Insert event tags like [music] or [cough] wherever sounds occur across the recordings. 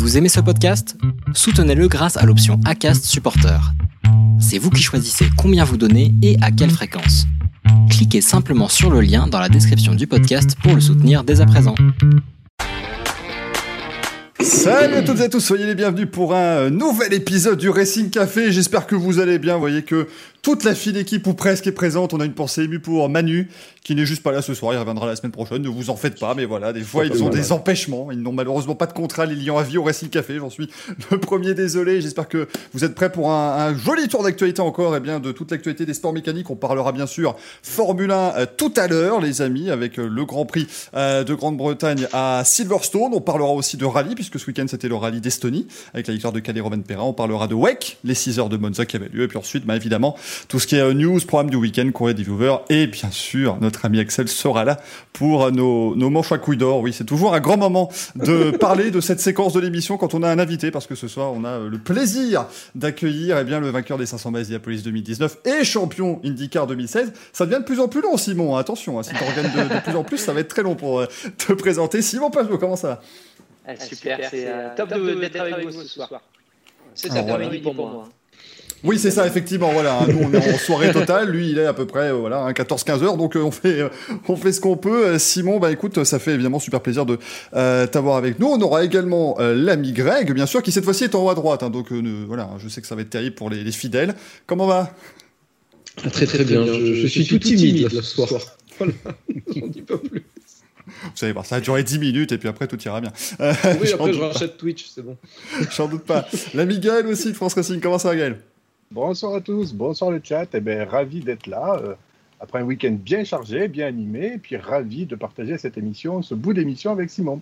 Vous aimez ce podcast? Soutenez-le grâce à l'option ACAST Supporter. C'est vous qui choisissez combien vous donnez et à quelle fréquence. Cliquez simplement sur le lien dans la description du podcast pour le soutenir dès à présent. Salut à toutes et à tous, soyez les bienvenus pour un nouvel épisode du Racing Café. J'espère que vous allez bien. Vous voyez que toute la fine équipe ou presque est présente. On a une pensée émue pour Manu, qui n'est juste pas là ce soir. Il reviendra la semaine prochaine. Ne vous en faites pas, mais voilà, des fois ils ont des empêchements. Ils n'ont malheureusement pas de contrat les liant à vie au Racing Café. J'en suis le premier désolé. J'espère que vous êtes prêts pour un, joli tour d'actualité encore. Et eh bien de toute l'actualité des sports mécaniques. On parlera bien sûr Formule 1 euh, tout à l'heure, les amis, avec euh, le Grand Prix euh, de Grande-Bretagne à Silverstone. On parlera aussi de rallye, puisque ce week-end c'était le rallye d'Estonie, avec la victoire de Calais Roman Perrin. On parlera de WEC, les 6 heures de Monza qui avaient lieu. Et puis ensuite, bah, évidemment, tout ce qui est news, programme du week-end, courrier des viewers. Et bien sûr, notre ami Axel sera là pour nos, nos manches à couilles d'or. Oui, c'est toujours un grand moment de [laughs] parler de cette séquence de l'émission quand on a un invité, parce que ce soir, on a le plaisir d'accueillir eh bien, le vainqueur des 500 miles Police 2019 et champion IndyCar 2016. Ça devient de plus en plus long, Simon. Attention, hein, si tu organises de, plus en plus, ça va être très long pour euh, te présenter. Simon Pajot, comment ça va? Ah, Super, c'est euh, top d'être avec vous ce soir. C'est ça, pour moi. Oui, c'est ça, effectivement. Voilà, nous on est en soirée totale. Lui, il est à peu près euh, voilà 14-15 heures, donc euh, on fait euh, on fait ce qu'on peut. Simon, bah écoute, ça fait évidemment super plaisir de t'avoir avec nous. On aura également l'ami Greg, bien sûr, qui cette fois-ci est en haut à droite. Hein, donc voilà, je sais que ça va être terrible pour les, fidèles. Comment va? Ah, Très très bien. Je, suis tout timide ce soir. [laughs] Voilà, j'en dis pas plus. Vous voir, ça a duré 10 minutes et puis après tout ira bien. oui, après je rachète Twitch, c'est bon. J'en doute pas. L'ami Gaël aussi de France Racing, comment ça va Gaël? Bonsoir à tous, bonsoir le chat. Eh bien, ravi d'être là. Euh, après un week-end bien chargé, bien animé, et puis ravi de partager cette émission, ce bout d'émission avec Simon.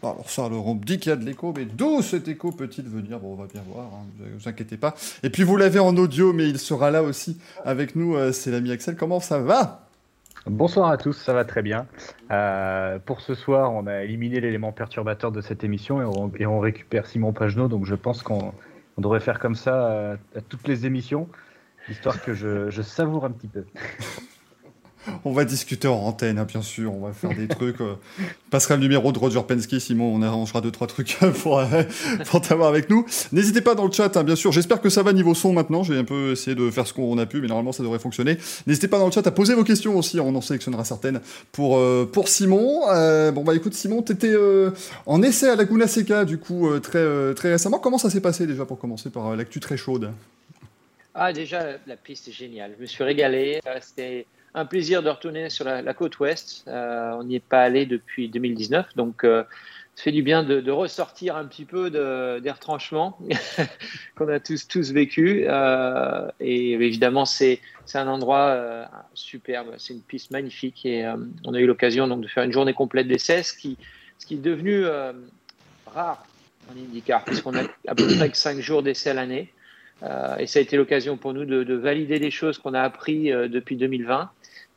Alors ça, alors on dit qu'il y a de l'écho, mais d'où cet écho peut-il venir? Bon, on va bien voir, ne hein, vous inquiétez pas. Et puis vous l'avez en audio, mais il sera là aussi avec nous, euh, c'est l'ami Axel. Comment ça va? Bonsoir à tous, ça va très bien. Euh, pour ce soir, on a éliminé l'élément perturbateur de cette émission et on, et on récupère Simon Pagenot, donc je pense qu'on on devrait faire comme ça à, toutes les émissions, histoire que je savoure un petit peu. On va discuter en antenne, hein, bien sûr. On va faire des trucs. Euh, passera le numéro de Roger Penske, Simon. On arrangera deux trois trucs [laughs] pour, euh, pour t'avoir avec nous. N'hésitez pas dans le chat, hein, bien sûr. J'espère que ça va niveau son maintenant. J'ai un peu essayé de faire ce qu'on a pu, mais normalement ça devrait fonctionner. N'hésitez pas dans le chat à poser vos questions aussi. On en sélectionnera certaines pour euh, pour Simon. bon bah écoute, Simon, t'étais en essai à Laguna Seca du coup très très récemment. Comment ça s'est passé déjà pour commencer par l'actu très chaude? Ah déjà la piste est géniale. Je me suis régalé. C'était un plaisir de retourner sur la, côte ouest. Euh, on n'y est pas allé depuis 2019, donc euh, ça fait du bien de, ressortir un petit peu des retranchements [laughs] qu'on a tous, tous vécu. Euh, et évidemment, c'est un endroit superbe, c'est une piste magnifique et on a eu l'occasion donc de faire une journée complète d'essai, ce qui, ce qui est devenu rare en IndyCar, puisqu'on a à peu près que 5 jours d'essai à l'année. et ça a été l'occasion pour nous de, de valider des choses qu'on a appris depuis 2020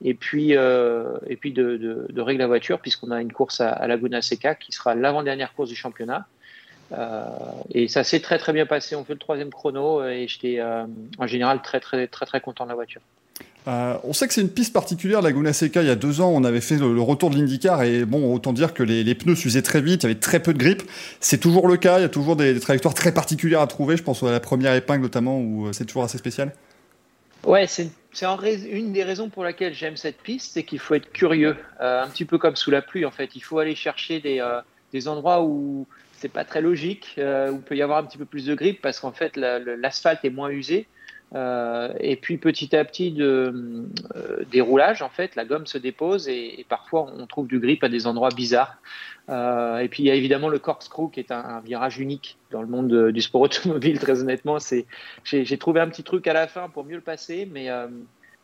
et puis, euh, et puis de, régler la voiture, puisqu'on a une course à, Laguna Seca qui sera l'avant-dernière course du championnat. Euh, et ça s'est très très bien passé. On fait le troisième chrono et j'étais euh, en général très très très très content de la voiture. on sait que c'est une piste particulière, Laguna Seca. Il y a deux ans, on avait fait le, retour de l'IndyCar et bon, autant dire que les, pneus s'usaient très vite, il y avait très peu de grippe. C'est toujours le cas. Il y a toujours des, trajectoires très particulières à trouver. Je pense à la première épingle notamment où c'est toujours assez spécial. Ouais, c'est une des raisons pour laquelle j'aime cette piste, c'est qu'il faut être curieux, euh, un petit peu comme sous la pluie en fait. Il faut aller chercher des, euh, endroits où c'est pas très logique, euh, où il peut y avoir un petit peu plus de grippe parce qu'en fait l'asphalte est moins usé. Et puis petit à petit de déroulage, en fait, la gomme se dépose et, parfois on trouve du grip à des endroits bizarres. Euh, et puis il y a évidemment le corkscrew qui est un, virage unique dans le monde du sport [laughs] automobile. Très honnêtement, j'ai trouvé un petit truc à la fin pour mieux le passer, mais euh,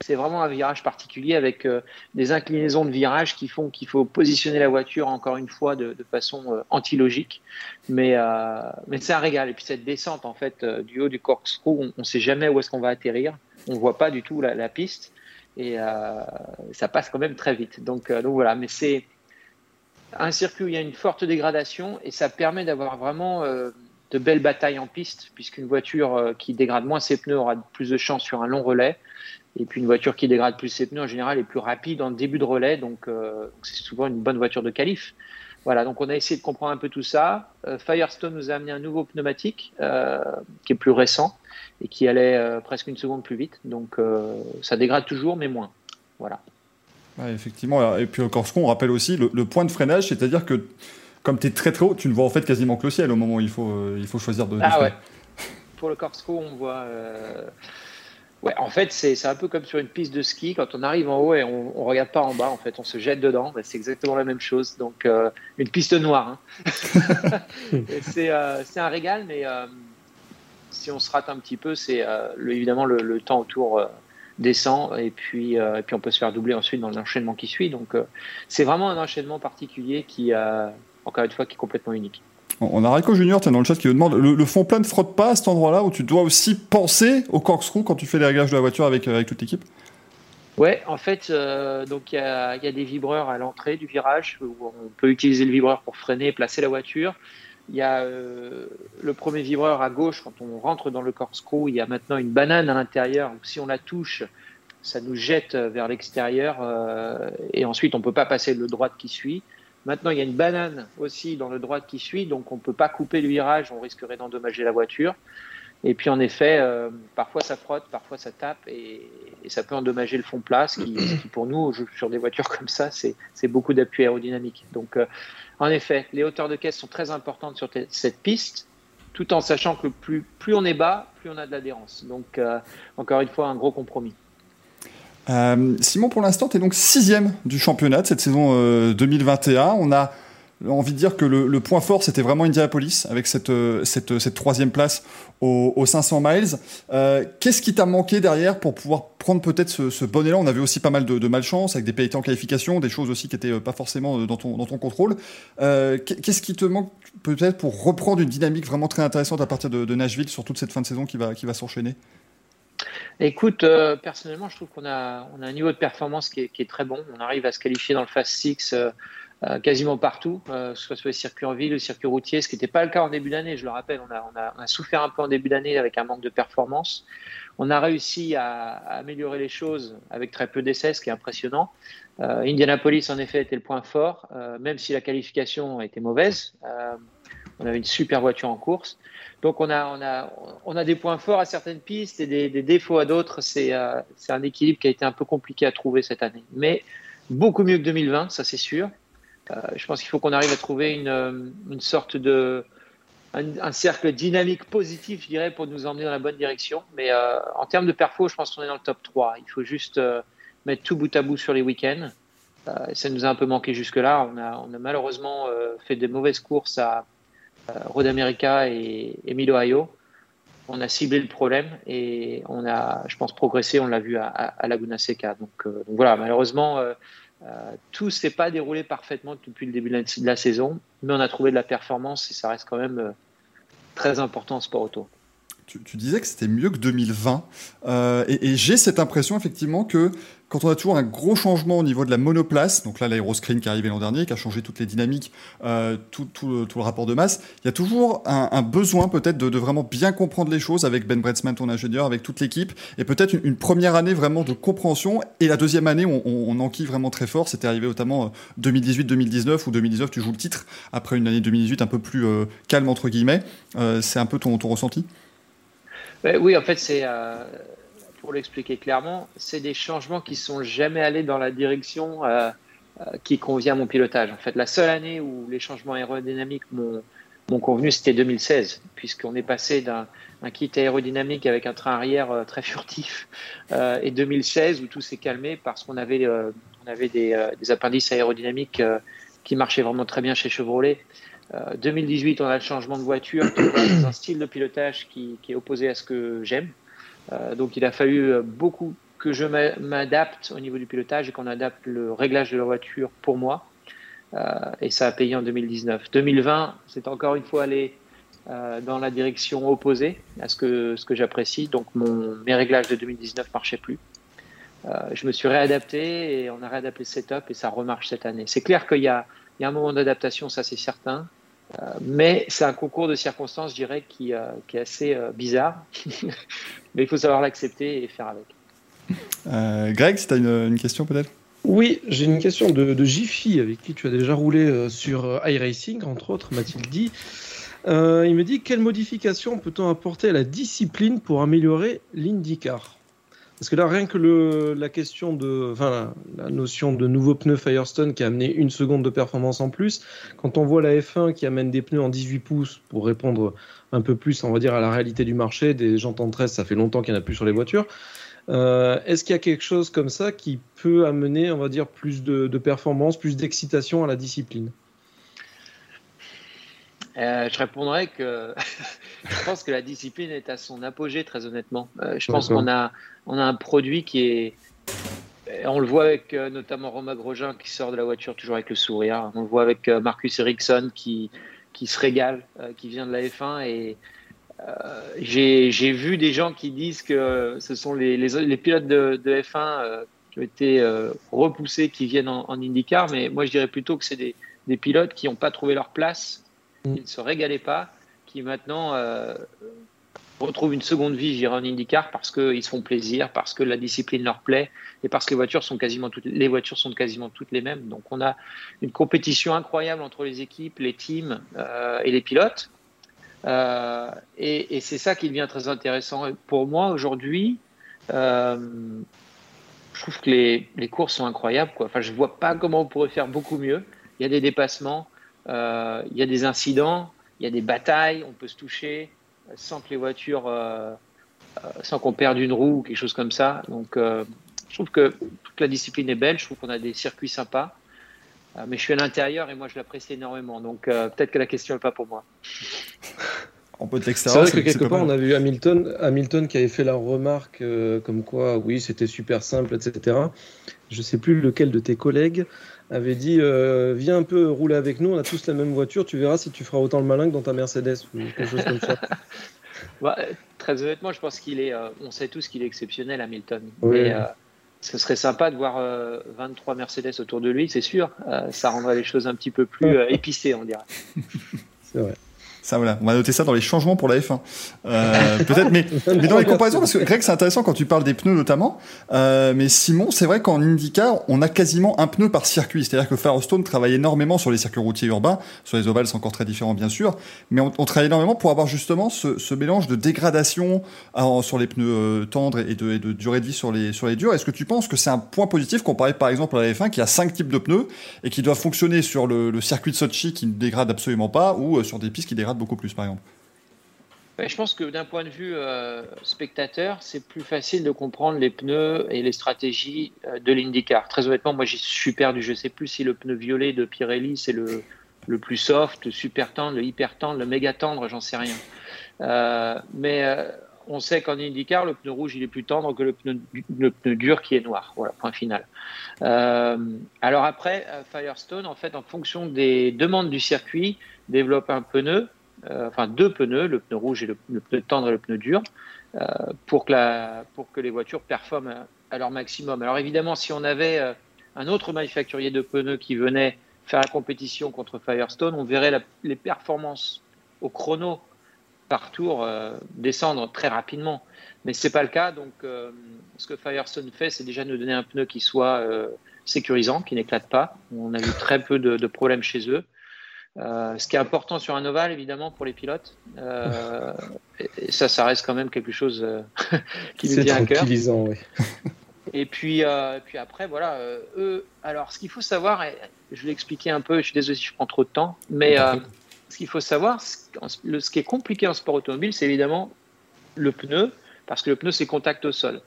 c'est vraiment un virage particulier avec euh, des inclinaisons de virage qui font qu'il faut positionner la voiture encore une fois de, façon antilogique. Mais mais c'est un régal. Et puis cette descente en fait du haut du corkscrew, on ne sait jamais où est-ce qu'on va atterrir. On voit pas du tout la, piste et ça passe quand même très vite. Donc voilà. Mais c'est un circuit où il y a une forte dégradation et ça permet d'avoir vraiment euh, de belles batailles en piste, puisqu'une voiture euh, qui dégrade moins ses pneus aura plus de chance sur un long relais. Et puis une voiture qui dégrade plus ses pneus, en général, est plus rapide en début de relais, donc euh, c'est souvent une bonne voiture de qualif. Voilà, donc on a essayé de comprendre un peu tout ça. Firestone nous a amené un nouveau pneumatique qui est plus récent et qui allait presque une seconde plus vite. Donc ça dégrade toujours, mais moins. Voilà. effectivement. Et puis au Corsican, on rappelle aussi le, point de freinage, c'est-à-dire que comme tu es très très haut, tu ne vois en fait quasiment que le ciel au moment où il faut, il faut choisir de. Ah ouais. Pour le Corsican, on voit. Ouais, en fait, c'est un peu comme sur une piste de ski. Quand on arrive en haut et on ne regarde pas en bas, en fait, on se jette dedans. Bah, c'est exactement la même chose. Donc, euh, une piste noire. Hein. [laughs] Euh, c'est un régal, mais euh, si on se rate un petit peu, c'est évidemment le, temps autour descend et puis, et puis on peut se faire doubler ensuite dans l'enchaînement qui suit. Donc, c'est vraiment un enchaînement particulier qui, encore une fois, qui est complètement unique. On a Rico Junior, es dans le chat qui nous demande le, fond plat ne frotte pas à cet endroit-là où tu dois aussi penser au corkscrew quand tu fais les réglages de la voiture avec, avec toute l'équipe? Ouais, en fait, euh, donc il y a, des vibreurs à l'entrée du virage où on peut utiliser le vibreur pour freiner et placer la voiture. Il y a euh, le premier vibreur à gauche quand on rentre dans le corkscrew. Il y a maintenant une banane à l'intérieur. Si on la touche, ça nous jette vers l'extérieur euh, et ensuite on peut pas passer le droite qui suit. Maintenant, il y a une banane aussi dans le droit qui suit, donc on ne peut pas couper le virage, on risquerait d'endommager la voiture. Et puis en effet, euh, parfois ça frotte, parfois ça tape et, ça peut endommager le fond plat, ce qui, pour nous, sur des voitures comme ça, c'est beaucoup d'appui aérodynamique. Donc euh, en effet, les hauteurs de caisse sont très importantes sur cette piste, tout en sachant que plus, on est bas, plus on a de l'adhérence. Donc euh, encore une fois, un gros compromis. Euh, Simon, pour l'instant, tu es donc sixième du championnat de cette saison 2021. Euh, On a envie de dire que le, point fort, c'était vraiment Indianapolis, avec cette, euh, cette, cette troisième place aux, 500 miles. Qu'est-ce qui t'a manqué derrière pour pouvoir prendre peut-être ce, bon élan? On avait aussi pas mal de, malchance, avec des pénalités en qualification, des choses aussi qui n'étaient pas forcément dans ton, dans ton contrôle. Qu'est-ce qui te manque peut-être pour reprendre une dynamique vraiment très intéressante à partir de, de Nashville sur toute cette fin de saison qui va, qui va s'enchaîner? Écoute, euh, personnellement, je trouve qu'on a, un niveau de performance qui est, très bon. On arrive à se qualifier dans le Fast Six euh, euh, quasiment partout, soit sur les circuits en ville, le circuit routier, ce qui n'était pas le cas en début d'année. Je le rappelle, on a, souffert un peu en début d'année avec un manque de performance. On a réussi à, à améliorer les choses avec très peu d'essais, ce qui est impressionnant. Indianapolis, en effet, était le point fort, même si la qualification était mauvaise. On avait une super voiture en course. Donc on a, on, a, on a des points forts à certaines pistes et des, défauts à d'autres. Euh, c'est un équilibre qui a été un peu compliqué à trouver cette année. Mais beaucoup mieux que 2020, ça c'est sûr. Euh, je pense qu'il faut qu'on arrive à trouver une, euh, une sorte de... Un, cercle dynamique positif, je dirais, pour nous emmener dans la bonne direction. Mais en termes de perfo, je pense qu'on est dans le top 3. Il faut juste mettre tout bout à bout sur les week-ends. ça nous a un peu manqué jusque-là. On a, on a malheureusement fait des mauvaises courses à euh, Road America et, Milo Ohio. On a ciblé le problème et on a, je pense, progressé. On l'a vu à, Laguna Seca. Donc, euh, voilà, malheureusement, euh, tout ne s'est pas déroulé parfaitement depuis le début de la, saison, mais on a trouvé de la performance et ça reste quand même très important en sport auto. Tu, disais que c'était mieux que 2020. et j'ai cette impression effectivement que quand on a toujours un gros changement au niveau de la monoplace, donc là l'aéroscreen qui est arrivé l'an dernier, qui a changé toutes les dynamiques, euh, tout, le rapport de masse, il y a toujours un, besoin peut-être de, vraiment bien comprendre les choses avec Ben Bretzman, ton ingénieur, avec toute l'équipe, et peut-être une, première année vraiment de compréhension, et la deuxième année on, enquille vraiment très fort, c'était arrivé notamment 2018-2019, euh, ou 2019 tu joues le titre, après une année 2018 un peu plus euh, calme entre guillemets, euh, c'est un peu ton, ton ressenti? Oui, en fait c'est pour l'expliquer clairement, c'est des changements qui sont jamais allés dans la direction euh, euh, qui convient à mon pilotage. En fait, la seule année où les changements aérodynamiques m'ont convenu, c'était 2016, puisqu'on est passé d'un kit aérodynamique avec un train arrière euh, très furtif, et 2016 où tout s'est calmé parce qu'on avait, des, appendices aérodynamiques qui marchaient vraiment très bien chez Chevrolet. 2018, on a le changement de voiture, dans un style de pilotage qui est opposé à ce que j'aime. Euh, donc il a fallu euh, beaucoup que je m'adapte au niveau du pilotage et qu'on adapte le réglage de la voiture pour moi. Euh, et ça a payé en 2019. 2020, c'est encore une fois aller dans la direction opposée à ce que, ce que j'apprécie. Donc mes réglages de 2019 ne marchaient plus. je me suis réadapté et on a réadapté le setup et ça remarche cette année. C'est clair qu'il y, y a, un moment d'adaptation, ça c'est certain. Euh, mais c'est un concours de circonstances, je dirais, qui, euh, qui est assez euh, bizarre. [laughs] mais il faut savoir l'accepter et faire avec. Greg, si tu as une, question peut-être? Oui, j'ai une question de, de Jiffy, avec qui tu as déjà roulé euh, sur iRacing, entre autres, m'a-t-il dit. Euh, il me dit quelle modification peut-on apporter à la discipline pour améliorer l'IndyCar? Parce que là, rien que la question de, la, notion de nouveaux pneus Firestone qui a amené une seconde de performance en plus, quand on voit la F1 qui amène des pneus en 18 pouces pour répondre un peu plus, on va à la réalité du marché, des jantes en 13, ça fait longtemps qu'il n'y en a plus sur les voitures. Euh, Est-ce qu'il y a quelque chose comme ça qui peut amener, on va dire, plus de performance, plus d'excitation à la discipline? Euh, je répondrais que [laughs] je pense que la discipline est à son apogée, très honnêtement. Euh, je pense qu'on a, on a un produit qui est. On le voit avec euh, notamment Romain Grosjean qui sort de la voiture toujours avec le sourire. On le voit avec Marcus Ericsson qui, qui se régale, qui vient de la F1. Et j'ai j'ai vu des gens qui disent que ce sont les, les, les pilotes de, de F1 euh, qui ont été repoussés qui viennent en, en IndyCar. Mais moi, je dirais plutôt que c'est des, des pilotes qui n'ont pas trouvé leur place. Qui ne se régalaient pas, qui maintenant euh, retrouvent une seconde vie, je dirais, en IndyCar parce qu'ils se font plaisir, parce que la discipline leur plaît et parce que les voitures sont quasiment toutes, les voitures sont quasiment toutes les mêmes. Donc on a une compétition incroyable entre les équipes, les teams euh, et les pilotes. Euh, et c'est ça qui devient très intéressant. Pour moi, aujourd'hui, je trouve que les, les courses sont incroyables. Enfin, je vois pas comment on pourrait faire beaucoup mieux. Il y a des dépassements, il y a des incidents, il y a des batailles, on peut se toucher euh, sans que les voitures, euh, euh, sans qu'on perde une roue ou quelque chose comme ça. Donc, euh, je trouve que toute la discipline est belle. Je trouve qu'on a des circuits sympas. Euh, mais je suis à l'intérieur et moi, je l'apprécie énormément. Donc, euh, peut-être que la question n'est pas pour moi. On peut C'est vrai que quelque part, on a vu Hamilton, Hamilton qui avait fait la remarque euh, comme quoi, oui, c'était super simple, etc. Je sais plus lequel de tes collègues avait dit euh, Viens un peu rouler avec nous, on a tous la même voiture, tu verras si tu feras autant le malin que dans ta Mercedes ou quelque chose comme ça. [laughs] Bah, très honnêtement, je pense qu'il est. euh, on sait tous qu'il est exceptionnel, Hamilton. Oui. Mais euh, ce serait sympa de voir euh, 23 Mercedes autour de lui, c'est sûr. Ça rendrait les choses un petit peu plus [laughs] épicées, on dirait. C'est vrai. Ça, voilà. On va noter ça dans les changements pour la F1. Euh, Peut-être, mais, dans les comparaisons, parce que Greg, c'est intéressant quand tu parles des pneus notamment. Euh, mais Simon, c'est vrai qu'en IndyCar, on a quasiment un pneu par circuit. C'est-à-dire que Firestone travaille énormément sur les circuits routiers urbains. Sur les ovales, c'est encore très différent, bien sûr. Mais on, travaille énormément pour avoir justement ce, mélange de dégradation en- sur les pneus euh, tendres et de, et de durée de vie sur les, sur les durs. Est-ce que tu penses que c'est un point positif comparé par exemple à la F1 qui a cinq types de pneus et qui doivent fonctionner sur le, le circuit de Sochi qui ne dégrade absolument pas ou euh, sur des pistes qui dégradent beaucoup plus, par exemple je pense que d'un point de vue euh, spectateur, c'est plus facile de comprendre les pneus et les stratégies euh, de l'IndyCar. Très honnêtement, moi j'y suis perdu. Je sais plus si le pneu violet de Pirelli c'est le, le plus soft, le super tendre, le hyper tendre, le méga tendre, j'en sais rien. Euh, mais on sait qu'en IndyCar, le pneu rouge il est plus tendre que le pneu, le pneu dur qui est noir. Voilà, point final. Alors après, Firestone, en fait, en fonction des demandes du circuit, développe un pneu enfin deux pneus, le pneu rouge et le, pneu tendre et le pneu dur, euh, pour, que les voitures performent à, leur maximum. Alors évidemment, si on avait euh, un autre manufacturier de pneus qui venait faire la compétition contre Firestone, on verrait les performances au chrono par tour euh, descendre très rapidement. Mais c'est pas le cas. Donc, euh, ce que Firestone fait, c'est déjà nous donner un pneu qui soit euh, sécurisant, qui n'éclate pas. On a vu très peu de problèmes chez eux. Euh, ce qui est important sur un ovale, évidemment, pour les pilotes. Euh, et, ça, ça reste quand même quelque chose euh, [laughs] qui nous tient à cœur. oui. [laughs] Et puis, et puis après, voilà, eux. Alors, ce qu'il faut savoir, et je vais l'expliquer un peu, je suis désolé si je prends trop de temps, mais ce qu'il faut savoir, ce, qui est compliqué en sport automobile, c'est évidemment le pneu, parce que le pneu, c'est contact au sol.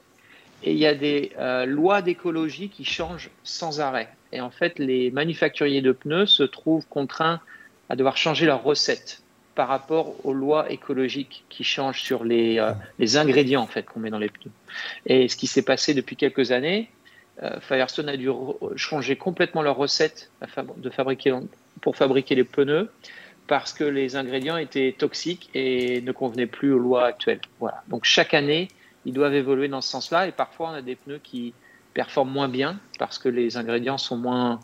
Et il y a des euh, lois d'écologie qui changent sans arrêt. Et en fait, les manufacturiers de pneus se trouvent contraints à devoir changer leurs recettes par rapport aux lois écologiques qui changent sur les, euh, les ingrédients en fait qu'on met dans les pneus. Et ce qui s'est passé depuis quelques années, euh, Firestone a dû changer complètement leurs recettes de fabriquer, pour fabriquer les pneus parce que les ingrédients étaient toxiques et ne convenaient plus aux lois actuelles. Voilà. Donc chaque année, ils doivent évoluer dans ce sens-là et parfois on a des pneus qui performent moins bien parce que les ingrédients sont moins,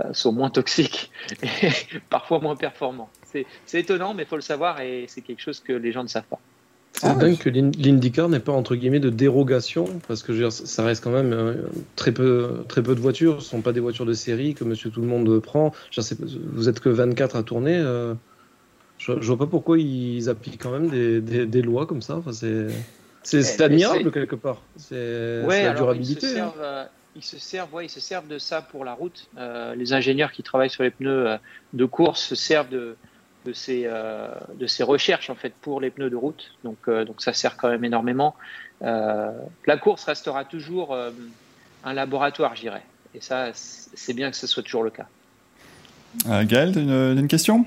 euh, sont moins toxiques et [laughs] parfois moins performants. C'est c'est étonnant, mais il faut le savoir et c'est quelque chose que les gens ne savent pas. C'est Ah, dingue que l'In- l'IndyCar n'ait pas entre guillemets de dérogation parce que je veux dire, ça reste quand même euh, très peu très peu de voitures. Ce sont pas des voitures de série que Monsieur Tout le Monde prend. Je sais pas, vous êtes que 24 à tourner. euh, je, je vois pas pourquoi ils appliquent quand même des, des, des lois comme ça. Enfin, c'est c'est Eh, admirable quelque part. C'est Ouais, la alors ils se durabilité. hein. euh, ils se servent, ouais, ils se servent de ça pour la route. Euh, les ingénieurs qui travaillent sur les pneus euh, de course se servent de de ces euh, de ces recherches en fait pour les pneus de route. Donc euh, donc ça sert quand même énormément. Euh, la course restera toujours euh, un laboratoire, je dirais. Et ça, c'est bien que ce soit toujours le cas. Euh, Gaël, t'as une, une question?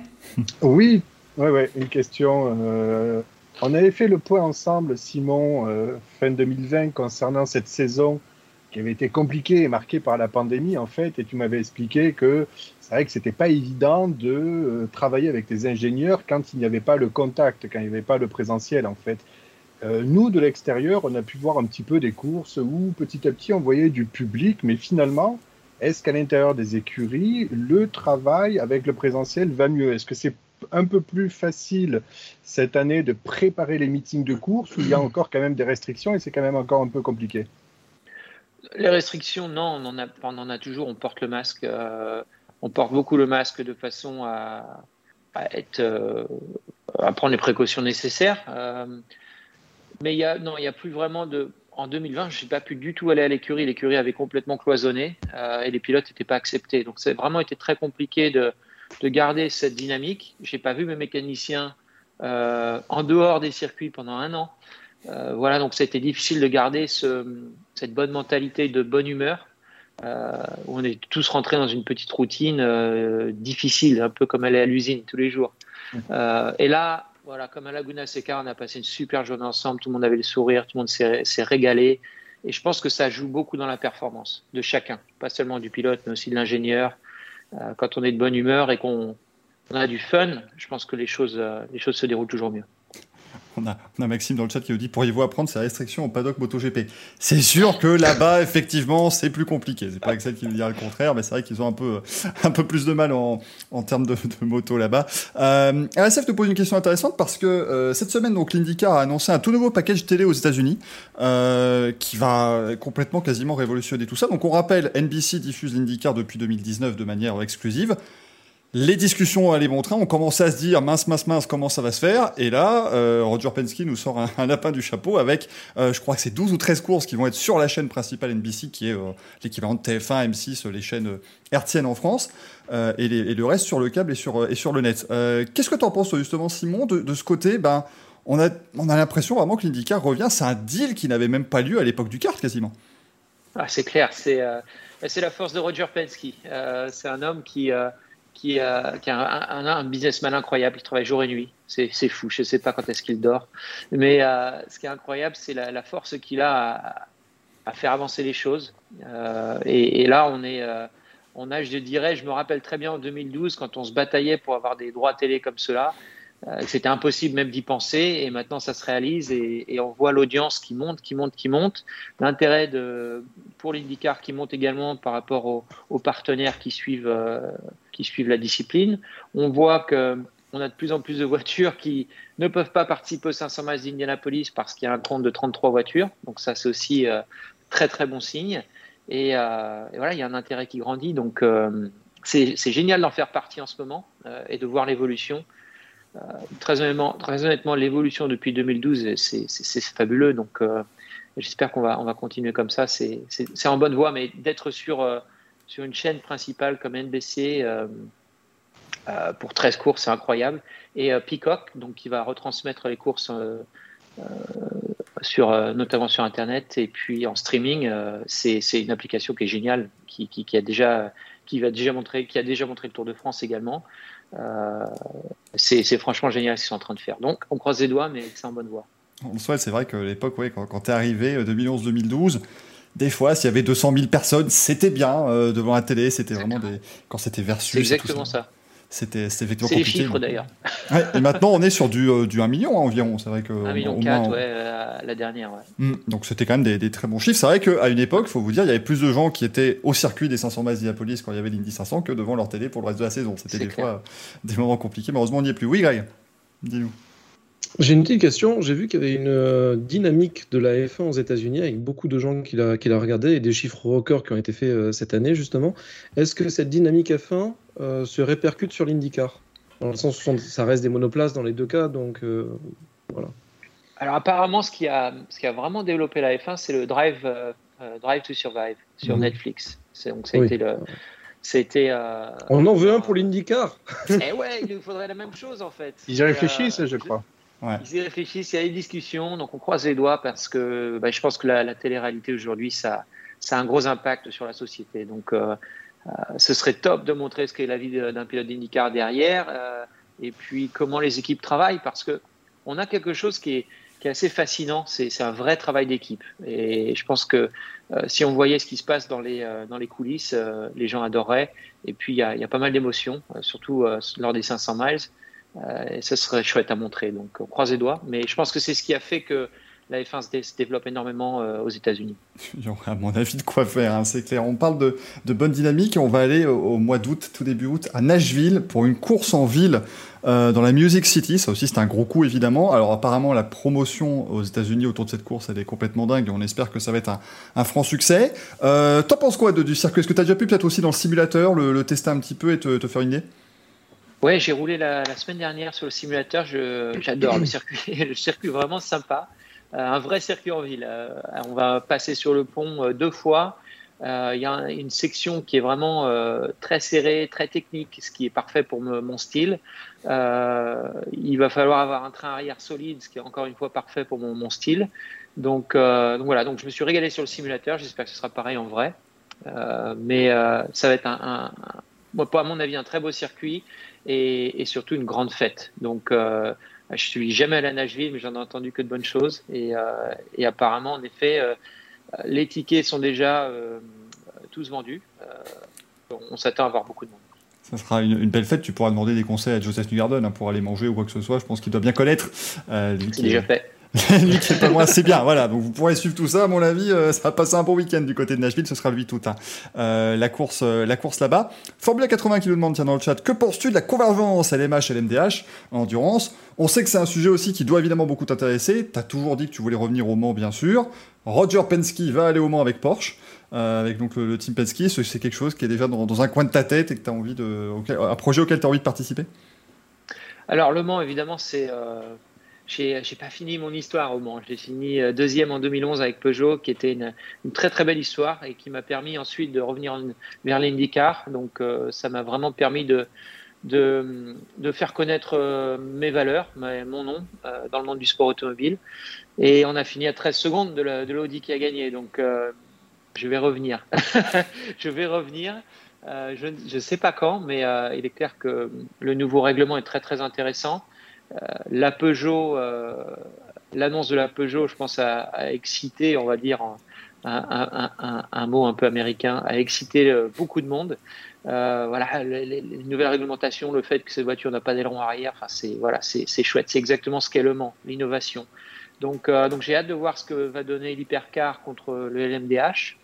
Oui, ouais, ouais, une question. On avait fait le point ensemble, Simon, euh, fin 2020, concernant cette saison qui avait été compliquée et marquée par la pandémie, en fait, et tu m'avais expliqué que c'est vrai que c'était pas évident de euh, travailler avec des ingénieurs quand il n'y avait pas le contact, quand il n'y avait pas le présentiel, en fait. Euh, nous, de l'extérieur, on a pu voir un petit peu des courses où petit à petit on voyait du public, mais finalement, est-ce qu'à l'intérieur des écuries, le travail avec le présentiel va mieux? Est-ce que c'est un peu plus facile cette année de préparer les meetings de course où il y a [clears throat] encore quand même des restrictions et c'est quand même encore un peu compliqué? Les restrictions, non, on en a, on en a toujours. On porte le masque. euh, on porte beaucoup le masque de façon à, à être, euh, à prendre les précautions nécessaires. Euh, mais il y a, non, il y a plus vraiment de. En 2020, je n'ai pas pu du tout aller à l'écurie. L'écurie avait complètement cloisonné euh, et les pilotes n'étaient pas acceptés. Donc, c'est vraiment été très compliqué de, de garder cette dynamique. J'ai pas vu mes mécaniciens euh, en dehors des circuits pendant un an. Euh, voilà, donc c'était difficile de garder ce, cette bonne mentalité de bonne humeur. Euh, on est tous rentrés dans une petite routine difficile, un peu comme aller à l'usine tous les jours. Et là, voilà, comme à Laguna Seca, on a passé une super journée ensemble, tout le monde avait le sourire, tout le monde s'est régalé. Et je pense que ça joue beaucoup dans la performance de chacun, pas seulement du pilote, mais aussi de l'ingénieur. Euh, quand on est de bonne humeur et qu'on on a du fun, je pense que les choses, euh, les choses se déroulent toujours mieux. On a, Maxime dans le chat qui nous dit Pourriez-vous apprendre ces restrictions au paddock MotoGP? C'est sûr que là-bas, effectivement, c'est plus compliqué. C'est pas Axel qui nous dira le contraire, mais c'est vrai qu'ils ont un peu, [laughs] un peu plus de mal en, en termes de, de moto là-bas. Euh, RSF te pose une question intéressante parce que euh, cette semaine, donc l'IndyCar a annoncé un tout nouveau package télé aux États-Unis euh, qui va complètement, quasiment révolutionner tout ça. Donc on rappelle, NBC diffuse l'IndyCar depuis 2019 de manière exclusive. Les discussions allaient bon train, on commençait à se dire mince, mince, mince, comment ça va se faire? Et là, euh, Roger Penske nous sort un, lapin du chapeau avec, euh, je crois que c'est 12 ou 13 courses qui vont être sur la chaîne principale NBC, qui est euh, l'équivalent de TF1, M6, les chaînes hertziennes en France, et, le reste sur le câble et sur, le net. Qu'est-ce que tu en penses, justement, Simon, de, ce côté? Ben, on a, on a l'impression vraiment que l'IndyCar revient. C'est un deal qui n'avait même pas lieu à l'époque du kart, quasiment. Ah, c'est clair, c'est la force de Roger Penske. C'est un homme qui, qui, euh, qui a un, un, un businessman incroyable, il travaille jour et nuit. C'est fou, je ne sais pas quand est-ce qu'il dort. Mais euh, ce qui est incroyable, c'est la, force qu'il a à, faire avancer les choses. Euh, et, là, on est, euh, on a, je dirais, je me rappelle très bien en 2012, quand on se bataillait pour avoir des droits télé comme cela, euh, c'était impossible même d'y penser. Et maintenant, ça se réalise et, on voit l'audience qui monte, qui monte, qui monte. L'intérêt pour l'IndyCar qui monte également par rapport aux, partenaires qui suivent, euh, qui suivent la discipline. On voit que on a de plus en plus de voitures qui ne peuvent pas participer aux 500 miles d'Indianapolis parce qu'il y a un compte de 33 voitures. Donc ça, c'est aussi euh, très très bon signe. Et, voilà, il y a un intérêt qui grandit. Donc c'est génial d'en faire partie en ce moment et de voir l'évolution. Euh, très honnêtement, très honnêtement l'évolution depuis 2012, c'est fabuleux. Donc euh, j'espère qu'on va, on va continuer comme ça. C'est en bonne voie, mais d'être sur, euh, sur une chaîne principale comme NBC pour 13 courses, c'est incroyable. Et Peacock, donc qui va retransmettre les courses sur, notamment sur Internet et puis en streaming, euh, c'est une application qui est géniale, qui, a déjà, qui, va déjà montrer, qui a déjà montré le Tour de France également. Euh, c'est franchement génial ce qu'ils sont en train de faire. Donc on croise les doigts, mais c'est en bonne voie. On le souhaite, c'est vrai que l'époque, ouais, quand, quand tu es arrivé, 2011-2012, des fois, s'il y avait 200 000 personnes, c'était bien euh, devant la télé, c'était vraiment des. Quand c'était versus. C'est exactement ça. C'était effectivement C'est les compliqué. chiffres d'ailleurs. [laughs] Ouais, et maintenant, on est sur du, euh, du 1 million hein, environ. C'est vrai que. 1 million 4, ouais, euh, la dernière, ouais. Mmh, donc c'était quand même des, des, très bons chiffres. C'est vrai qu'à une époque, il faut vous dire, il y avait plus de gens qui étaient au circuit des 500 miles d'Indianapolis quand il y avait l'Indy 500 que devant leur télé pour le reste de la saison. C'était des clair. fois des moments compliqués. Malheureusement, on n'y est plus. Oui, Greg, dis-nous. J'ai une petite question. J'ai vu qu'il y avait une euh, dynamique de la F1 aux États-Unis avec beaucoup de gens qui la, qui la regardaient et des chiffres records qui ont été faits euh, cette année, justement. Est-ce que cette dynamique F1 euh, se répercute sur l'IndyCar? Dans le sens où ça reste des monoplaces dans les deux cas, donc voilà. Alors, apparemment, ce qui, a, ce qui a vraiment développé la F1, c'est le Drive, Drive to Survive sur Mhm. Netflix. Donc, ça a Oui. été le. C'était. euh, On en veut un pour l'IndyCar Eh ouais, il nous faudrait la même chose en fait. Ils y réfléchissent, euh, je crois. Ils y réfléchissent, il y a des discussions, donc on croise les doigts parce que bah, je pense que la, la télé-réalité aujourd'hui, ça, ça a un gros impact sur la société. Donc euh, euh, ce serait top de montrer ce qu'est la vie d'un pilote d'IndyCar derrière euh, et puis comment les équipes travaillent parce que on a quelque chose qui est, assez fascinant, c'est un vrai travail d'équipe. Et je pense que si on voyait ce qui se passe dans les, coulisses, les gens adoreraient. Et puis il y a, pas mal d'émotions, surtout lors des 500 miles. Euh, et ce serait chouette à montrer. Donc, on croise les doigts. Mais je pense que c'est ce qui a fait que la F1 se, se développe énormément euh, aux États-Unis. [laughs] Il y aurait à mon avis de quoi faire, hein, c'est clair. On parle de, de bonne dynamique et on va aller au, mois d'août, tout début août, à Nashville pour une course en ville euh, dans la Music City. Ça aussi, c'est un gros coup évidemment. Alors apparemment, la promotion aux États-Unis autour de cette course, elle est complètement dingue et on espère que ça va être un, franc succès. Euh, T'en penses quoi du circuit? Est-ce que tu as déjà pu peut-être aussi dans le simulateur le, tester un petit peu et te faire une idée? Ouais, j'ai roulé la, semaine dernière sur le simulateur. J'adore le circuit. [laughs] Le circuit vraiment sympa. Euh, un vrai circuit en ville. Euh, on va passer sur le pont euh, deux fois. Il y a un- une section qui est vraiment très serrée, très technique, ce qui est parfait pour mon style. Il va falloir avoir un train arrière solide, ce qui est encore une fois parfait pour mon, style. Donc, voilà, donc je me suis régalé sur le simulateur. J'espère que ce sera pareil en vrai. Mais ça va être un, un, un- à mon avis, un très beau circuit et, et surtout une grande fête. Donc, euh, je suis jamais allé à Nashville, mais j'en ai entendu que de bonnes choses. Et, euh, et apparemment, en effet, euh, les tickets sont déjà euh, tous vendus. On s'attend à avoir beaucoup de monde. Ça sera une, une belle fête. Tu pourras demander des conseils à Joseph Newgarden hein, pour aller manger ou quoi que ce soit. Je pense qu'il doit bien connaître. C'est déjà fait. [laughs] lui qui pas loin, c'est bien. Voilà, donc vous pourrez suivre tout ça. À mon avis, euh, ça va passer un bon week-end du côté de Nashville. Ce sera le 8 août. hein. Euh, la course, euh, la course là-bas. Formula 80 qui nous demande tiens dans le chat que penses-tu de la convergence LMH et LMDH en endurance? On sait que c'est un sujet aussi qui doit évidemment beaucoup t'intéresser. T'as toujours dit que tu voulais revenir au Mans, bien sûr. Roger Penske va aller au Mans avec Porsche. avec donc le, team Penske, c'est quelque chose qui est déjà dans, un coin de ta tête et que tu as envie de, un projet auquel tu as envie de participer? Alors, Le Mans, évidemment, c'est. J'ai pas fini mon histoire au Mans. J'ai fini euh, deuxième en 2011 avec Peugeot, qui était une, très très belle histoire et qui m'a permis ensuite de revenir en- vers l'IndyCar. Donc, euh, ça m'a vraiment permis de, faire connaître euh, mes valeurs, mon nom dans le monde du sport automobile. Et on a fini à 13 secondes de la- de l'Audi qui a gagné. Donc, je vais revenir. [laughs] je vais revenir. Je ne sais pas quand, mais il est clair que le nouveau règlement est très très intéressant. Euh, la Peugeot, euh, l'annonce de la Peugeot, je pense, a, excité, on va dire, un, mot un peu américain, a excité euh, beaucoup de monde. Voilà, les, les- les nouvelles réglementations, le fait que cette voiture n'a pas d'aileron arrière, enfin, c'est voilà, chouette. C'est exactement ce qu'est le Mans, l'innovation. Donc, donc j'ai hâte de voir ce que va donner l'hypercar contre le LMDH.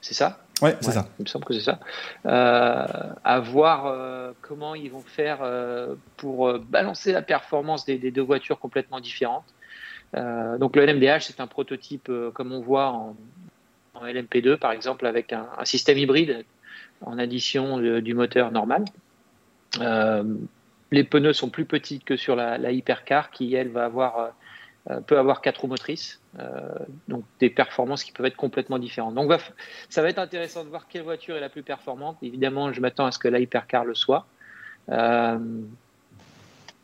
C'est ça? Ouais, c'est Ouais, ça. Il me semble que c'est ça. Euh, à voir euh, comment ils vont faire euh, pour euh, balancer la performance des, des deux voitures complètement différentes. Donc le LMDH, c'est un prototype comme on voit en, en LMP2 par exemple avec un, un système hybride en addition de- du moteur normal. Les pneus sont plus petits que sur la, la hypercar qui elle va avoir peut avoir quatre roues motrices, euh, donc des performances qui peuvent être complètement différentes. Donc ça va être intéressant de voir quelle voiture est la plus performante. Évidemment, je m'attends à ce que la hypercar le soit. Euh,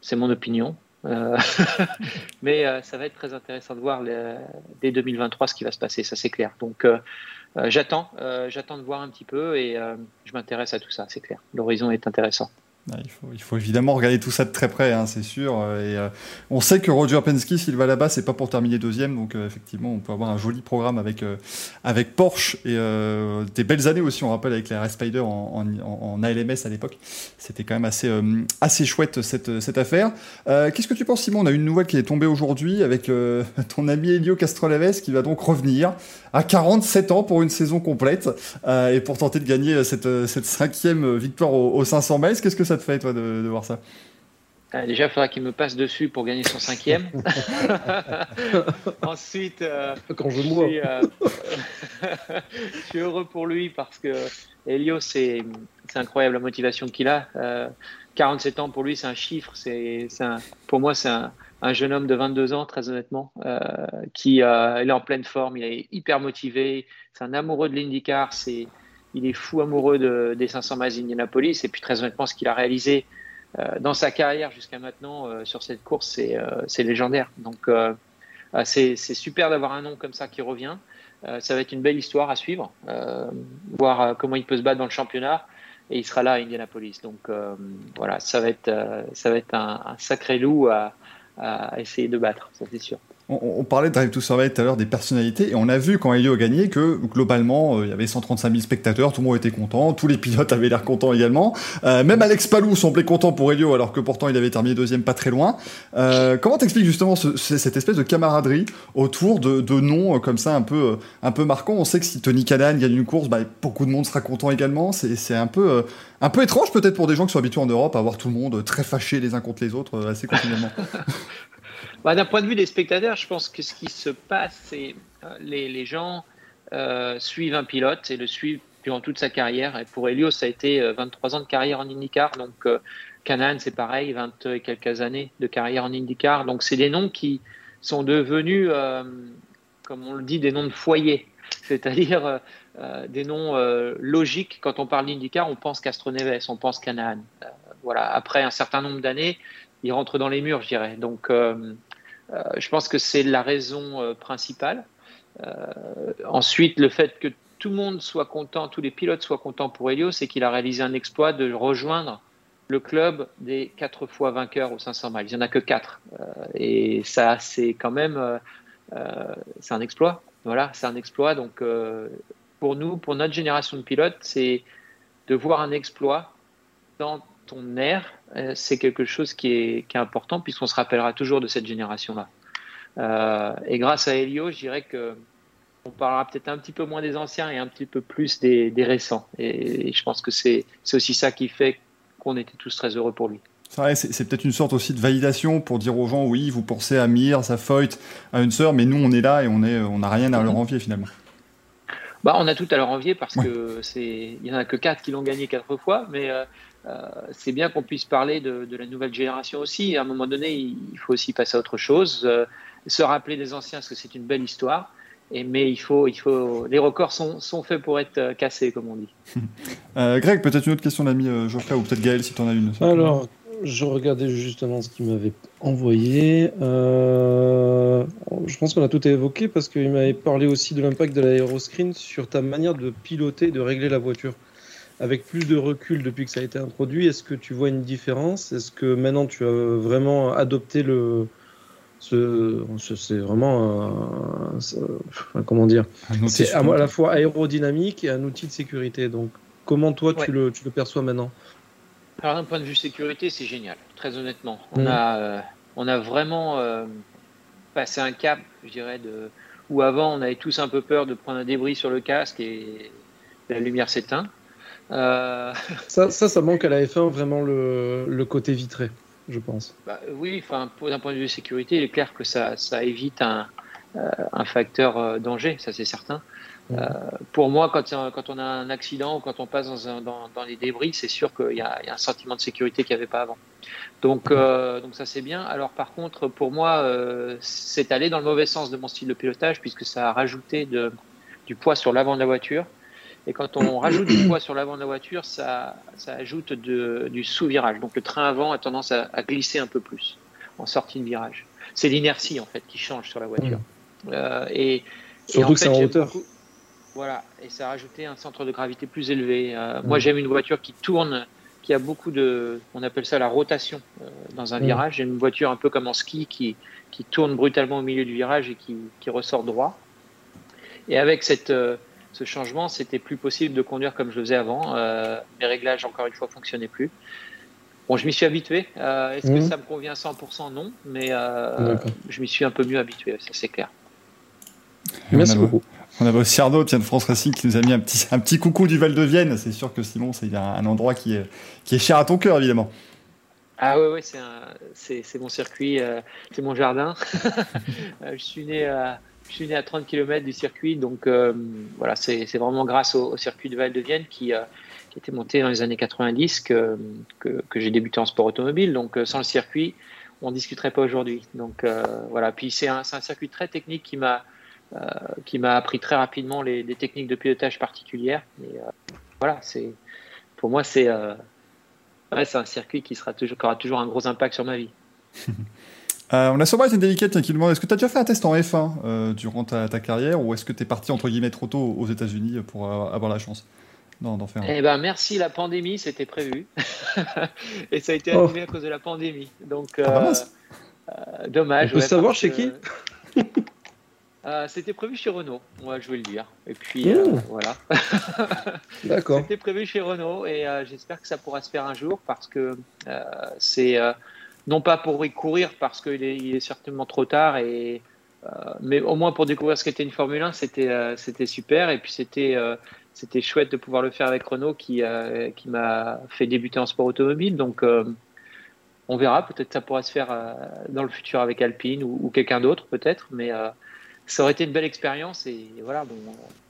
c'est mon opinion. Euh, [laughs] mais euh, ça va être très intéressant de voir dès 2023 ce qui va se passer, ça c'est clair. Donc euh, euh, j'attends, euh, j'attends de voir un petit peu et euh, je m'intéresse à tout ça, c'est clair. L'horizon est intéressant. Ouais, Il faut, évidemment regarder tout ça de très près, hein, c'est sûr. euh, Et, euh, on sait que Roger Penske, s'il va là-bas, c'est pas pour terminer deuxième. Donc, euh, effectivement, on peut avoir un joli programme avec, avec Porsche et des belles années aussi. On rappelle avec les RS Spider en, en, ALMS à l'époque. C'était quand même assez, assez chouette cette, cette affaire. Qu'est-ce que tu penses, Simon? On a une nouvelle qui est tombée aujourd'hui avec [laughs] ton ami Elio Castroneves qui va donc revenir à 47 ans pour une saison complète et pour tenter de gagner cette, cette cinquième victoire au, au 500 miles. Qu'est-ce que ça te fait, toi, de, de voir ça Euh, déjà, il faudra qu'il me passe dessus pour gagner son cinquième. [laughs] Ensuite, euh, Quand je je suis, euh, [laughs] je suis heureux pour lui parce que Elio, c'est incroyable la motivation qu'il a. Euh, 47 ans pour lui, c'est un chiffre. C'est pour moi, c'est un, un jeune homme de 22 ans, très honnêtement, euh, qui euh, il est en pleine forme, il est hyper motivé. C'est un amoureux de l'IndyCar. C'est il est fou amoureux de, des 500 miles d'Indianapolis. Et puis très honnêtement, ce qu'il a réalisé euh, dans sa carrière jusqu'à maintenant euh, sur cette course, c'est euh, légendaire. Donc c'est super d'avoir un nom comme ça qui revient. Ça va être une belle histoire à suivre, voir comment il peut se battre dans le championnat. Et il sera là à Indianapolis. Donc voilà, ça va être, ça va être un, sacré loup à essayer de battre, ça c'est sûr. On, on parlait de Drive to Survive tout à l'heure des personnalités et on a vu quand Elio a gagné que globalement euh, il y avait 135 000 spectateurs, tout le monde était content, tous les pilotes [laughs] avaient l'air contents également. Euh, même Alex Palou semblait content pour Elio alors que pourtant il avait terminé deuxième pas très loin. Euh, comment t'expliques justement ce- ce- cette espèce de camaraderie autour de, de noms comme ça un peu, un peu marquants? On sait que si Tony Canan gagne une course, bah, beaucoup de monde sera content également. C'est un peu, un peu étrange peut-être pour des gens qui sont habitués en Europe à voir tout le monde très fâché les uns contre les autres assez continuellement. [laughs] Bah, D'un point de vue des spectateurs, je pense que ce qui se passe, c'est euh, les, les gens euh, suivent un pilote et le suivent durant toute sa carrière. Et pour Elio, ça a été euh, 23 ans de carrière en IndyCar. Donc, euh, Canaan, c'est pareil, 20 et quelques années de carrière en IndyCar. Donc, c'est des noms qui sont devenus, euh, comme on le dit, des noms de foyer. [laughs] C'est-à-dire euh, euh, des noms euh, logiques. Quand on parle d'IndyCar, on pense Castroneves, on pense Canaan. Euh, voilà. Après un certain nombre d'années, il rentre dans les murs, je dirais. Donc, euh, euh, je pense que c'est la raison euh, principale. Euh, ensuite, le fait que tout le monde soit content, tous les pilotes soient contents pour Helio, c'est qu'il a réalisé un exploit de rejoindre le club des quatre fois vainqueurs aux 500 miles. Il n'y en a que quatre. Euh, et ça, c'est quand même, euh, euh, c'est un exploit. Voilà, c'est un exploit. Donc, euh, pour nous, pour notre génération de pilotes, c'est de voir un exploit dans ton air, euh, c'est quelque chose qui est, qui est important puisqu'on se rappellera toujours de cette génération-là. Euh, et grâce à Helio, je dirais que on parlera peut-être un petit peu moins des anciens et un petit peu plus des, des récents. Et, et je pense que c'est aussi ça qui fait qu'on était tous très heureux pour lui. C'est vrai, c'est c'est peut-être une sorte aussi de validation pour dire aux gens, oui, vous pensez à Mir, à Foyt, à une sœur, mais nous, on est là et on on n'a rien à leur envier finalement. Bah, on a tout à leur envier parce que c'est, il y en a que quatre qui l'ont gagné quatre fois, mais euh, euh, c'est bien qu'on puisse parler de, de la nouvelle génération aussi. À un moment donné, il faut aussi passer à autre chose, euh, se rappeler des anciens parce que c'est une belle histoire. Et, mais il faut, il faut, les records sont, sont faits pour être euh, cassés, comme on dit. [laughs] Euh, Greg, peut-être une autre question de l'ami euh, Geoffrey, ou peut-être Gaël si tu en as une. Alors, je regardais justement ce qu'il m'avait envoyé. Euh, je pense qu'on a tout évoqué parce qu'il m'avait parlé aussi de l'impact de l'aéroscreen sur ta manière de piloter, de régler la voiture. Avec plus de recul depuis que ça a été introduit, est-ce que tu vois une différence? Est-ce que maintenant tu as vraiment adopté le. Ce, ce- c'est vraiment un, comment dire? C'est à, la fois aérodynamique et un outil de sécurité. Donc, comment toi tu, le, tu le perçois maintenant? Alors d'un point de vue sécurité, c'est génial, très honnêtement. On Mm. a, euh, on a vraiment euh, passé un cap, je dirais, de où avant on avait tous un peu peur de prendre un débris sur le casque et la lumière s'éteint. Euh, Ça, [laughs] ça, ça manque à la F1 vraiment le, le côté vitré, je pense. bah, oui, enfin, d'un point de vue sécurité, il est clair que ça, ça évite un, euh, un facteur euh, danger, ça c'est certain. Euh, pour moi, quand, quand on a un accident ou quand on passe dans, un- dans, dans les débris, c'est sûr qu'il y, a il y a un sentiment de sécurité qu'il n'y avait pas avant. Donc, euh, donc ça c'est bien. Alors par contre, pour moi, euh, c'est allé dans le mauvais sens de mon style de pilotage puisque ça a rajouté de, du poids sur l'avant de la voiture. Et quand on rajoute du poids sur l'avant de la voiture, ça, ça ajoute de- du sous-virage. Donc le train avant a tendance à, à glisser un peu plus en sortie de virage. C'est l'inertie en fait qui change sur la voiture. Euh, et, et Surtout que c'est en hauteur. beaucoup- Voilà, et ça a rajouté un centre de gravité plus élevé. Euh, Moi, j'aime une voiture qui tourne, qui a beaucoup de, on appelle ça la rotation euh, dans un Mm. virage. J'aime une voiture un peu comme en ski qui, qui tourne brutalement au milieu du virage et qui, qui ressort droit. Et avec cette, ce changement, c'était plus possible de conduire comme je le faisais avant. Euh, mes réglages, encore une fois, fonctionnaient plus. Bon, je m'y suis habitué. Euh, Est-ce que Mhm. ça me convient à 100% Non, mais euh, je m'y suis un peu mieux habitué, ça c'est clair. Et Merci on, avait, beaucoup. on avait aussi Arnaud, tiens, de France Racing, qui nous a mis un petit, un petit coucou du Val de Vienne. C'est sûr que Simon, c'est un, un endroit qui est, qui est cher à ton cœur, évidemment. Ah ouais, ouais c'est mon circuit, euh, c'est mon jardin. [laughs] je, suis né à, je suis né à 30 km du circuit, donc euh, voilà, c'est vraiment grâce au, circuit de Val de Vienne qui, euh, qui était monté dans les années 90 que, j'ai débuté en sport automobile. Donc sans le circuit, on discuterait pas aujourd'hui. Donc voilà, puis c'est un, circuit très technique qui m'a qui m'a appris très rapidement les, techniques de pilotage particulières. Et, voilà, c'est pour moi c'est c'est un circuit qui, sera toujours, aura toujours un gros impact sur ma vie. [laughs] Euh, on a sûrement une délicate qui demande est-ce que tu as déjà fait un test en F1 euh, durant ta, carrière ou est-ce que tu es parti entre guillemets trop tôt aux États-Unis pour avoir la chance? D'en faire un Eh ben merci, la pandémie c'était prévu [laughs] et ça a été oh. annulé à cause de la pandémie. Donc ah, euh, dommage. On peut savoir chez qui? [laughs] Euh, c'était prévu chez Renault, moi je vais le dire. Et puis euh, voilà. [laughs] D'accord. C'était prévu chez Renault et euh, j'espère que ça pourra se faire un jour parce que c'est non pas pour y courir parce qu'il est, certainement trop tard et mais au moins pour découvrir ce qu'était une Formule 1, c'était c'était super et puis c'était c'était chouette de pouvoir le faire avec Renault qui qui m'a fait débuter en sport automobile. Donc on verra. Peut-être ça pourra se faire dans le futur avec Alpine ou, quelqu'un d'autre peut-être. Mais ça aurait été une belle expérience et voilà, bon,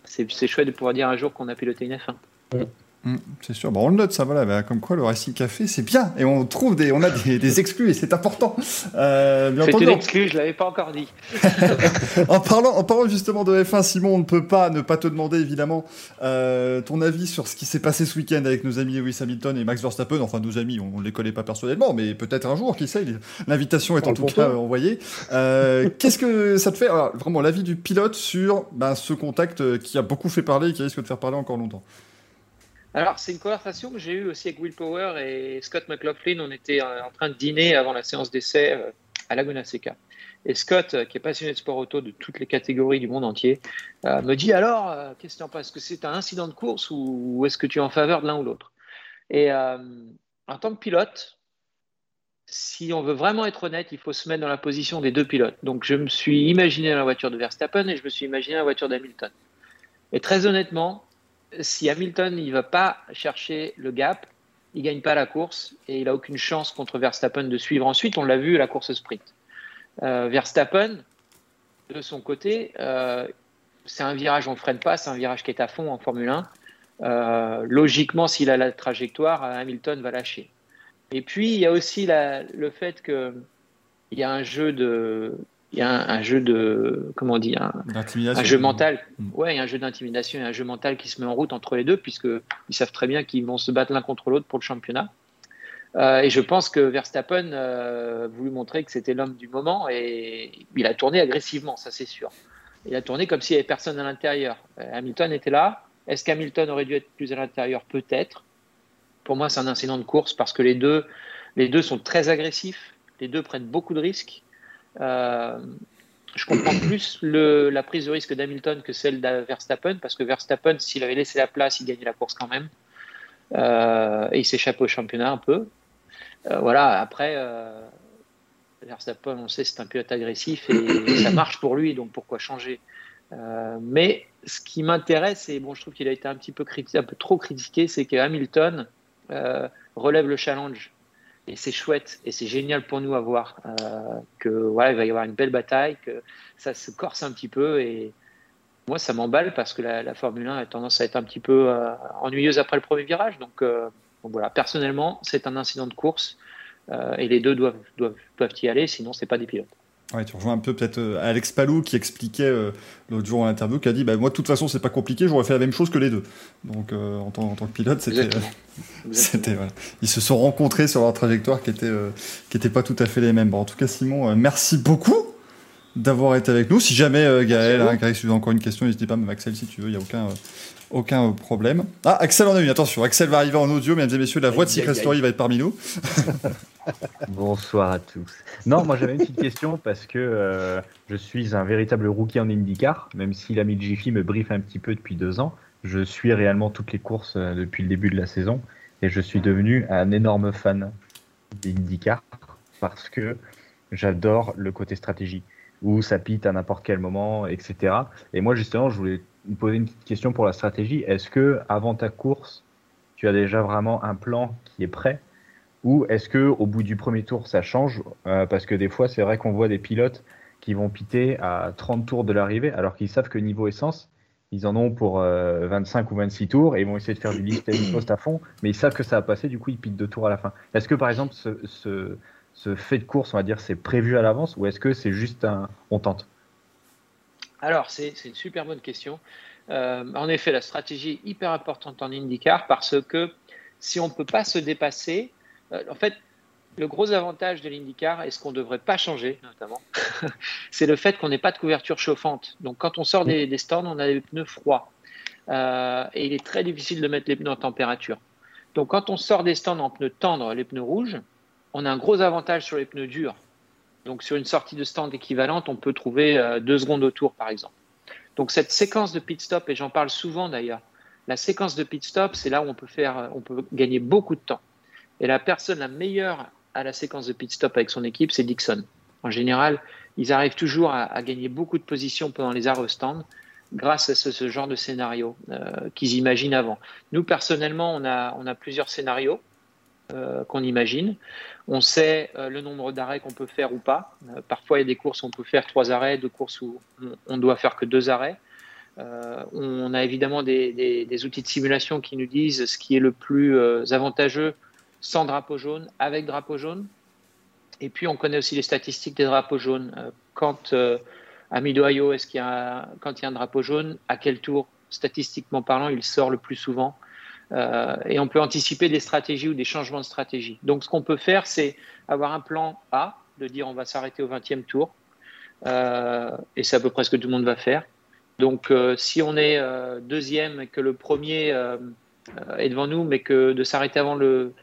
c'est chouette de pouvoir dire un jour qu'on a piloté une F1. Mm, c'est sûr, bon, on le note ça, voilà, bah, comme quoi le Racing Café c'est bien et on trouve des, on a des, des exclus et c'est important. Euh, c'est une exclue, je l'avais pas encore dit. [laughs] en parlant, en parlant justement de F1, Simon, on ne peut pas ne pas te demander évidemment euh, ton avis sur ce qui s'est passé ce week-end avec nos amis Lewis Hamilton et Max Verstappen. Enfin, nos amis, on ne les connaît pas personnellement, mais peut-être un jour, qui sait. L'invitation est en tout cas envoyée. Euh, [laughs] Qu'est-ce que ça te fait, alors, vraiment, l'avis du pilote sur ben, ce contact qui a beaucoup fait parler et qui risque de faire parler encore longtemps. Alors, c'est une conversation que j'ai eue aussi avec Will Power et Scott McLaughlin. On était euh, en train de dîner avant la séance d'essai euh, à Laguna Seca. Et Scott, euh, qui est passionné de sport auto de toutes les catégories du monde entier, me dit alors, qu'est-ce que tu en penses? Est-ce que c'est un incident de course ou, est-ce que tu es en faveur de l'un ou l'autre? Et en tant que pilote, si on veut vraiment être honnête, il faut se mettre dans la position des deux pilotes. Donc, je me suis imaginé la voiture de Verstappen et je me suis imaginé la voiture d'Hamilton. Et très honnêtement, si Hamilton ne va pas chercher le gap, il gagne pas la course et il a aucune chance contre Verstappen de suivre ensuite. On l'a vu la course sprint. Euh, Verstappen, de son côté, euh, c'est un virage, on ne freine pas, c'est un virage qui est à fond en Formule 1. Euh, logiquement, s'il a la trajectoire, Hamilton va lâcher. Et puis, il y a aussi le fait qu'il y a un jeu de, il y a un, jeu de comment on dit un, un jeu mental. Mm. ouais il y a un jeu d'intimidation et un jeu mental qui se met en route entre les deux puisque ils savent très bien qu'ils vont se battre l'un contre l'autre pour le championnat. Euh, et je pense que Verstappen euh, voulu montrer que c'était l'homme du moment et il a tourné agressivement ça c'est sûr. Il a tourné comme s'il n'y avait personne à l'intérieur. Euh, Hamilton était là. Est-ce qu'Hamilton aurait dû être plus à l'intérieur? Peut-être. Pour moi c'est un incident de course parce que les deux les deux sont très agressifs. Les deux prennent beaucoup de risques je comprends [clears throat] plus le, la prise de risque d'Hamilton que celle de Verstappen, parce que Verstappen, s'il avait laissé la place, il gagnait la course quand même. Euh, et il s'échappe au championnat un peu. Euh, voilà, après, Verstappen, on sait, c'est un pilote agressif et, [clears throat] ça marche pour lui, donc pourquoi changer? Mais ce qui m'intéresse, et bon, je trouve qu'il a été un petit peu, critiqué, un peu trop critiqué, c'est que Hamilton relève le challenge et c'est chouette et c'est génial pour nous à voir euh, que voilà, il va y avoir une belle bataille, que ça se corse un petit peu et moi ça m'emballe parce que la, Formule 1 a tendance à être un petit peu euh, ennuyeuse après le premier virage. Donc, euh, donc voilà, personnellement c'est un incident de course et les deux doivent, doivent, doivent y aller, sinon c'est pas des pilotes. Ouais, tu rejoins un peu peut-être euh, Alex Palou qui expliquait euh, l'autre jour en interview, qui a dit bah, Moi, de toute façon, c'est pas compliqué, j'aurais fait la même chose que les deux. Donc, euh, en, tant, en, tant, que pilote, c'était. [laughs] voilà. Ils se sont rencontrés sur leur trajectoire qui était, qui était pas tout à fait les mêmes. Bon, en tout cas, Simon, merci beaucoup d'avoir été avec nous. Si jamais Gaël, hein, si vous avez encore une question, n'hésitez pas, même Axel, si tu veux, il n'y a aucun aucun problème. Ah, Axel en a une, attention, Axel va arriver en audio, mesdames et messieurs, la voix de Secret Story va être parmi nous. [laughs] Bonsoir à tous. Non, moi j'avais une petite question parce que euh, je suis un véritable rookie en IndyCar, même si l'ami Jiffy me briefe un petit peu depuis deux ans. Je suis réellement toutes les courses euh, depuis le début de la saison et je suis devenu un énorme fan d'IndyCar parce que j'adore le côté stratégie où ça pite à n'importe quel moment, etc. Et moi justement, je voulais me poser une petite question pour la stratégie. Est-ce que avant ta course, tu as déjà vraiment un plan qui est prêt? Ou est-ce que au bout du premier tour, ça change? Euh, Parce que des fois, c'est vrai qu'on voit des pilotes qui vont piter à 30 tours de l'arrivée, alors qu'ils savent que niveau essence, ils en ont pour 25 ou 26 tours et ils vont essayer de faire du lift [coughs] post à fond, mais ils savent que ça va passer, du coup, ils pitent deux tours à la fin. Est-ce que par exemple, ce, ce fait de course, on va dire, c'est prévu à l'avance ou est-ce que c'est juste un on tente? Alors, c'est une super bonne question. Euh, en effet, la stratégie est hyper importante en IndyCar parce que si on ne peut pas se dépasser, euh, en fait, le gros avantage de l'IndyCar, et ce qu'on ne devrait pas changer notamment, [laughs] c'est le fait qu'on n'ait pas de couverture chauffante. Donc quand on sort des, stands, on a des pneus froids. Euh, et il est très difficile de mettre les pneus en température. Donc quand on sort des stands en pneus tendres, les pneus rouges, on a un gros avantage sur les pneus durs. Donc sur une sortie de stand équivalente, on peut trouver euh, deux secondes au tour, par exemple. Donc cette séquence de pit stop, et j'en parle souvent d'ailleurs, la séquence de pit stop, c'est là où on peut faire, euh, on peut gagner beaucoup de temps. Et la personne la meilleure à la séquence de pit stop avec son équipe, c'est Dixon. En général, ils arrivent toujours à, gagner beaucoup de positions pendant les arrêts stand grâce à ce, genre de scénario euh, qu'ils imaginent avant. Nous, personnellement, on a, on a plusieurs scénarios. Euh, qu'on imagine. On sait euh, le nombre d'arrêts qu'on peut faire ou pas. Euh, parfois, il y a des courses où on peut faire trois arrêts, deux courses où on ne doit faire que deux arrêts. on a évidemment des, outils de simulation qui nous disent ce qui est le plus avantageux sans drapeau jaune, avec drapeau jaune. Et puis, on connaît aussi les statistiques des drapeaux jaunes. quand à Mid-Ohio, est-ce qu'il y a, quand il y a un drapeau jaune, à quel tour, statistiquement parlant, il sort le plus souvent euh, et on peut anticiper des stratégies ou des changements de stratégie. Donc, ce qu'on peut faire, c'est avoir un plan A, de dire on va s'arrêter au 20e tour. Euh, et c'est à peu près ce que tout le monde va faire. Donc, euh, si on est deuxième et que le premier est devant nous, mais que de s'arrêter avant le,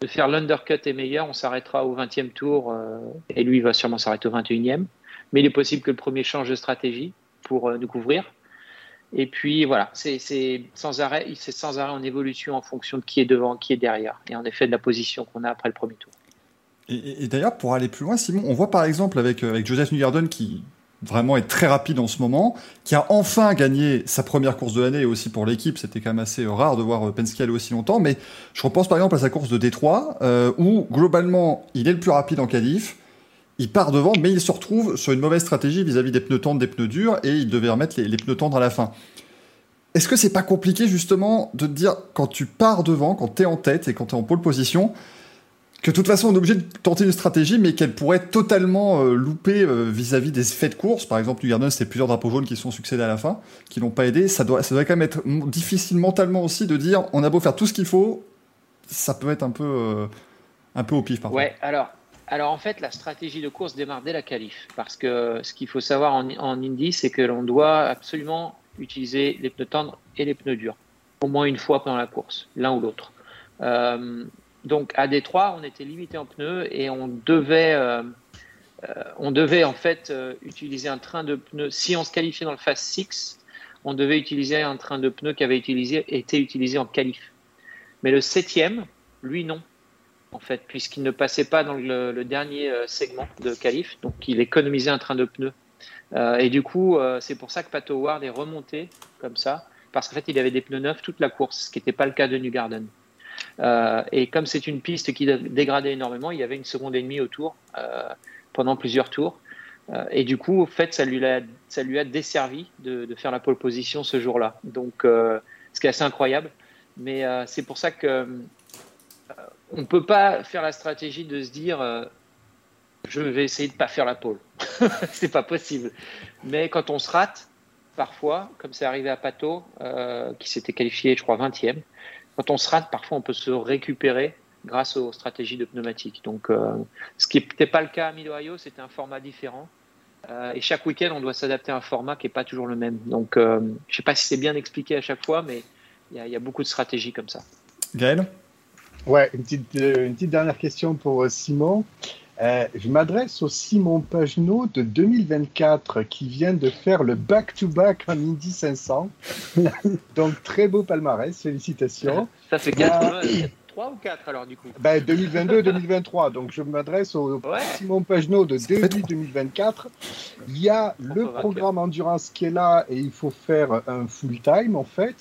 de faire l'undercut est meilleur, on s'arrêtera au 20e tour et lui va sûrement s'arrêter au 21e. Mais il est possible que le premier change de stratégie pour nous couvrir. Et puis voilà, c'est sans arrêt, c'est sans arrêt en évolution en fonction de qui est devant, qui est derrière, et en effet de la position qu'on a après le premier tour. Et, d'ailleurs, pour aller plus loin, Simon, on voit par exemple avec, avec Joseph Newgarden qui vraiment est très rapide en ce moment, qui a enfin gagné sa première course de l'année et aussi pour l'équipe, c'était quand même assez rare de voir Penske aller aussi longtemps, mais je repense par exemple à sa course de Détroit, euh, où globalement il est le plus rapide en qualif, il part devant, mais il se retrouve sur une mauvaise stratégie vis-à-vis des pneus tendres, des pneus durs, et il devait remettre les, pneus tendres à la fin. Est-ce que c'est pas compliqué justement de te dire quand tu pars devant, quand tu es en tête et quand tu es en pole position, que de toute façon on est obligé de tenter une stratégie, mais qu'elle pourrait totalement euh, loupée euh, vis-à-vis des faits de course? Par exemple, New Garden, c'est plusieurs drapeaux jaunes qui sont succédés à la fin, qui l'ont pas aidé. Ça doit, ça doit quand même être difficile mentalement aussi de dire on a beau faire tout ce qu'il faut, ça peut être un peu, euh, un peu au pif parfois. Ouais, alors alors en fait, la stratégie de course démarre dès la qualif, parce que ce qu'il faut savoir en, en c'est que l'on doit absolument utiliser les pneus tendres et les pneus durs, au moins une fois pendant la course, l'un ou l'autre. Euh, donc à Détroit, on était limité en pneus et on devait, euh, euh, on devait en fait utiliser un train de pneus. Si on se qualifiait dans le Fast 6, on devait utiliser un train de pneus qui avait été utilisé en qualif. Mais le septième, lui non en fait, puisqu'il ne passait pas dans le, dernier euh, segment de qualif, donc il économisait un train de pneus. Euh, et du coup, euh, c'est pour ça que Pat Howard est remonté comme ça, parce qu'en fait, il avait des pneus neufs toute la course, ce qui n'était pas le cas de New Garden. et comme c'est une piste qui dégradait énormément, il y avait une seconde et demie autour pendant plusieurs tours. et du coup, en fait, ça lui a, ça lui a desservi de, de faire la pole position ce jour-là. Donc, ce qui est assez incroyable. Mais c'est pour ça que on ne peut pas faire la stratégie de se dire euh, je vais essayer de ne pas faire la pole. [laughs] c'est pas possible. Mais quand on se rate, parfois, comme c'est arrivé à Pato, euh, qui s'était qualifié, je crois, 20e, quand on se rate, parfois on peut se récupérer grâce aux stratégies de pneumatiques. Donc, euh, ce qui n'était pas le cas à Mid-Ohio, c'était un format différent. et chaque week-end, on doit s'adapter à un format qui n'est pas toujours le même. Donc, je ne sais pas si c'est bien expliqué à chaque fois, mais il y, y, a beaucoup de stratégies comme ça. Gaël? Ouais, une petite, euh, une petite dernière question pour euh, Simon. Euh, je m'adresse au Simon Pagenaud de 2024 qui vient de faire le back-to-back en Indy 500. [laughs] Donc très beau palmarès, félicitations. Ça fait 4, 3 ou 4 alors du coup? Ben, 2022-2023. Donc je m'adresse au Simon Pagenaud de début 2024. Il y a le programme Endurance qui est là et il faut faire un full-time en fait.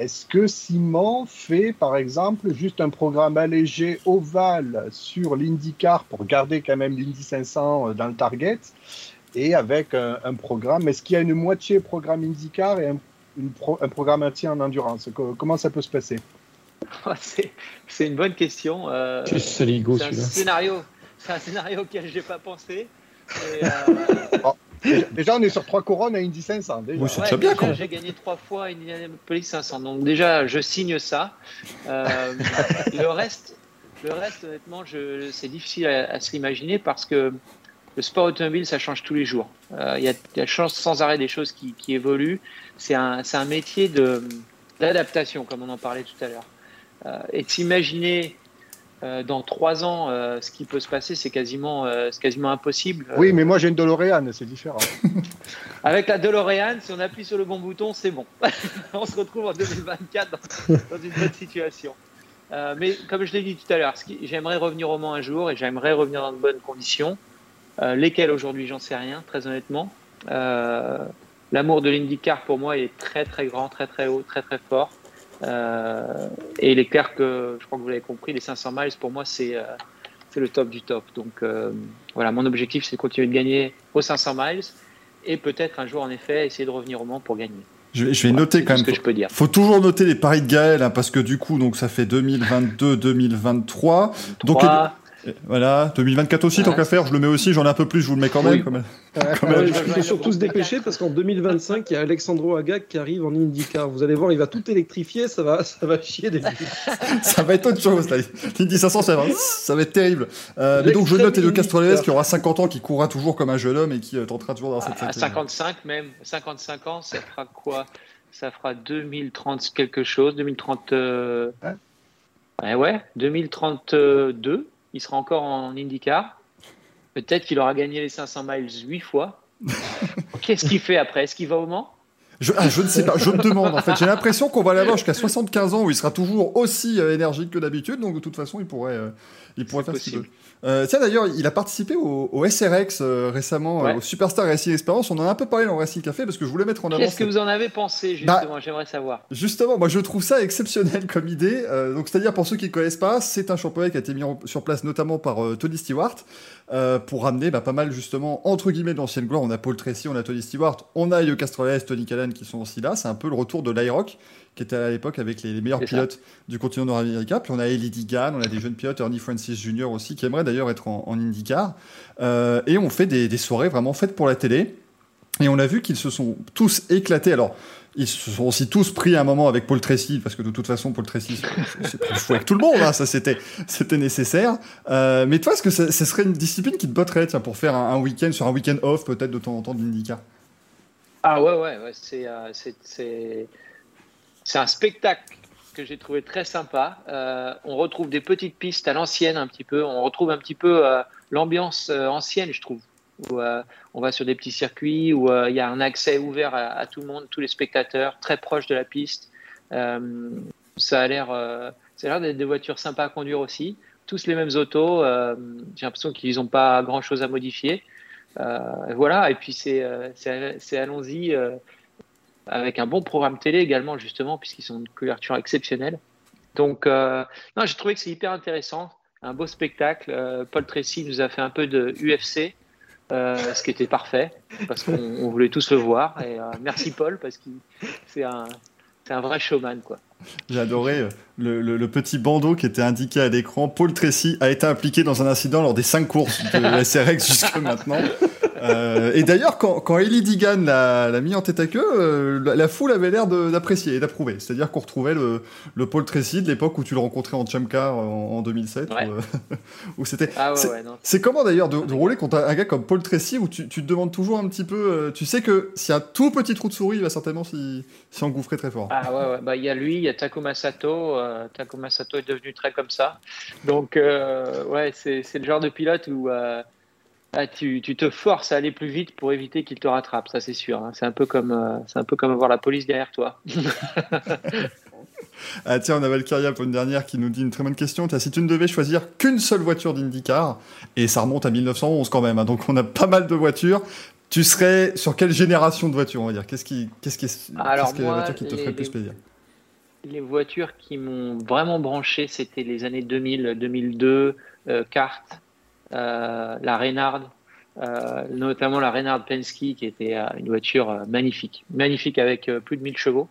Est-ce que Simon fait, par exemple, juste un programme allégé ovale sur l'IndyCar pour garder quand même l'Indy 500 dans le target et avec un, programme, est-ce qu'il y a une moitié programme IndyCar et un, un programme entier en endurance? Comment ça peut se passer? [laughs] C'est une bonne question. Euh, c'est un scénario, c'est un scénario auquel je n'ai pas pensé. Euh, [laughs] oh, déjà, on est sur trois couronnes à Indy 500. Déjà. c'est bien. J'ai gagné trois fois à Indianapolis 500. Donc déjà, je signe ça. Euh, [laughs] le reste, le reste, honnêtement, c'est difficile à, à se l'imaginer parce que le sport automobile, ça change tous les jours. Euh, il y, a, sans arrêt des choses qui, évoluent. C'est un, un, métier d'adaptation, comme on en parlait tout à l'heure. Euh, et s'imaginer euh, dans trois ans ce qui peut se passer, c'est quasiment, quasiment impossible. Oui, mais moi j'ai une DeLorean, c'est différent. [laughs] Avec la DeLorean, si on appuie sur le bon bouton, c'est bon. [laughs] on se retrouve en 2024 dans, dans une bonne situation. mais comme je l'ai dit tout à l'heure, j'aimerais revenir au Mans un jour et j'aimerais revenir dans de bonnes conditions. Euh, lesquels aujourd'hui, j'en sais rien, très honnêtement. Euh, l'amour de l'IndyCar pour moi est très très grand, très très haut, très très fort. Euh, et il est clair que, je crois que vous l'avez compris, les 500 miles pour moi c'est le top du top. Donc voilà, mon objectif c'est de continuer de gagner aux 500 miles et peut-être un jour en effet essayer de revenir au Mans pour gagner. Je vais, noter quand même. Ce que je peux dire. Faut toujours noter les paris de Gaël hein, parce que du coup donc ça fait 2022, 2023. Donc voilà, 2024 aussi, tant qu'à faire, je le mets aussi, j'en ai un peu plus, je vous le mets quand même. il faut surtout se dépêcher parce qu'en 2025, il y a Alexandro Agag qui arrive en IndyCar. Vous allez voir, il va tout électrifier, ça va, ça va chier des [laughs] Ça va être autre chose, L'Indy 500, ça va, ça va être terrible. Euh, mais donc, je note Elio Castroneves qui aura 50 ans, qui courra toujours comme un jeune homme et qui euh, tentera toujours dans cette À 55 même, 55 ans, ça fera quoi? Ça fera 2030 quelque chose, 2030. Euh... Ouais, ouais, 2032 il sera encore en IndyCar. Peut-être qu'il aura gagné les 500 miles huit fois. [laughs] Qu'est-ce qu'il fait après? Est-ce qu'il va au Mans? Je, ah, je, ne sais pas, je me demande en fait. J'ai l'impression qu'on va l'avoir jusqu'à 75 ans où il sera toujours aussi euh, énergique que d'habitude, donc de toute façon il pourrait, euh, il pourrait faire ce qu'il veut. Euh, tiens d'ailleurs, il a participé au, SRX euh, récemment, euh, au Superstar Racing Experience. On en a un peu parlé dans Racing Café parce que je voulais mettre en avant. Qu'est-ce que vous en avez pensé justement bah, J'aimerais savoir. Justement, moi je trouve ça exceptionnel comme idée. donc c'est-à-dire pour ceux qui ne connaissent pas, c'est un championnat qui a été mis sur place notamment par Tony Stewart pour ramener bah, pas mal justement entre guillemets de l'ancienne gloire. On a Paul Tracy, on a Tony Stewart, on a Yo Castroles, Tony Callan qui sont aussi là. C'est un peu le retour de l'IROC qui était à l'époque avec les, meilleurs pilotes du continent nord-américain. Puis on a Ellie Digan, on a des jeunes pilotes, Ernie Francis Jr. aussi, qui aimerait d'ailleurs être en, IndyCar. Euh, et on fait des, soirées vraiment faites pour la télé. Et on a vu qu'ils se sont tous éclatés. Alors, ils se sont aussi tous pris un moment avec Paul Tracy, parce que de toute façon, Paul Tracy, c'est pas fou avec tout le monde, hein, ça c'était, c'était nécessaire. Euh, mais toi, est-ce que ce serait une discipline qui te botterait, tiens, pour faire un, week-end, sur un week-end off, peut-être de temps en temps de l'IndyCar? Ah ouais, ouais, ouais c'est, euh, c'est, c'est un spectacle que j'ai trouvé très sympa. Euh, on retrouve des petites pistes à l'ancienne un petit peu. On retrouve un petit peu euh, l'ambiance euh, ancienne, je trouve. On va sur des petits circuits où il y a un accès ouvert à, tout le monde, tous les spectateurs, très proche de la piste. ça a l'air, d'être des voitures sympas à conduire aussi. Tous les mêmes autos. j'ai l'impression qu'ils n'ont pas grand-chose à modifier. voilà. Et puis c'est, allons-y avec un bon programme télé également, justement, puisqu'ils sont une couverture exceptionnelle. Donc, euh, non, j'ai trouvé que c'est hyper intéressant, un beau spectacle. Euh, Paul Tracy nous a fait un peu de UFC, euh, ce qui était parfait, parce qu'on voulait tous le voir. Et merci Paul, parce que c'est un, un vrai showman, quoi. J'ai adoré le, le, petit bandeau qui était indiqué à l'écran. Paul Tracy a été impliqué dans un incident lors des cinq courses de [laughs] SRX jusque maintenant. Euh, et d'ailleurs, quand, quand Ellie Digan l'a mis en tête à queue, euh, la, foule avait l'air d'apprécier et d'approuver. C'est-à-dire qu'on retrouvait le, le Paul Tracy de l'époque où tu le rencontrais en Champ en, en 2007. Ouais. [laughs] Où, c'était. Ah ouais, c'est comment d'ailleurs de, de, rouler contre un gars comme Paul Tracy où tu, tu, te demandes toujours un petit peu. Euh, tu sais que s'il y a un tout petit trou de souris, il va certainement s'y engouffrer très fort. Ah ouais, ouais. Bah, il y a lui, il y a Takuma Sato. Takuma Sato est devenu très comme ça. Donc, ouais, c'est le genre de pilote où ah, tu, te forces à aller plus vite pour éviter qu'il te rattrape, ça c'est sûr. Hein. C'est un peu comme euh, c'est un peu comme avoir la police derrière toi. [laughs] ah tiens, on a Valkyria pour une dernière qui nous dit une très bonne question. si tu ne devais choisir qu'une seule voiture d'IndyCar, et ça remonte à 1911 quand même, hein, donc on a pas mal de voitures. Tu serais sur quelle génération de voitures, on va dire? Qu'est-ce qui, qu'est-ce qui, Alors, la voiture qui te ferait plus plaisir? les voitures qui m'ont vraiment branché, c'était les années 2000, 2002, euh, Kart, la Reynard, euh, notamment la Reynard Penske, qui était euh, une voiture euh, magnifique, magnifique avec euh, plus de 1000 chevaux.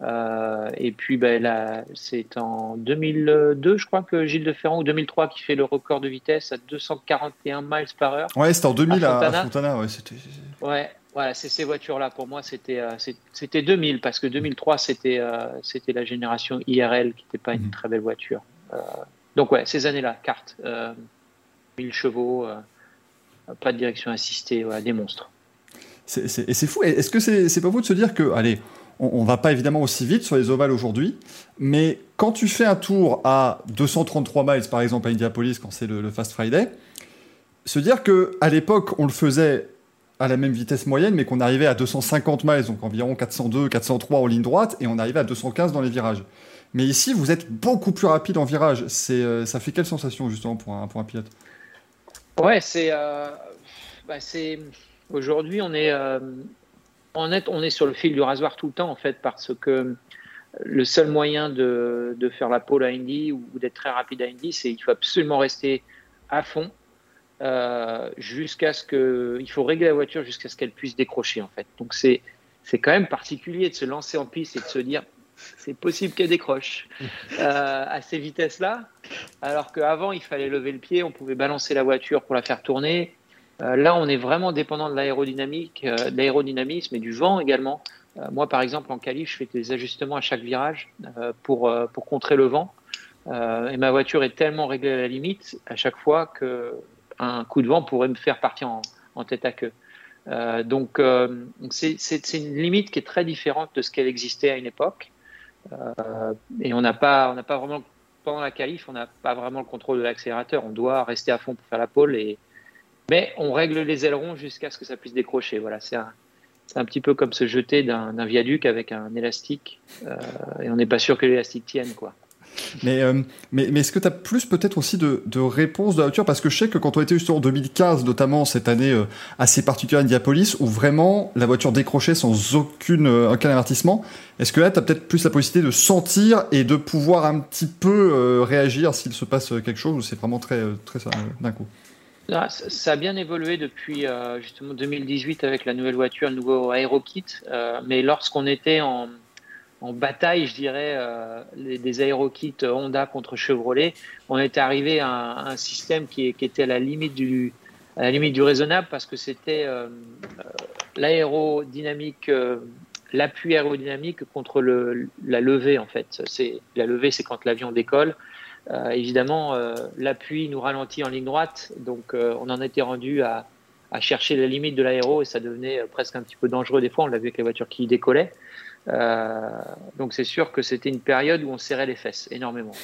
Euh, et puis, ben, là, c'est en 2002, je crois que Gilles de Ferrand, ou 2003, qui fait le record de vitesse à 241 miles par heure. Ouais, c'était en 2000 à, à Fontana. Ouais, c'était. Ouais, voilà, c'est ces voitures-là. Pour moi, c'était euh, c'est- c'était 2000 parce que 2003, c'était euh, c'était la génération IRL qui n'était pas une Mhm. très belle voiture. Euh, donc ouais, ces années-là, carte, euh, 1000 chevaux, euh, pas de direction assistée, des monstres. Et c'est fou. Est-ce que c'est pas vous de se dire que, allez, on, on va pas évidemment aussi vite sur les ovales aujourd'hui, mais quand tu fais un tour à 233 miles, par exemple, à Indianapolis, quand c'est le, Fast Friday, se dire que à l'époque, on le faisait à la même vitesse moyenne, mais qu'on arrivait à 250 miles, donc environ 402, 403 en ligne droite, et on arrivait à 215 dans les virages. Mais ici, vous êtes beaucoup plus rapide en virage. Euh, ça fait quelle sensation justement pour un pilote? Ouais, c'est euh, bah, c'est aujourd'hui on est euh, on est on est sur le fil du rasoir tout le temps en fait parce que le seul moyen de, de faire la pole à Indy ou d'être très rapide à Indy, c'est il faut absolument rester à fond euh, jusqu'à ce que il faut régler la voiture jusqu'à ce qu'elle puisse décrocher en fait. Donc c'est c'est quand même particulier de se lancer en piste et de se dire c'est possible qu'elle décroche [laughs] euh, à ces vitesses-là, alors qu'avant il fallait lever le pied, on pouvait balancer la voiture pour la faire tourner. Euh, là, on est vraiment dépendant de l'aérodynamique, euh, de l'aérodynamisme et du vent également. Moi, par exemple, en qualif, je fais des ajustements à chaque virage pour pour contrer le vent. Et ma voiture est tellement réglée à la limite à chaque fois que un coup de vent pourrait me faire partir en, en tête à queue. Euh, donc, euh, c'est une limite qui est très différente de ce qu'elle existait à une époque. Euh, et on n'a pas, on n'a pas vraiment pendant la qualif, on n'a pas vraiment le contrôle de l'accélérateur. On doit rester à fond pour faire la pole et mais on règle les ailerons jusqu'à ce que ça puisse décrocher. Voilà, c'est un, un petit peu comme se jeter d'un d'un viaduc avec un élastique euh, et on n'est pas sûr que l'élastique tienne quoi. Mais, euh, mais, mais est-ce que tu as plus peut-être aussi de, de réponses de la voiture Parce que je sais que quand on était justement en 2015, notamment cette année euh, assez particulière à Indianapolis, où vraiment la voiture décrochait sans aucune, euh, aucun avertissement, est-ce que là tu as peut-être plus la possibilité de sentir et de pouvoir un petit peu réagir s'il se passe quelque chose ou c'est vraiment très, très d'un coup? Ah, ça a bien évolué depuis justement 2018 avec la nouvelle voiture, le nouveau AeroKit. Euh, mais lorsqu'on était en, en bataille, je dirais, euh, des AeroKits Honda contre Chevrolet, on était arrivé à un, système qui, était à la limite du raisonnable parce que c'était euh, euh, l'aérodynamique, l'appui aérodynamique contre la levée en fait. La levée, c'est quand l'avion décolle. Évidemment, l'appui nous ralentit en ligne droite, donc on en était rendu à, à chercher la limite de l'aéro et ça devenait presque un petit peu dangereux des fois. On l'a vu avec les voitures qui décollaient. Euh, donc c'est sûr que c'était une période où on serrait les fesses énormément. [laughs]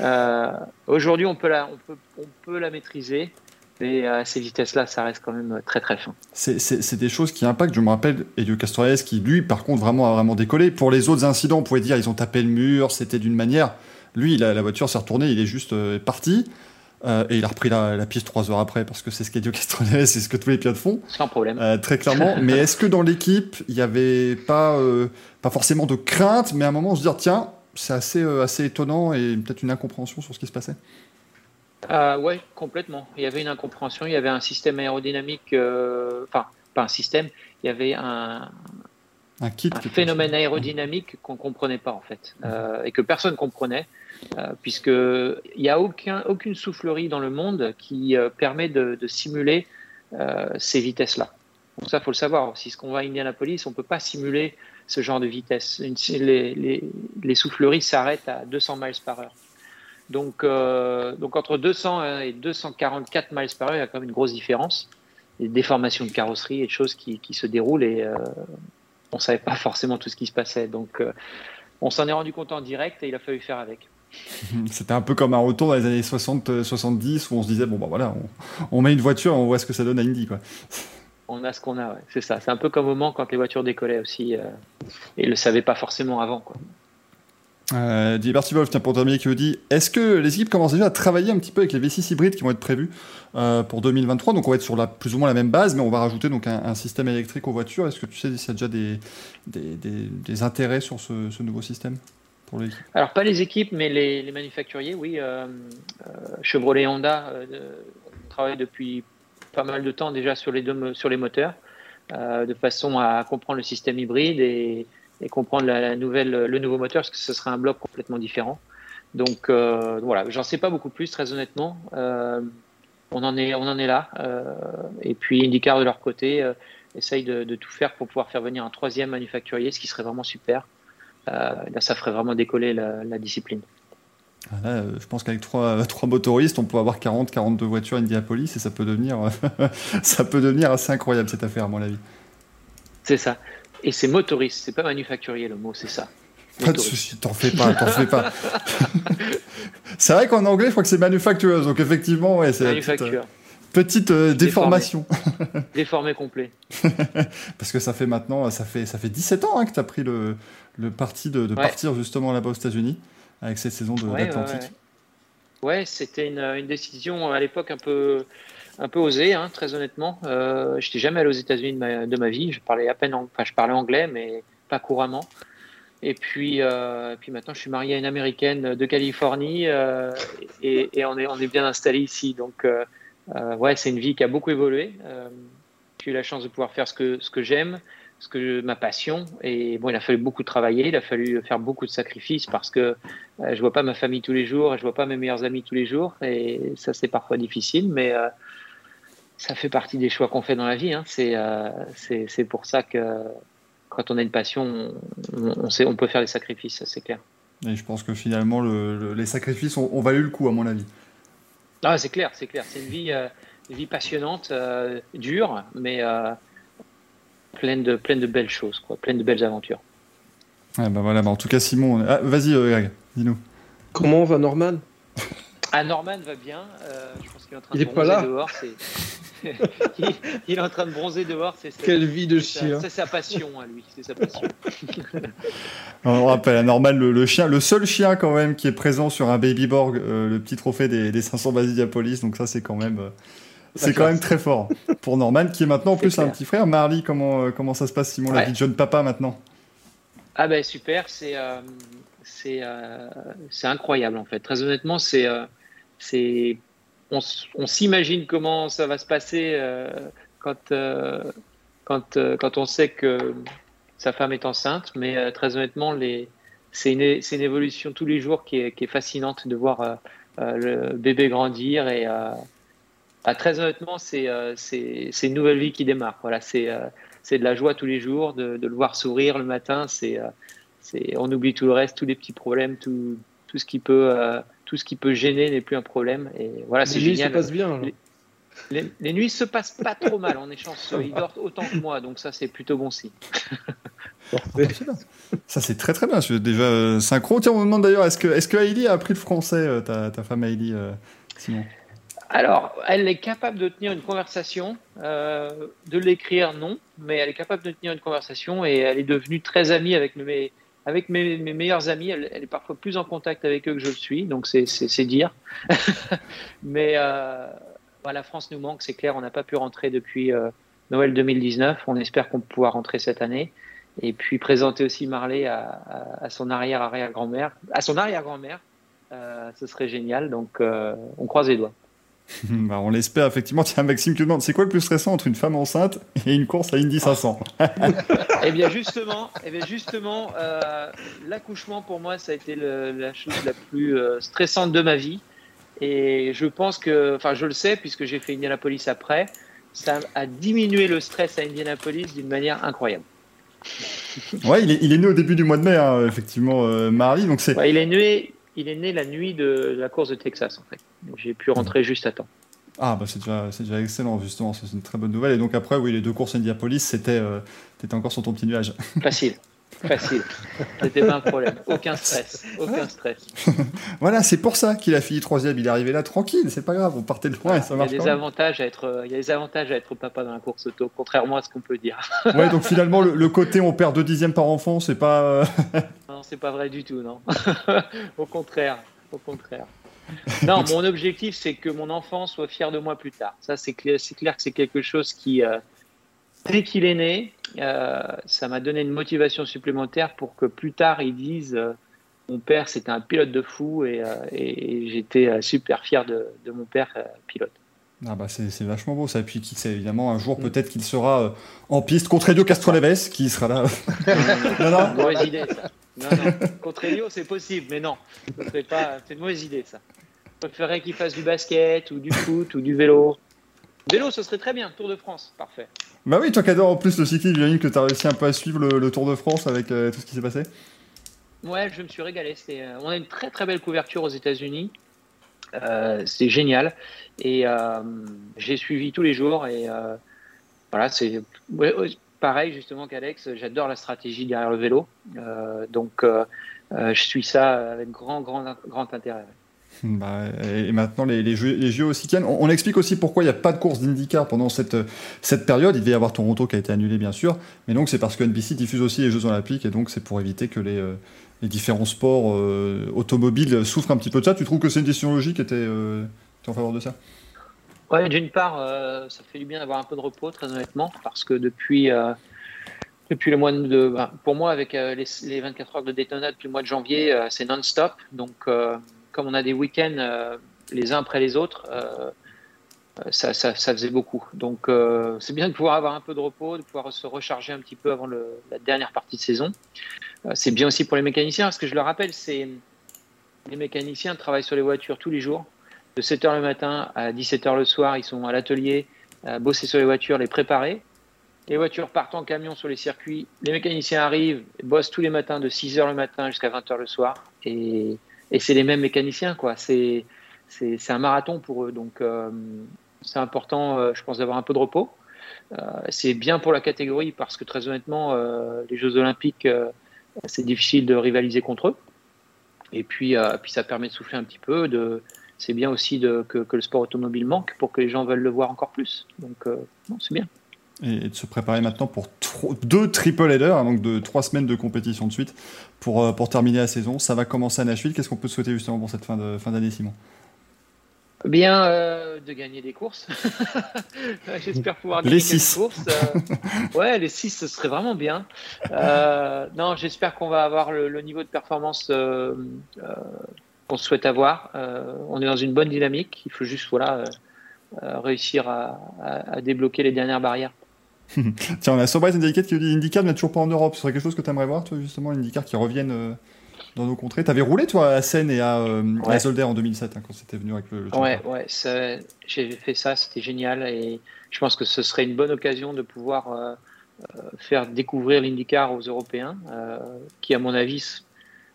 Euh, Aujourd'hui, on peut la, on peut, on peut la maîtriser, mais à ces vitesses-là, ça reste quand même très très fin. c'est, des choses qui impactent. Je me rappelle Elio Castroneves qui, lui, par contre, vraiment a vraiment décollé. Pour les autres incidents, on pouvait dire ils ont tapé le mur, c'était d'une manière. Lui, la, la voiture s'est retournée, il est juste euh, parti. Euh, et il a repris la, la piste trois heures après, parce que c'est ce qu'Elio Castroneves, c'est ce que tous les pilotes font. Sans problème. Euh, très clairement. [laughs] mais est-ce que dans l'équipe, il n'y avait pas, euh, pas forcément de crainte, mais à un moment, se dire, tiens, c'est assez, assez étonnant et peut-être une incompréhension sur ce qui se passait? Ouais, complètement. Il y avait une incompréhension, il y avait un système aérodynamique, enfin, pas un système, il y avait un, Un kit phénomène aérodynamique qu'on comprenait pas en fait, et que personne comprenait, euh, puisque il n'y a aucun, aucune soufflerie dans le monde qui euh, permet de, simuler euh, ces vitesses-là. Donc ça, faut le savoir. Si ce qu'on va à Indianapolis, on peut pas simuler ce genre de vitesse. Les, souffleries s'arrêtent à 200 miles par heure. Donc, entre 200 et 244 miles par heure, il y a quand même une grosse différence. Des déformations de carrosserie et de choses qui, se déroulent et on savait pas forcément tout ce qui se passait. Donc, on s'en est rendu compte en direct et il a fallu faire avec. [laughs] C'était un peu comme un retour dans les années 60-70 où on se disait, bon, bah voilà, on, on met une voiture, on voit ce que ça donne à Indy, quoi. On a ce qu'on a, ouais. c'est ça. C'est un peu comme au moment quand les voitures décollaient aussi euh, et ne le savaient pas forcément avant. Quoi. Euh, Wolf, tiens, pour terminer, qui vous dit Est-ce que les équipes commencent déjà à travailler un petit peu avec les V6 hybrides qui vont être prévus euh, pour 2023 Donc, on va être sur la, plus ou moins la même base, mais on va rajouter donc un, un système électrique aux voitures. Est-ce que tu sais s'il y a déjà des, des, des, des intérêts sur ce, ce nouveau système? Alors, pas les équipes, mais les, manufacturiers, oui. Euh, euh, Chevrolet et Honda euh, travaillent depuis pas mal de temps déjà sur les, deux, sur les moteurs, de façon à comprendre le système hybride et, comprendre la, nouvelle, le nouveau moteur, parce que ce sera un bloc complètement différent. Donc voilà, j'en sais pas beaucoup plus, très honnêtement. On, en est, on en est là. et puis IndyCar de leur côté essaye de, tout faire pour pouvoir faire venir un troisième manufacturier, ce qui serait vraiment super. Là, ça ferait vraiment décoller la, la discipline. Là, euh, je pense qu'avec trois, trois motoristes, on peut avoir 40, 42 voitures Indianapolis et ça peut devenir, [laughs] ça peut devenir assez incroyable cette affaire, à mon avis. C'est ça. Et c'est motoriste, c'est pas manufacturier le mot, c'est ça. Pas de soucis, t'en fais pas, t'en fais pas. [laughs] c'est vrai qu'en anglais, je crois que c'est manufactureuse, donc effectivement, ouais, c'est Manufacture. petite, euh, déformation. Déformé complet. [laughs] Parce que ça fait maintenant, ça fait, ça fait 17 ans hein, que tu as pris le, le parti de, de ouais. partir justement là-bas aux États-Unis avec cette saison d'Atlantique. Ouais, ouais, ouais. c'était une, une, décision à l'époque un peu, un peu osée, hein, très honnêtement. Euh, je n'étais jamais allé aux États-Unis de ma, de ma, vie. Je parlais à peine, enfin, je parlais anglais, mais pas couramment. Et puis, euh, puis maintenant, je suis marié à une américaine de Californie euh, et, et, on, est, on est bien installé ici. Donc, ouais, c'est une vie qui a beaucoup évolué. j'ai eu la chance de pouvoir faire ce que, ce que j'aime, ce que ma passion. Et bon, il a fallu beaucoup travailler, il a fallu faire beaucoup de sacrifices parce que euh, je vois pas ma famille tous les jours, je vois pas mes meilleurs amis tous les jours, et ça c'est parfois difficile, mais euh, ça fait partie des choix qu'on fait dans la vie. Hein. C'est euh, c'est pour ça que quand on a une passion, on, on, sait, on peut faire des sacrifices, c'est clair. Et je pense que finalement, le, le, les sacrifices ont, ont, valu le coup, à mon avis. Ah, c'est clair, c'est clair. C'est une vie, une vie passionnante, dure, mais pleine de, pleine de belles choses, quoi, pleine de belles aventures. Ah bah voilà, bah en tout cas Simon, ah, vas-y Greg, dis-nous. Comment va Norman? [laughs] Ah Norman va bien, euh, je pense qu'il est en train il de est pas là. dehors. il, [laughs] il, est en train de bronzer dehors. C'est Quelle vie de chien. C'est sa passion à lui, c'est sa passion. [laughs] On rappelle à Norman le, le, chien, le seul chien quand même qui est présent sur un Baby Borg, euh, le petit trophée des, des 500 Basidiapolis, donc ça c'est quand même... C'est quand même très fort pour Norman, qui est maintenant en plus clair. un petit frère. Marley, comment, euh, comment ça se passe, Simon, ouais. la vie de jeune papa maintenant? Ah ben super, c'est euh, euh, incroyable en fait. Très honnêtement, c'est c'est on, on s'imagine comment ça va se passer quand, quand, quand on sait que sa femme est enceinte, mais très honnêtement, c'est une, une, évolution tous les jours qui est, qui est fascinante de voir le bébé grandir et ah, très honnêtement, c'est euh, une nouvelle vie qui démarre. Voilà, c'est euh, de la joie tous les jours, de, de le voir sourire le matin. C'est euh, on oublie tout le reste, tous les petits problèmes, tout, tout ce qui peut, euh, tout ce qui peut gêner n'est plus un problème. Et voilà, c'est génial. se passe bien. Les, les, les, nuits se passent pas trop mal. On est chanceux. [laughs] Ils dorment autant que moi, donc ça c'est plutôt bon signe. ça c'est très très bien. Déjà euh, synchro. Tiens, on me demande d'ailleurs, est-ce que est-ce que Hailey a appris le français, ta, ta femme Hailey, Simon? Alors, elle est capable de tenir une conversation, euh, de l'écrire, non, mais elle est capable de tenir une conversation et elle est devenue très amie avec mes, avec mes, mes meilleurs amis. Elle, elle, est parfois plus en contact avec eux que je le suis, donc c'est dire. [laughs] mais euh, la France nous manque, c'est clair, on n'a pas pu rentrer depuis euh, Noël 2019. On espère qu'on pourra rentrer cette année. Et puis présenter aussi Marley à, à, à son arrière-arrière-grand-mère, à son arrière-grand-mère. Euh, ce serait génial, donc euh, on croise les doigts. [laughs] bah, on l'espère effectivement. Tiens, Maxime qui demande, c'est quoi le plus stressant entre une femme enceinte et une course à Indy 500 [laughs] Eh bien justement, eh bien justement, euh, l'accouchement pour moi ça a été le, la chose la plus euh, stressante de ma vie. Et je pense que, enfin je le sais puisque j'ai fait Indianapolis après, ça a diminué le stress à Indianapolis d'une manière incroyable. ouais, il est, il est, né au début du mois de mai, hein, effectivement, euh, Marie. Donc c'est. Ouais, il est né, il est né la nuit de la course de Texas en fait. J'ai pu rentrer juste à temps. Ah bah c'est déjà, déjà excellent justement, c'est une très bonne nouvelle. Et donc après, oui, les deux courses Indianapolis, c'était, euh, t'étais encore sur ton petit nuage. Facile, [laughs] facile. C'était pas un problème, aucun stress, aucun stress. [laughs] voilà, c'est pour ça qu'il a fini troisième. Il est arrivé là tranquille, c'est pas grave. On partait de loin et ça marche. Il y a des avantages à être, il y a des avantages à être papa dans la course auto, contrairement à ce qu'on peut dire. [laughs] ouais, donc finalement le, le, côté on perd deux dixièmes par enfant, c'est pas. euh, [laughs] non, c'est pas vrai du tout, non. au contraire, au contraire. Non, mon objectif, c'est que mon enfant soit fier de moi plus tard. Ça, c'est clair, clair que c'est quelque chose qui, euh, dès qu'il est né, euh, ça m'a donné une motivation supplémentaire pour que plus tard, il dise euh, mon père, c'était un pilote de fou et, et j'étais super fier de, de mon père pilote. Ah bah c'est vachement beau ça. Et puis qui sait, évidemment, un jour mm. peut-être qu'il sera en piste contre Elio Castroneves, qui sera là. [laughs] non, non. Mauvaise idée ça. Non, non. Contre Elio, c'est possible, mais non. C'est une mauvaise idée ça. Je préférerais qu'il fasse du basket ou du foot ou du vélo. Vélo, ce serait très bien. Tour de France, parfait. Bah oui, toi qui adores en plus le cyclisme, j'imagine que tu as réussi un peu à suivre le, Tour de France avec euh, tout ce qui s'est passé. Ouais, je me suis régalé. Euh, on a une très très belle couverture aux États-Unis. Euh, c'est génial. Et j'ai suivi tous les jours. Et voilà, c'est pareil justement qu'Alex. J'adore la stratégie derrière le vélo. donc je suis ça avec grand, grand, grand intérêt. Bah, et maintenant, les, jeux, les aussi tiennent. On, explique aussi pourquoi il n'y a pas de course d'IndyCar pendant cette, cette période. Il devait y avoir Toronto qui a été annulé, bien sûr. Mais donc, c'est parce que NBC diffuse aussi les Jeux Olympiques. Et donc, c'est pour éviter que les, euh, les différents sports euh, automobiles souffrent un petit peu de ça. Tu trouves que c'est une décision logique? Et tu es, en faveur de ça? Ouais, d'une part, euh, ça fait du bien d'avoir un peu de repos, très honnêtement. Parce que depuis. Depuis le mois de, ben, pour moi, avec les, les, 24 heures de Daytona depuis le mois de janvier, c'est non-stop. Donc, comme on a des week-ends euh, les uns après les autres, euh, ça, ça, faisait beaucoup. Donc euh, c'est bien de pouvoir avoir un peu de repos, de pouvoir se recharger un petit peu avant la dernière partie de saison. c'est bien aussi pour les mécaniciens, parce que je le rappelle, c'est les mécaniciens travaillent sur les voitures tous les jours. De 7h le matin à 17h le soir, ils sont à l'atelier, bosser sur les voitures, les préparer. Les voitures partent en camion sur les circuits. Les mécaniciens arrivent, bossent tous les matins de 6h le matin jusqu'à 20h le soir. Et et c'est les mêmes mécaniciens, quoi. C'est un marathon pour eux, donc euh, c'est important, euh, je pense, d'avoir un peu de repos. Euh, c'est bien pour la catégorie parce que très honnêtement, les Jeux Olympiques, c'est difficile de rivaliser contre eux. Et puis, puis ça permet de souffler un petit peu. De, c'est bien aussi de, que, que, le sport automobile manque pour que les gens veulent le voir encore plus. Donc, c'est bien et de se préparer maintenant pour deux triple headers, hein, donc de trois semaines de compétition de suite pour, euh, pour terminer la saison. Ça va commencer à Nashville. Qu'est-ce qu'on peut souhaiter justement pour cette fin d'année, fin Simon? Bien, euh, de gagner des courses. [laughs] J'espère pouvoir gagner les six. courses. Euh, ouais, les six, ce serait vraiment bien. non, j'espère qu'on va avoir le, niveau de performance qu'on souhaite avoir. on est dans une bonne dynamique. Il faut juste voilà, réussir à, à débloquer les dernières barrières. [laughs] Tiens, on a Sobright Syndicate qui dit IndyCar n'est toujours pas en Europe. Ce serait quelque chose que tu aimerais voir, toi, justement, IndyCar qui revienne euh, dans nos contrées. Tu avais roulé, toi, à Seine et à, euh, Zolder en 2007, hein, quand c'était venu avec le. le ouais, ouais, j'ai fait ça, c'était génial. Et je pense que ce serait une bonne occasion de pouvoir euh, faire découvrir l'IndyCar aux Européens, qui, à mon avis,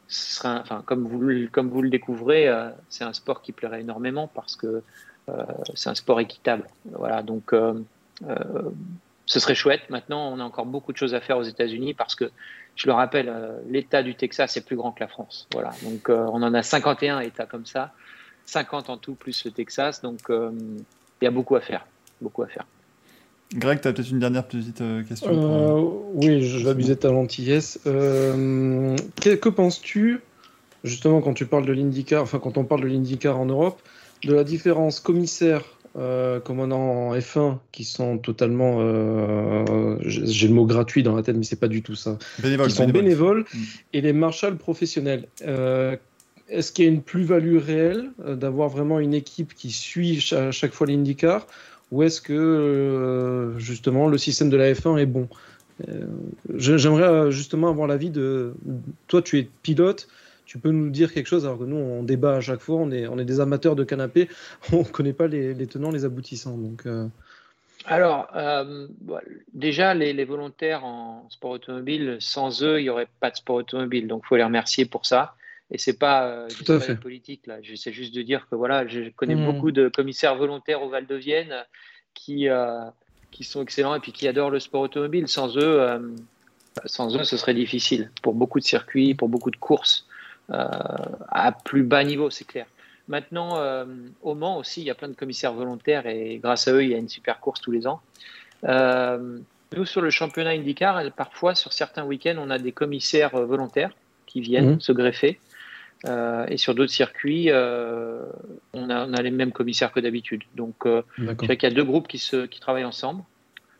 sera, enfin, comme vous, comme vous le découvrez, c'est un sport qui plairait énormément parce que c'est un sport équitable. Voilà, donc ce serait chouette. Maintenant, on a encore beaucoup de choses à faire aux États-Unis parce que, je le rappelle, euh, l'État du Texas est plus grand que la France. Voilà. Donc, euh, on en a 51 États comme ça, 50 en tout plus le Texas. Donc, euh, il y a beaucoup à faire. Beaucoup à faire. Greg, tu as peut-être une dernière petite question Oui, je vais abuser de ta gentillesse. que, que penses-tu, justement, quand tu parles de l'IndyCar, enfin, quand on parle de l'IndyCar en Europe, de la différence commissaire euh, commandants en F1 qui sont totalement, euh, j'ai le mot gratuit dans la tête, mais c'est pas du tout ça, qui sont bénévoles, mm. et les marshals professionnels. Euh, est-ce qu'il y a une plus-value réelle d'avoir vraiment une équipe qui suit à chaque fois l'IndyCar, ou est-ce que justement le système de la F1 est bon? J'aimerais justement avoir l'avis de. Toi, tu es pilote tu peux nous dire quelque chose alors que nous on débat à chaque fois, on est, on est des amateurs de canapé, [laughs] on ne connaît pas les, tenants, les aboutissants. Donc, euh. Alors, euh, déjà, les, volontaires en sport automobile, sans eux, il n'y aurait pas de sport automobile. Donc, il faut les remercier pour ça. Et c'est pas, euh, Tout à fait. politique là. J'essaie juste de dire que voilà, je connais mmh. beaucoup de commissaires volontaires au Val de Vienne qui, qui sont excellents et puis qui adorent le sport automobile. Sans eux, sans eux, ce serait difficile pour beaucoup de circuits, pour beaucoup de courses. Euh, à plus bas niveau, c'est clair. Maintenant, euh, au Mans aussi, il y a plein de commissaires volontaires et grâce à eux, il y a une super course tous les ans. Euh, nous, sur le championnat IndyCar, parfois, sur certains week-ends, on a des commissaires volontaires qui viennent mhm. se greffer. et sur d'autres circuits, on, a, on, a, les mêmes commissaires que d'habitude. Donc, je dirais qu'il y a deux groupes qui, se, qui travaillent ensemble.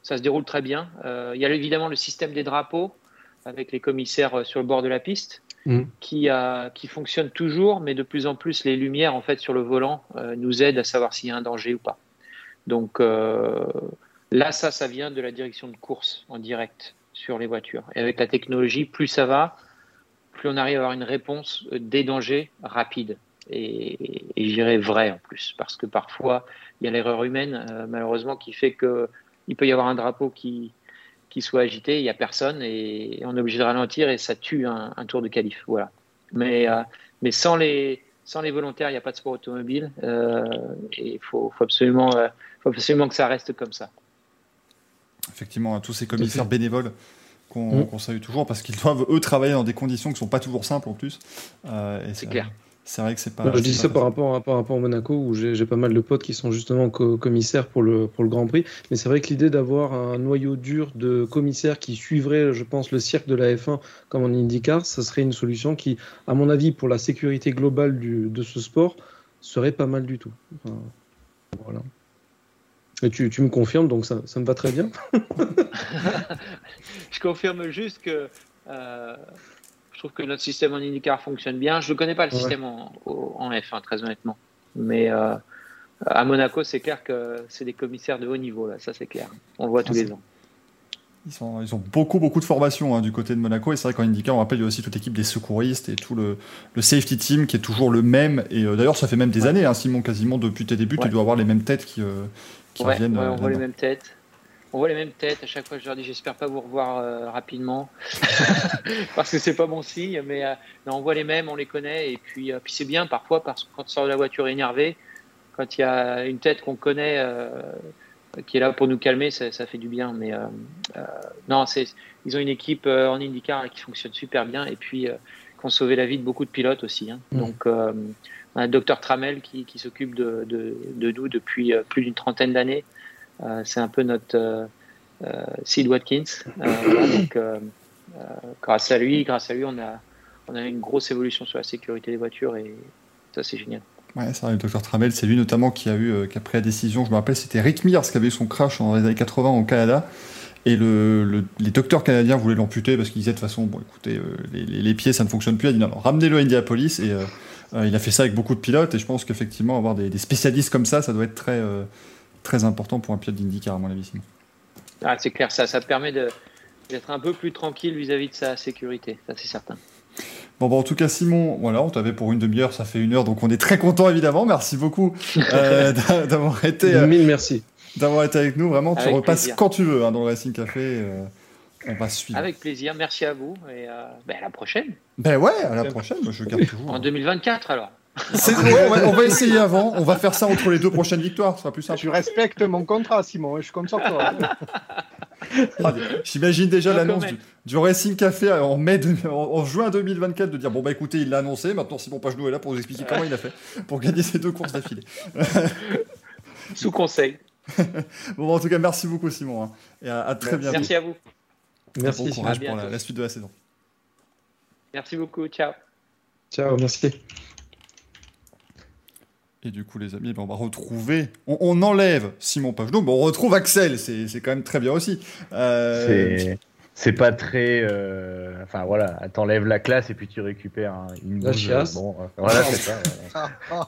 Ça se déroule très bien. il y a évidemment le système des drapeaux avec les commissaires sur le bord de la piste. Mm. qui, fonctionne toujours, mais de plus en plus, les lumières en fait sur le volant nous aident à savoir s'il y a un danger ou pas. Donc là, ça, ça vient de la direction de course en direct sur les voitures. Et avec la technologie, plus ça va, plus on arrive à avoir une réponse des dangers rapide et, et je dirais vrai en plus, parce que parfois il y a l'erreur humaine euh, malheureusement qui fait que il peut y avoir un drapeau qui, qui soit agité, il n'y a personne et on est obligé de ralentir et ça tue un, tour de qualif. Voilà. Mais, euh, mais sans, les, sans les volontaires, il n'y a pas de sport automobile euh, et il faut, faut, absolument, faut absolument que ça reste comme ça. Effectivement, tous ces commissaires bénévoles qu'on mmh. salue toujours parce qu'ils doivent eux travailler dans des conditions qui ne sont pas toujours simples en plus. c'est clair. C'est vrai que c'est pas. je dis ça par rapport, à, par rapport au Monaco où j'ai pas mal de potes qui sont justement commissaires pour le, pour le Grand Prix. Mais c'est vrai que l'idée d'avoir un noyau dur de commissaires qui suivrait, je pense, le cirque de la F1 comme en IndyCar, ça serait une solution qui, à mon avis, pour la sécurité globale du, de ce sport, serait pas mal du tout. voilà. Et tu, tu, me confirmes, donc ça, ça me va très bien. [laughs] [laughs] je confirme juste que. Euh trouve que notre système en IndyCar fonctionne bien. Je ne connais pas le système en, F1, très honnêtement. Mais euh, à Monaco, c'est clair que c'est des commissaires de haut niveau, là, ça c'est clair. On le voit tous ah, les ans. Ils, sont, ils, ont beaucoup, beaucoup de formation hein, du côté de Monaco. Et c'est vrai qu'en IndyCar, on rappelle, il y a aussi toute l'équipe des secouristes et tout le, le, safety team qui est toujours le même. Et euh, d'ailleurs, ça fait même des années, hein, Simon, quasiment depuis tes débuts, tu dois avoir les mêmes têtes qui, euh, qui reviennent. on voit les mêmes têtes on voit les mêmes têtes. À chaque fois, je leur dis j'espère pas vous revoir euh, rapidement [laughs] parce que c'est pas mon signe. Mais, euh, on voit les mêmes, on les connaît. Et puis, euh, puis c'est bien parfois parce que quand on sort de la voiture énervé, quand il y a une tête qu'on connaît qui est là pour nous calmer, ça, fait du bien. Mais non, c'est ils ont une équipe en IndyCar qui fonctionne super bien et puis qui ont sauvé la vie de beaucoup de pilotes aussi. Hein. Mm. Donc le docteur Tramel qui, s'occupe de, de, de, nous depuis plus d'une trentaine d'années. Euh, c'est un peu notre euh, euh, Sid Watkins. donc, grâce à lui, grâce à lui, on a, on a une grosse évolution sur la sécurité des voitures et ça, c'est génial. Ouais, c'est le docteur Tramel, c'est lui notamment qui a eu, qui a pris la décision. Je me rappelle, c'était Rick Mears qui avait eu son crash dans les années 80 au Canada. Et le, les docteurs canadiens voulaient l'amputer parce qu'ils disaient de toute façon, bon, écoutez, les, pieds, ça ne fonctionne plus. Il a dit non, ramenez-le à Indianapolis. Et il a fait ça avec beaucoup de pilotes. Et je pense qu'effectivement, avoir des, spécialistes comme ça, ça doit être très, très important pour un pilote d'IndyCar, à mon avis. Ah, c'est clair, ça, ça permet d'être un peu plus tranquille vis-à-vis de sa sécurité, ça c'est certain. Bon, bah, en tout cas, Simon, voilà, on t'avait pour une demi-heure, ça fait une heure, donc on est très content évidemment. Merci beaucoup euh, [laughs] d'avoir été. Euh, Mille merci. D'avoir été avec nous, vraiment. tu repasses quand tu veux hein, dans le Racing Café. Euh, on va suivre. Avec plaisir, merci à vous et ben, à la prochaine. Ben ouais, à la prochaine, je garde toujours. En 2024 alors. On va essayer avant. On va faire ça entre les deux prochaines victoires. Ce sera plus simple. Tu respectes mon contrat, Simon. Je compte sur toi. Ah, j'imagine déjà l'annonce du, Racing Café en, mai en, juin 2024 de dire bon bah écoutez il l'a annoncé maintenant Simon Pagenou est là pour vous expliquer comment il a fait pour gagner ces deux courses d'affilée. [laughs] Sous conseil. [laughs] bon en tout cas merci beaucoup Simon hein. et à, très bientôt. Merci à vous. Merci. Bon courage pour la suite de la saison. Merci beaucoup. Ciao. Ciao. Merci. Et du coup, les amis, ben, on va retrouver. On, enlève Simon Pagenaud, mais on retrouve Axel. C'est quand même très bien aussi. Euh pas très. Euh, enfin voilà, t'enlèves la classe et puis tu récupères une la chiasse. Bon, euh, voilà, c'est ça. [laughs]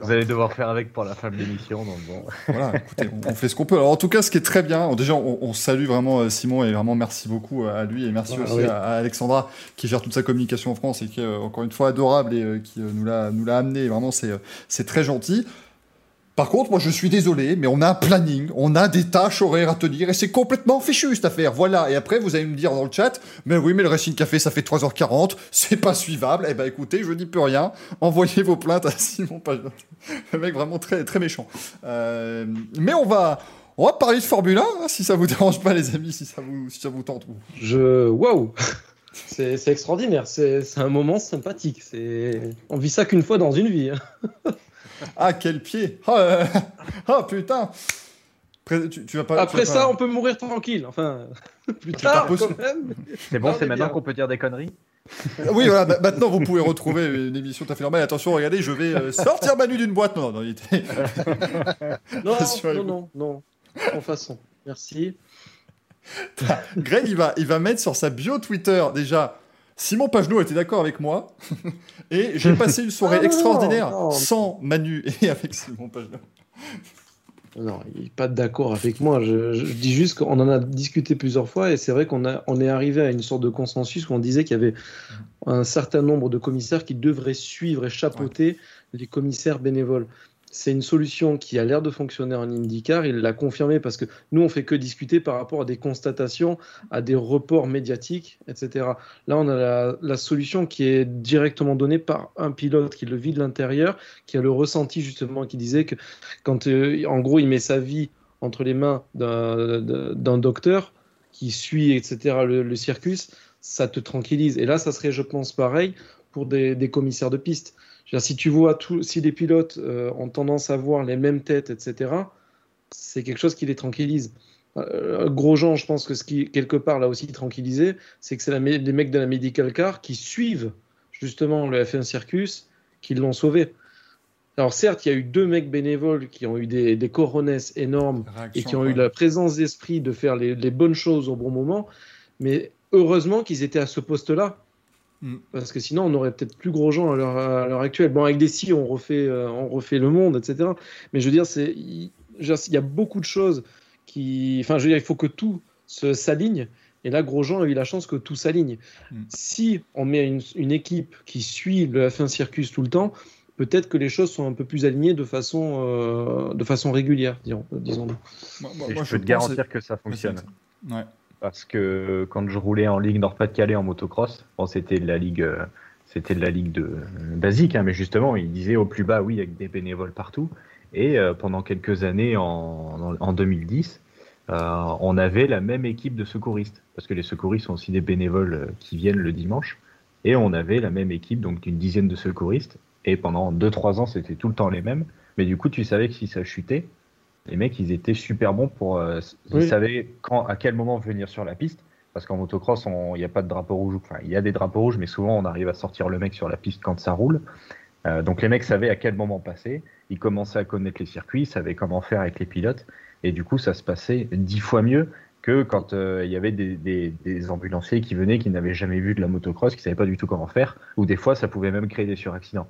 Vous allez devoir faire avec pour la fin de l'émission. Donc bon. [laughs] Voilà, écoutez, on, fait ce qu'on peut. Alors en tout cas, ce qui est très bien, déjà, on, salue vraiment euh, Simon et vraiment merci beaucoup à lui et merci aussi à, Alexandra qui gère toute sa communication en France et qui est encore une fois adorable et qui nous l'a nous l'a amené. Vraiment, c'est c'est très gentil. Par contre, moi je suis désolé, mais on a un planning, on a des tâches horaires à tenir et c'est complètement fichu cette affaire. Voilà. Et après, vous allez me dire dans le chat, mais oui, mais le Racing Café ça fait 3h40, c'est pas suivable. Eh ben écoutez, je dis plus rien. Envoyez vos plaintes à Simon Page. [laughs] Le mec vraiment très, très méchant. Euh, mais on va. On va parler de Formule 1, hein, si ça vous dérange pas, les amis, si ça vous, si ça vous tente. Je. Waouh! [laughs] C'est extraordinaire, c'est un moment sympathique. On vit ça qu'une fois dans une vie. Hein. [laughs] Ah, quel pied Oh, euh, [laughs] oh putain tu, vas pas, Après ça, on peut mourir tranquille. Enfin, [laughs] plus tard, quand même. C'est bon, c'est maintenant qu'on peut dire des conneries oui, voilà, maintenant vous pouvez retrouver une émission tout à fait normale. Attention, regardez, je vais euh, sortir Manu d'une boîte. Non, non, il était... [laughs] non, non, non, non, en façon. Merci. Greg, il va, il va mettre sur sa bio Twitter déjà Simon Pagenaud était d'accord avec moi [laughs] et j'ai passé une soirée Ah, extraordinaire non. sans Manu [laughs] et avec Simon Pagenaud. Non, il n'est pas d'accord avec moi. Je, je dis juste qu'on en a discuté plusieurs fois et c'est vrai qu'on a, on est arrivé à une sorte de consensus où on disait qu'il y avait un certain nombre de commissaires qui devraient suivre et chapeauter les commissaires bénévoles. C'est une solution qui a l'air de fonctionner en IndyCar. Il l'a confirmé parce que nous, on fait que discuter par rapport à des constatations, à des reports médiatiques, etc. Là, on a la, solution qui est directement donnée par un pilote qui le vit de l'intérieur, qui a le ressenti justement, qui disait que quand, euh, en gros, il met sa vie entre les mains d'un docteur qui suit, etc., le, circus, ça te tranquillise. Et là, ça serait, je pense, pareil pour des commissaires de piste. Dire, si tu vois, tout, si les pilotes euh, ont tendance à voir les mêmes têtes, etc., c'est quelque chose qui les tranquillise. Euh, Grosjean, je pense que ce qui, quelque part, l'a aussi tranquillisé, c'est que c'est les mecs de la Medical Car qui suivent justement le F1 Circus qui l'ont sauvé. Alors certes, il y a eu deux mecs bénévoles qui ont eu des, des coronets énormes et qui ont eu la présence d'esprit de faire les, les bonnes choses au bon moment, mais heureusement qu'ils étaient à ce poste-là. Mm. Parce que sinon, on aurait peut-être plus gros gens à l'heure, actuelle. Bon, avec des si, on refait, euh, on refait le monde, etc. Mais je veux dire, c'est, il, y a beaucoup de choses qui. Enfin, je veux dire, il faut que tout se, s'aligne. Et là, Grosjean a eu la chance que tout s'aligne. Mm. Si on met une, une équipe qui suit le F1 Circus tout le temps, peut-être que les choses sont un peu plus alignées de façon, euh, de façon régulière, disons- disons-nous. Moi, moi- Et moi, je peux te garantir que ça fonctionne. Ouais. Parce que quand je roulais en Ligue Nord-Pas-de-Calais en motocross, bon, c'était de la Ligue, euh, c'était de la Ligue de, basique, hein, mais justement, il disait au plus bas, oui, avec des bénévoles partout. Et euh, pendant quelques années, en, en, en 2010, euh, on avait la même équipe de secouristes. Parce que les secouristes sont aussi des bénévoles qui viennent le dimanche. Et on avait la même équipe, donc d'une dizaine de secouristes. Et pendant 2-3 ans, c'était tout le temps les mêmes. Mais du coup, tu savais que si ça chutait, les mecs, ils étaient super bons pour. euh, ils Oui. savaient quand, à quel moment venir sur la piste. Parce qu'en motocross, on- il n'y a pas de drapeau rouge. Enfin, il y a des drapeaux rouges, mais souvent, on arrive à sortir le mec sur la piste quand ça roule. Euh, donc, les mecs savaient à quel moment passer. Ils commençaient à connaître les circuits, ils savaient comment faire avec les pilotes. Et du coup, ça se passait dix fois mieux que quand euh, il y avait des, des- des ambulanciers qui venaient, qui n'avaient jamais vu de la motocross, qui ne savaient pas du tout comment faire. Ou des fois, ça pouvait même créer des suraccidents.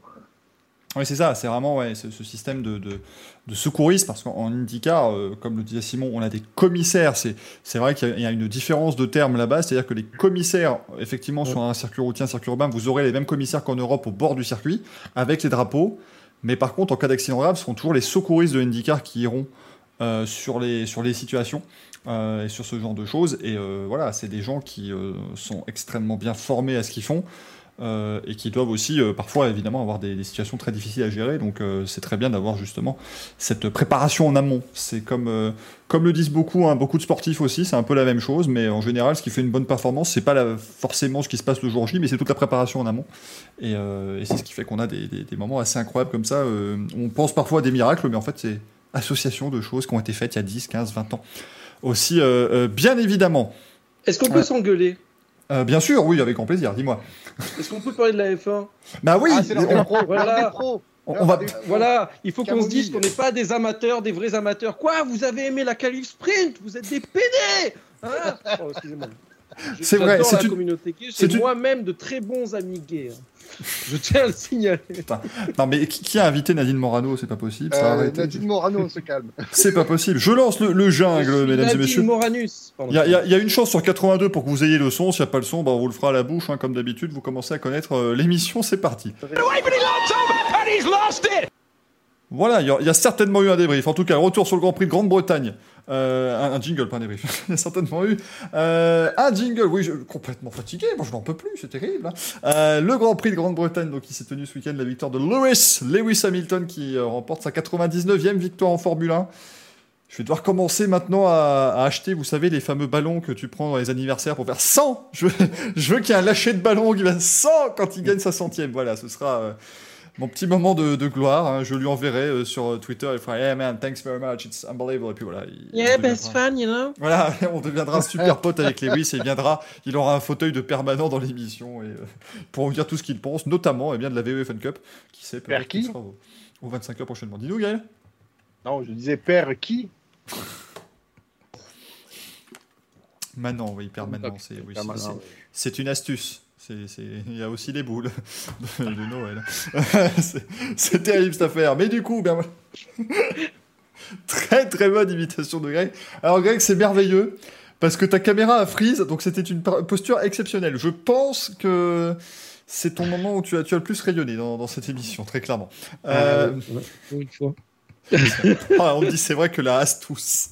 Oui, c'est ça, c'est vraiment ouais, ce, ce système de, de, de secourisme, parce qu'en IndyCar, euh, comme le disait Simon, on a des commissaires. C'est, vrai qu'il y a- il y a une différence de termes là-bas, c'est-à-dire que les commissaires, effectivement, sur un circuit routier, un circuit urbain, vous aurez les mêmes commissaires qu'en Europe au bord du circuit, avec les drapeaux. Mais par contre, en cas d'accident grave, ce seront toujours les secouristes de IndyCar qui iront euh, sur, les, sur les situations euh, et sur ce genre de choses. Et voilà, c'est des gens qui sont extrêmement bien formés à ce qu'ils font. Euh, et qui doivent aussi euh, parfois évidemment avoir des, des situations très difficiles à gérer. Donc euh, c'est très bien d'avoir justement cette préparation en amont. C'est comme, euh, comme le disent beaucoup, hein, beaucoup de sportifs aussi, c'est un peu la même chose, mais en général ce qui fait une bonne performance, c'est pas la- forcément ce qui se passe le jour J, mais c'est toute la préparation en amont. Et, euh, et c'est ce qui fait qu'on a des, des- des moments assez incroyables comme ça. euh, on pense parfois à des miracles, mais en fait c'est association de choses qui ont été faites il y a 10, 15, 20 ans. Aussi, bien évidemment. Est-ce qu'on peut s'engueuler? Euh, bien sûr, oui, avec grand plaisir, dis-moi. Est-ce qu'on peut parler de la F1 Bah oui, Ah, c'est on, pros. Voilà. on- on va. Voilà, il faut qu'on se dise qu'on n'est pas des amateurs, des vrais amateurs. Quoi Vous avez aimé la qualif sprint? Vous êtes des PD hein? Oh, Excusez-moi. C'est vrai, c'est une- communauté gay. c'est J'ai une- moi-même de très bons amis gays. Je tiens à le signaler. Non, mais qui, qui a invité Nadine Morano? C'est pas possible. Ça Euh. Nadine Morano se calme. C'est pas possible. Je lance le, le jungle, mesdames et Nadine messieurs. Moranus. Pardon. Il y, a- y y une chance sur 82 pour que vous ayez le son. S'il n'y a pas le son, bah, on vous le fera à la bouche, hein, comme d'habitude. Vous commencez à connaître euh, l'émission. C'est parti. Voilà, il y, a- il y a certainement eu un débrief. En tout cas, le retour sur le Grand Prix de Grande-Bretagne. Euh, un, jingle, pas un débrief. [laughs] il y a certainement eu euh, un jingle. Oui, je, complètement fatigué. Moi, je n'en peux plus. C'est terrible. hein. Euh, le Grand Prix de Grande-Bretagne, donc, qui s'est tenu ce week-end, la victoire de Lewis, Lewis Hamilton, qui remporte sa 99e victoire en Formule 1. Je vais devoir commencer maintenant à, acheter, vous savez, les fameux ballons que tu prends dans les anniversaires pour faire 100. Je veux, je veux qu'il y ait un lâcher de ballon qui va 100 quand il gagne sa centième. Voilà, ce sera mon petit moment de, de gloire. hein. Je lui enverrai euh, sur euh, Twitter. Il fera, hey man, thanks very much, it's unbelievable. Et puis voilà. il- Yeah, il best deviendra- fan, you know? Voilà, [laughs] on deviendra super pote avec Lewis et il viendra, il aura un fauteuil de permanent dans l'émission et euh, pour nous dire tout ce qu'il pense, notamment eh bien, de la VE Fun Cup, qui sait peut-être qui? sera au, au 25 heures prochainement. Dis-nous Gaël Non, je disais père qui? Maintenant, oui, permanent, oui, c'est une astuce. Il y a aussi les boules de, de Noël. [laughs] c'est, terrible cette affaire. Mais du coup, ben [laughs] très très bonne imitation de Greg. Alors Greg, c'est merveilleux parce que ta caméra a freeze, donc c'était une posture exceptionnelle. Je pense que c'est ton moment où tu as, tu as le plus rayonné dans, dans cette émission, très clairement. Euh, ouais, pour une fois. [laughs] ah, on me dit c'est vrai que la hasse tous.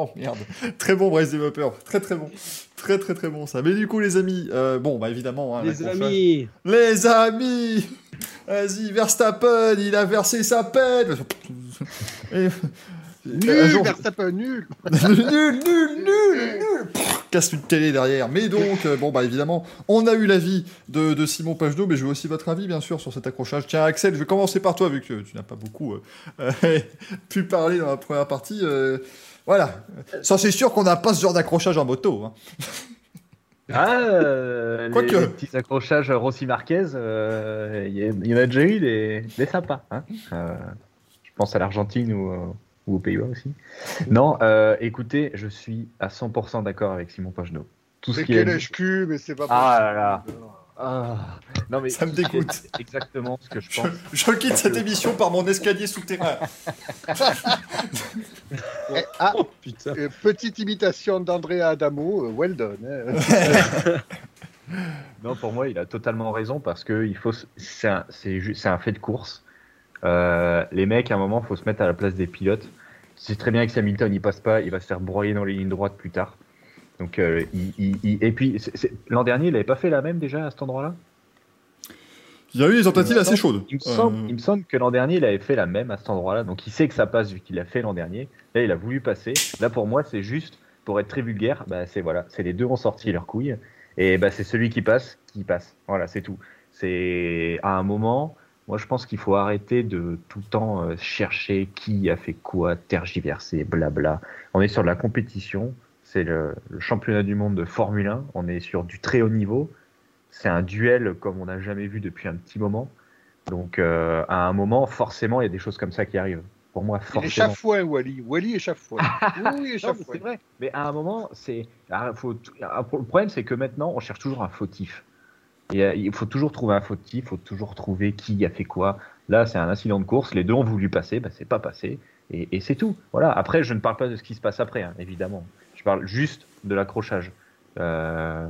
Oh merde. Très bon Bryce Developer. Très très bon. Très très très bon ça. Mais du coup les amis, euh, bon bah évidemment. hein, Les amis, Les amis Vas-y, Verstappen, il a versé sa peine Et- Nul, jour- Verstappen, nul. nul, nul, nul, nul Pff, Casse une télé derrière. Mais donc, euh, bon, bah évidemment, on a eu l'avis de, de Simon Pagenaud, mais je veux aussi votre avis, bien sûr, sur cet accrochage. Tiens, Axel, je vais commencer par toi, vu que tu n'as pas beaucoup euh, euh, [laughs] pu parler dans la première partie. euh, voilà. Ça, c'est sûr qu'on n'a pas ce genre d'accrochage en moto. hein. Ah, [laughs] euh, Quoique. les, les petits accrochages Rossi Marquez, euh, il y, en a déjà eu des, des sympas. Hein Euh, je pense à l'Argentine ou, euh, ou aux Pays-Bas aussi. Non, euh, écoutez, je suis à 100% d'accord avec Simon Pagenaud. Tout ce C'est qu'il a quel dit. HQ, mais c'est pas Ah possible. là là. Ah. Non, mais Ça me dégoûte. c'est exactement ce que je pense. je quitte cette émission par mon escalier souterrain. [laughs] Eh, ah, oh putain. euh, petite imitation d'Andrea Adamo, euh, well done. hein. [laughs] Non, pour moi, il a totalement raison parce que il faut, c'est un, fait de course. Euh, les mecs, à un moment, faut se mettre à la place des pilotes. C'est très bien que si Hamilton il passe pas, il va se faire broyer dans les lignes droites plus tard. Donc, euh, il, il- il- et puis l'an dernier, il avait pas fait la même déjà à cet endroit-là? Il y a eu des tentatives assez chaudes. Il me, Euh, semble, il me semble que l'an dernier, il avait fait la même à cet endroit-là. Donc, il sait que ça passe vu qu'il l'a fait l'an dernier. Là, il a voulu passer. Là, pour moi, c'est juste, pour être très vulgaire, bah, c'est voilà, c'est les deux ont sorti leurs couilles. Et bah, c'est celui qui passe qui passe. Voilà, c'est tout. C'est à un moment, moi, je pense qu'il faut arrêter de tout le temps euh, chercher qui a fait quoi, tergiverser, blabla. On est sur de la compétition. C'est le, le championnat du monde de Formule 1. On est sur du très haut niveau. C'est un duel comme on n'a jamais vu depuis un petit moment. Donc, euh, à un moment, forcément, il y a des choses comme ça qui arrivent. Pour moi, Il forcément. chafouin, Wally. Wally oui, [laughs] il c'est vrai. Mais à un moment, c'est. ah, faut- ah, Le problème, c'est que maintenant, on cherche toujours un fautif. Et, euh, il faut toujours trouver un fautif, il faut toujours trouver qui a fait quoi. Là, c'est un incident de course. Les deux ont voulu passer, bah, c'est pas passé. Et, et c'est tout. Voilà. Après, je ne parle pas de ce qui se passe après, hein, évidemment. Je parle juste de l'accrochage. Euh,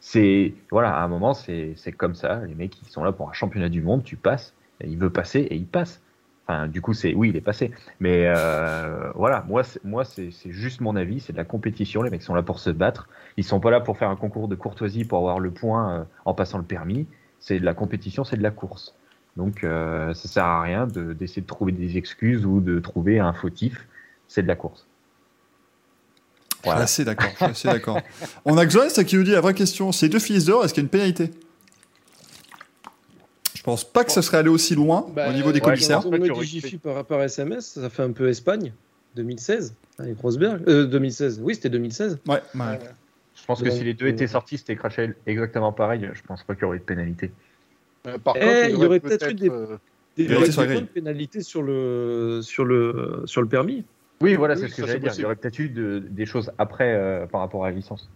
c'est voilà, à un moment, c'est comme ça. Les mecs, ils sont là pour un championnat du monde. Tu passes. il veut passer et il passe. Enfin, du coup, c'est oui, il est passé. Mais euh, voilà, moi, moi, c'est juste mon avis. C'est de la compétition. Les mecs sont là pour se battre. Ils sont pas là pour faire un concours de courtoisie pour avoir le point euh, en passant le permis. C'est de la compétition, c'est de la course. Donc, euh, ça sert à rien de- d'essayer de, trouver des excuses ou de trouver un fautif. C'est de la course. Je suis Voilà. assez d'accord. je suis assez d'accord. On a Xoan qui nous dit la vraie question c'est deux fils d'or, est-ce qu'il y a une pénalité? Je pense pas que ça serait allé aussi loin Bah, au niveau des ouais, commissaires. je On Jiffy par rapport à SMS, ça fait un peu Espagne, 2016. Avec Rosberg. Euh, 2016, oui, c'était 2016. Ouais, ouais. Je pense que Donc, si les deux euh, étaient sortis, c'était craché exactement pareil. Je pense pas qu'il y aurait eu de pénalité. Euh, par Eh, contre, il y aurait peut-être eu des- euh, Des des bonnes pénalités sur le, sur le, sur le permis. Oui, voilà, Oui, c'est ce que j'allais dire. Il y possible. aurait peut-être eu de- des choses après euh, par rapport à la licence.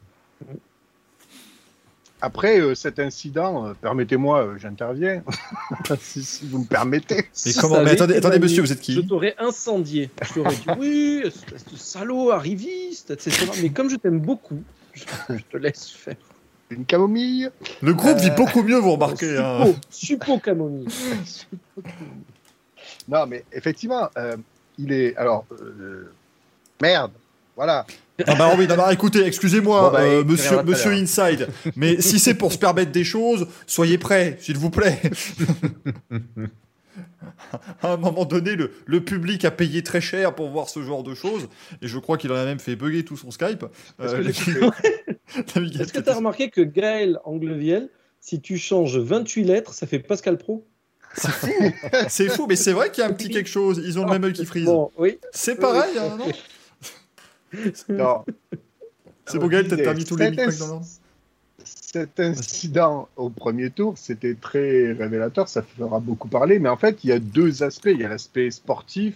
Après euh, cet incident, euh, permettez-moi, euh, j'interviens, [laughs] si, si vous me permettez. Mais Si comment Mais attendez, attendez monsieur, vous êtes Je qui t'aurais incendié. Je t'aurais dit oui, espèce de salaud, arriviste, etc. Mais comme je t'aime beaucoup, je, je te laisse faire. Une camomille Le groupe vit beaucoup mieux, vous remarquez. hein. Suppo, [laughs] suppo camomille. Non, mais effectivement, euh, il est. Alors, euh, merde, voilà. Ah bah oui, non, non, écoutez, excusez-moi, Bon, bah, euh, monsieur. Inside, mais si c'est pour se permettre des choses, soyez prêts, s'il vous plaît. à un moment donné, le, le public a payé très cher pour voir ce genre de choses, et je crois qu'il en a même fait bugger tout son Skype. Est-ce Euh. Est-ce que tu [laughs] as remarqué que Gaël Angleviel, si tu changes 28 lettres, ça fait Pascal Pro? C'est fou, mais c'est vrai qu'il y a un petit quelque chose. Ils ont le même œil qui frise. Bon, oui. C'est pareil, hein, non [laughs] Non. C'est bon, Gaël, t'as disais, mis tous les micros. Cet incident au premier tour, c'était très révélateur, ça fera beaucoup parler, mais en fait, il y a deux aspects. Il y a l'aspect sportif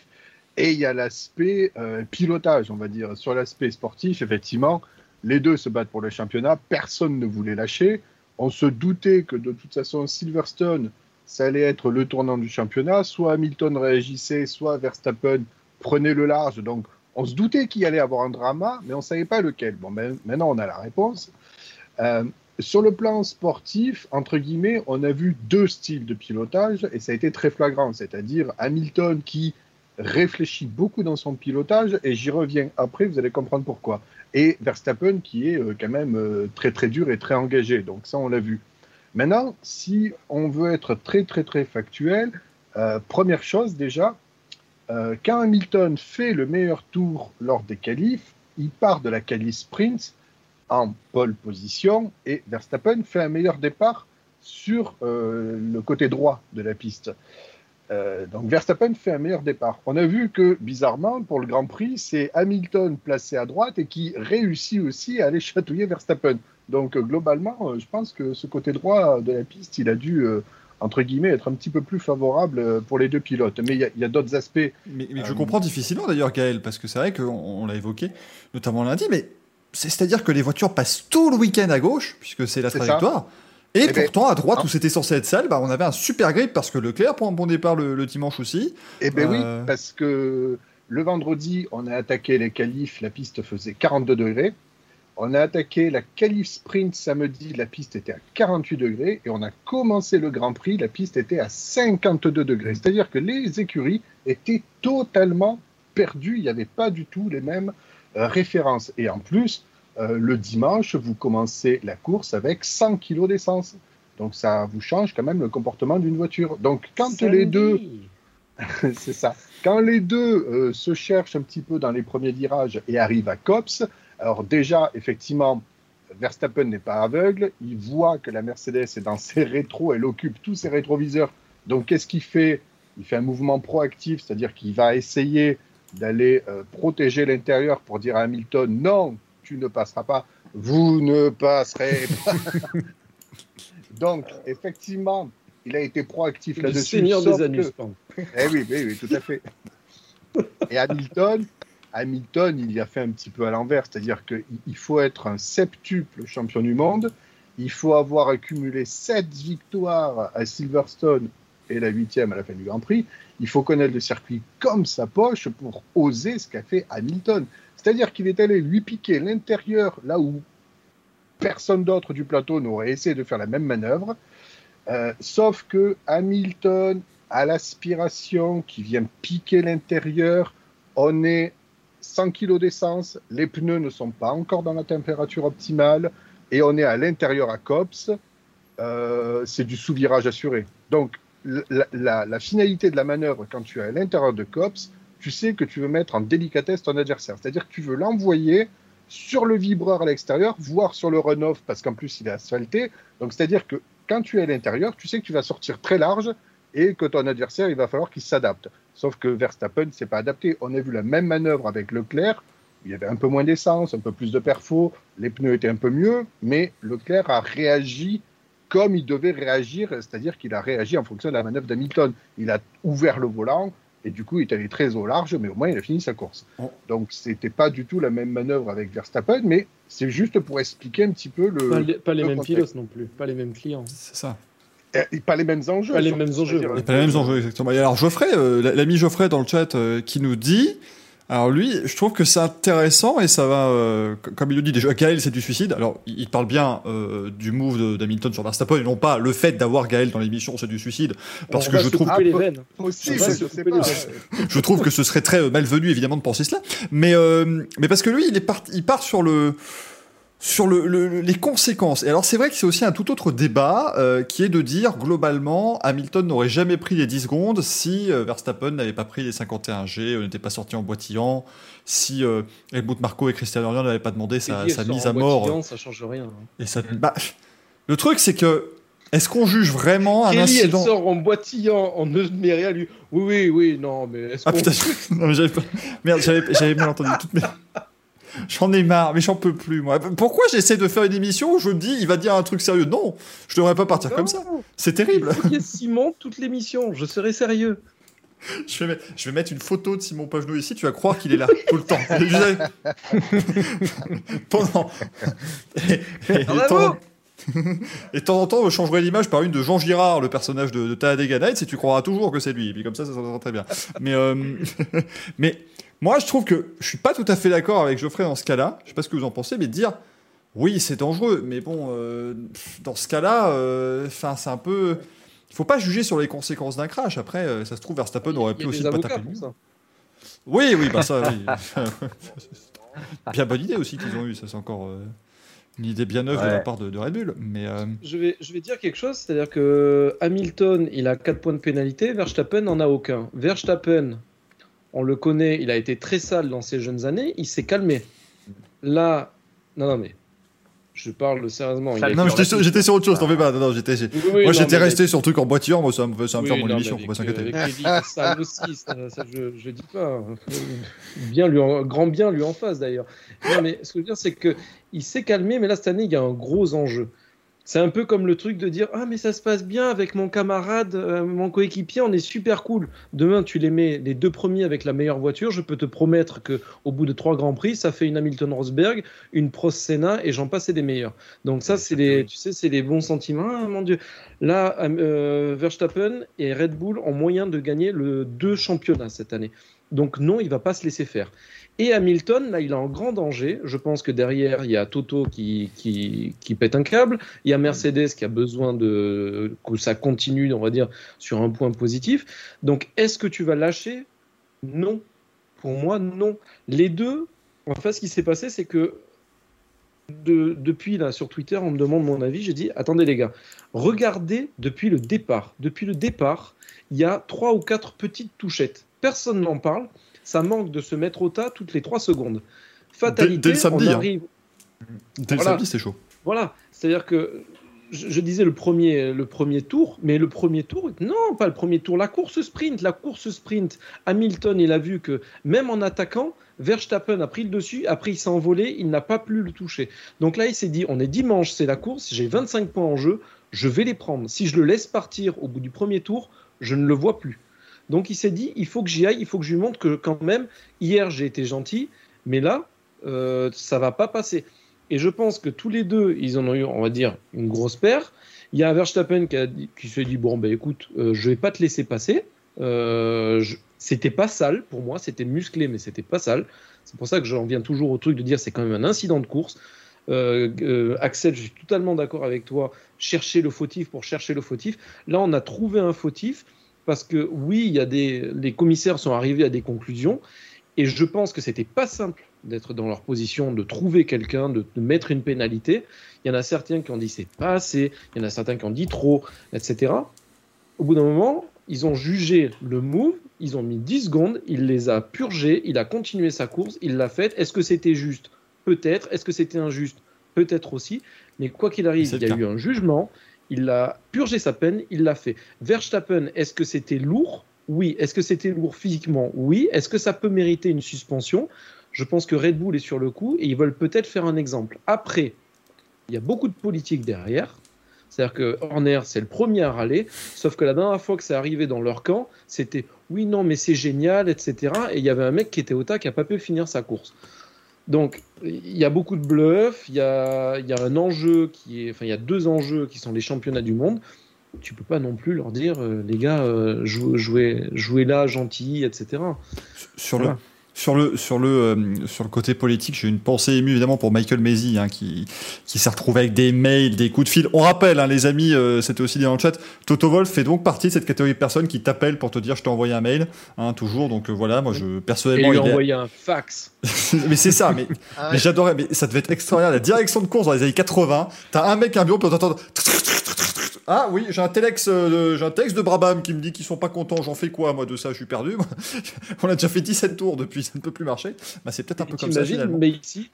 et il y a l'aspect euh, pilotage, on va dire. Sur l'aspect sportif, effectivement, les deux se battent pour le championnat, personne ne voulait lâcher. on se doutait que de toute façon, Silverstone, ça allait être le tournant du championnat. Soit Hamilton réagissait, soit Verstappen prenait le large. Donc, on se doutait qu'il allait avoir un drama, mais on ne savait pas lequel. Bon, ben, maintenant, on a la réponse. Euh, sur le plan sportif, entre guillemets, on a vu deux styles de pilotage et ça a été très flagrant. C'est-à-dire Hamilton qui réfléchit beaucoup dans son pilotage et j'y reviens après, vous allez comprendre pourquoi. Et Verstappen qui est euh, quand même euh, très très dur et très engagé. Donc ça, on l'a vu. Maintenant, si on veut être très très très factuel, euh, première chose déjà, quand Hamilton fait le meilleur tour lors des qualifs, il part de la qualif sprint en pole position et Verstappen fait un meilleur départ sur le côté droit de la piste. Euh, donc Verstappen fait un meilleur départ. On a vu que, bizarrement, pour le Grand Prix, c'est Hamilton placé à droite et qui réussit aussi à aller [laughs] chatouiller Verstappen. Donc globalement, euh, je pense que ce côté droit de la piste, il a dû, euh, entre guillemets, être un petit peu plus favorable pour les deux pilotes. Mais il y a, d'autres aspects. Mais, je comprends difficilement d'ailleurs, Gaël, parce que c'est vrai qu'on l'a évoqué, notamment lundi, mais c'est-à-dire que les voitures passent tout le week-end à gauche, puisque c'est la trajectoire. Et, eh ben, pourtant, à droite, où c'était censé être sale, bah, on avait un super grip parce que Leclerc prend un bon départ le, dimanche aussi. Eh bien oui, euh, parce que le vendredi, on a attaqué les qualifs, la piste faisait 42 degrés. On a attaqué la qualif sprint samedi, la piste était à 48 degrés. Et on a commencé le Grand Prix, la piste était à 52 degrés. C'est-à-dire que les écuries étaient totalement perdues. Il n'y avait pas du tout les mêmes euh, références. Et en plus, euh, le dimanche, vous commencez la course avec 100 kg d'essence. Donc ça vous change quand même le comportement d'une voiture. Donc quand les deux, [laughs] c'est ça, quand les deux euh, se cherchent un petit peu dans les premiers virages et arrivent à Cops, alors déjà effectivement Verstappen n'est pas aveugle, il voit que la Mercedes est dans ses rétros, elle occupe tous ses rétroviseurs. Donc qu'est-ce qu'il fait? Il fait un mouvement proactif, c'est-à-dire qu'il va essayer d'aller euh, protéger l'intérieur pour dire à Hamilton non, tu ne passeras pas, vous ne passerez pas. [laughs] Donc, effectivement, il a été proactif là-dessus. Seigneur des anus, eh oui, oui, oui, tout à fait. Et Hamilton, Hamilton, il y a fait un petit peu à l'envers, c'est-à-dire qu'il faut être un septuple champion du monde, il faut avoir accumulé sept victoires à Silverstone et la huitième à la fin du Grand Prix. Il faut connaître le circuit comme sa poche pour oser ce qu'a fait Hamilton. C'est-à-dire qu'il est allé lui piquer l'intérieur là où personne d'autre du plateau n'aurait essayé de faire la même manœuvre. Euh, sauf que Hamilton a l'aspiration qui vient piquer l'intérieur. On est 100 kg d'essence, les pneus ne sont pas encore dans la température optimale et on est à l'intérieur à COPS. Euh, c'est du sous-virage assuré. Donc la, finalité de la manœuvre quand tu es à l'intérieur de COPS, tu sais que tu veux mettre en délicatesse ton adversaire. C'est-à-dire que tu veux l'envoyer sur le vibreur à l'extérieur, voire sur le run-off, parce qu'en plus il est asphalté. Donc c'est-à-dire que quand tu es à l'intérieur, tu sais que tu vas sortir très large et que ton adversaire, il va falloir qu'il s'adapte. Sauf que Verstappen ne s'est pas adapté. On a vu la même manœuvre avec Leclerc. Il y avait un peu moins d'essence, un peu plus de perfo, les pneus étaient un peu mieux, mais Leclerc a réagi comme il devait réagir, c'est-à-dire qu'il a réagi en fonction de la manœuvre d'Hamilton. Il a ouvert le volant, et du coup, il est allé très au large, mais au moins, il a fini sa course. Donc, Donc, c'était pas du tout la même manœuvre avec Verstappen, mais c'est juste pour expliquer un petit peu le. Pas les, mêmes pilotes non plus, pas les mêmes clients. C'est ça. Et pas les mêmes enjeux. Pas les mêmes enjeux. Pas les mêmes enjeux, exactement. Et alors, Geoffrey, euh, l'ami Geoffrey dans le chat, euh, qui nous dit alors lui, je trouve que c'est intéressant et ça va, euh, comme il le dit déjà, Gaël c'est du suicide. Alors il parle bien euh, du move d'Hamilton sur Verstappen et non pas le fait d'avoir Gaël dans l'émission c'est du suicide. Parce que je trouve, les veines. [laughs] je trouve que ce serait très malvenu évidemment de penser cela. Mais euh, mais parce que lui il est part, il part sur le sur le, les conséquences. Et alors c'est vrai que c'est aussi un tout autre débat euh, qui est de dire globalement Hamilton n'aurait jamais pris les 10 secondes si euh, Verstappen n'avait pas pris les 51 G, euh, n'était pas sorti en boitillant, si euh, Helmut Marco et Christian Horner n'avaient pas demandé sa, mise à mort. Ça change rien. Hein. Et ça, bah, le truc c'est que est-ce qu'on juge vraiment un incident elle sort en boitillant, en mais lui. Oui, oui, oui, non, mais est-ce ah, putain, [laughs] non, mais j'avais pas... Merde, j'avais mal entendu toutes mes... J'en ai marre, mais j'en peux plus, moi. Pourquoi j'essaie de faire une émission où je me dis, il va dire un truc sérieux? Non, je devrais pas partir comme ça. C'est terrible. Il Simon toute l'émission, je serai sérieux. [laughs] Je vais, mettre, je vais, mettre, une photo de Simon Pagenaud ici, tu vas croire qu'il est là tout le temps. [laughs] [laughs] pendant. et de temps en temps, je changerai l'image par une de Jean Girard, le personnage de, de Talladega Nights, et tu croiras toujours que c'est lui. Et puis comme ça, ça sera très bien. Mais, euh, mais moi, je trouve que je suis pas tout à fait d'accord avec Geoffrey dans ce cas-là. Je sais pas ce que vous en pensez, mais de dire oui, c'est dangereux, mais bon, euh, dans ce cas-là, euh, enfin, c'est un peu. Il faut pas juger sur les conséquences d'un crash. Après, euh, ça se trouve, Verstappen aurait pu a aussi pas taper. ça. Oui, oui, bah ça, oui. [laughs] [laughs] bien bonne idée aussi qu'ils ont eu. Ça, c'est encore euh, une idée bien neuve de la part de, de Red Bull. Mais euh, Je vais, je vais dire quelque chose, c'est-à-dire que Hamilton, il a 4 points de pénalité, Verstappen n'en a aucun. Verstappen, on le connaît, il a été très sale dans ses jeunes années, il s'est calmé. Là, non, non, mais je parle sérieusement. il Non, j'étais sur, sur autre chose. T'en fais pas. Non, non, j'étais. Oui, moi, j'étais mais resté sur le truc en voiture. Moi, ça me, ça me Oui, faire mon émission. Faut pas s'inquiéter. euh, vies sales aussi, ça, ça, je, je dis pas. Bien lui en- grand bien lui en face d'ailleurs. Non, mais ce que je veux dire, c'est que il s'est calmé, mais là cette année, il y a un gros enjeu. C'est un peu comme le truc de dire ah mais ça se passe bien avec mon camarade, euh, mon coéquipier, on est super cool. Demain tu les mets les deux premiers avec la meilleure voiture, je peux te promettre que au bout de trois grands prix, ça fait une Hamilton Rosberg, une Prost Senna et j'en passe et des meilleurs. Donc ça c'est les, tu sais, c'est les bons sentiments. Ah, mon Dieu, là euh, Verstappen et Red Bull ont moyen de gagner le deux championnats cette année. Donc non, il va pas se laisser faire. Et Hamilton, là, il est en grand danger. Je pense que derrière, il y a Toto qui, qui, pète un câble. Il y a Mercedes qui a besoin de que ça continue, on va dire, sur un point positif. Donc, est-ce que tu vas lâcher? Non. Pour moi, non. Les deux, en fait, ce qui s'est passé, c'est que de- depuis là sur Twitter, on me demande mon avis. J'ai dit attendez les gars, regardez depuis le départ. Depuis le départ, il y a trois ou quatre petites touchettes. Personne n'en parle. Ça manque de se mettre au tas toutes les trois secondes. Fatalité, Dès- dès le samedi, on hein. arrive. Dès le Voilà. samedi, c'est chaud. Voilà, c'est-à-dire que je, je disais le premier, le premier tour, mais le premier tour, non, pas le premier tour, la course sprint, la course sprint. Hamilton, il a vu que même en attaquant, Verstappen a pris le dessus, après il s'est envolé, il n'a pas pu le toucher. Donc là, il s'est dit, on est dimanche, c'est la course, j'ai 25 points en jeu, je vais les prendre. Si je le laisse partir au bout du premier tour, je ne le vois plus. Donc il s'est dit, il faut que j'y aille, il faut que je lui montre que quand même, hier j'ai été gentil, mais là, euh, ça va pas passer. Et je pense que tous les deux, ils en ont eu, on va dire, une grosse paire. Il y a Verstappen qui, dit- s'est dit bon ben écoute, euh, je vais pas te laisser passer. Euh, C'était pas sale pour moi, c'était musclé, mais c'était pas sale. C'est pour ça que j'en viens toujours au truc de dire c'est quand même un incident de course. Euh, euh, Axel, je suis totalement d'accord avec toi. Chercher le fautif pour chercher le fautif. Là, on a trouvé un fautif parce que oui, il y a des, les commissaires sont arrivés à des conclusions et je pense que c'était pas simple d'être dans leur position, de trouver quelqu'un, de, de mettre une pénalité. Il y en a certains qui ont dit c'est pas assez, il y en a certains qui ont dit trop, etc. Au bout d'un moment, ils ont jugé le move, ils ont mis 10 secondes, il les a purgés, il a continué sa course, il l'a faite. Est-ce que c'était juste? Peut-être. Est-ce que c'était injuste? Peut-être aussi. Mais quoi qu'il arrive, il y a eu un jugement, il a purgé sa peine, il l'a fait. Verstappen, est-ce que c'était lourd? Oui. Est-ce que c'était lourd physiquement? Oui. Est-ce que ça peut mériter une suspension? Je pense que Red Bull est sur le coup et ils veulent peut-être faire un exemple. Après, il y a beaucoup de politique derrière. C'est-à-dire que Horner, c'est le premier à râler, sauf que la dernière fois que c'est arrivé dans leur camp, c'était oui, non, mais c'est génial, etc. Et il y avait un mec qui était au tas qui n'a pas pu finir sa course. Donc, il y a beaucoup de bluff, il y a, il y a un enjeu qui est. Enfin, il y a deux enjeux qui sont les championnats du monde. Tu peux pas non plus leur dire, euh, les gars, euh, jouez, jouez, jouez là, gentil, etc. Sur Voilà. le. Sur le, sur, le, euh, sur le côté politique, j'ai une pensée émue évidemment pour Michael Maisy, hein, qui, qui s'est retrouvé avec des mails, des coups de fil. On rappelle, hein, les amis, euh, c'était aussi dit dans le chat, Toto Wolf fait donc partie de cette catégorie de personnes qui t'appellent pour te dire je t'ai envoyé un mail, hein, toujours. Donc euh, voilà, moi je Et personnellement. lui il envoyer un fax. [laughs] mais c'est ça, mais, Ah mais j'adorais, mais ça devait être extraordinaire. La direction de course dans les années 80, t'as un mec, un bureau, puis on t'entend. Ah oui, j'ai un telex, euh, un texte de Brabham qui me dit qu'ils sont pas contents. J'en fais quoi, moi, de ça Je suis perdu. [laughs] On a déjà fait 17 tours depuis, ça ne peut plus marcher. Bah, c'est peut-être un peu comme ça finalement. mais ici,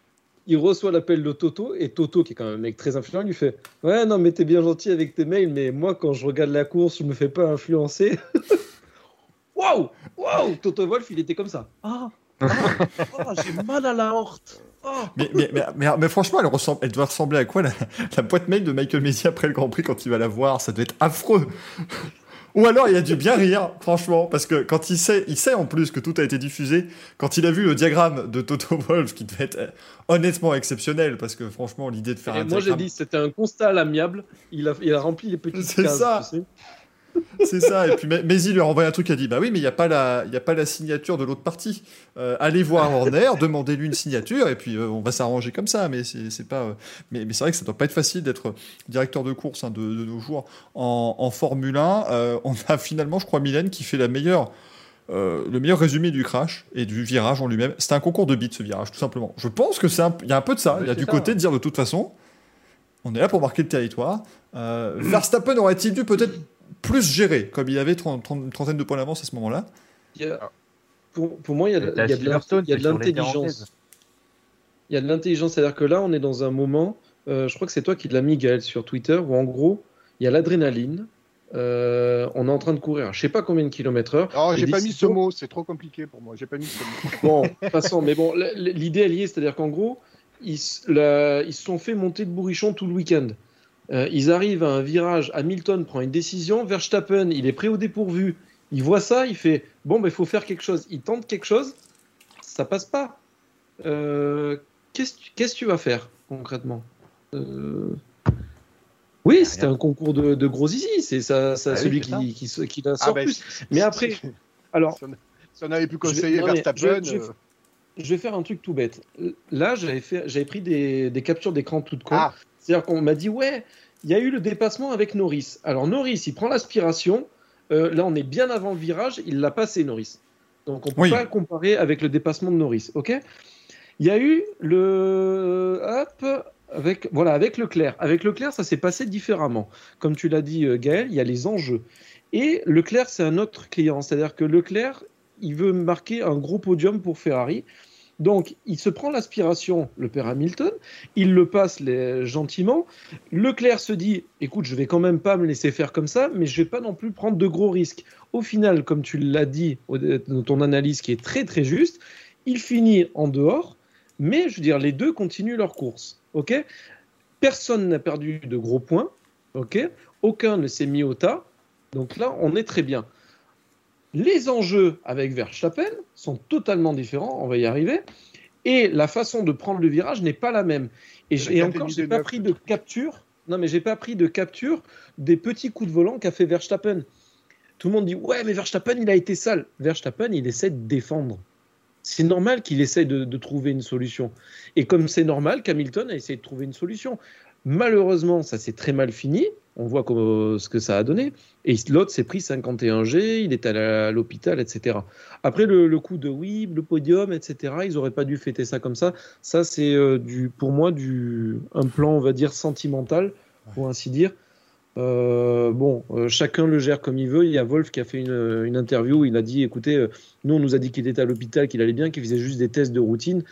il reçoit l'appel de Toto et Toto, qui est quand même un mec très influent, lui fait Ouais, non, mais t'es bien gentil avec tes mails, mais moi, quand je regarde la course, je me fais pas influencer. [laughs] Waouh Waouh Toto Wolf, il était comme ça. Ah, ah, ah, j'ai mal à la horte. Ah. Mais, mais, mais, mais, mais franchement, elle, ressemble, elle doit ressembler à quoi la, la boîte mail de Michael Messi après le Grand Prix quand il va la voir? Ça doit être affreux. Ou alors il a dû bien rire, franchement, parce que quand il sait, il sait en plus que tout a été diffusé, quand il a vu le diagramme de Toto Wolf, qui devait être euh, honnêtement exceptionnel, parce que franchement, l'idée de faire Et un moi j'ai dit c'était un constat à l'amiable. Il a, il a rempli les petites C'est cases. ça. tu sais. [laughs] C'est ça, et puis Mais- Maisy lui a envoyé un truc, il a dit Bah oui, mais il n'y a, pas la- y a pas la signature de l'autre partie. Euh, allez voir Horner, [laughs] demandez-lui une signature, et puis euh, on va s'arranger comme ça. Mais c'est c'est pas. euh, Mais, mais c'est vrai que ça doit pas être facile d'être directeur de course hein, de, de nos jours en, en Formule 1. Euh, on a finalement, je crois, Mylène qui fait la meilleure. euh, le meilleur résumé du crash et du virage en lui-même, c'était un concours de bits ce virage, tout simplement. Je pense que c'est un- il y a un peu de ça. Oui, il y a c'est du ça, côté ouais. de dire de toute façon, on est là pour marquer le territoire. Euh, Verstappen aurait-il dû peut-être plus gérer, comme il avait 30 30 une trentaine de points d'avance à ce moment-là a- pour, pour moi, il y a, il y a de l'intelligence. Il y a de l'intelligence, c'est-à-dire que là, on est dans un moment, euh, je crois que c'est toi qui l'as mis, Gaël, sur Twitter, où en gros, il y a l'adrénaline, euh, on est en train de courir, je sais pas combien de kilomètres heure. Oh, j'ai Les pas mis ce mot, c'est trop compliqué pour moi. J'ai pas mis ce mot. [laughs] Bon, passons, mais bon, l'idée elle y est, c'est-à-dire qu'en gros, ils, s- la- ils se sont fait monter de bourrichon tout le week-end. Euh, ils arrivent à un virage, Hamilton prend une décision, Verstappen, il est prêt au dépourvu. Il voit ça, il fait bon, ben il faut faire quelque chose. Il tente quelque chose, ça passe pas. Euh, Qu'est-ce que tu vas faire concrètement Euh, Oui, c'était un concours de, de gros zizi, c'est ça, ça Ah celui qui, qui, se- qui la Ah, sort ben, plus. Mais après, alors, si on- avait pu Je vais- conseiller non, mais Verstappen. je- je- je vais faire un truc tout bête. Là, j'avais pris des, des captures d'écran toutes con. Ah, C'est-à-dire qu'on m'a dit ouais, il y a eu le dépassement avec Norris. Alors Norris, il prend l'aspiration. Euh, là, on est bien avant le virage. Il l'a passé Norris. Donc on peut Oui. pas le comparer avec le dépassement de Norris. Ok? Il y a eu le hop avec voilà avec Leclerc. Avec Leclerc, ça s'est passé différemment. Comme tu l'as dit, euh, Gaël, il y a les enjeux. Et Leclerc, c'est un autre client. C'est-à-dire que Leclerc, il veut marquer un gros podium pour Ferrari. Donc, il se prend l'aspiration, le père Hamilton, il le passe les- gentiment. Leclerc se dit écoute, je vais quand même pas me laisser faire comme ça, mais je vais pas non plus prendre de gros risques. Au final, comme tu l'as dit dans ton analyse qui est très très juste, il finit en dehors, mais je veux dire, les deux continuent leur course. ok? Personne n'a perdu de gros points. ok? Aucun ne s'est mis au tas. Donc là, on est très bien. Les enjeux avec Verstappen sont totalement différents, on va y arriver. Et la façon de prendre le virage n'est pas la même. Et, et encore, j'ai pas pris de capture. Non, mais j'ai pas pris de capture des petits coups de volant qu'a fait Verstappen. Tout le monde dit ouais, mais Verstappen il a été sale. Verstappen il essaie de défendre. C'est normal qu'il essaie de, de trouver une solution. Et comme c'est normal qu'Hamilton a essayé de trouver une solution. Malheureusement, ça s'est très mal fini. On voit comment- ce que ça a donné. Et l'autre s'est pris 51G, il est allé à l'hôpital, etc. Après, le, le coup de oui, le podium, etc., ils n'auraient pas dû fêter ça comme ça. Ça, c'est euh, du, pour moi du, un plan, on va dire, sentimental, pour ainsi dire. Euh, bon, euh, chacun le gère comme il veut. Il y a Wolf qui a fait une, une interview où il a dit écoutez, euh, nous, on nous a dit qu'il était à l'hôpital, qu'il allait bien, qu'il faisait juste des tests de routine.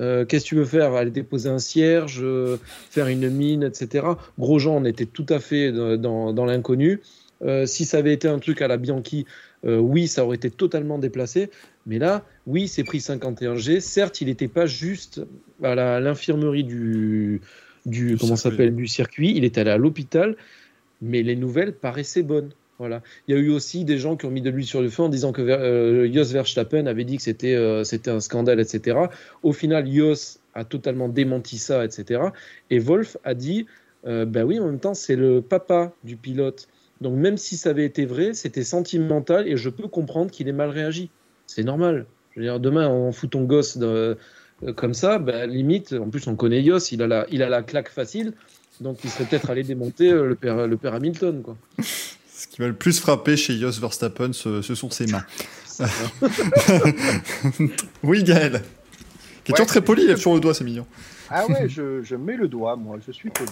Euh, Qu'est-ce que tu veux faire? Aller déposer un cierge, euh, faire une mine, etc. Grosjean, on était tout à fait dans, l'inconnu. Euh, si ça avait été un truc à la Bianchi, oui, ça aurait été totalement déplacé. Mais là, oui, c'est pris 51G. Certes, il n'était pas juste à l'infirmerie du, du, Du comment s'appelle? Du circuit. Il est allé à l'hôpital, mais les nouvelles paraissaient bonnes. Voilà. Il y a eu aussi des gens qui ont mis de l'huile sur le feu en disant que euh, Jos Verstappen avait dit que c'était euh, un scandale, etc. Au final, Jos a totalement démenti ça, etc. Et Wolf a dit, euh, ben oui, en même temps, c'est le papa du pilote. Donc même si ça avait été vrai, c'était sentimental et je peux comprendre qu'il ait mal réagi. C'est normal. Je veux dire, demain, on fout ton gosse comme ça, ben, limite, en plus on connaît Yos, il a la, il a la claque facile, donc il serait peut-être allé démonter le père, le père Hamilton. Quoi. [laughs] Qui m'a le plus frappé chez Jos Verstappen, ce, ce sont ses mains. [laughs] oui, Gaël. Question Ouais. très polie, il lève sur le doigt, c'est mignon. ah ouais, je, je mets le doigt, moi, je suis poli.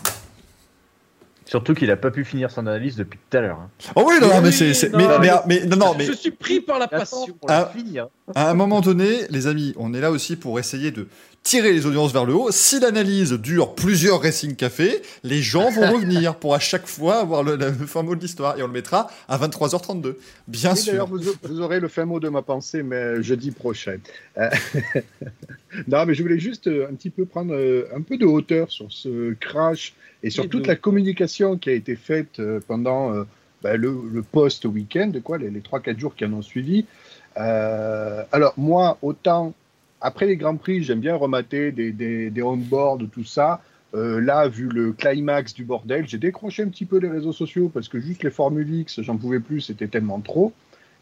Surtout qu'il a pas pu finir son analyse depuis tout à l'heure. hein. Oh oui, non, Mais mais oui, c'est. non, Mais, mais- mais, mais- non, non, mais Je suis pris par la passion. Pour la finir. à un moment donné, les amis, on est là aussi pour essayer de tirer les audiences vers le haut. Si l'analyse dure plusieurs Racing Café, les gens vont [laughs] revenir pour à chaque fois avoir le, le [laughs] fin mot de l'histoire. Et on le mettra à 23h32. Bien Et sûr. Vous, vous aurez le fin mot de ma pensée, mais jeudi prochain. Euh, [laughs] non, mais je voulais juste euh, un petit peu prendre euh, un peu de hauteur sur ce crash et sur toute la communication qui a été faite pendant euh, bah, le, le post-week-end, quoi, les, les 3-4 jours qui en ont suivi. Euh, alors, moi, autant après les Grands Prix, j'aime bien remater des, des, des on-board, tout ça. Euh, là, vu le climax du bordel, j'ai décroché un petit peu les réseaux sociaux parce que juste les Formule X, j'en pouvais plus, c'était tellement trop.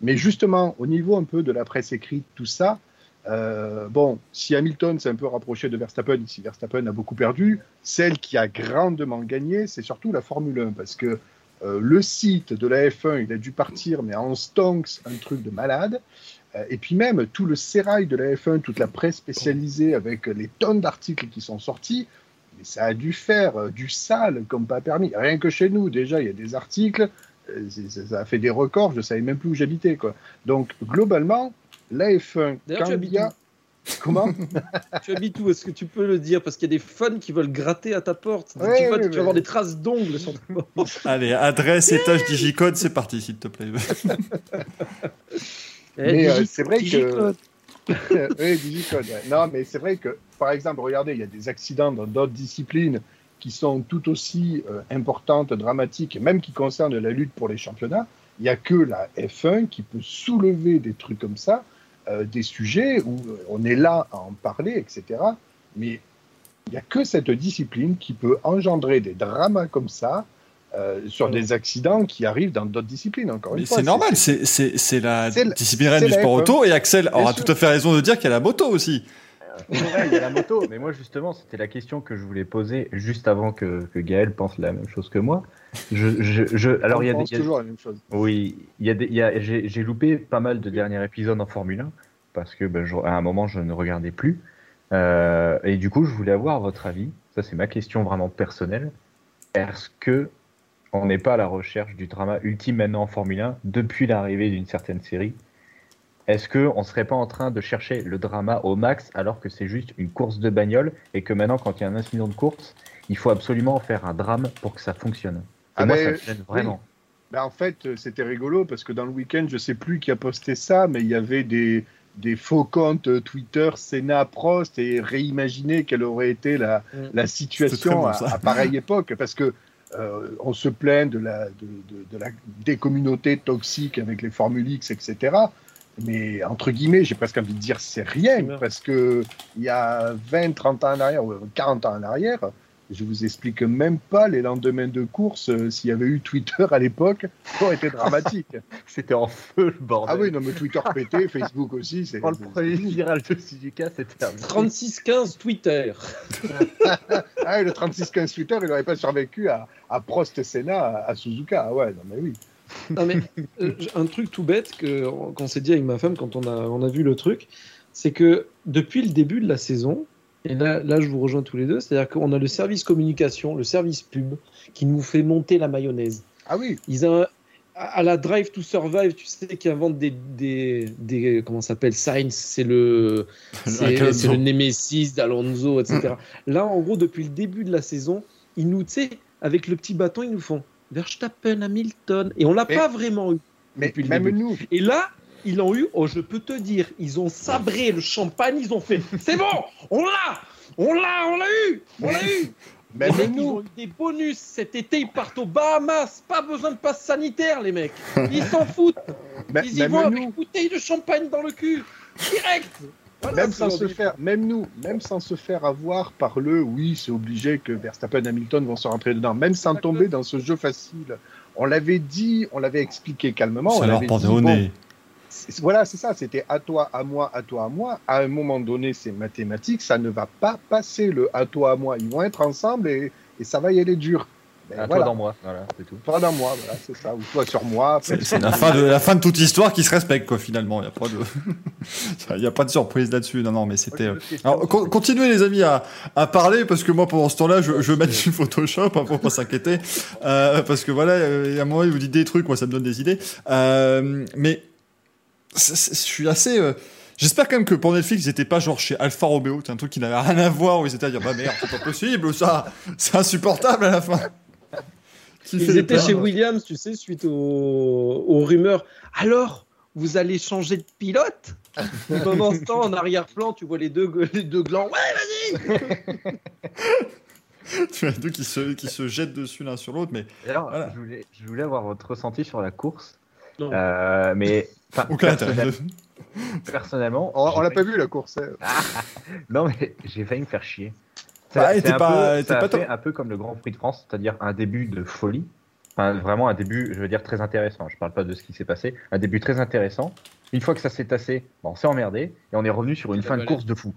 Mais justement, au niveau un peu de la presse écrite, tout ça, euh, bon, si Hamilton s'est un peu rapproché de Verstappen, si Verstappen a beaucoup perdu, celle qui a grandement gagné, c'est surtout la Formule 1 parce que euh, le site de la F1, il a dû partir, mais en stonks, un truc de malade. Euh, et puis même tout le sérail de la F1, toute la presse spécialisée avec les tonnes d'articles qui sont sortis, mais ça a dû faire euh, du sale comme pas permis. Rien que chez nous, déjà, il y a des articles, euh, ça a fait des records, je savais même plus où j'habitais. quoi. Donc, globalement, la F1, D'ailleurs, quand tu il habites y a... Comment? [laughs] Tu habites où? Est-ce que tu peux le dire? Parce qu'il y a des fans qui veulent gratter à ta porte. Ouais, tu, ouais, tu ouais. vas avoir des traces d'ongles sur ta porte. Allez, adresse, étage, digicode, c'est parti, s'il te plaît. [laughs] Eh, Mais, euh, c'est vrai que- [laughs] oui, Digicode. Non, mais c'est vrai que, par exemple, regardez, il y a des accidents dans d'autres disciplines qui sont tout aussi euh, importantes, dramatiques, et même qui concernent la lutte pour les championnats. Il n'y a que la F1 qui peut soulever des trucs comme ça, euh, des sujets où on est là à en parler, etc. Mais il n'y a que cette discipline qui peut engendrer des dramas comme ça euh, sur des accidents qui arrivent dans d'autres disciplines, encore Mais une fois. c'est normal, c'est la discipline du sport F1. auto et Axel aura sûr. tout à fait raison de dire qu'il y a la moto aussi. Vrai, il y a la moto. Mais moi, justement, c'était la question que je voulais poser juste avant que, que Gaël pense la même chose que moi. Je, je, je- alors, On il y a, des- y a- toujours la même chose. Oui, il y a des, il y a, j'ai, j'ai loupé pas mal de derniers épisodes en Formule 1 parce que ben, je- à un moment je ne regardais plus. Euh, et du coup, je voulais avoir votre avis. Ça, c'est ma question vraiment personnelle. Est-ce que on n'est pas à la recherche du drama ultime maintenant en Formule 1 depuis l'arrivée d'une certaine série Est-ce que on serait pas en train de chercher le drama au max alors que c'est juste une course de bagnole et que maintenant, quand il y a un incident de course, il faut absolument faire un drame pour que ça fonctionne? Ah moi, ben, ça me gêne vraiment. Ben, en fait, euh, c'était rigolo parce que dans le week-end, je sais plus qui a posté ça, mais il y avait des, des faux comptes euh, Twitter, Senna, Prost, et réimaginer quelle aurait été la, Mm. la situation bon, à, à pareille époque. Parce que euh, on se plaint de la, de, de- de la, des communautés toxiques avec les Formule X, etc. Mais entre guillemets, j'ai presque envie de dire c'est rien, parce que il y a 20, 30 ans en arrière, ou 40 ans en arrière, je vous explique même pas les lendemains de course, euh, s'il y avait eu Twitter à l'époque, ça aurait été dramatique. [laughs] C'était en feu le bordel. ah oui, non, mais Twitter pété, [laughs] Facebook aussi, c'est. Quand le premier viral de Suzuka, c'était terminé. 36-15 Twitter. [laughs] Ah, et le 36-15 Twitter, il n'aurait pas survécu à, à Prost Senna à, à Suzuka. Ah ouais, non, mais oui. Non, mais euh, un truc tout bête que qu'on s'est dit avec ma femme quand on a, on a vu le truc, c'est que depuis le début de la saison, et là, là je vous rejoins tous les deux, c'est-à-dire qu'on a le service communication, le service pub, qui nous fait monter la mayonnaise. Ah oui, Ils ont, à la Drive to Survive, tu sais, qui inventent des, des, des comment ça s'appelle, Sainz, c'est le, [laughs] c'est le Nemesis d'Alonso, etc. Là, en gros, depuis le début de la saison, ils nous, tu sais, avec le petit bâton, ils nous font Verstappen, Hamilton, et on l'a pas vraiment eu. mais Depuis le même début. nous, Et là, ils l'ont eu, oh, je peux te dire, ils ont sabré le champagne, ils ont fait C'est bon, on l'a On l'a, on l'a eu On l'a eu même les mecs, ils nous, ont eu des bonus cet été, ils partent aux Bahamas, pas besoin de passe sanitaire, les mecs. Ils s'en foutent, [laughs] ils y vont avec nous, une bouteille de champagne dans le cul, direct. Voilà, même sans se faire, même nous, même sans se faire avoir par le oui, c'est obligé que Verstappen et Hamilton vont se rentrer dedans, même sans tomber dans ce jeu facile. On l'avait dit, on l'avait expliqué calmement. on Ça leur dit, au bon, nez. Voilà, c'est ça, c'était à toi, à moi, à toi, à moi. À un moment donné, c'est mathématique, ça ne va pas passer le à toi, à moi. Ils vont être ensemble et, et ça va y aller dur. Ben, À voilà. toi dans moi, voilà, c'est tout. Toi dans moi, voilà, c'est ça. Ou toi sur moi. C'est la fin, de, la fin de toute histoire qui se respecte, quoi, finalement. Il n'y a, pas de... il [laughs] y a pas de surprise là-dessus. Non, non, mais c'était. euh, Alors, con- continuez, les amis, à, à parler, parce que moi, pendant ce temps-là, je, je mets du Photoshop, hein, pour pas s'inquiéter. Euh, parce que voilà, euh, il y a un moment, il vous dit des trucs, moi, ça me donne des idées. Euh, mais c'est- c'est- je suis assez. euh, J'espère quand même que pour Netflix, ils étaient pas genre chez Alfa Romeo, c'est un truc qui n'avait rien à voir, où ils étaient à dire, bah merde, c'est pas possible, ça, c'est insupportable à la fin. [laughs] Qui Ils étaient chez Williams, tu sais, suite aux, aux rumeurs. Alors, vous allez changer de pilote? Pendant ce temps, en arrière-plan, tu vois les deux, les deux glands. Ouais, vas-y [laughs] tu as deux qui se, qui se jettent dessus l'un sur l'autre, mais Alors, Voilà. je, voulais, je voulais avoir votre ressenti sur la course. Euh, mais enfin, aucun intérêt. personnel- [laughs] personnellement, On, on l'a pas vu la course. hein. [laughs] Non, mais j'ai failli me faire chier. Bah, c'est t'es un pas- peu, ça pas fait un peu comme le Grand Prix de France, c'est-à-dire un début de folie. Enfin, vraiment un début, je veux dire, très intéressant. Je parle pas de ce qui s'est passé. Un début très intéressant. Une fois que ça s'est tassé, bon, on s'est emmerdé et on est revenu sur une fin de course de fou.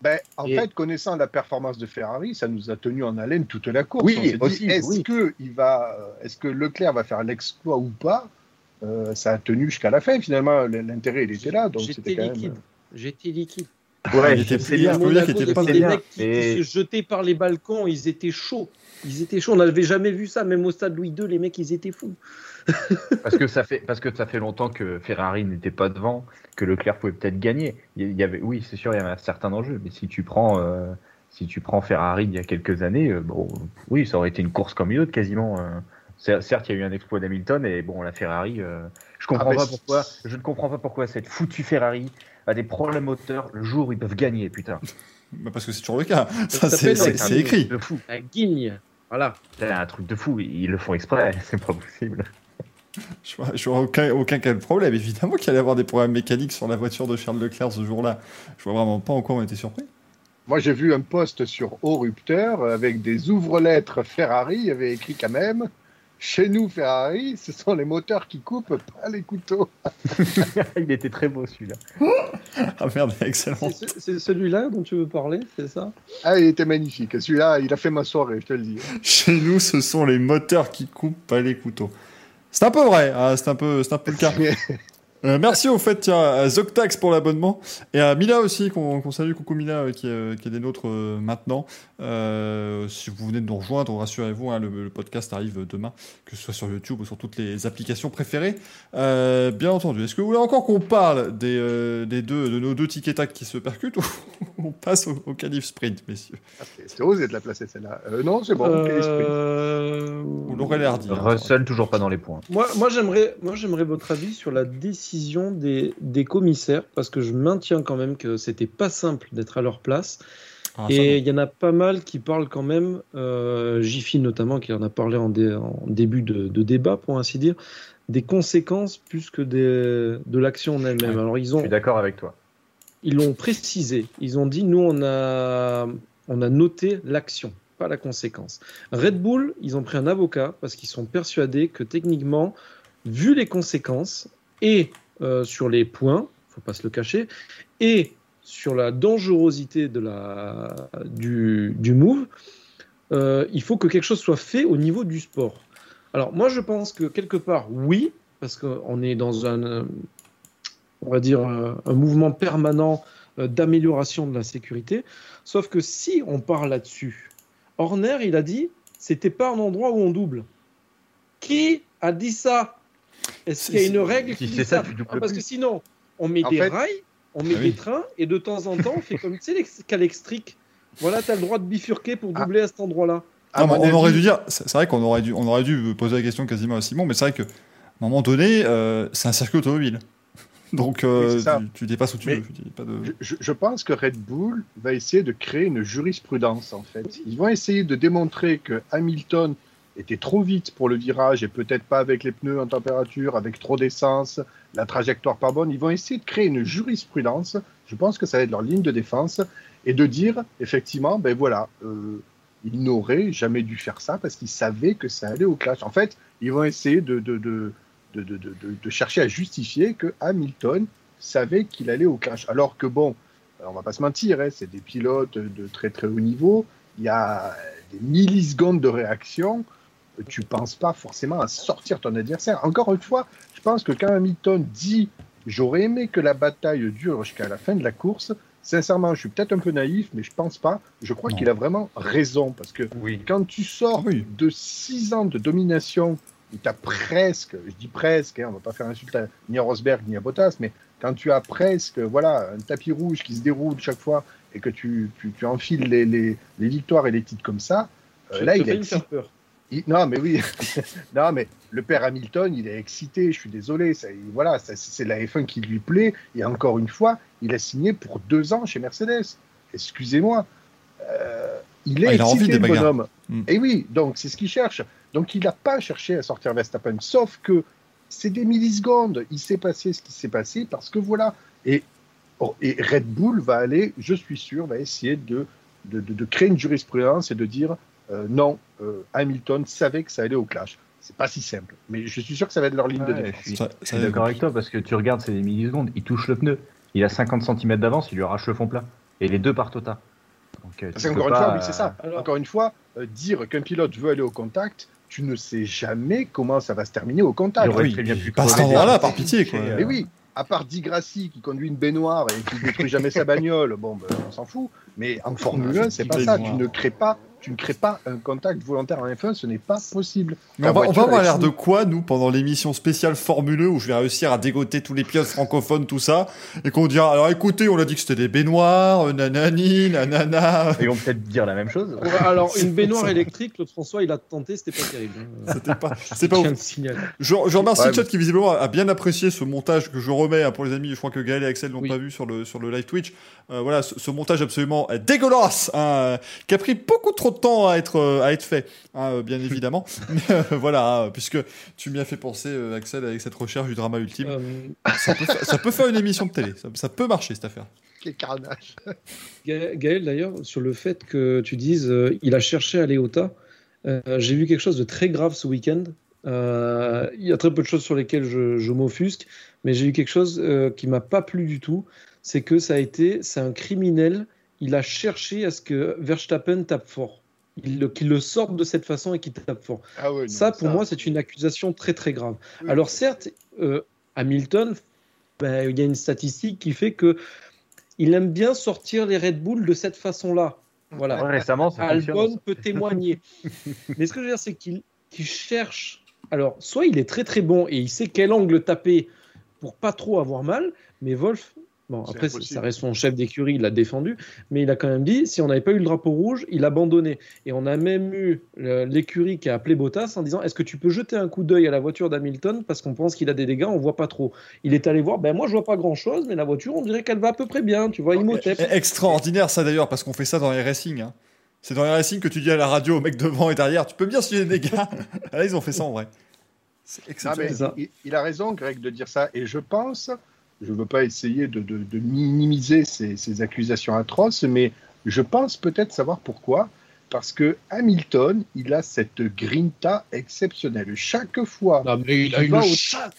Ben, en Et- fait, connaissant la performance de Ferrari, ça nous a tenu en haleine toute la course. Oui, On aussi, Est-ce oui. que il va, euh, est-ce que Leclerc va faire l'exploit ou pas? Euh, Ça a tenu jusqu'à la fin. Finalement, l'intérêt il était là, donc c'était J'étais même. liquide. J'étais liquide. Ouais, il était c'est bien. Je peux dire qu'il était pas des bien. mecs qui, Et- qui se jetaient par les balcons, ils étaient chauds. Ils étaient chauds. On n'avait jamais vu ça, même au stade Louis II, les mecs, ils étaient fous. [laughs] Parce que ça fait parce que ça fait longtemps que Ferrari n'était pas devant, que Leclerc pouvait peut-être gagner. Il y avait, oui, c'est sûr, il y avait un certain enjeu. Mais si tu prends euh, si tu prends Ferrari il y a quelques années, euh, bon, oui, ça aurait été une course comme une autre quasiment. euh. Cer- Certes, il y a eu un exploit d'Hamilton et bon, la Ferrari, euh, je comprends Ah, pas pourquoi. Je ne comprends pas pourquoi cette foutue Ferrari a des problèmes moteurs le jour où ils peuvent gagner, putain. [laughs] bah, parce que c'est toujours le cas. Ça, Ça c'est écrit. De fou. La guigne. Voilà. C'est un truc de fou. Ils le font exprès. [laughs] C'est pas possible. Je vois, je vois aucun, aucun cas de problème. Évidemment qu'il allait y avoir des problèmes mécaniques sur la voiture de Charles Leclerc ce jour-là. Je vois vraiment pas en quoi on était surpris. Moi, j'ai vu un post sur Haut Rupteur avec des ouvre-lettres Ferrari. Il y avait écrit quand même Chez nous, Ferrari, ce sont les moteurs qui coupent, pas les couteaux. [laughs] Il était très beau celui-là. Ah merde, excellent. C'est ce- C'est celui-là dont tu veux parler, c'est ça? Ah, il était magnifique. Celui-là, il a fait ma soirée, je te le dis. Chez nous, ce sont les moteurs qui coupent, pas les couteaux. C'est un peu vrai, hein, c'est un peu, c'est un peu le cas. [laughs] Euh, merci au fait tiens, à Zoctax pour l'abonnement et à Mila aussi qu'on salue. Coucou Mila euh, qui, est, euh, qui est des nôtres euh, maintenant. Euh, si vous venez de nous rejoindre, rassurez-vous, hein, le, le podcast arrive demain, que ce soit sur YouTube ou sur toutes les applications préférées. Euh, bien entendu. Est-ce que vous voulez encore qu'on parle des, euh, des deux, de nos deux tickets tac qui se percutent ou [laughs] on passe au, au qualif sprint, messieurs? Ah, c'est- osé de la placer celle-là. Euh, non, c'est bon. Ou Laurel Hardy. hein. Russell toujours pas dans les points. Moi, moi j'aimerais, moi, j'aimerais votre avis sur la décision des, des commissaires, parce que je maintiens quand même que c'était pas simple d'être à leur place. Ah, Et il y en a pas mal qui parlent quand même, euh, Jiffy notamment, qui en a parlé en, dé- en début de, de débat, pour ainsi dire, des conséquences plus que des, de l'action en elle-même. Ouais. Alors ils Je ont, suis d'accord avec toi. ils l'ont précisé. Ils ont dit nous on a, on a noté l'action, pas la conséquence. Red Bull, ils ont pris un avocat parce qu'ils sont persuadés que techniquement, vu les conséquences et euh, sur les points, faut pas se le cacher, et sur la dangerosité de la, du, du move, euh, il faut que quelque chose soit fait au niveau du sport. Alors moi je pense que quelque part oui, parce qu'on est dans un, on va dire, un mouvement permanent euh, d'amélioration de la sécurité. Sauf que si on part là-dessus, Horner, il a dit, c'était pas un endroit où on double. Qui a dit ça? Est-ce qu'il y a une règle qui dit ça, Ah, Parce que sinon, on met En des fait- rails, on met Ah des oui. trains, et de temps en temps, on fait comme tu sais, les calextriques. Voilà, tu as le droit de bifurquer pour Ah. doubler à cet endroit-là. On avis- aurait dû dire, c'est vrai qu'on aurait dû, on aurait dû poser la question quasiment à Simon, mais c'est vrai que, à un moment donné, euh, c'est un circuit automobile. [laughs] Donc, euh, Oui, tu, tu dépasses où tu Mais- veux. tu dis pas de... Je, je- je pense que Red Bull va essayer de créer une jurisprudence en fait. Ils vont essayer de démontrer que Hamilton était trop vite pour le virage et peut-être pas avec les pneus en température, avec trop d'essence, la trajectoire pas bonne. Ils vont essayer de créer une jurisprudence. Je pense que ça va être leur ligne de défense et de dire effectivement, ben voilà, euh, ils n'auraient jamais dû faire ça parce qu'ils savaient que ça allait au clash. En fait, ils vont essayer de, de, de, de, chercher à justifier que Hamilton savait qu'il allait au clash. Alors que bon, on va pas se mentir, hein, c'est des pilotes de très très haut niveau. Il y a des millisecondes de réaction. Tu penses pas forcément à sortir ton adversaire. Encore une fois, je pense que quand Hamilton dit j'aurais aimé que la bataille dure jusqu'à la fin de la course, sincèrement, je suis peut-être un peu naïf, mais je pense pas. Je crois qu'il a vraiment raison parce que Oui. quand tu sors oui. de six ans de domination, où tu as presque, je dis presque, hein, on va pas faire insulte à, ni à Rosberg ni à Bottas, mais quand tu as presque voilà, un tapis rouge qui se déroule chaque fois et que tu, tu, tu enfiles les, les, les victoires et les titres comme ça, euh, là il faire peur. Il- Non, mais oui. [laughs] non, mais le père Hamilton, il est excité. Je suis désolé. Ça, il- voilà, c'est la F1 qui lui plaît. Et encore une fois, il a signé pour deux ans chez Mercedes. Excusez-moi. euh, il est Ah, il a envie excité, le bonhomme. Mm. Et oui, donc c'est ce qu'il cherche. Donc il n'a pas cherché à sortir Verstappen, sauf que c'est des millisecondes. Il s'est passé ce qui s'est passé parce que voilà. Et, oh, et Red Bull va aller, je suis sûr, va essayer de, de, de- de créer une jurisprudence et de dire euh, non, euh, Hamilton savait que ça allait au clash. C'est pas si simple, mais je suis sûr que ça va être leur ligne de défense. je suis, d'accord avec toi parce que tu regardes, c'est des millisecondes, il touche le pneu, il a 50 cm d'avance, il lui arrache le fond plat. Et les deux partent au tas. Donc, euh, encore une fois, oui, c'est ça. Alors- Encore une fois, euh, dire qu'un pilote veut aller au contact, tu ne sais jamais comment ça va se terminer au contact. Il aurait oui, très bien pu pas à cet crever endroit-là, déjà. par pitié, quoi. Et, Mais oui, à part Di Grassi qui conduit une baignoire et qui détruit jamais sa bagnole, bon, ben, on s'en fout. Mais en Formule 1, c'est pas ça. Tu ne crées pas, tu ne crées pas un contact volontaire en F1, ce n'est pas possible. Mais on va, on voiture, va avoir l'air de quoi, nous, pendant l'émission spéciale Formule 1, où je vais réussir à dégoter tous les pilotes francophones, tout ça, et qu'on dira, alors écoutez, on a dit que c'était des baignoires, euh, nanani, nanana. Ils vont peut-être dire la même chose. Ouais, alors, une [laughs] baignoire électrique, l'autre François, il a tenté, c'était pas terrible. hein. C'était pas, c'est [laughs] Je pas ouf. Je, je remercie Ouais, le chat qui visiblement a bien apprécié ce montage que je remets hein, pour les amis. Je crois que Gaël et Axel l'ont Oui. pas vu sur le sur le live Twitch. Euh, voilà, ce, ce montage absolument dégueulasse, hein, qui a pris beaucoup trop de temps à être euh, à être fait, hein, euh, bien évidemment. [laughs] Mais, euh, voilà, hein, puisque tu m'y as fait penser, euh, Axel, avec cette recherche du drama ultime. Euh, Ça, peut fa- ça peut faire une émission de télé. Ça, ça peut marcher cette affaire. Quel carnage. Ga- Gaël, d'ailleurs, sur le fait que tu dises euh, il a cherché à aller au tas, euh, j'ai vu quelque chose de très grave ce week-end. Euh, il y a très peu de choses sur lesquelles je, je m'offusque, mais j'ai eu quelque chose euh, qui m'a pas plu du tout. C'est que ça a été, c'est un criminel. Il a cherché à ce que Verstappen tape fort, Qu'il le sorte de cette façon et qu'il tape fort. Ah ouais, non, Ça, pour moi, c'est une accusation très très grave. oui. Alors certes, euh, Hamilton, ben, il y a une statistique qui fait que il aime bien sortir les Red Bull de cette façon-là. Voilà. Ouais, récemment, ça. Albon peut témoigner. [laughs] Mais ce que je veux dire, c'est qu'il qu'il cherche. Alors, soit il est très très bon et il sait quel angle taper pour pas trop avoir mal, mais Wolf, bon, après, impossible. ça reste son chef d'écurie, il l'a défendu, mais il a quand même dit si on n'avait pas eu le drapeau rouge, il abandonnait. Et on a même eu l'écurie qui a appelé Bottas en disant est-ce que tu peux jeter un coup d'œil à la voiture d'Hamilton parce qu'on pense qu'il a des dégâts, on voit pas trop. Il est allé voir, ben moi je vois pas grand chose, mais la voiture, on dirait qu'elle va à peu près bien, tu vois, Imhotep. Eh, Extraordinaire ça d'ailleurs, parce qu'on fait ça dans les racing. hein. C'est dans les racing que tu dis à la radio au mec devant et derrière, tu peux bien suivre des gars. [laughs] Là, ils ont fait ça en vrai. C'est Ah, exceptionnel. mais ça. il, il a raison, Greg, de dire ça. Et je pense, je ne veux pas essayer de, de- de minimiser ces, ces accusations atroces, mais je pense peut-être savoir pourquoi. Parce que Hamilton, il a cette grinta exceptionnelle. Chaque fois. Non, mais il a une chatte.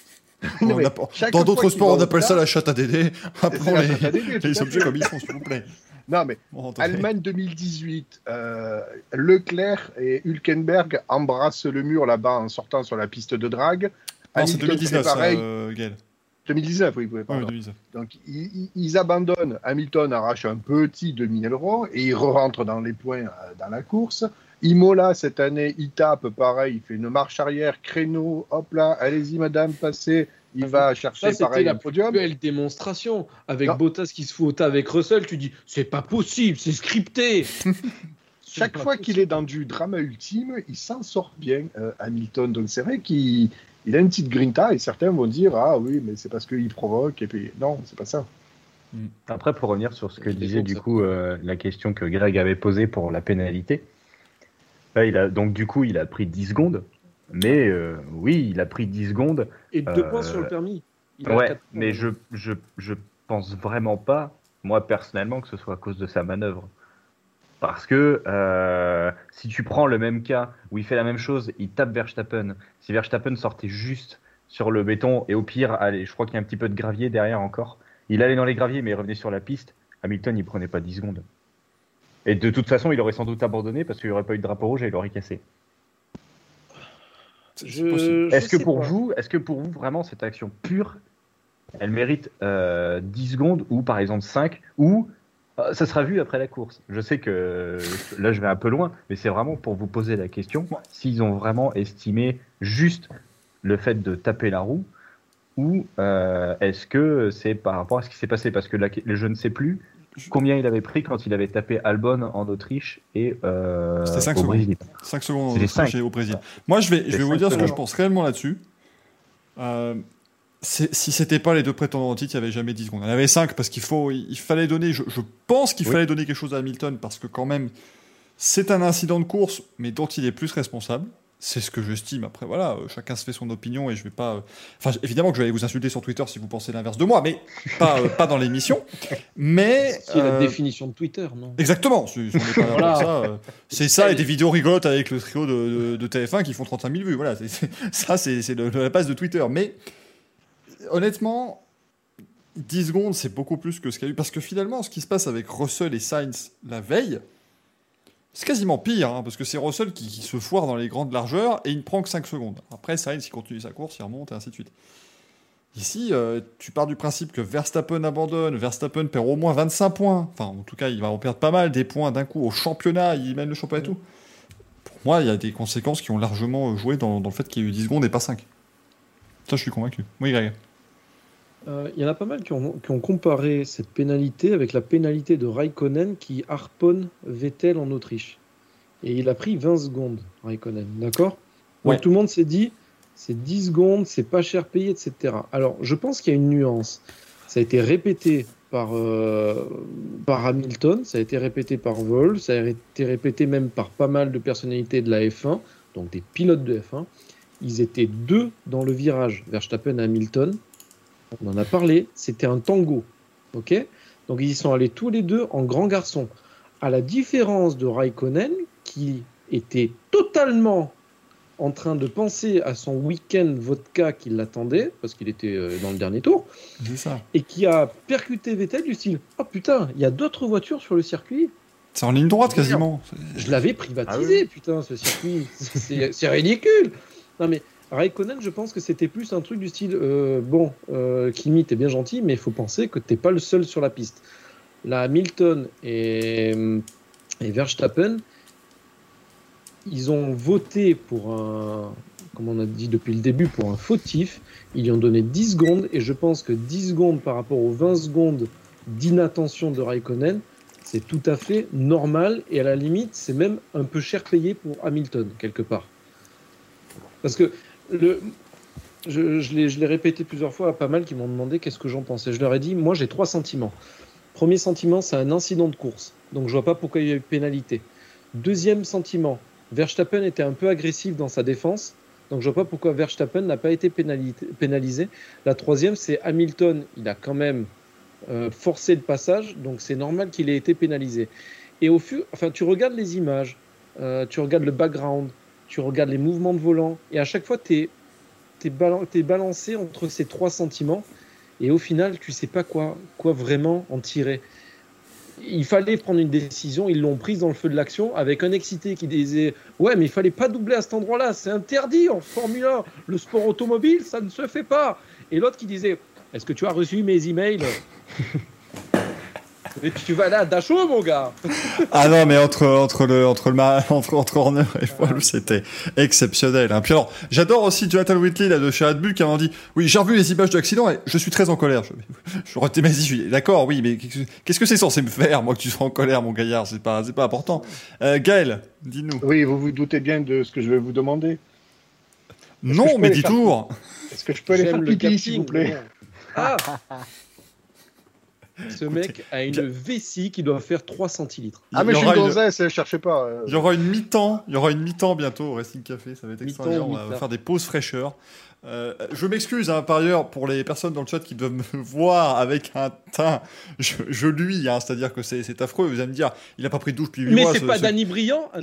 Non, [laughs] Dans d'autres sports, on appelle ça la chatte à Dédé. [laughs] la les, à Dédé, les objets comme ils sont, s'il vous plaît. [laughs] Non, mais Bon. Allemagne 2018, euh, Leclerc et Hülkenberg embrassent le mur là-bas en sortant sur la piste de drague. Non, c'est Hamilton 2019, fait ça, pareil. euh, Gaël. 2019, oui, oui, Ouais, pardon. 2019. Donc ils, abandonnent. Hamilton arrache un petit demi-aileron et il rentre dans les points euh, dans la course. Imola, cette année, il tape, pareil, il fait une marche arrière, créneau, hop là, allez-y madame, passez. Il va chercher Ça, c'était pareil la podium. belle démonstration. Avec Non. Bottas qui se fout au tas avec Russell, tu dis c'est pas possible, c'est scripté. [laughs] Chaque fois qu'il est dans du drama ultime, il s'en sort bien, euh, Hamilton. Donc c'est vrai qu'il il a une petite grinta et certains vont dire Ah oui, mais c'est parce qu'il provoque. Et puis non, c'est pas ça. Après, pour revenir sur ce que disait du ça. coup euh, la question que Greg avait posée pour la pénalité. Là, il a, donc du coup, il a pris 10 secondes. Mais euh, oui, il a pris 10 secondes. Et deux Euh, points sur le permis. Il Ouais, mais je, je, je pense vraiment pas, moi personnellement, que ce soit à cause de sa manœuvre. Parce que euh, si tu prends le même cas où il fait la même chose, il tape Verstappen. Si Verstappen sortait juste sur le béton et au pire, allez, je crois qu'il y a un petit peu de gravier derrière encore. Il allait dans les graviers mais il revenait sur la piste. Hamilton, il prenait pas 10 secondes. Et de toute façon, il aurait sans doute abandonné parce qu'il n'y aurait pas eu de drapeau rouge et il aurait cassé. Est-ce que pour pas. vous, est-ce que pour vous vraiment cette action pure, elle mérite euh, 10 secondes ou par exemple 5 ou euh, ça sera vu après la course. Je sais que euh, là je vais un peu loin, mais c'est vraiment pour vous poser la question s'ils ont vraiment estimé juste le fait de taper la roue ou euh, est-ce que c'est par rapport à ce qui s'est passé? Parce que là, je ne sais plus combien il avait pris quand il avait tapé Albon en Autriche et euh, C'était cinq au secondes. Brésil. 5 secondes C'est les au, cinq. au Brésil. Moi, je vais, je vais vous dire ce que je pense réellement là-dessus. Euh, si c'était pas les deux prétendants au titre, il n'y avait jamais 10 secondes. Il y en avait 5 parce qu'il faut, il fallait donner, je, je pense qu'il Oui. fallait donner quelque chose à Hamilton parce que quand même, c'est un incident de course, mais dont il est plus responsable. C'est ce que j'estime. Après, voilà, euh, chacun se fait son opinion et je vais pas. euh, Enfin, évidemment que je vais aller vous insulter sur Twitter si vous pensez l'inverse de moi, mais pas, euh, pas dans l'émission. [laughs] Mais. C'est la définition de Twitter, non? Exactement, c'est- Voilà. ça, c'est ça et des vidéos rigolotes avec le trio de, de- de TF1 qui font 35 000 vues. Voilà, ça c'est la base de Twitter. Mais honnêtement, 10 secondes c'est beaucoup plus que ce qu'il y a eu. Parce que finalement, ce qui se passe avec Russell et Sainz la veille, c'est quasiment pire, hein, parce que c'est Russell qui, se foire dans les grandes largeurs et il ne prend que 5 secondes. Après, Sainz il continue sa course, il remonte et ainsi de suite. Ici, euh, tu pars du principe que Verstappen abandonne, Verstappen perd au moins 25 points. Enfin, en tout cas, il va en perdre pas mal des points d'un coup au championnat, il mène le championnat et tout. Pour moi, il y a des conséquences qui ont largement joué dans, dans le fait qu'il y a eu 10 secondes et pas 5. Ça, je suis convaincu. Oui, Greg. Euh, Il y en a pas mal qui ont, qui ont comparé cette pénalité avec la pénalité de Raikkonen qui harponne Vettel en Autriche. Et il a pris 20 secondes, Raikkonen, d'accord? Donc tout le monde s'est dit, c'est 10 secondes, c'est pas cher payé, etc. Alors je pense qu'il y a une nuance. Ça a été répété par, euh, par Hamilton, ça a été répété par Vol, ça a été répété même par pas mal de personnalités de la F1, donc des pilotes de F1. Ils étaient deux dans le virage, Verstappen et Hamilton. On en a parlé, c'était un tango. Ok? Donc ils y sont allés tous les deux en grands garçons. À la différence de Raikkonen, qui était totalement en train de penser à son week-end vodka qui l'attendait, parce qu'il était euh, dans le dernier tour, C'est ça. et qui a percuté Vettel du style Oh putain, il y a d'autres voitures sur le circuit. C'est en ligne droite quasiment. Je l'avais privatisé, putain, ce circuit. [laughs] C'est c'est ridicule. Non, mais Raikkonen, je pense que c'était plus un truc du style euh, Bon, euh, Kimi, t'es bien gentil, mais il faut penser que t'es pas le seul sur la piste. Là, Hamilton et, et Verstappen, ils ont voté pour un, comme on a dit depuis le début, pour un fautif. Ils lui ont donné 10 secondes, et je pense que 10 secondes par rapport aux 20 secondes d'inattention de Raikkonen, c'est tout à fait normal et à la limite, c'est même un peu cher payé pour Hamilton, quelque part. Parce que je, l'ai répété plusieurs fois à pas mal qui m'ont demandé qu'est-ce que j'en pensais. Je leur ai dit, moi j'ai trois sentiments. Premier sentiment, c'est un incident de course. Donc je vois pas pourquoi il y a eu pénalité. Deuxième sentiment, Verstappen était un peu agressif dans sa défense. Donc je vois pas pourquoi Verstappen n'a pas été pénalisé. La troisième, c'est Hamilton. Il a quand même euh, forcé le passage, donc c'est normal qu'il ait été pénalisé. Et au fur, enfin, tu regardes les images, euh, tu regardes le background, tu regardes les mouvements de volant, et à chaque fois, tu es, balancé entre ces trois sentiments, et au final, tu sais pas quoi, quoi vraiment en tirer. Il fallait prendre une décision, ils l'ont prise dans le feu de l'action, avec un excité qui disait Ouais, mais il fallait pas doubler à cet endroit-là, c'est interdit en Formule 1, le sport automobile, ça ne se fait pas. Et l'autre qui disait Est-ce que tu as reçu mes emails? Mais tu vas aller à Dachau, mon gars Ah non, mais entre, entre le, entre le, [laughs] entre, entre Horner et Walou, c'était exceptionnel. Hein. Puis alors, j'adore aussi Jonathan Whitley, là, de chez Bull, qui m'a dit, oui, j'ai revu les images de l'accident et je suis très en colère. Je, je retais mes yeux. D'accord, oui, mais qu'est-ce que c'est censé me faire, moi, que tu sois en colère, mon gaillard? C'est pas, c'est pas important. Euh, Gaël, dis-nous. Oui, vous vous doutez bien de ce que je vais vous demander. Non, mais dis toujours. Est-ce que je peux aller faire pipi, s'il vous plaît Ah [laughs] Ce mec a une vessie qui doit faire 3 centilitres. Ah, mais je suis une cherchez pas. euh. Il y aura une mi-temps, il y aura une mi-temps bientôt au Racing Café, ça va être ou On va faire des pauses fraîcheurs. Euh, je m'excuse hein, par ailleurs pour les personnes dans le chat qui doivent me [laughs] voir avec un teint je, je lui, hein, c'est-à-dire que c'est affreux. Vous allez me dire, il a pas pris de douche depuis 8 Mais mois. c'est ce- pas ce- Danny Briand [laughs] ah.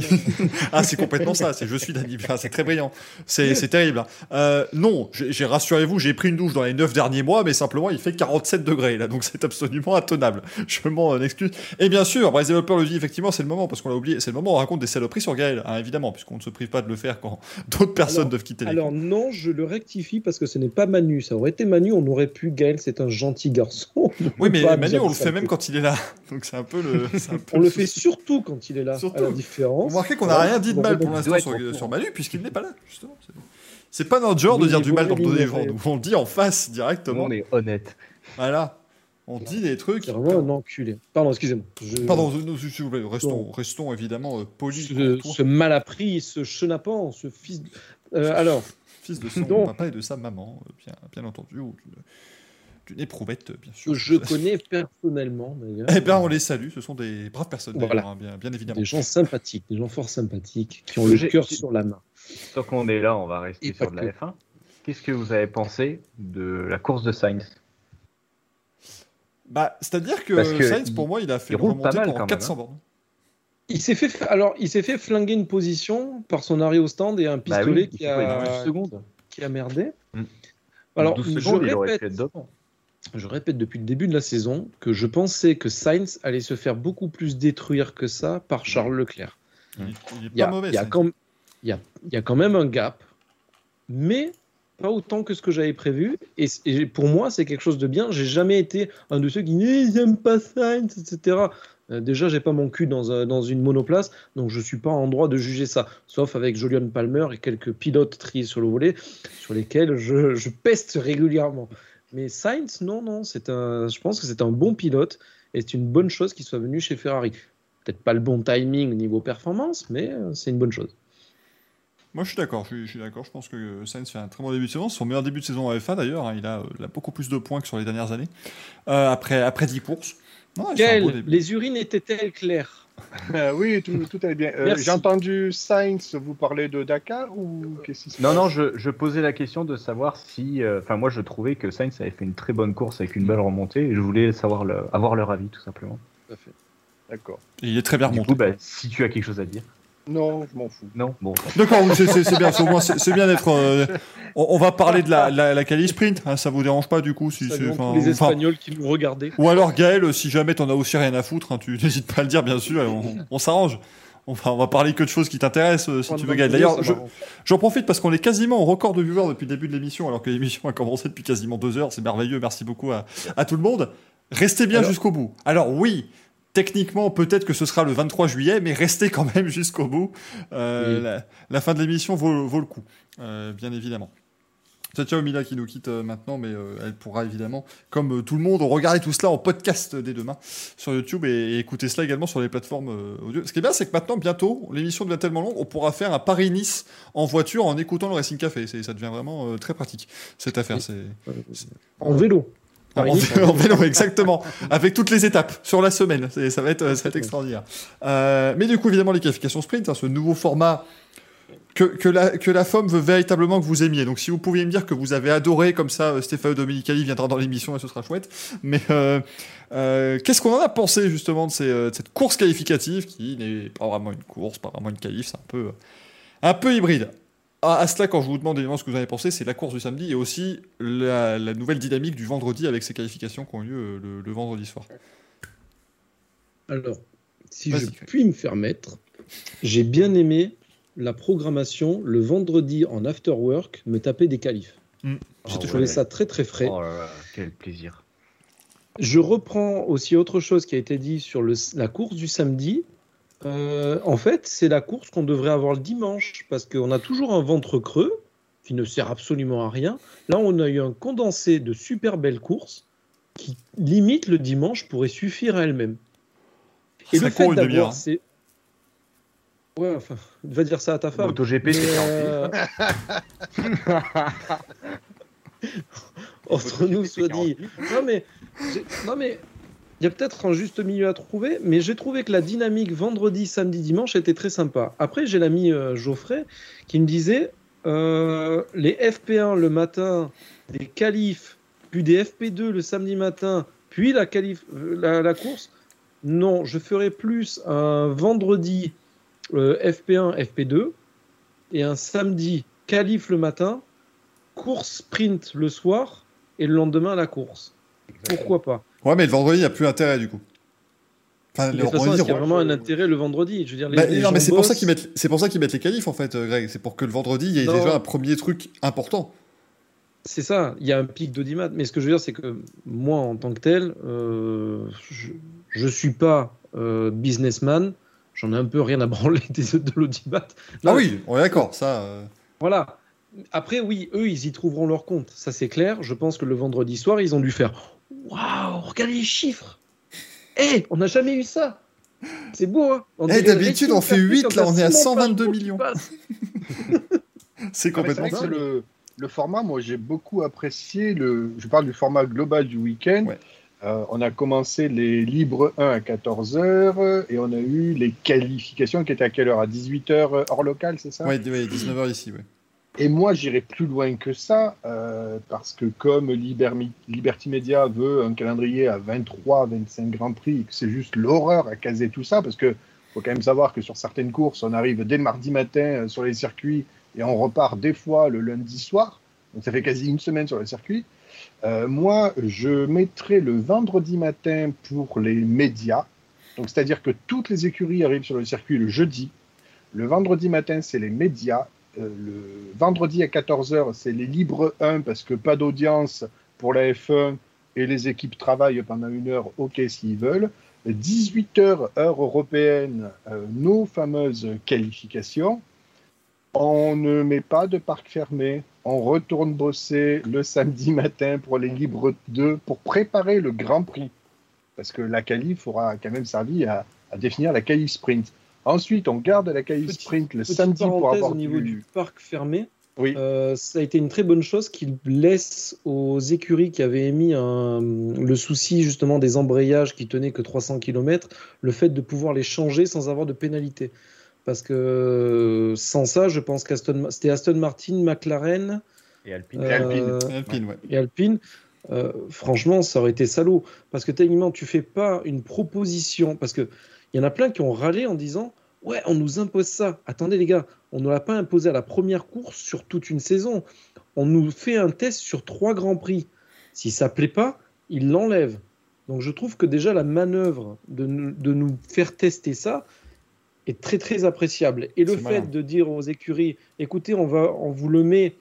Ah, c'est complètement ça. C'est je suis Danny. Enfin, c'est très brillant. C'est terrible. hein. Euh, non, j'ai rassurez-vous, j'ai pris une douche dans les 9 derniers mois, mais simplement il fait 47 degrés là, donc c'est absolument intenable. Je m'en excuse. Et bien sûr, Bryce Developer le dit effectivement, c'est le moment parce qu'on l'a oublié. C'est le moment où on raconte des saloperies sur Gaël, évidemment, puisqu'on ne se prive pas de le faire quand [laughs] d'autres personnes Alors- doivent quitter. Alors non, je le rectifie parce que ce n'est pas Manu. Ça aurait été Manu, on aurait pu. Gaël, c'est un gentil garçon. [laughs] Oui, mais Manu, on le fait même quand il est là. Donc c'est un peu le. [laughs] c'est un peu On le fait surtout quand il est là. Surtout. À la Vous différence. remarquez qu'on n'a rien dit de mal pour l'instant sur. Manu, puisqu'il n'est pas là, justement. C'est- pas notre genre de dire du mal dans des gens. on le dit en face directement. On est honnête. Voilà. On dit des trucs. C'est vraiment un enculé. Pardon, excusez-moi. Je- Pardon, s'il vous plaît, restons, restons évidemment euh, polis. ce, ce malappris, ce chenapan, ce fils. de- Euh, alors, Fils de [laughs] son Donc- papa et de sa maman, euh, bien, bien entendu, ou d'une- éprouvette, bien sûr. je [laughs] connais personnellement d'ailleurs. Eh bien, on les salue, ce sont des braves personnes, Voilà. hein, bien, bien évidemment. Des gens sympathiques, des gens fort sympathiques, qui ont le cœur sur la main. Tant qu'on est là, on va rester Et sur de la que. F1. Qu'est-ce que vous avez pensé de la course de Sainz? Bah, c'est-à-dire que, Sainz, pour moi, il a fait il une roule pas mal pendant quand même, 400 hein. Il s'est fait, alors, il s'est fait flinguer une position par son arrêt au stand et un Bah pistolet oui, qui, a a, 12 secondes. qui a merdé. Mm. Alors, 12 je secondes, répète, je répète depuis le début de la saison que je pensais que Sainz allait se faire beaucoup plus détruire que ça par Charles Leclerc. Il, il est Il y a, pas mauvais, il y a quand, il y a- il y a quand même un gap, mais pas autant que ce que j'avais prévu. Et, pour moi, c'est quelque chose de bien. J'ai jamais été un de ceux qui disent j'aime pas Sainz, etc. Euh, déjà, j'ai pas mon cul dans, un- dans une monoplace, donc je suis pas en droit de juger ça. Sauf avec Julian Palmer et quelques pilotes triés sur le volet, sur lesquels je, peste régulièrement. Mais Sainz, non, non, c'est un, je pense que c'est un bon pilote et c'est une bonne chose qu'il soit venu chez Ferrari. Peut-être pas le bon timing niveau performance, mais euh, c'est une bonne chose. Moi, je suis d'accord. Je suis, d'accord. Je pense que Sainz fait un très bon début de saison. Son meilleur début de saison en F1 d'ailleurs. hein. Il, a, euh, il a beaucoup plus de points que sur les dernières années. Euh, après, après 10 courses. Non, fait Gaël, les urines étaient-elles claires? Euh, oui, tout, tout allait bien. Euh. J'ai entendu Sainz vous parler de Dakar ou qu'est-ce qui se Non, passe? non, je, je posais la question de savoir si. euh, Enfin, moi, je trouvais que Sainz avait fait une très bonne course avec une belle remontée et je voulais savoir le- avoir leur avis, tout simplement. D'accord. Et il est très bien Du remonté. coup, bah, si tu as quelque chose à dire. Non, je m'en fous. Non Bon. D'accord, c'est- bien. c'est au moins, C'est c'est bien d'être. euh, on, on va parler de la, la, la quali sprint. hein, ça vous dérange pas du coup si, les Espagnols qui nous regardaient. Ou alors Gaël, si jamais t'en as aussi rien à foutre, hein, tu [laughs] n'hésites pas à le dire, bien sûr, on, on s'arrange. Enfin, on va parler que de choses qui t'intéressent, euh, si tu veux, Gaël. D'ailleurs, je- j'en profite parce qu'on est quasiment au record de viewers depuis le début de l'émission, alors que l'émission a commencé depuis quasiment deux heures. C'est merveilleux. Merci beaucoup à, à tout le monde. Restez bien jusqu'au bout. Alors oui. Techniquement, peut-être que ce sera le 23 juillet, mais restez quand même jusqu'au bout. Euh, Oui. la, la fin de l'émission vaut, vaut le coup, euh, bien évidemment. C'est Mila qui nous quitte euh, maintenant, mais euh, elle pourra évidemment, comme tout le monde, regarder tout cela en podcast dès demain sur YouTube et, et écouter cela également sur les plateformes euh, audio. Ce qui est bien, c'est que maintenant, bientôt, l'émission devient tellement longue, on pourra faire un Paris-Nice en voiture en écoutant le Racing Café. Ça devient vraiment euh, très pratique, cette affaire. C'est En vélo. En, en vélo, exactement, avec toutes les étapes sur la semaine. Ça va être, ça va être extraordinaire. Euh, mais du coup, évidemment, les qualifications sprint, hein, ce nouveau format que, que, la, que la FOM veut véritablement que vous aimiez. Donc, si vous pouviez me dire que vous avez adoré, comme ça, euh, Stéphane Dominicali viendra dans l'émission et ce sera chouette. Mais euh, euh, qu'est-ce qu'on en a pensé justement de, ces, de cette course qualificative qui n'est pas vraiment une course, pas vraiment une qualif, c'est un peu, un peu hybride? À, cela, quand je vous demande évidemment ce que vous en avez pensé, c'est la course du samedi et aussi la, la nouvelle dynamique du vendredi avec ces qualifications qui ont lieu euh, le, le vendredi soir. Alors, si je Craig. puis me permettre, j'ai bien aimé la programmation le vendredi en after work me taper des qualifs. Mm. J'ai Ah trouvé ouais. ça très très frais. Oh là là, quel plaisir. Je reprends aussi autre chose qui a été dit sur le- la course du samedi. Euh, en fait, c'est la course qu'on devrait avoir le dimanche parce qu'on a toujours un ventre creux qui ne sert absolument à rien. Là, on a eu un condensé de super belles courses qui, limite, le dimanche pourrait suffire à elle-même. Et Ça le fait d'avoir ces... Ouais, enfin, va dire ça à ta femme. MotoGP, c'est 40 euh, [laughs] [laughs] Entre nous, soit dit. Non, mais non, mais il y a peut-être un juste milieu à trouver, mais j'ai trouvé que la dynamique vendredi, samedi, dimanche était très sympa. Après, j'ai l'ami euh, Geoffrey qui me disait euh, les FP1 le matin, des qualifs, puis des FP2 le samedi matin, puis la, qualif, euh, la, la course. Non, je ferai plus un vendredi euh, FP1, FP2 et un samedi qualif le matin, course sprint le soir et le lendemain la course. Pourquoi pas? Ouais, mais le vendredi, il n'y a plus intérêt du coup. Enfin, De le toute façon, vendredi, est-ce qu'il y a vraiment un intérêt le vendredi? Je veux dire, les, Bah, les non, mais c'est pour ça qu'ils mettent, c'est pour ça qu'ils mettent les qualifs en fait, euh, Greg. C'est pour que le vendredi, il y ait Non. déjà un premier truc important. C'est ça, il y a un pic d'audimat. Mais ce que je veux dire, c'est que moi, en tant que tel, euh, je ne suis pas euh, businessman. J'en ai un peu rien à [laughs] branler des- de l'audimat. Ah oui, on est d'accord, ça. euh, Voilà. Après, oui, eux, ils y trouveront leur compte. Ça, c'est clair. Je pense que le vendredi soir, ils ont dû faire Waouh, regardez les chiffres Eh, on n'a jamais eu ça C'est beau, hein Eh, d'habitude, on fait huit, là, on est à 122 millions. [laughs] c'est complètement ça. le, le format, moi j'ai beaucoup apprécié. Le, je parle du format global du week-end. Ouais. Euh, on a commencé les libres 1 à 14h et on a eu les qualifications qui étaient à quelle heure? À 18h hors local, c'est ça? Ouais, ouais, 19h ici, ouais. Et moi, j'irai plus loin que ça, euh, parce que comme Liberty Media veut un calendrier à 23, 25 Grands Prix, c'est juste l'horreur à caser tout ça, parce que faut quand même savoir que sur certaines courses, on arrive dès mardi matin euh, sur les circuits et on repart des fois le lundi soir. Donc ça fait quasi une semaine sur le circuit. Euh, moi, je mettrai le vendredi matin pour les médias. Donc c'est-à-dire que toutes les écuries arrivent sur le circuit le jeudi. Le vendredi matin, c'est les médias. Euh, le vendredi à 14h, c'est les libres 1 parce que pas d'audience pour la F1 et les équipes travaillent pendant une heure, ok s'ils veulent. 18h, heure européenne, euh, nos fameuses qualifications. On ne met pas de parc fermé. On retourne bosser le samedi matin pour les libres 2 pour préparer le Grand Prix. Parce que la qualif aura quand même servi à, définir la qualif sprint. Ensuite, on garde la Petit- sprint le Petite samedi pour parenthèse avoir au niveau du... du parc fermé. Oui. Euh, ça a été une très bonne chose qu'il laisse aux écuries qui avaient émis un- le souci justement des embrayages qui tenaient que 300 km, le fait de pouvoir les changer sans avoir de pénalité. Parce que euh, sans ça, je pense qu'Aston c'était Aston Martin, McLaren Et Alpine. Et Alpine. Et Alpine, ouais. et Alpine. euh, franchement, ça aurait été salaud. Parce que techniquement, tu fais pas une proposition. Parce que il y en a plein qui ont râlé en disant Ouais, on nous impose ça. Attendez, les gars, on ne l'a pas imposé à la première course sur toute une saison. On nous fait un test sur trois grands prix. Si ça plaît pas, il l'enlève. Donc je trouve que déjà la manœuvre de, nous- de nous faire tester ça est très très appréciable. Et le fait de dire aux écuries, écoutez, on va, on vous le met,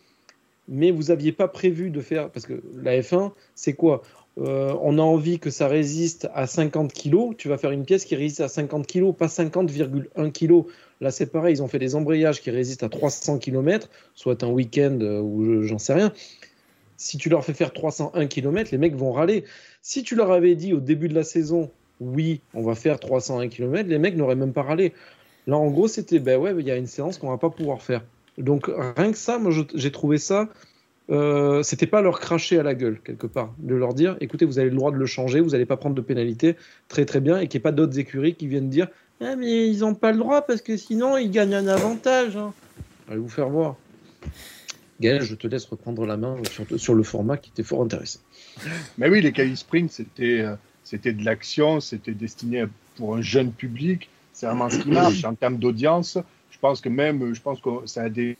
mais vous aviez pas prévu de faire, parce que la F1, c'est quoi? Euh, On a envie que ça résiste à 50 kg. Tu vas faire une pièce qui résiste à 50 kg, pas 50,1 kg. Là, c'est pareil. Ils ont fait des embrayages qui résistent à 300 km, soit un week-end euh, ou je- j'en sais rien. Si tu leur fais faire 301 km, les mecs vont râler. Si tu leur avais dit au début de la saison, oui, on va faire 301 km, les mecs n'auraient même pas râlé. Là, en gros, c'était, ben ouais, il y a une séance qu'on va pas pouvoir faire. Donc, rien que ça, moi, j'ai trouvé ça. Euh, c'était pas leur cracher à la gueule, quelque part. De leur dire, écoutez, vous avez le droit de le changer, vous n'allez pas prendre de pénalité. Très, très bien. Et qu'il n'y ait pas d'autres écuries qui viennent dire, ah, mais ils n'ont pas le droit parce que sinon, ils gagnent un avantage. hein. Allez vous faire voir. Gaël, je te laisse reprendre la main sur, le format qui était fort intéressant. Mais oui, les qualif sprint, c'était euh, c'était de l'action, c'était destiné pour un jeune public. C'est vraiment ce qui marche en termes d'audience. Je pense que même, je pense que ça a des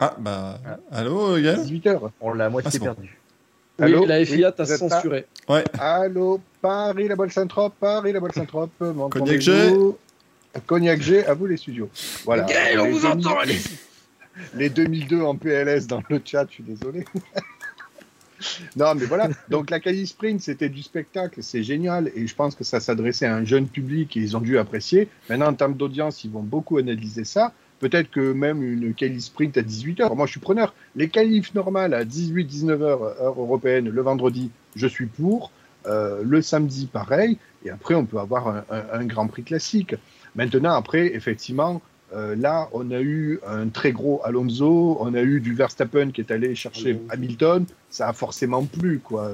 Ah, bah. Allô, Gaël 18 heures. On l'a à moitié Ah, bon. perdu. Oui, Allô? la FIA Oui, t'a censuré. Ouais. Allô, Paris, la bonne Saint-Trope, Paris, la bonne Saint-Trope. Cognac G. Cognac G, à vous les studios. Voilà. Gaël, on Les vous 2000 entend, allez [laughs] Les 2002 en PLS dans le chat, je suis désolé. [laughs] non, mais voilà. Donc la Cali Sprint, c'était du spectacle, c'est génial. Et je pense que ça s'adressait à un jeune public et ils ont dû apprécier. Maintenant, en termes d'audience, ils vont beaucoup analyser ça. Peut-être que même une Cali Sprint à 18h. Moi, je suis preneur. Les qualifs normales à 18-19h, heure européenne, le vendredi, je suis pour. Euh, le samedi, pareil. Et après, on peut avoir un, un- un Grand Prix classique. Maintenant, après, effectivement, euh, là, on a eu un très gros Alonso, on a eu du Verstappen qui est allé chercher. Hamilton, ça a forcément plu, quoi.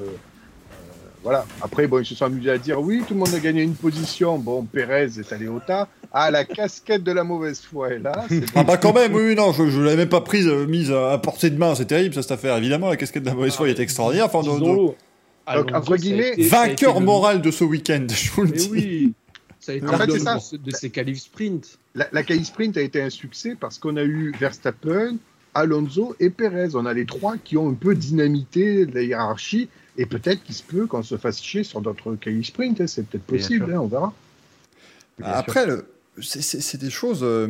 Voilà. Après, bon, ils se sont amusés à dire oui, tout le monde a gagné une position. Bon, Pérez est allé au tas. Ah, la casquette de la mauvaise foi est là. c'est Ah bah quand même, oui, non, je, je l'avais même pas prise, euh, mise à, à portée de main, c'est terrible ça, cette affaire. Évidemment, la casquette de la mauvaise foi est extraordinaire. Enfin, donc- donc, Disons-le. Donc, Alonso, entre guillemets, été- vainqueur le- moral de ce week-end, [laughs] je vous le Mais dis. oui, ça a été En fait, c'est ça. de, ce- de ces qualifs sprint. La, la Cali Sprint a été un succès parce qu'on a eu Verstappen, Alonso et Perez. On a les trois qui ont un peu dynamité la hiérarchie et peut-être qu'il se peut qu'on se fasse chier sur d'autres Cali Sprint. hein. C'est peut-être possible, hein, on verra. Bien. Après, le- c'est- des choses euh,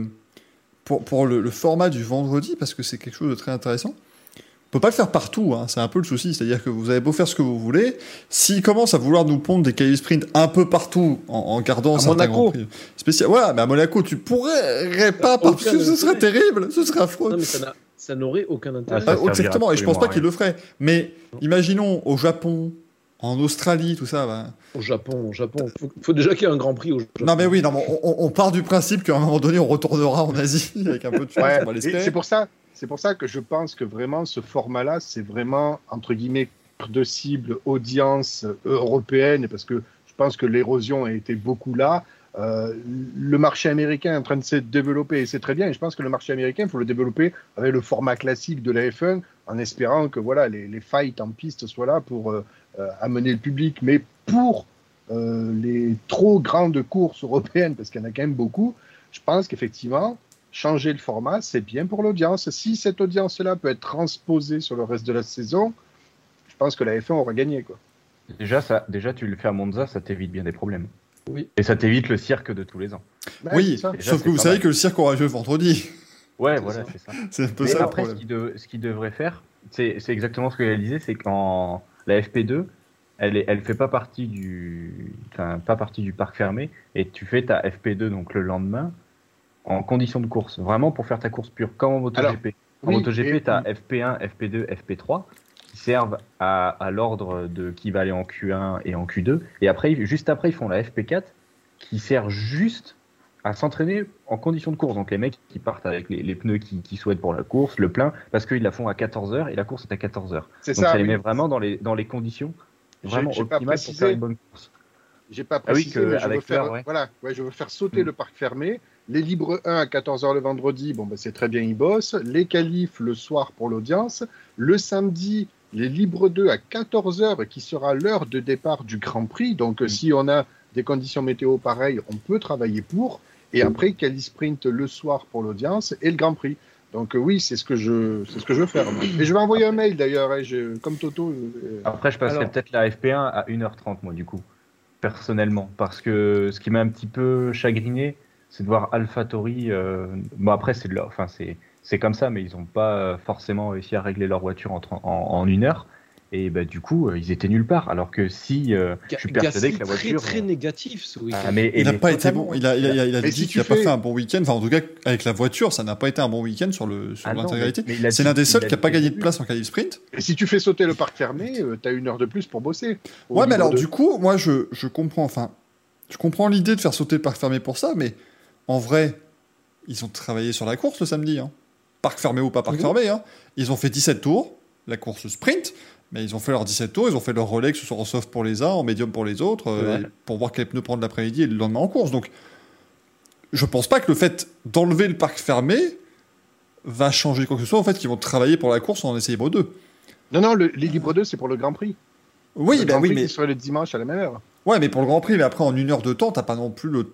pour, pour le, le format du vendredi, parce que c'est quelque chose de très intéressant. On peut pas le faire partout, hein, c'est un peu le souci. C'est-à-dire que vous avez beau faire ce que vous voulez, s'ils commencent à vouloir nous pondre des qualifs sprint un peu partout en, en gardant À certains Monaco. grands prix spéciaux. Voilà, mais à Monaco, tu pourrais pas, parce que ce serait terrible, ce serait affreux. Non, mais ça n'a- ça n'aurait aucun intérêt. Ah, ça servira exactement, et je pense pas qu'il le ferait. Mais imaginons au Japon, en Australie, tout ça. Bah... Au Japon, au Japon. Faut, faut déjà qu'il y ait un Grand Prix au Japon. Non mais oui, non, mais on, on part du principe qu'à un moment donné, on retournera en Asie [laughs] avec un peu de chance, Ouais, c'est pour ça, c'est pour ça que je pense que vraiment ce format-là, c'est vraiment entre guillemets de cible audience euh, européenne, parce que je pense que l'érosion a été beaucoup là. Euh, le marché américain est en train de se développer et c'est très bien. Je pense que le marché américain, il faut le développer avec le format classique de la F1, en espérant que voilà les, fights en piste soient là pour euh, euh, amener le public. Mais pour les trop grandes courses européennes, parce qu'il y en a quand même beaucoup, je pense qu'effectivement, changer le format, c'est bien pour l'audience. Si cette audience-là peut être transposée sur le reste de la saison, je pense que la F1 aura gagné. Déjà, déjà, tu le fais à Monza, ça t'évite bien des problèmes. Oui. Et ça t'évite le cirque de tous les ans. Ouais, oui. Déjà, sauf que vous savez mal. que le cirque aura lieu vendredi. Ouais, voilà, c'est ça. [laughs] C'est un peu Mais ça le après, ce qu'il de- ce qu'il devrait faire, c'est exactement ce que elle disait, c'est qu'en la FP2, elle est, elle fait pas partie du, enfin, pas partie du parc fermé, et tu fais ta FP2 donc le lendemain en condition de course, vraiment pour faire ta course pure, comme en MotoGP. en oui, MotoGP, et- tu as FP1, FP2, FP3 qui servent à, à l'ordre de qui va aller en Q1 et en Q2, et après, juste après, ils font la FP4 qui sert juste à s'entraîner en conditions de course. Donc les mecs qui partent avec les, les pneus qu'ils qui souhaitent pour la course, le plein, parce qu'ils la font à 14h et la course est à 14h. C'est Donc ça, ça. les met vraiment dans les, dans les conditions vraiment optimales pour précisé. faire une bonne course. J'ai pas Ah oui, précisé, que mais je veux avec faire, ouais. voilà, ouais, je veux faire sauter Mm. le parc fermé. Les libres 1 à 14h le vendredi, bon, ben, c'est très bien, ils bossent. Les qualifs le soir pour l'audience. Le samedi, les libres 2 à 14h, qui sera l'heure de départ du Grand Prix. Donc, euh, si on a des conditions météo pareilles, on peut travailler pour. Et après, quali sprint le soir pour l'audience et le Grand Prix. Donc, euh, oui, c'est ce que je, c'est ce que je veux faire. moi. Et je vais envoyer un mail d'ailleurs, hein, comme Toto. euh, Après, je passerai Alors- peut-être la FP1 à 1h30, moi, du coup, personnellement. Parce que ce qui m'a un petit peu chagriné, c'est de voir AlphaTauri. Euh... Bon, après, c'est de leur... enfin, c'est c'est comme ça, mais ils n'ont pas euh, forcément réussi à régler leur voiture en, tren- en, en une heure. Et bah, du coup, euh, ils étaient nulle part. Alors que si euh, je suis persuadé que la très voiture. très euh, négatif ce week-end. ah, mais Il n'a est pas été bon. Il a, il a, il a, il a Mais dit si qu'il n'a pas fait un bon week-end. Enfin, en tout cas, avec la voiture, ça n'a pas été un bon week-end sur le sur Ah l'intégralité. a C'est l'un des seuls qui n'a pas gagné de place en qualif sprint. Et si tu fais sauter le parc fermé, tu as une heure de plus pour bosser. Ouais, mais alors de- du coup, moi, je, je comprends. Enfin, je comprends l'idée de faire sauter le parc fermé pour ça, mais en vrai, ils ont travaillé sur la course le samedi. Hein. Parc fermé ou pas parc fermé. Hein. Ils ont fait 17 tours, la course sprint. Mais ils ont fait leurs 17 tours, ils ont fait leur relais, que ce soit en soft pour les uns, en médium pour les autres, euh, Ouais. pour voir quel pneu prendre l'après-midi et le lendemain en course. Donc, je pense pas que le fait d'enlever le parc fermé va changer quoi que ce soit. En fait, qu'ils vont travailler pour la course en essayant deux. Non, non, le- les libres 2, c'est pour le Grand Prix. Oui, le bah Grand oui, Prix mais serait le dimanche à la même heure. Ouais, mais pour le Grand Prix, mais après en une heure de temps, t'as pas non plus le.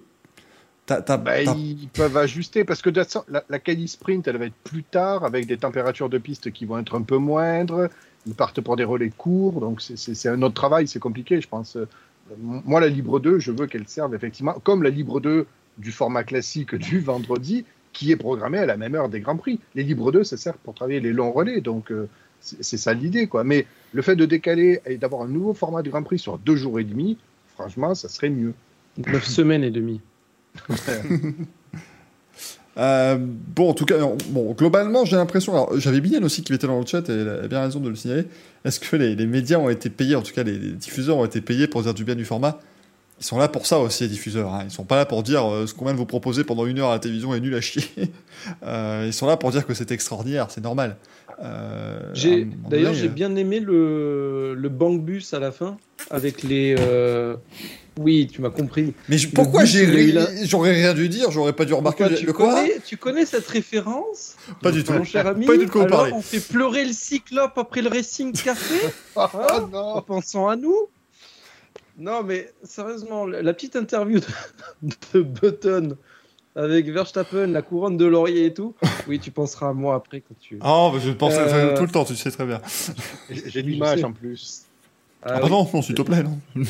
Bah, ils peuvent ajuster parce que la, la quali sprint, elle va être plus tard avec des températures de piste qui vont être un peu moindres. Ils partent pour des relais courts, donc c'est- un autre travail, c'est compliqué, je pense. Euh, Moi, la Libre 2, je veux qu'elle serve effectivement comme la Libre 2 du format classique du vendredi, qui est programmée à la même heure des Grands Prix. Les Libre 2, ça sert pour travailler les longs relais, donc euh, c'est ça l'idée, quoi. Mais le fait de décaler et d'avoir un nouveau format de Grand Prix sur deux jours et demi, franchement, ça serait mieux. 9 semaines et demie. Euh, bon, en tout cas, bon, globalement, j'ai l'impression. Alors, j'avais Bian aussi qui était dans le chat et elle a bien raison de le signaler. Est-ce que les, les médias ont été payés, en tout cas les, les diffuseurs ont été payés pour dire du bien du format? Ils sont là pour ça aussi, les diffuseurs. Hein. Ils sont pas là pour dire euh, ce qu'on vient de vous proposer pendant une heure à la télévision est nul à chier. [laughs] Euh, ils sont là pour dire que c'est extraordinaire, c'est normal. Euh, D'ailleurs, j'ai bien aimé le, le bank bus à la fin avec les. Oui, tu m'as compris. Mais je- pourquoi j'ai ri- J'aurais rien dû dire, j'aurais pas dû remarquer. Pourquoi, le- tu, le quoi connais, tu connais cette référence Pas du tout. Mon cher ami, Pas du tout de quoi vous alors on fait pleurer le cyclope après le Racing Café Oh, [laughs] Hein non en pensant à nous Non, mais sérieusement, la petite interview de, [laughs] de Button avec Verstappen, la couronne de laurier et tout. Oui, tu penseras à moi après quand tu. Oh, bah, je pense Euh, tout le temps, tu sais très bien. J'ai l'image en plus. Ah, Ah bah oui. non, non, s'il te plaît, non. [laughs]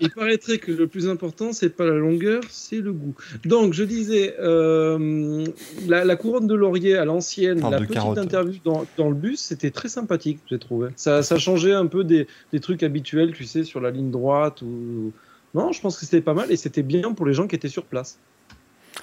Il paraîtrait que le plus important, c'est pas la longueur, c'est le goût. Donc, je disais, euh, la, la couronne de laurier à l'ancienne, la petite carottes. interview dans, dans le bus, c'était très sympathique, j'ai trouvé. Ça, ça changeait un peu des, des trucs habituels, tu sais, sur la ligne droite ou. Non, je pense que c'était pas mal et c'était bien pour les gens qui étaient sur place.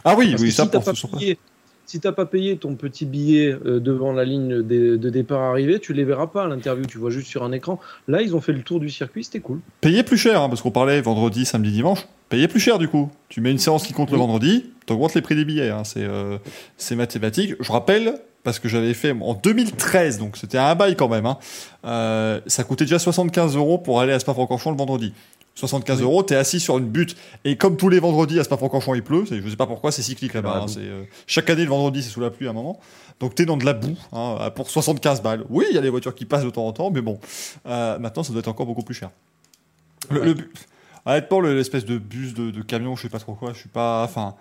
Ah oui, Parce oui, que ça si pour pas ce sont pas- payé, si t'as pas payé ton petit billet euh, devant la ligne de, départ arrivée, tu les verras pas à l'interview, tu vois juste sur un écran. Là, ils ont fait le tour du circuit, c'était cool. Payez plus cher, hein, parce qu'on parlait vendredi, samedi, dimanche. Payez plus cher du coup. Tu mets une séance qui compte le vendredi, t'augmentes les prix des billets. hein, c'est euh, c'est mathématique. Je rappelle, parce que j'avais fait en 2013, donc c'était un bail quand même. hein, euh, ça coûtait déjà 75 euros pour aller à Spa-Francorchamps le vendredi. 75 Oui. euros, t'es assis sur une butte. Et comme tous les vendredis à Spa-Francorchamps il pleut, je sais pas pourquoi, c'est cyclique là-bas. hein, boue. c'est, euh, chaque année le vendredi c'est sous la pluie à un moment. Donc t'es dans de la boue hein, pour 75 balles. Oui, il y a des voitures qui passent de temps en temps, mais bon, euh, maintenant ça doit être encore beaucoup plus cher. Le, Ouais. le bu- honnêtement, le- l'espèce de bus, de, de camion, je sais pas trop quoi, je suis pas. Enfin.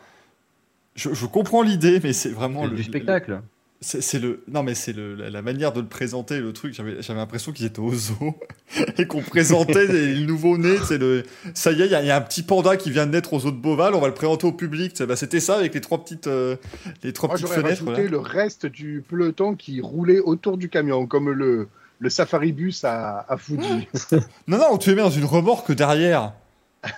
Je, je comprends l'idée, mais c'est vraiment C'est le, du spectacle. C'est le non mais c'est le la, manière de le présenter le truc. J'avais j'avais l'impression qu'ils étaient au zoo [laughs] et qu'on présentait [laughs] les nouveaux nés c'est le ça y est il y, a- il y a un petit panda qui vient de naître au zoo de Beauval on va le présenter au public bah, c'était ça avec les trois petites euh, les trois Moi, petites fenêtres rajouté le reste du peloton qui roulait autour du camion, comme le, le safari bus à, à Fuji. non non tu les mets dans une remorque derrière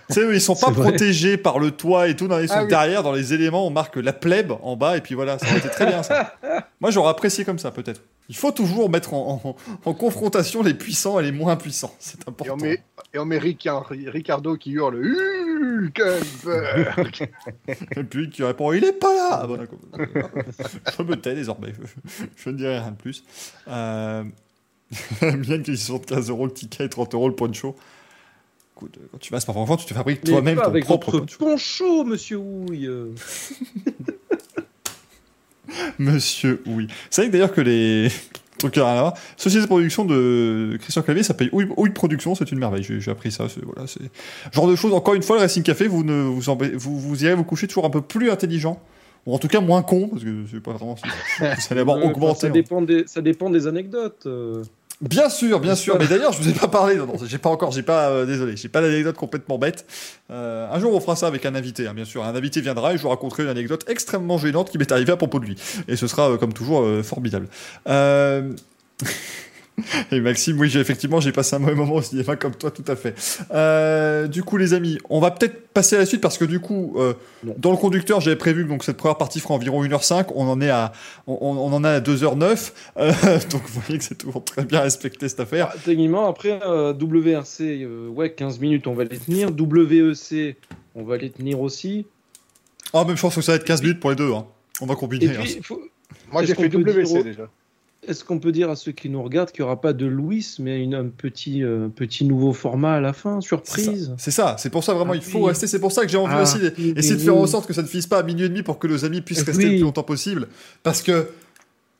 tu sais ils sont [laughs] pas protégés par le toit et tout non, ils sont Ah oui. derrière dans les éléments on marque la plèbe en bas et puis voilà ça aurait été très bien ça [laughs] moi j'aurais apprécié comme ça peut-être il faut toujours mettre en, en- en confrontation les puissants et les moins puissants c'est Et on important met, et on met Ricar- Ricardo qui hurle [laughs] Et puis qui répond Il est pas là Ah bon. Je me tais désormais. Je, je ne dirai rien de plus. Euh... Bien qu'il y ait 75 euros le ticket et 30 euros le poncho. Écoute, quand tu vas à Spa-Francorchamps, tu te fabriques toi-même ton avec propre votre poncho. monsieur Houille. [laughs] Monsieur, oui. C'est vrai que d'ailleurs que les [laughs] trucs à voir. Société de production de Christian Clavier s'appelle Ouille, Ouille Production, c'est une merveille. J'ai appris ça. Voilà, c'est genre de choses. Encore une fois, le Racing Café, vous ne vous, embê- vous vous irez vous coucher toujours un peu plus intelligent. Ou en tout cas moins con, parce que c'est pas vraiment. [laughs] Vous allez avoir Euh, augmenté. ça, hein. dépend des, ça dépend des anecdotes. euh. Bien sûr, bien sûr. Mais d'ailleurs, je vous ai pas parlé. Non, non, j'ai pas encore. J'ai pas. euh, désolé, j'ai pas d'anecdote complètement bête. Euh, un jour, on fera ça avec un invité. hein, bien sûr, un invité viendra et je vous raconterai une anecdote extrêmement gênante qui m'est arrivée à propos de lui. Et ce sera, euh, comme toujours, euh, formidable. [laughs] [laughs] Et Maxime, oui, j'ai effectivement, j'ai passé un mauvais moment au cinéma comme toi, tout à fait. Euh, du coup, les amis, on va peut-être passer à la suite parce que du coup, euh, dans le conducteur, j'avais prévu que donc cette première partie fera environ 1h05. On en est à, on, en a à 2h09. Euh, [laughs] donc, vous voyez que c'est toujours très bien respecté cette affaire. Ah, techniquement, après, euh, WRC, euh, ouais, 15 minutes, on va les tenir. WEC, on va les tenir aussi. Ah, même je pense que ça va être 15 minutes pour les deux. hein. On va combiner. Et hein. faut- Moi, j'ai fait WC dire- déjà. Est-ce qu'on peut dire à ceux qui nous regardent qu'il n'y aura pas de Louis, mais une, un petit, euh, petit nouveau format à la fin, surprise? C'est ça, c'est pour ça vraiment, Ah il faut oui. rester. C'est pour ça que j'ai envie Ah, aussi oui, d'essayer de faire en sorte que ça ne finisse pas à minuit et demi pour que nos amis puissent Oui. rester le plus longtemps possible. Parce que,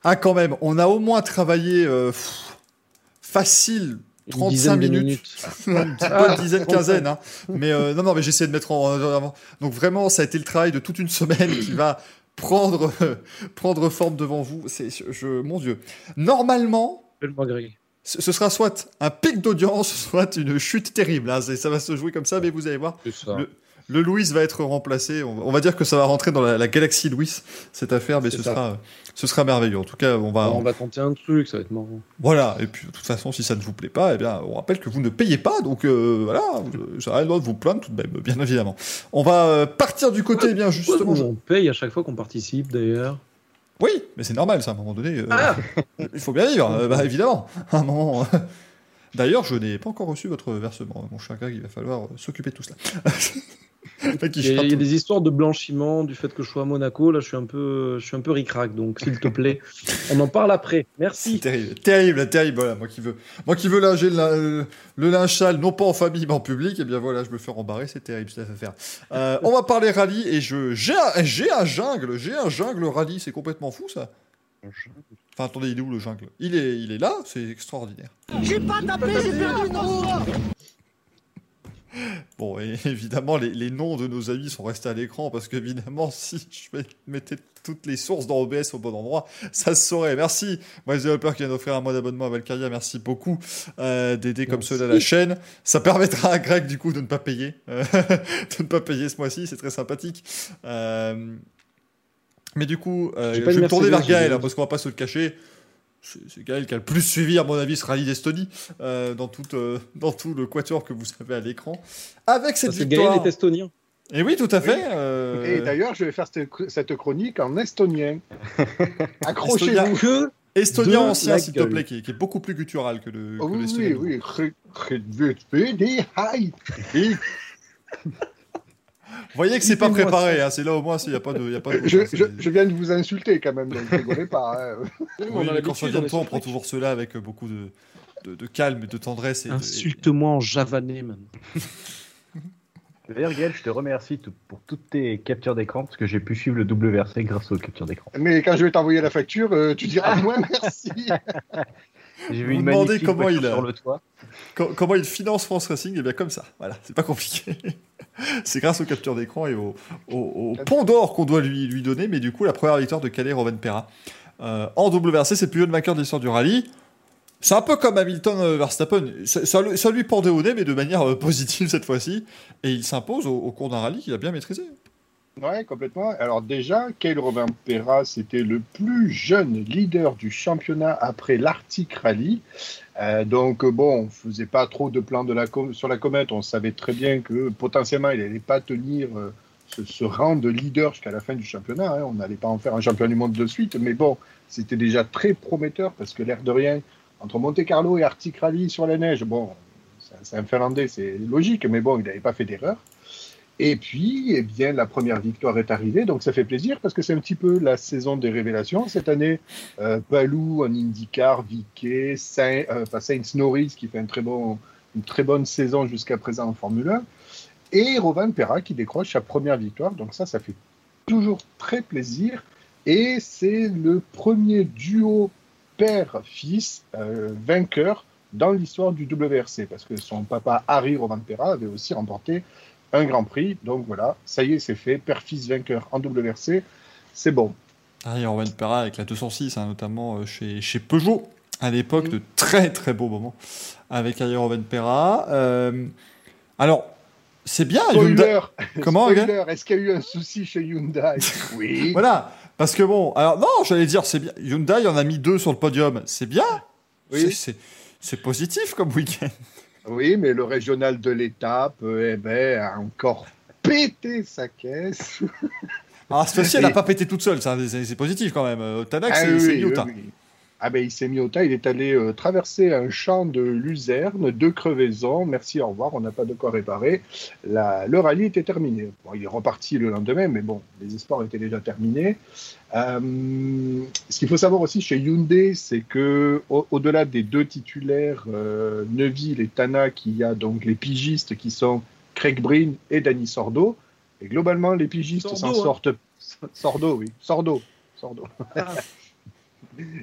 ah, quand même, on a au moins travaillé euh, pff, facile Une 35 dizaine de minutes. une [laughs] bonne dizaine, quinzaine. Hein. Mais euh, non, non, mais j'essaie de mettre en avant. Donc vraiment, ça a été le travail de toute une semaine qui va prendre, [laughs] prendre forme devant vous. C'est, je, mon Dieu. Normalement, ce sera soit un pic d'audience, [laughs] soit une chute terrible. hein. Ça va se jouer comme ça, mais vous allez voir. C'est ça. Le- Le Louis va être remplacé. On va, dire que ça va rentrer dans la, la galaxie Louis, cette affaire, mais ce ça. sera, ce sera merveilleux. En tout cas, on va. on va tenter un truc, ça va être marrant. Voilà. Et puis, de toute façon, si ça ne vous plaît pas, eh bien, on rappelle que vous ne payez pas. Donc, euh, voilà. J'aurais le droit de vous plaindre tout de même, bien évidemment. On va euh, partir du côté, eh bien, justement. on paye à chaque fois qu'on participe, d'ailleurs? Oui, mais c'est normal, ça, à un moment donné. euh, Ah Il faut bien vivre, euh, bah, évidemment. À un moment. euh. D'ailleurs, je n'ai pas encore reçu votre versement, mon cher Greg. Il va falloir euh, s'occuper de tout cela. [laughs] [laughs] Il y, a, chante. il y a des histoires de blanchiment, du fait que je sois à Monaco. Là, je suis un peu, je suis un peu ric-rac, donc s'il te plaît, [laughs] on en parle après. Merci. terrible, terrible, terrible. Voilà, moi qui veux, moi qui veux linger le, lin- le linge sale, non pas en famille mais en public, et bien voilà, je me fais rembarrer, c'est terrible cette affaire. Euh, on va parler rallye et je, j'ai un, j'ai un jungle, j'ai un jungle rallye, c'est complètement fou ça. Enfin attendez, il est où le jungle? Il est, il est là, c'est extraordinaire. J'ai pas tapé, j'ai perdu une [laughs] Bon, et évidemment, les, les noms de nos amis sont restés à l'écran parce qu'évidemment, [laughs] si je mettais toutes les sources dans OBS au bon endroit, ça se saurait. Merci, moi, Developer qui vient d'offrir un mois d'abonnement à Valkyria. Merci beaucoup euh, d'aider comme Merci. cela la chaîne. Ça permettra à Greg, du coup, de ne pas payer. euh, [laughs] de ne pas payer ce mois-ci, c'est très sympathique. Euh, mais du coup, euh, je vais me tourner vers Gaël, hein, parce qu'on va pas se le cacher. C'est Gaël qui a le plus suivi, à mon avis, ce rallye d'Estonie, euh, dans, tout, euh, dans tout le quatuor que vous avez à l'écran. Avec cette Parce victoire. Gaël est estonien. Et oui, tout à fait. euh, Et d'ailleurs, je vais faire cette, cette chronique en estonien. Estonien. [laughs] Accrochez-vous. Estonien de ancien, s'il te plaît, qui, qui est beaucoup plus guttural que le. Oh, que oui, oui. [laughs] Vous voyez que c'est pas préparé, hein, c'est là au moins, il n'y a pas de. y a pas de Je, je, c'est- je viens de vous insulter quand même, donc rigolez pas. hein. [laughs] Oui, on a mais quand ça vient de on toi, prend toujours cela avec beaucoup de, de, de calme et de tendresse. Insulte-moi en javanais, man. [laughs] D'ailleurs, Gaël, je te remercie pour toutes tes captures d'écran parce que j'ai pu suivre le WRC grâce aux captures d'écran. Mais quand je vais t'envoyer la facture, euh, tu diras [laughs] moins merci. J'ai Vous vu une demandez comment il sur le toit. Co- comment il finance France Racing Et bien comme ça, voilà, c'est pas compliqué. [laughs] c'est grâce aux captures d'écran et au, au- au pont d'or qu'on doit lui, lui donner, mais du coup, la première victoire de Calais Rovenpera. Euh, en WRC, c'est le plus jeune vainqueur de l'histoire du rallye. C'est un peu comme Hamilton euh, Verstappen. Ça, ça lui- ça lui pendait au nez, mais de manière euh, positive cette fois-ci. Et il s'impose au, au cours d'un rallye qu'il a bien maîtrisé. Ouais, complètement. Alors déjà, Kyle Robin-Perra, c'était le plus jeune leader du championnat après l'Arctic Rally. Euh, donc euh, bon, on faisait pas trop de plans sur la comète. On savait très bien que potentiellement, il n'allait pas tenir euh, ce, rang de leader jusqu'à la fin du championnat. hein. On n'allait pas en faire un champion du monde de suite. Mais bon, c'était déjà très prometteur parce que l'air de rien, entre Monte Carlo et Arctic Rally sur la neige, bon, c'est un Finlandais, c'est logique, mais bon, il n'avait pas fait d'erreur. Et puis, eh bien, la première victoire est arrivée, donc ça fait plaisir parce que c'est un petit peu la saison des révélations. Cette année, euh, Palou en IndyCar, Vicky, Saint, euh, pas Sainz Norris qui fait un très bon, une très bonne saison jusqu'à présent en Formule 1, et Rovan Perra qui décroche sa première victoire. Donc ça, ça fait toujours très plaisir. Et c'est le premier duo père-fils euh, vainqueur dans l'histoire du WRC, parce que son papa Harry Rovan Perra avait aussi remporté un Grand Prix. Donc voilà, ça y est, c'est fait. Père-fils vainqueur en WRC, c'est bon. Ah, et Perra avec la 206, hein, notamment euh, chez, chez Peugeot, à l'époque, de très très beaux moments avec Rowan Perra. Euh, alors, c'est bien, Hyundai. Spoiler, [laughs] Comment, Spoiler, est-ce qu'il y a eu un souci chez Hyundai [laughs] Oui. Voilà, parce que bon, alors non, j'allais dire, c'est bien. Hyundai en a mis deux sur le podium, c'est bien. Oui. C'est positif comme week-end. Oui, mais le régional de l'étape, euh, eh ben, a encore pété sa caisse. Alors, cette fois-ci, elle n'a Et- pas pété toute seule, c'est positif quand même. Euh, Tanak, Ah c'est oui. Ah ben, il s'est mis au tas, il est allé euh, traverser un champ de luzerne, deux crevaisons, merci, au revoir, on n'a pas de quoi réparer. La- le rallye était terminé. Bon, il est reparti le lendemain, mais bon, les espoirs étaient déjà terminés. Euh, ce qu'il faut savoir aussi chez Hyundai, c'est que au- au-delà des deux titulaires, euh, Neuville et Tana, qu'il y a donc les pigistes qui sont Craig Breen et Danny Sordo. Et globalement, les pigistes s'en hein. sortent. Sordo, oui. Sordo. Sordo.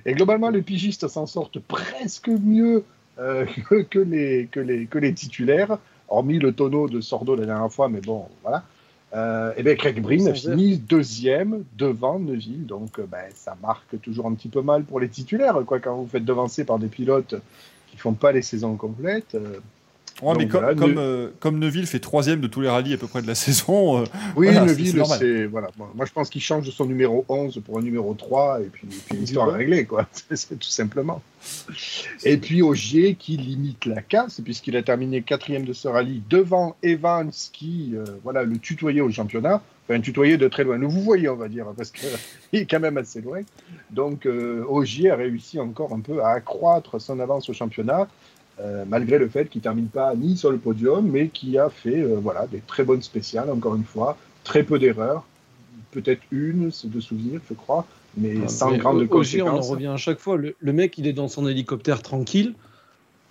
Et globalement, les pigistes s'en sortent presque mieux euh, [laughs] que, les, que, les, que les titulaires, hormis le tonneau de Sordo la dernière fois, mais bon, voilà. Euh, et bien, Craig Breen a Sans fini deuxième devant Neuville, donc euh, ben, ça marque toujours un petit peu mal pour les titulaires, quoi, quand vous faites devancer par des pilotes qui font pas les saisons complètes. euh. Ouais, mais comme, voilà, comme, Ne- euh, comme Neuville fait troisième de tous les rallyes à peu près de la [laughs] saison, euh, Oui, Voilà, c'est-. Voilà. Moi, je pense qu'il change son numéro 11 pour un numéro 3, et puis, puis l'histoire est réglée, quoi. [laughs] C'est- tout simplement. Et puis Ogier qui limite la casse, puisqu'il a terminé quatrième de ce rallye devant Evans, qui euh, voilà, le tutoyait au championnat. Enfin, tutoyait de très loin. Nous vous voyez, on va dire, parce qu'il [laughs] est quand même assez loin. Donc, Ogier a réussi encore un peu à accroître son avance au championnat. Euh, malgré le fait qu'il termine pas ni sur le podium, mais qui a fait euh, voilà, des très bonnes spéciales, encore une fois, très peu d'erreurs, peut-être une, c'est de souvenir, je crois, mais sans Mais grande on en revient à chaque fois. Le, le mec, il est dans son hélicoptère tranquille,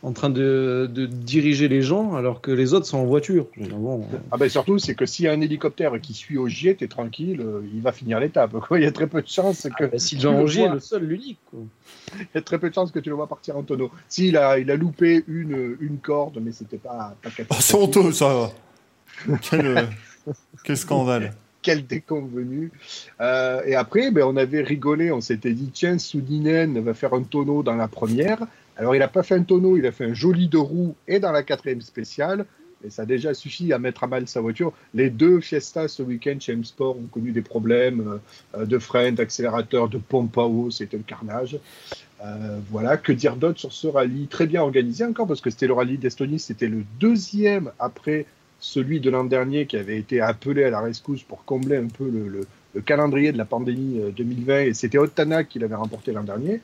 en train de, de diriger les gens, alors que les autres sont en voiture. Bon, euh, Ah ben surtout, c'est que s'il y a un hélicoptère qui suit Ogier, t'es tranquille, euh, il va finir l'étape. [laughs] Il y a très peu de chances que bah, Sylvain tu le Ogier est vois. le seul, l'unique. il y a très peu de chances que tu le vois partir en tonneau. S'il a, il a loupé une, une corde, mais c'était pas, pas oh, c'est catastrophique. honteux ça. quel, euh, quel scandale. [laughs] quel déconvenu. Euh, et après, ben, on avait rigolé, on s'était dit, tiens, Soudinen va faire un tonneau dans la première. Alors, il n'a pas fait un tonneau, il a fait un joli deux roues et dans la quatrième spéciale. Et ça a déjà suffi à mettre à mal sa voiture. Les deux Fiesta ce week-end chez M-Sport ont connu des problèmes euh, de frein, d'accélérateur, de pompe à eau. C'était le carnage. Euh, voilà, que dire d'autre sur ce rallye? Très bien organisé encore, parce que c'était le rallye d'Estonie, c'était le deuxième après celui de l'an dernier qui avait été appelé à la rescousse pour combler un peu le, le, le calendrier de la pandémie 2020, et c'était Ottanak qui l'avait remporté l'an dernier.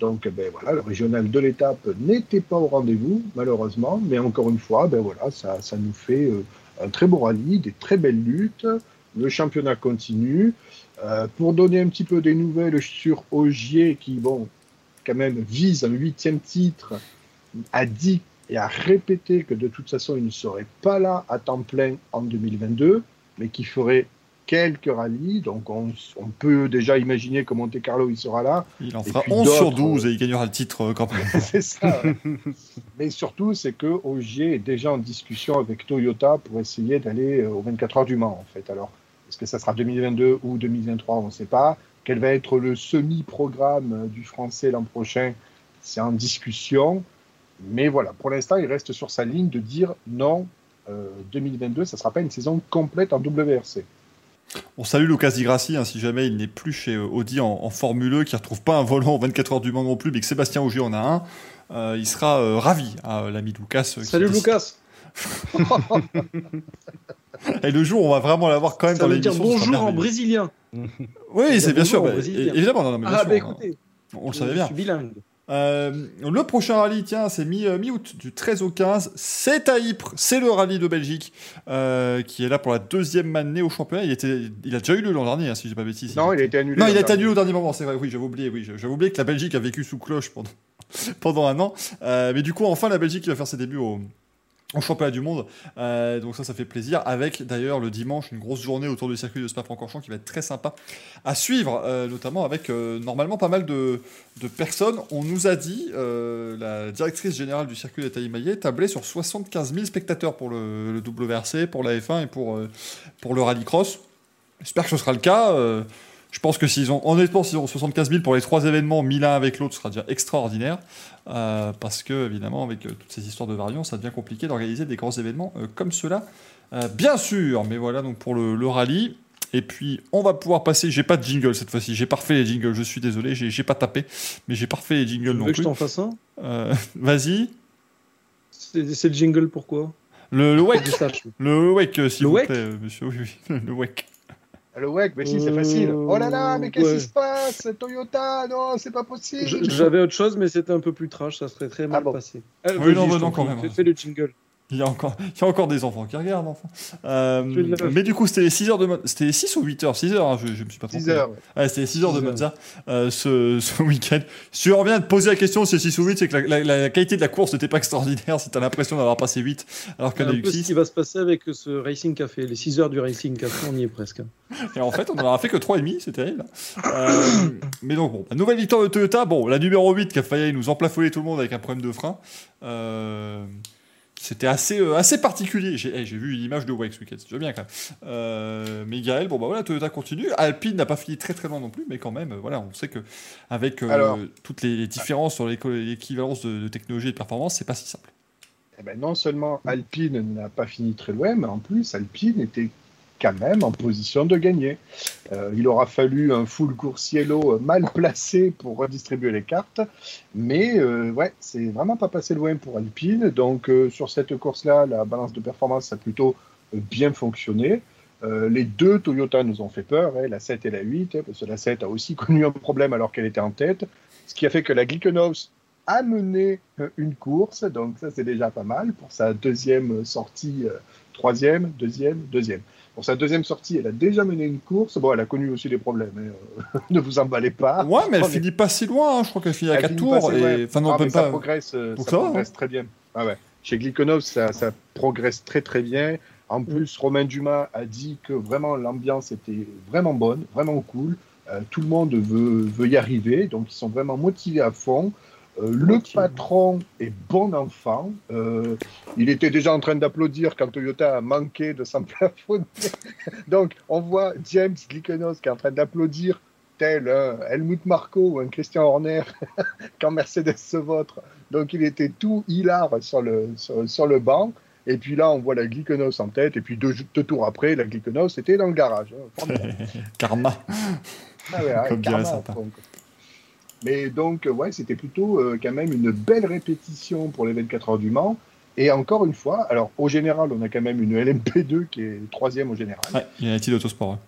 Donc, ben voilà, le régional de l'étape n'était pas au rendez-vous, malheureusement, mais encore une fois, ben voilà, ça, nous fait euh, un très beau rallye, des très belles luttes. Le championnat continue. Euh, pour donner un petit peu des nouvelles sur Ogier, qui, bon, quand même vise un huitième titre, a dit et a répété que de toute façon, il ne serait pas là à temps plein en 2022, mais qu'il ferait quelques rallyes. Donc, on, on, peut déjà imaginer que Monte Carlo, il sera là. Il en fera 11 sur 12 et il gagnera le titre quand [laughs] même. c'est ça. [laughs] Mais surtout, c'est que Ogier est déjà en discussion avec Toyota pour essayer d'aller aux 24 heures du Mans, en fait. Alors, est-ce que ça sera 2022 ou 2023 On ne sait pas. Quel va être le semi-programme du français l'an prochain C'est en discussion. Mais voilà, pour l'instant, il reste sur sa ligne de dire non, euh, 2022, ça ne sera pas une saison complète en WRC. On salue Lucas Di Grassi, hein, si jamais il n'est plus chez Audi en, en Formule E, qui ne retrouve pas un volant en 24 heures du Mans non plus, mais que Sébastien Auger en a un. Euh, il sera euh, ravi, hein, l'ami Lucas. Salut Lucas [laughs] Et le jour on va vraiment l'avoir quand même Ça dans l'émission. dire ce sera bonjour en brésilien. Oui, c'est bien sûr. bah, évidemment, non, non, bien Ah, sûr, bah écoutez, on le savait je bien. suis bilingue. Euh, le prochain rallye, tiens, c'est mi- euh, mi-août, du 13 au 15. C'est à Ypres, c'est le rallye de Belgique, euh, qui est là pour la deuxième année au championnat. Il, était, il a déjà eu lieu l'an dernier, hein, si je dis pas bêtise. Non, il a été annulé. Non, il a été annulé au dernier moment, c'est vrai. Oui, j'avais oublié. Oui, j'avais oublié que la Belgique a vécu sous cloche pendant, [laughs] pendant un an. Euh, mais du coup, enfin, la Belgique va faire ses débuts au, au championnat du monde. Euh, donc ça, ça fait plaisir. Avec d'ailleurs le dimanche une grosse journée autour du circuit de Spa-Francorchamps qui va être très sympa à suivre, euh, notamment avec euh, normalement pas mal de, personnes. On nous a dit, la directrice générale du circuit de Taïmaillet tablait sur 75 000 spectateurs pour le, le WRC, pour la F1 et pour, pour le rallycross. J'espère que ce sera le cas. Je pense que s'ils ont, honnêtement, s'ils ont 75 000 pour les trois événements, mis l'un avec l'autre, ce sera déjà extraordinaire. Euh, parce que, évidemment, avec euh, toutes ces histoires de variants, ça devient compliqué d'organiser des grands événements euh, comme cela. Bien sûr, mais voilà donc pour le, le rallye. Et puis, on va pouvoir passer. J'ai pas de jingle cette fois-ci. J'ai parfait les jingles. Je suis désolé. J'ai pas tapé, mais j'ai parfait les jingles non que je plus. t'en fasse un? [laughs] Vas-y. C'est le jingle pourquoi? Le, le wake. Le wake, s'il vous wake? plaît, monsieur. Oui, oui. [laughs] Le wake. Le WEC, mais si, c'est Euh, facile. Oh là là, mais qu'est-ce ouais. qui se passe? Toyota, non, c'est pas possible. J'avais autre chose, mais c'était un peu plus trash, ça serait très mal Ah bon. passé. Ah, Oui, vas-y, non, bah non, quand même. Fais, fais le jingle. Il y, a encore, il y a encore des enfants qui regardent, enfin. Euh, Tu mais du coup, c'était les 6 heures de. C'était les 6 ou 8 heures 6 heures, hein, je, je me suis pas trompé. 6 heures. ouais. C'était les 6 heures de 6. Monza euh, ce, ce [laughs] week-end. Si on revient de poser la question, c'est 6 ou 8, c'est que la, la- la qualité de la course n'était pas extraordinaire. Si t'as l'impression d'avoir passé 8, alors qu'on a eu peu ce 6. qui va se passer avec ce Racing Café. Les 6 heures du Racing Café, on y est presque. [laughs] Et en fait, on n'en a fait que 3,5, c'est terrible. Euh, mais donc, bon, la nouvelle victoire de Toyota. Bon, la numéro 8 qui a failli nous emplafoler tout le monde avec un problème de frein. Euh, c'était assez, euh, assez particulier. J'ai eh, j'ai vu une image de Wake ce week-end, c'est déjà bien quand même. Euh, mais Gaël, bon bah voilà, Toyota continue. Alpine n'a pas fini très très loin non plus, mais quand même, euh, voilà, on sait que avec euh, Alors- toutes les différences sur l'équivalence de, de technologie et de performance, c'est pas si simple. Eh ben, non seulement Alpine n'a pas fini très loin, mais en plus Alpine était quand même en position de gagner. Euh, il aura fallu un full coursiello euh, mal [laughs] placé pour redistribuer les cartes, mais euh, ouais, c'est vraiment pas passé loin pour Alpine. Donc sur cette course-là, la balance de performance a plutôt bien fonctionné. Les deux Toyota nous ont fait peur, hein, la 7 et la 8, hein, parce que la 7 a aussi [laughs] connu un problème alors qu'elle était en tête, ce qui a fait que la Glickenhaus a mené une course, donc ça c'est déjà pas mal pour sa deuxième sortie, troisième, deuxième, deuxième. Pour sa deuxième sortie, elle a déjà mené une course. Bon, elle a connu aussi des problèmes, hein, euh, [laughs] ne vous emballez pas. ouais, mais elle finit pas si loin. hein. Je crois qu'elle finit à Elle 4 finit tours. Et... Enfin, non, Ah, mais ça pas. progresse, euh, Donc ça ça va, progresse très bien. Ah ouais. Chez Glickenhaus, ça, ça progresse très très bien. En plus, Romain Dumas a dit que vraiment l'ambiance était vraiment bonne, vraiment cool. Euh, tout le monde veut, veut y arriver, donc ils sont vraiment motivés à fond. Euh, le patron est bon enfant. Euh, il était déjà en train d'applaudir quand Toyota a manqué de s'en [laughs] plafonner. donc on voit James Glickenhaus qui est en train d'applaudir tel un Helmut Marko ou un Christian Horner [laughs] quand Mercedes se vautre. Donc il était tout hilar sur le, sur, sur le banc. Et puis là, on voit la Glickenhaus en tête. Et puis deux, deux tours après, la Glickenhaus était dans le garage. [laughs] hein. Karma. Ah ouais, dirait karma. Mais donc, euh, ouais, c'était plutôt euh, quand même une belle répétition pour les 24 heures du Mans. Et encore une fois, alors au général, on a quand même une LMP2 qui est troisième au général. Ouais, United Autosport. ouais.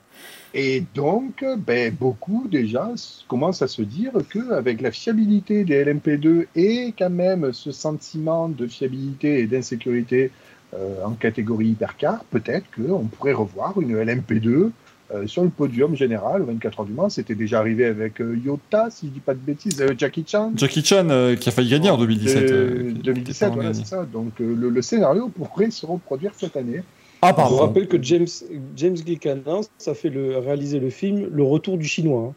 Et donc, ben, beaucoup déjà commencent à se dire qu'avec la fiabilité des LMP2 et quand même ce sentiment de fiabilité et d'insécurité euh, en catégorie hypercar, peut-être qu'on pourrait revoir une LMP2 euh, sur le podium général au 24 heures du Mans. C'était déjà arrivé avec euh, Yota, si je dis pas de bêtises, euh, Jackie Chan. Jackie Chan euh, qui a failli gagner en 2017. Euh, euh, qui- qui 2017, a voilà, c'est ça. Donc euh, le, le scénario pourrait se reproduire cette année. Ah, Je vous pardon. rappelle que James, James Glickenhaus a fait le, a réalisé le film Le Retour du Chinois. hein.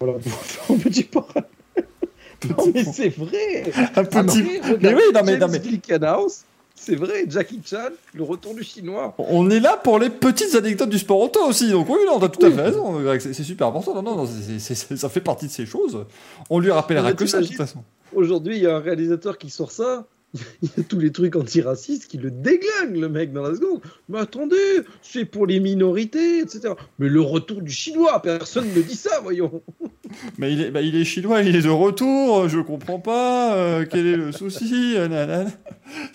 Voilà, pour faire un petit parallèle. [laughs] Non, mais c'est vrai Un petit. Après, Mais oui, non, mais- James non, mais- Glickenhaus, c'est vrai, Jackie Chan, Le Retour du Chinois. On est là pour les petites anecdotes du sport auto aussi, donc oui, non, t'as tout à fait raison, c'est super important. Non, non, non, c'est- c'est- c'est- ça fait partie de ces choses. On lui rappellera que ça de toute façon. Aujourd'hui, il y a un réalisateur qui sort ça. [laughs] Il y a tous les trucs antiracistes qui le déglinguent, le mec, dans la seconde. Mais attendez, c'est pour les minorités, etc. Mais le retour du chinois, personne ne dit ça, voyons. [laughs] Mais il est, bah, il est chinois, il est de retour, je comprends pas, euh, quel est le souci, euh, nanana.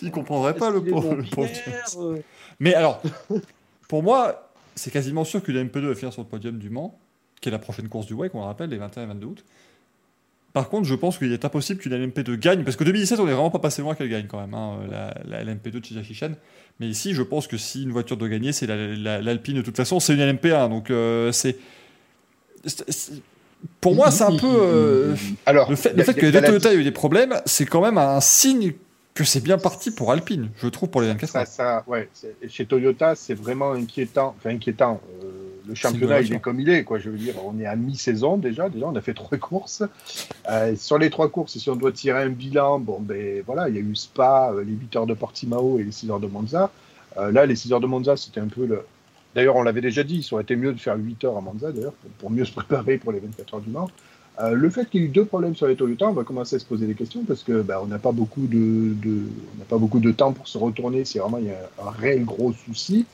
Il comprendrait pas le pauvre. euh, Mais alors, pour moi, c'est quasiment sûr que la MP2 va finir sur le podium du Mans, qui est la prochaine course du WEC, on le rappelle, les 21 et 22 août. Par contre, je pense qu'il est impossible qu'une LMP2 gagne, parce que 2017, on est vraiment pas passé loin qu'elle gagne quand même, hein, la, la LMP2 de Chan. Mais ici, je pense que si une voiture doit gagner, c'est la- la- l'Alpine de toute façon, c'est une LMP1, donc euh, c'est. Pour moi, c'est un peu. euh, Alors, le fait, le que les deux Toyota aient eu des problèmes, c'est quand même un signe que c'est bien parti pour Alpine, je trouve, pour les 24 ça, ouais, chez Toyota, c'est vraiment inquiétant. Enfin, inquiétant. Euh, le championnat, il est comme il est, quoi. Je veux dire, on est à mi-saison déjà. Déjà, on a fait trois courses. Euh, sur les trois courses, si on doit tirer un bilan, bon, ben voilà, il y a eu Spa, euh, les 8 heures de Portimao et les 6 heures de Monza. Euh, là, les 6 heures de Monza, c'était un peu le. D'ailleurs, on l'avait déjà dit, ça aurait été mieux de faire 8 heures à Monza, d'ailleurs, pour, mieux se préparer pour les 24 heures du Mans. Euh, le fait qu'il y ait eu deux problèmes sur les Toyota, on va commencer à se poser des questions parce que bah, on n'a pas beaucoup de, de- on n'a pas beaucoup de temps pour se retourner si vraiment il y a un réel gros souci.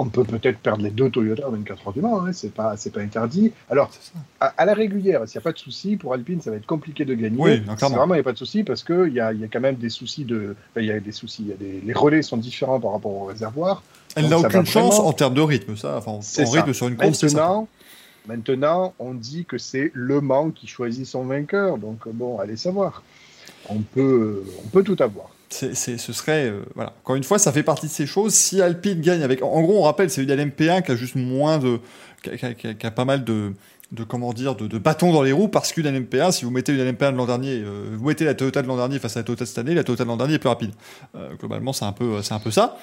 On peut peut-être perdre les deux Toyota à 24 heures du Mans, hein, c'est pas c'est pas interdit. Alors à, à la régulière, s'il n'y a pas de souci pour Alpine, ça va être compliqué de gagner. Oui, vraiment il n'y a pas de souci parce que il y a, y a quand même des soucis de, il y a des soucis, y a des, les relais sont différents par rapport au réservoir. Elle n'a aucune chance vraiment- en termes de rythme, ça. Enfin, en ça. rythme sur une course. Maintenant, maintenant, on dit que c'est Le Mans qui choisit son vainqueur. Donc bon, allez savoir. On peut, on peut tout avoir. Ce serait, euh, voilà. Encore une fois, ça fait partie de ces choses. Si Alpine gagne avec, en gros, on rappelle, c'est une LMP1 qui a juste moins de, qui a, pas mal de, de comment dire, de, bâtons dans les roues, parce qu'une LMP1, si vous mettez une LMP1 de l'an dernier, euh, vous mettez la Toyota de l'an dernier face à la Toyota de cette année, la Toyota de l'an dernier est plus rapide. Euh, globalement, c'est un peu, c'est un peu ça.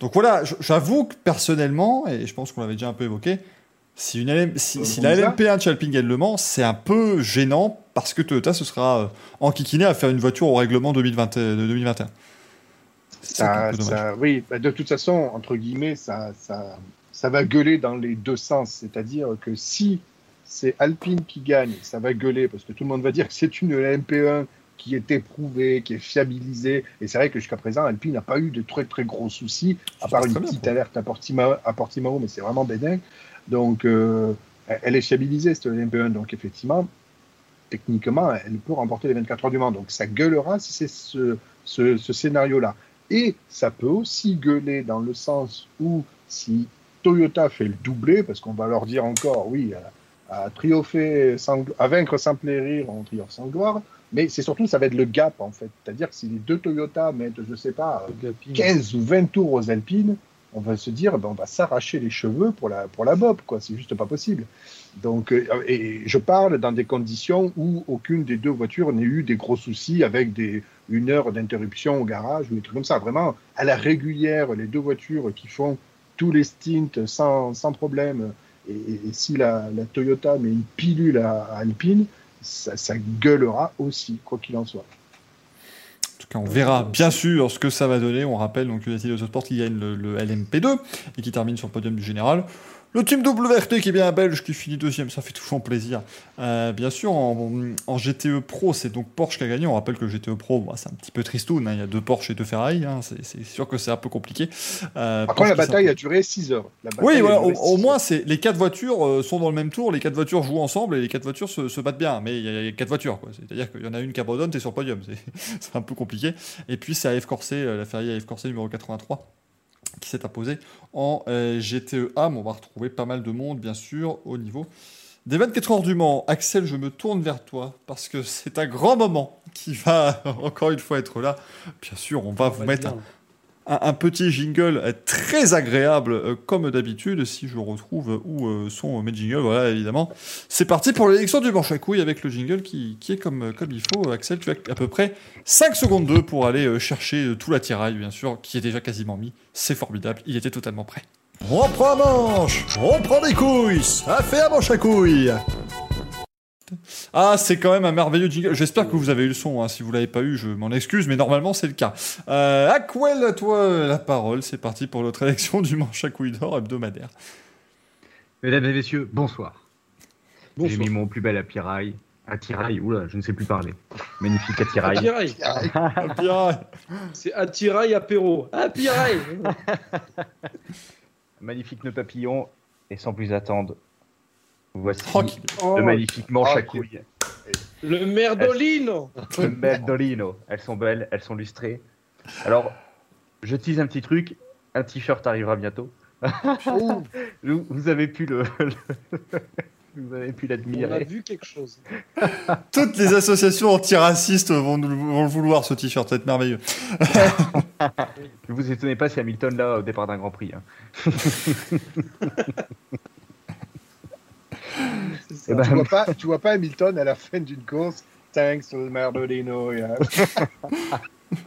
Donc voilà, j'avoue que personnellement, et je pense qu'on l'avait déjà un peu évoqué, si, une LM si, si la Monza LMP1 de chez Alpine gagne Le Mans, c'est un peu gênant parce que Toyota se sera euh, enquiquiné à faire une voiture au règlement 2020, euh, de 2021. C'est ça oui, bah, de toute façon, entre guillemets, ça, ça, ça va gueuler dans les deux sens. C'est-à-dire que si c'est Alpine qui gagne, ça va gueuler parce que tout le monde va dire que c'est une LMP1 qui est éprouvée, qui est fiabilisée. Et c'est vrai que jusqu'à présent, Alpine n'a pas eu de très très gros soucis, à part une bien, petite alerte à Portimao, à Portimao, mais c'est vraiment bénin. Donc, euh, elle est fiabilisée, cette LMP1. Donc, effectivement, techniquement, elle peut remporter les 24 heures du Mans. Donc, ça gueulera si c'est ce, ce, ce scénario-là. Et ça peut aussi gueuler dans le sens où si Toyota fait le doublé, parce qu'on va leur dire encore, oui, à, à triompher sans, à vaincre sans plaisir, on triomphe sans gloire, mais c'est surtout, ça va être le gap, en fait. C'est-à-dire que si les deux Toyota mettent, je sais pas, 15 ou 20 tours aux Alpines, on va se dire, ben, on va s'arracher les cheveux pour la, pour la bob, quoi. C'est juste pas possible. Donc, euh, et je parle dans des conditions où aucune des deux voitures n'ait eu des gros soucis avec des, une heure d'interruption au garage ou des trucs comme ça. Vraiment, à la régulière, les deux voitures qui font tous les stints sans, sans problème. Et, si la, Toyota met une pilule à, Alpine, ça gueulera aussi, quoi qu'il en soit. Tout on verra bien sûr ce que ça va donner. On rappelle donc United Autosport qui gagne le LMP2 et qui termine sur le podium du général. Le team WRT qui est bien belge, qui finit deuxième, ça fait toujours plaisir. Euh, bien sûr, en, en GTE Pro, c'est donc Porsche qui a gagné. On rappelle que GTE Pro, bah, c'est un petit peu tristoun. hein. Il y a deux Porsche et deux Ferrari. hein. C'est sûr que c'est un peu compliqué. Euh, Par contre, la bataille a duré 6 heures. Oui, voilà, au, moins, les quatre voitures euh, sont dans le même tour, les quatre voitures jouent ensemble et les quatre voitures se, se battent bien. Mais il y, a- quatre voitures. C'est-à-dire qu'il y en a une qui abandonne, t'es sur le podium. [laughs] C'est- un peu compliqué. Et puis, c'est AF euh, la Ferrari AF Corset numéro 83 qui s'est imposée en euh, GTE A. Mais on va retrouver pas mal de monde, bien sûr, au niveau des 24 heures du Mans. Axel, je me tourne vers toi parce que c'est un grand moment qui va [laughs] encore une fois être là. Bien sûr, on va vous mettre un, un, petit jingle euh, très agréable, euh, comme d'habitude, si je retrouve où euh, sont mes jingles. Voilà, évidemment. C'est parti pour l'élection du manche à couilles avec le jingle qui, est comme, comme il faut. Axel, tu as à peu près 5 secondes 2 pour aller chercher tout l'attirail, bien sûr, qui est déjà quasiment mis. C'est formidable, il était totalement prêt. On prend manche, on prend des couilles, ça fait un manche à couilles. Ah, c'est quand même un merveilleux jingle. J'espère que vous avez eu le son. hein. Si vous l'avez pas eu, je m'en excuse, mais normalement c'est le cas. Euh, Aquel, à toi euh, la parole. C'est parti pour notre élection du manche à couilles d'or hebdomadaire. Mesdames et messieurs, bonsoir. J'ai Bonsoir. mis mon plus bel attirail. Attirail, oula, je ne sais plus parler. Magnifique attirail. Attirail. Bien. C'est attirail apéro. Attirail. [laughs] Magnifique nœud papillon. Et sans plus attendre, voici Tranquille. Oh, le magnifique manche à couilles. le merdolino. Le Merdolino. Elles sont belles, elles sont lustrées. Alors, je tease un petit truc. Un t-shirt arrivera bientôt. [laughs] Vous vous avez pu le. le- [laughs] vous avez pu On a l'admirer. vu quelque chose. [laughs] Toutes les associations antiracistes vont, vont le vouloir, ce t-shirt. Ça va être merveilleux. Ne vous étonnez pas si Hamilton là au départ d'un Grand Prix. hein. Eh ben, tu, vois pas, [laughs] tu vois pas Hamilton à la fin d'une course Thanks to the Merdolino. yeah. [laughs]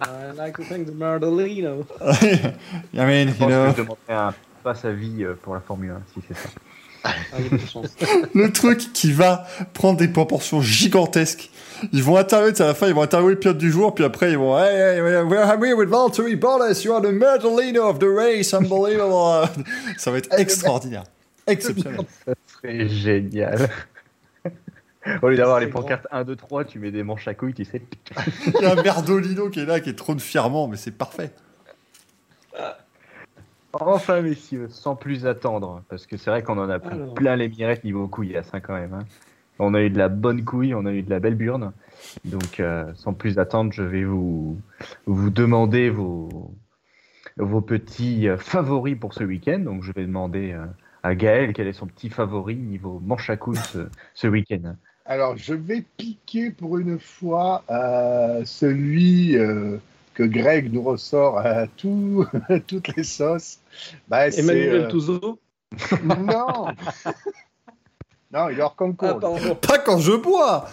I like to thank the merdolino. [laughs] I mean, je you pense know, que je un passe à vie euh, pour la Formule 1, si c'est ça. Ah, pas le truc qui va prendre des proportions gigantesques. Ils vont interviewer, à la fin, ils vont interviewer le pilote du jour, puis après, ils vont, hey, hey, hey, we're here with Valtteri Bottas, you are the Merdolino of the race, unbelievable. Ça va être extraordinaire. Exceptionnel. [laughs] Ça serait génial. Au lieu d'avoir les pancartes 1, 2, 3, tu mets des manches à couilles, tu sais. [laughs] Il y a un Merdolino qui est là, qui est trône fièrement, mais c'est parfait. Enfin, messieurs, sans plus attendre, parce que c'est vrai qu'on en a pris Alors. plein les mirettes niveau couillasse hein, quand même. hein. On a eu de la bonne couille, on a eu de la belle burne. Donc, euh, sans plus attendre, je vais vous, vous demander vos, vos petits euh, favoris pour ce week-end. Donc, je vais demander euh, à Gaël quel est son petit favori niveau manche à couilles ce, ce week-end. Alors, je vais piquer pour une fois euh, celui euh, que Greg nous ressort à tout, [laughs] toutes les sauces. Bah, c'est, Emmanuel euh, Touzeau. Non [laughs] Non, il est hors Ah, concours. Pas quand je bois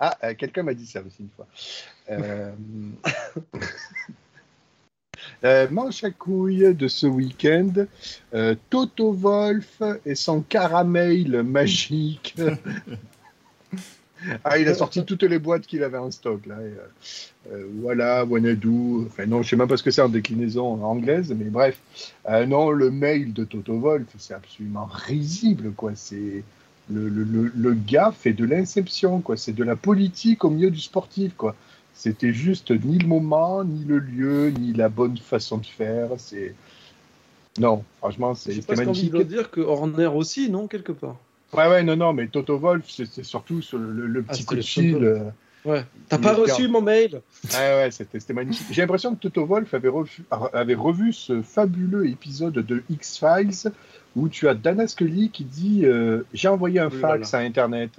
Ah, euh, quelqu'un m'a dit ça aussi une fois. [laughs] Euh... manche à couilles de ce week-end, euh, Toto Wolf et son caramel magique. [laughs] ah, il a sorti toutes les boîtes qu'il avait en stock là. et, euh, euh, voilà, Wanadu. Enfin non, je sais même pas ce que c'est en déclinaison anglaise, mais bref. Non, le mail de Toto Wolf, c'est absolument risible quoi. C'est le, le, le, le gars fait de l'inception, quoi. C'est de la politique au milieu du sportif, quoi. C'était juste ni le moment, ni le lieu, ni la bonne façon de faire. C'est non, franchement, c'est magnifique. de dire que Horner aussi, non, quelque part? Ouais, ouais, non, non, mais Toto Wolf, c'est surtout sur le, le Ah, petit coup de le euh, Ouais. T'as pas reçu mon mail? Ouais, ouais, c'était magnifique. J'ai l'impression que Toto Wolf avait, revu, avait revu ce fabuleux épisode de X-Files où tu as Dana Scully qui dit euh, J'ai envoyé un Oui, fax à Internet.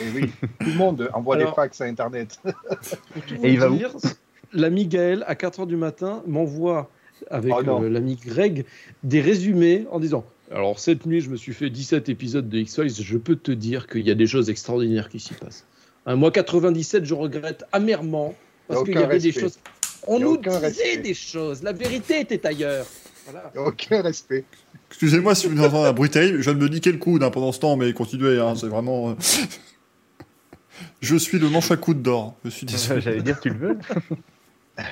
Et oui, tout le monde envoie Alors- des fax à Internet. [laughs] Et il va dire, L'ami Gaël, à 4h du matin, m'envoie avec Oh euh, l'ami Greg des résumés en disant Alors, cette nuit, je me suis fait 17 épisodes de X-Files. Je peux te dire qu'il y a des choses extraordinaires qui s'y passent. Hein, moi, 97, je regrette amèrement parce qu'il y avait des choses. On nous disait respect. des choses. La vérité était ailleurs. Voilà. Aucun respect. Excusez-moi si vous entendez un bruit terrible, je viens de me niquer le coude hein, pendant ce temps, mais continuez, hein, c'est vraiment... euh, [laughs] je suis le manche à coude d'or, je suis [laughs] désolé. J'allais dire, tu le veux [laughs]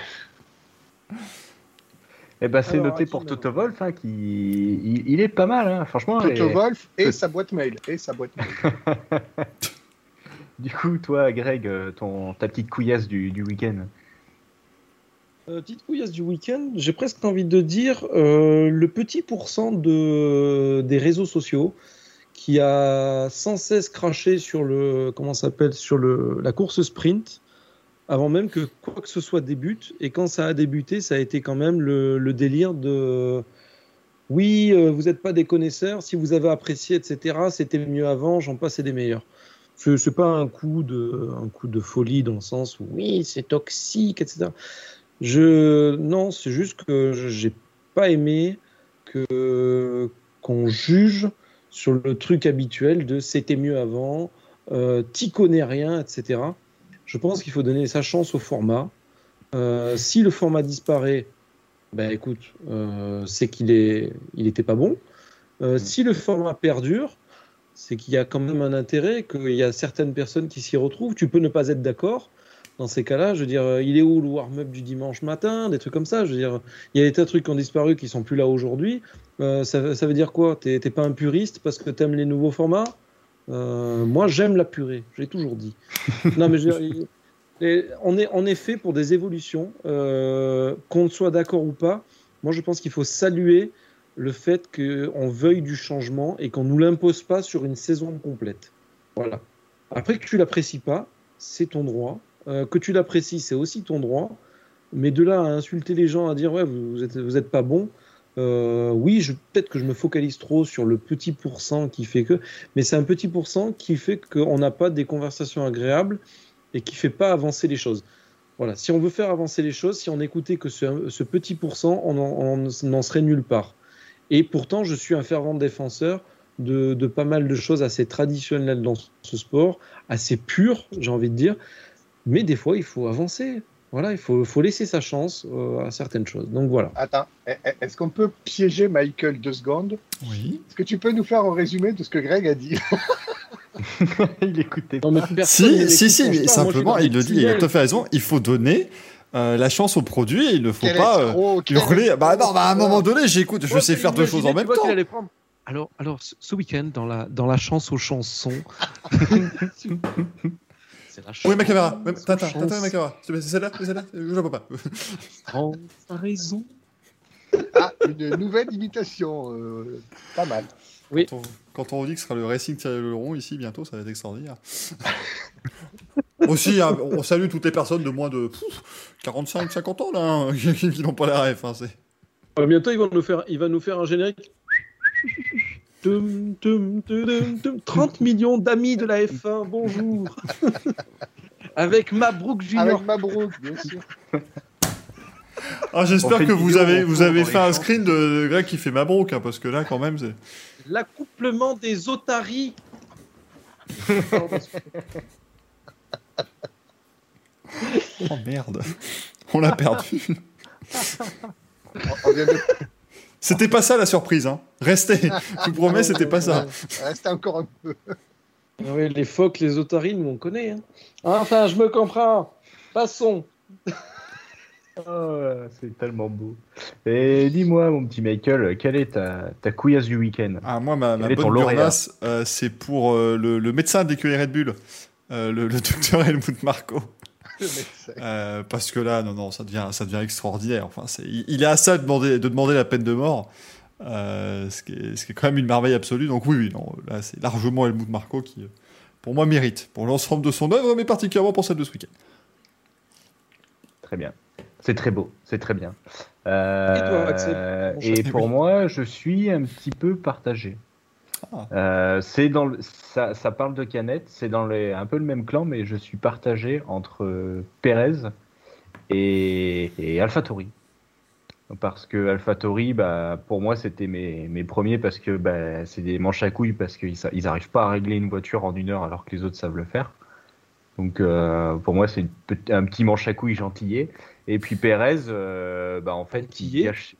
Eh ben, c'est noté pour Toto Wolf, hein, qui il, il est pas mal, hein, franchement. Toto et- Wolf et sa boîte mail. Et sa boîte mail. Du coup, toi, Greg, euh, ton ta petite couillasse du, du week-end. Euh, petite couillasse du week-end, j'ai presque envie de dire euh, le petit pourcent de, des réseaux sociaux qui a sans cesse craché sur le comment s'appelle sur le, la course sprint avant même que quoi que ce soit débute. Et quand ça a débuté ça a été quand même le, délire de oui euh, vous n'êtes pas des connaisseurs si vous avez apprécié etc c'était mieux avant j'en passe des meilleurs. Ce n'est pas un coup de un coup de folie dans le sens où oui c'est toxique etc je non, c'est juste que je- j'ai pas aimé que qu'on juge sur le truc habituel de c'était mieux avant, euh, t'y connais rien, etc. Je pense qu'il faut donner sa chance au format. Euh, si le format disparaît, ben écoute, euh, c'est qu'il est, il était pas bon. Euh, Si le format perdure, c'est qu'il y a quand même un intérêt, qu'il y a certaines personnes qui s'y retrouvent. Tu peux ne pas être d'accord. Dans ces cas-là, je veux dire, euh, il est où le warm-up du dimanche matin, des trucs comme ça. Je veux dire, il y a des tas de trucs qui ont disparu qui sont plus là aujourd'hui. Euh, ça, ça veut dire quoi? T'es pas un puriste parce que t'aimes les nouveaux formats? Euh, Moi, j'aime la purée. J'ai toujours dit. [laughs] non, mais je veux dire, on est est fait pour des évolutions, euh, qu'on soit d'accord ou pas. Moi, je pense qu'il faut saluer le fait qu'on veuille du changement et qu'on nous l'impose pas sur une saison complète. Voilà. Après que tu l'apprécies pas, c'est ton droit. Euh, que tu l'apprécies, c'est aussi ton droit. Mais de là à insulter les gens, à dire ouais, vous, vous êtes, vous êtes pas bon. euh, oui, peut-être que je me focalise trop sur le petit pourcent qui fait que, mais c'est un petit pourcent qui fait qu'on n'a pas des conversations agréables et qui fait pas avancer les choses. Voilà. Si on veut faire avancer les choses, si on écoutait que ce, petit pourcent, on en- on n'en serait nulle part. Et pourtant, je suis un fervent défenseur de, de pas mal de choses assez traditionnelles dans ce sport, assez pures, j'ai envie de dire. Mais des fois, il faut avancer. Voilà, il faut, faut laisser sa chance euh, à certaines choses. Donc voilà. Attends, e- e- est-ce qu'on peut piéger Michael deux secondes? Oui. Est-ce que tu peux nous faire un résumé de ce que Greg a dit? [laughs] Il écoutait. Non, mais personne ne Si, si, si, mais. Moi, simplement, il le dit, il a tout à fait raison, il faut donner euh, la chance au produit, il ne faut Quel pas euh, quel hurler. Bah non, bah à un moment donné, j'écoute, je Ouais, sais faire deux choses en même temps. Alors, alors, ce, ce week-end, dans la, dans la chance aux chansons. [laughs] c'est la Oui, ma caméra, Tata, Tata, ma caméra. C'est celle-là, c'est celle-là, je la vois pas. chansons. T'as raison. Ah, une nouvelle imitation. euh, pas mal. Quand on, quand on dit que ce sera le Racing Thierry Leron ici bientôt, ça va être extraordinaire. [laughs] Aussi, hein, on salue toutes les personnes de moins de 45-50 ans là, hein, [laughs] qui, qui n'ont pas la ref. hein, Euh, bientôt, il va nous faire, il va nous faire un générique. Tum, tum, tudum, tum. 30 millions d'amis de la F1, bonjour. [laughs] Avec Mabrouk Junior. Avec Mabrouk, bien sûr. Ah, J'espère que vous avez, vous avez fait un screen de, de Greg qui fait Mabrouk, hein, parce que là, quand même, c'est. L'accouplement des otaries. Oh merde, on l'a perdu. On- on vient de- C'était pas ça la surprise, hein. Restez, je vous promets, [laughs] c'était pas ça. Reste encore un peu. Ah oui, les phoques, les otaries, nous on connaît. Hein. Enfin, je me comprends. Passons. Oh, [laughs] c'est tellement beau. Et dis-moi, mon petit Michael, quelle est ta, ta couillasse du week-end? Ah, moi, ma, bonne euh, c'est pour euh, le, le médecin d'écurie Red Bull, euh, le, le [laughs] docteur Helmut Marco. [laughs] Euh, parce que là, non, non, ça devient, ça devient extraordinaire. Enfin, il, est à ça de demander, de demander la peine de mort, euh, ce, qui est, ce qui est quand même une merveille absolue. Donc oui, oui, non, là, c'est largement Helmut Marco qui, euh, pour moi, mérite pour l'ensemble de son œuvre, mais particulièrement pour celle de ce week-end. Très bien. C'est très beau, c'est très bien. Euh, Et toi, Axel Mon et chat. pour Oui. moi, je suis un petit peu partagé. Ah. Euh, c'est dans le- ça, ça parle de Canet, c'est dans les, un peu le même clan, mais je suis partagé entre euh, Perez et, et AlphaTauri. Parce que AlphaTauri, bah, pour moi, c'était mes, mes premiers parce que bah, c'est des manches à couilles parce qu'ils n'arrivent pas à régler une voiture en une heure alors que les autres savent le faire. Donc euh, pour moi, c'est un petit manche à couilles gentillet. Et puis Perez, euh, bah, en fait, il Gentillet gâche.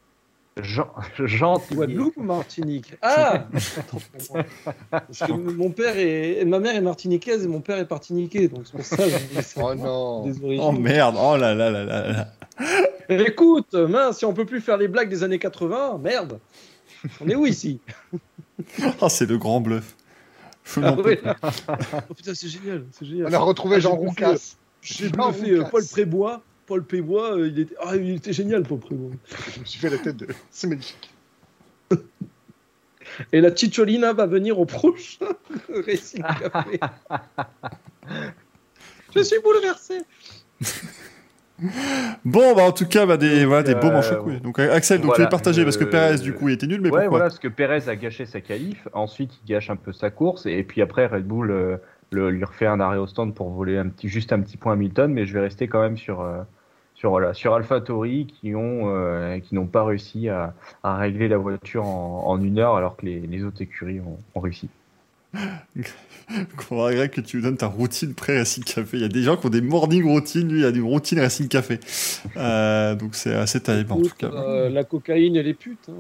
Jean, Jean Guadeloupe ou Martinique Ah [laughs] Parce que mon père est, ma mère est martiniquaise et mon père est martiniquais, donc c'est pour ça. que je- Oh non. des origines. Oh merde, oh là là là là là. Écoute, mince, si on peut plus faire les blagues des années 80, merde. On est où ici? [laughs] Oh, c'est le grand bluff. Je Ah plus. Oh putain, c'est génial. On a retrouvé Ah, Jean j'ai Roucas. J'ai Jean bluffé euh. Paul Prébois. Paul Prébois, euh, il était, ah, il était génial, Paul Prébois. Je me suis fait la tête de. C'est magnifique. [laughs] Et la Chicholina va venir au prochain [laughs] Racing Café. Je suis bouleversé. [laughs] Bon, bah en tout cas, bah, des, Donc, voilà, des beaux euh, manches couilles. Donc Axel, donc tu voilà, es partagé parce que euh, Perez, du coup, il était nul, mais ouais, pourquoi voilà, parce que Perez a gâché sa qualif. Ensuite, il gâche un peu sa course. Et puis après, Red Bull euh, le- lui refait un arrêt au stand pour voler un petit, juste un petit point à Hamilton. Mais je vais rester quand même sur, euh, sur, voilà, sur AlphaTauri qui ont euh, qui n'ont pas réussi à, à régler la voiture en, en une heure alors que les, les autres écuries ont, ont réussi. Qu'on regrette que tu nous donnes ta routine pré-Racing Café. Il y a des gens qui ont des morning routines, lui, il a une routine Racing Café. Euh, donc c'est assez terrible en tout cas. Euh, la cocaïne et les putes. Hein.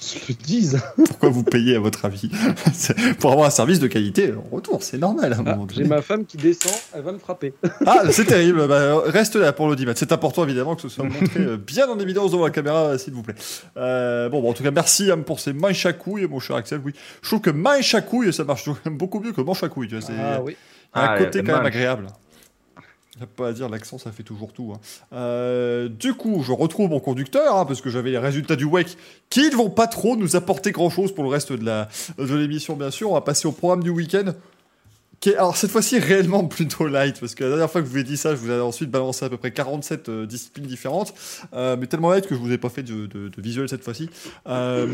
Se le disent. [laughs] Pourquoi vous payez à votre avis [laughs] Pour avoir un service de qualité en retour, c'est normal à un Ah, J'ai ma femme qui descend, elle va me frapper. Ah, c'est terrible. Bah, reste là pour l'audimat. C'est important évidemment que ce soit montré euh, bien en évidence devant la caméra, s'il vous plaît. Euh, bon, bon, en tout cas, merci Am pour ces manches à couilles, mon cher Axel. Oui, je trouve que manche à couilles, ça marche beaucoup mieux que manche à couilles. Tu vois, c'est Ah oui. un Ah, côté quand même agréable. Pas à dire, l'accent ça fait toujours tout. hein. Euh, du coup, je retrouve mon conducteur, hein, parce que j'avais les résultats du WEC qui ne vont pas trop nous apporter grand chose pour le reste de la de l'émission, bien sûr. On va passer au programme du week-end. Qui est, alors cette fois-ci réellement [laughs] plutôt light, parce que la dernière fois que je vous ai dit ça, je vous ai ensuite balancé à peu près 47 euh, disciplines différentes, euh, mais tellement light que je vous ai pas fait de, de- de visuel cette fois-ci. Euh,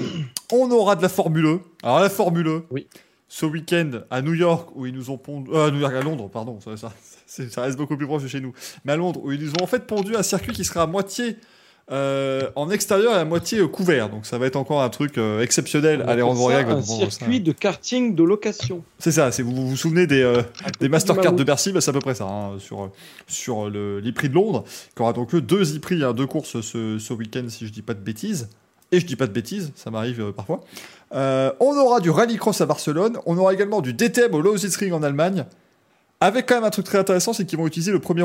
on aura de la Formule E. Alors la Formule E, Oui. ce week-end à New York, où ils nous ont pondu... euh, à New York, à Londres, pardon, ça, ça, ça reste beaucoup plus proche de chez nous. Mais à Londres, où ils ont en fait pondu un circuit qui sera à moitié euh, en extérieur et à moitié euh, couvert. Donc ça va être encore un truc euh, exceptionnel. On Allez, on regarder. un circuit de karting de location. C'est ça, c'est, vous, vous vous souvenez des, euh, des Mastercard de Bercy, bah, c'est à peu près ça, hein, sur, sur le, prix de Londres, qui aura donc lieu deux e-prix, hein, deux courses ce, ce week-end, si je dis pas de bêtises. Et je dis pas de bêtises, ça m'arrive parfois. On aura du rallycross à Barcelone, on aura également du DTM au Lausitzring en Allemagne, avec quand même un truc très intéressant, c'est qu'ils vont utiliser le premier,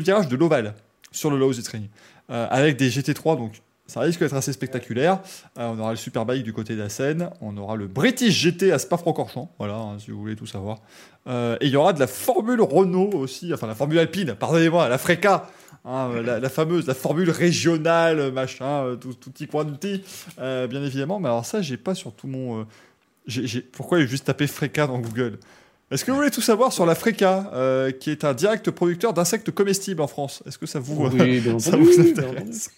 virage de l'Oval sur le Lausitzring, euh, avec des GT3, donc ça risque d'être assez spectaculaire. Euh, on aura le Superbike du côté de la Seine, on aura le British GT à Spa-Francorchamps, voilà, hein, si vous voulez tout savoir. Euh, et il y aura de la Formule Renault aussi, enfin la Formule Alpine, pardonnez-moi, la Freca, hein, la, fameuse, la Formule régionale, machin, tout, petit euh, bien évidemment. Mais alors ça, j'ai pas sur tout mon... pourquoi j'ai juste tapé Freca dans Google? Est-ce que vous voulez tout savoir sur la Freca, euh, qui est un direct producteur d'insectes comestibles en France? Est-ce que ça vous, Oui, bien ça entendu, vous bien intéresse?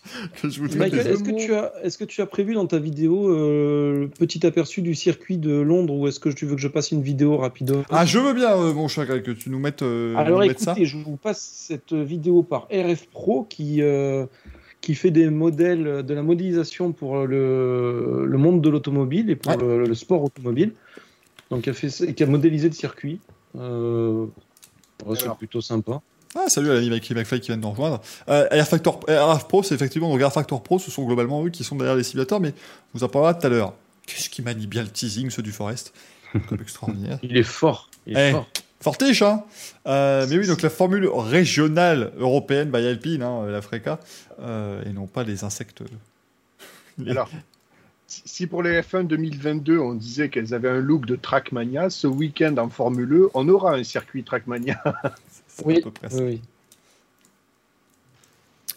que je vous donne Michael, est-ce que, tu as, est-ce que tu as prévu dans ta vidéo euh, le petit aperçu du circuit de Londres ou est-ce que tu veux que je passe une vidéo rapide? Ah, je veux bien, euh, mon cher que tu nous mettes, euh, Alors nous mettes ça. écoutez, je vous passe cette vidéo par RF Pro qui, euh, qui fait des modèles de la modélisation pour le, le monde de l'automobile et pour Ouais. le, le sport automobile. Donc, qui a, fait, qui a modélisé le circuit. Euh, c'est plutôt sympa. Ah, salut à l'ami Mikey McFly qui vient de nous rejoindre. Euh, Air Factor, RF Pro, c'est effectivement, donc Air Factor Pro, ce sont globalement eux qui sont derrière les simulateurs, mais on vous en parlera tout à l'heure. Qu'est-ce qui manie bien le teasing, ceux du Forest? Comme extraordinaire. Il est fort. Il est Eh, fort. Fortiche, hein Euh, Mais oui, donc la formule régionale européenne by Alpine, hein, la Freca, euh, et non pas les insectes. Les- Alors, si pour les F1 2022, on disait qu'elles avaient un look de Trackmania, ce week-end en Formule E, on aura un circuit Trackmania. [laughs] Oui, peu près ça. oui, oui.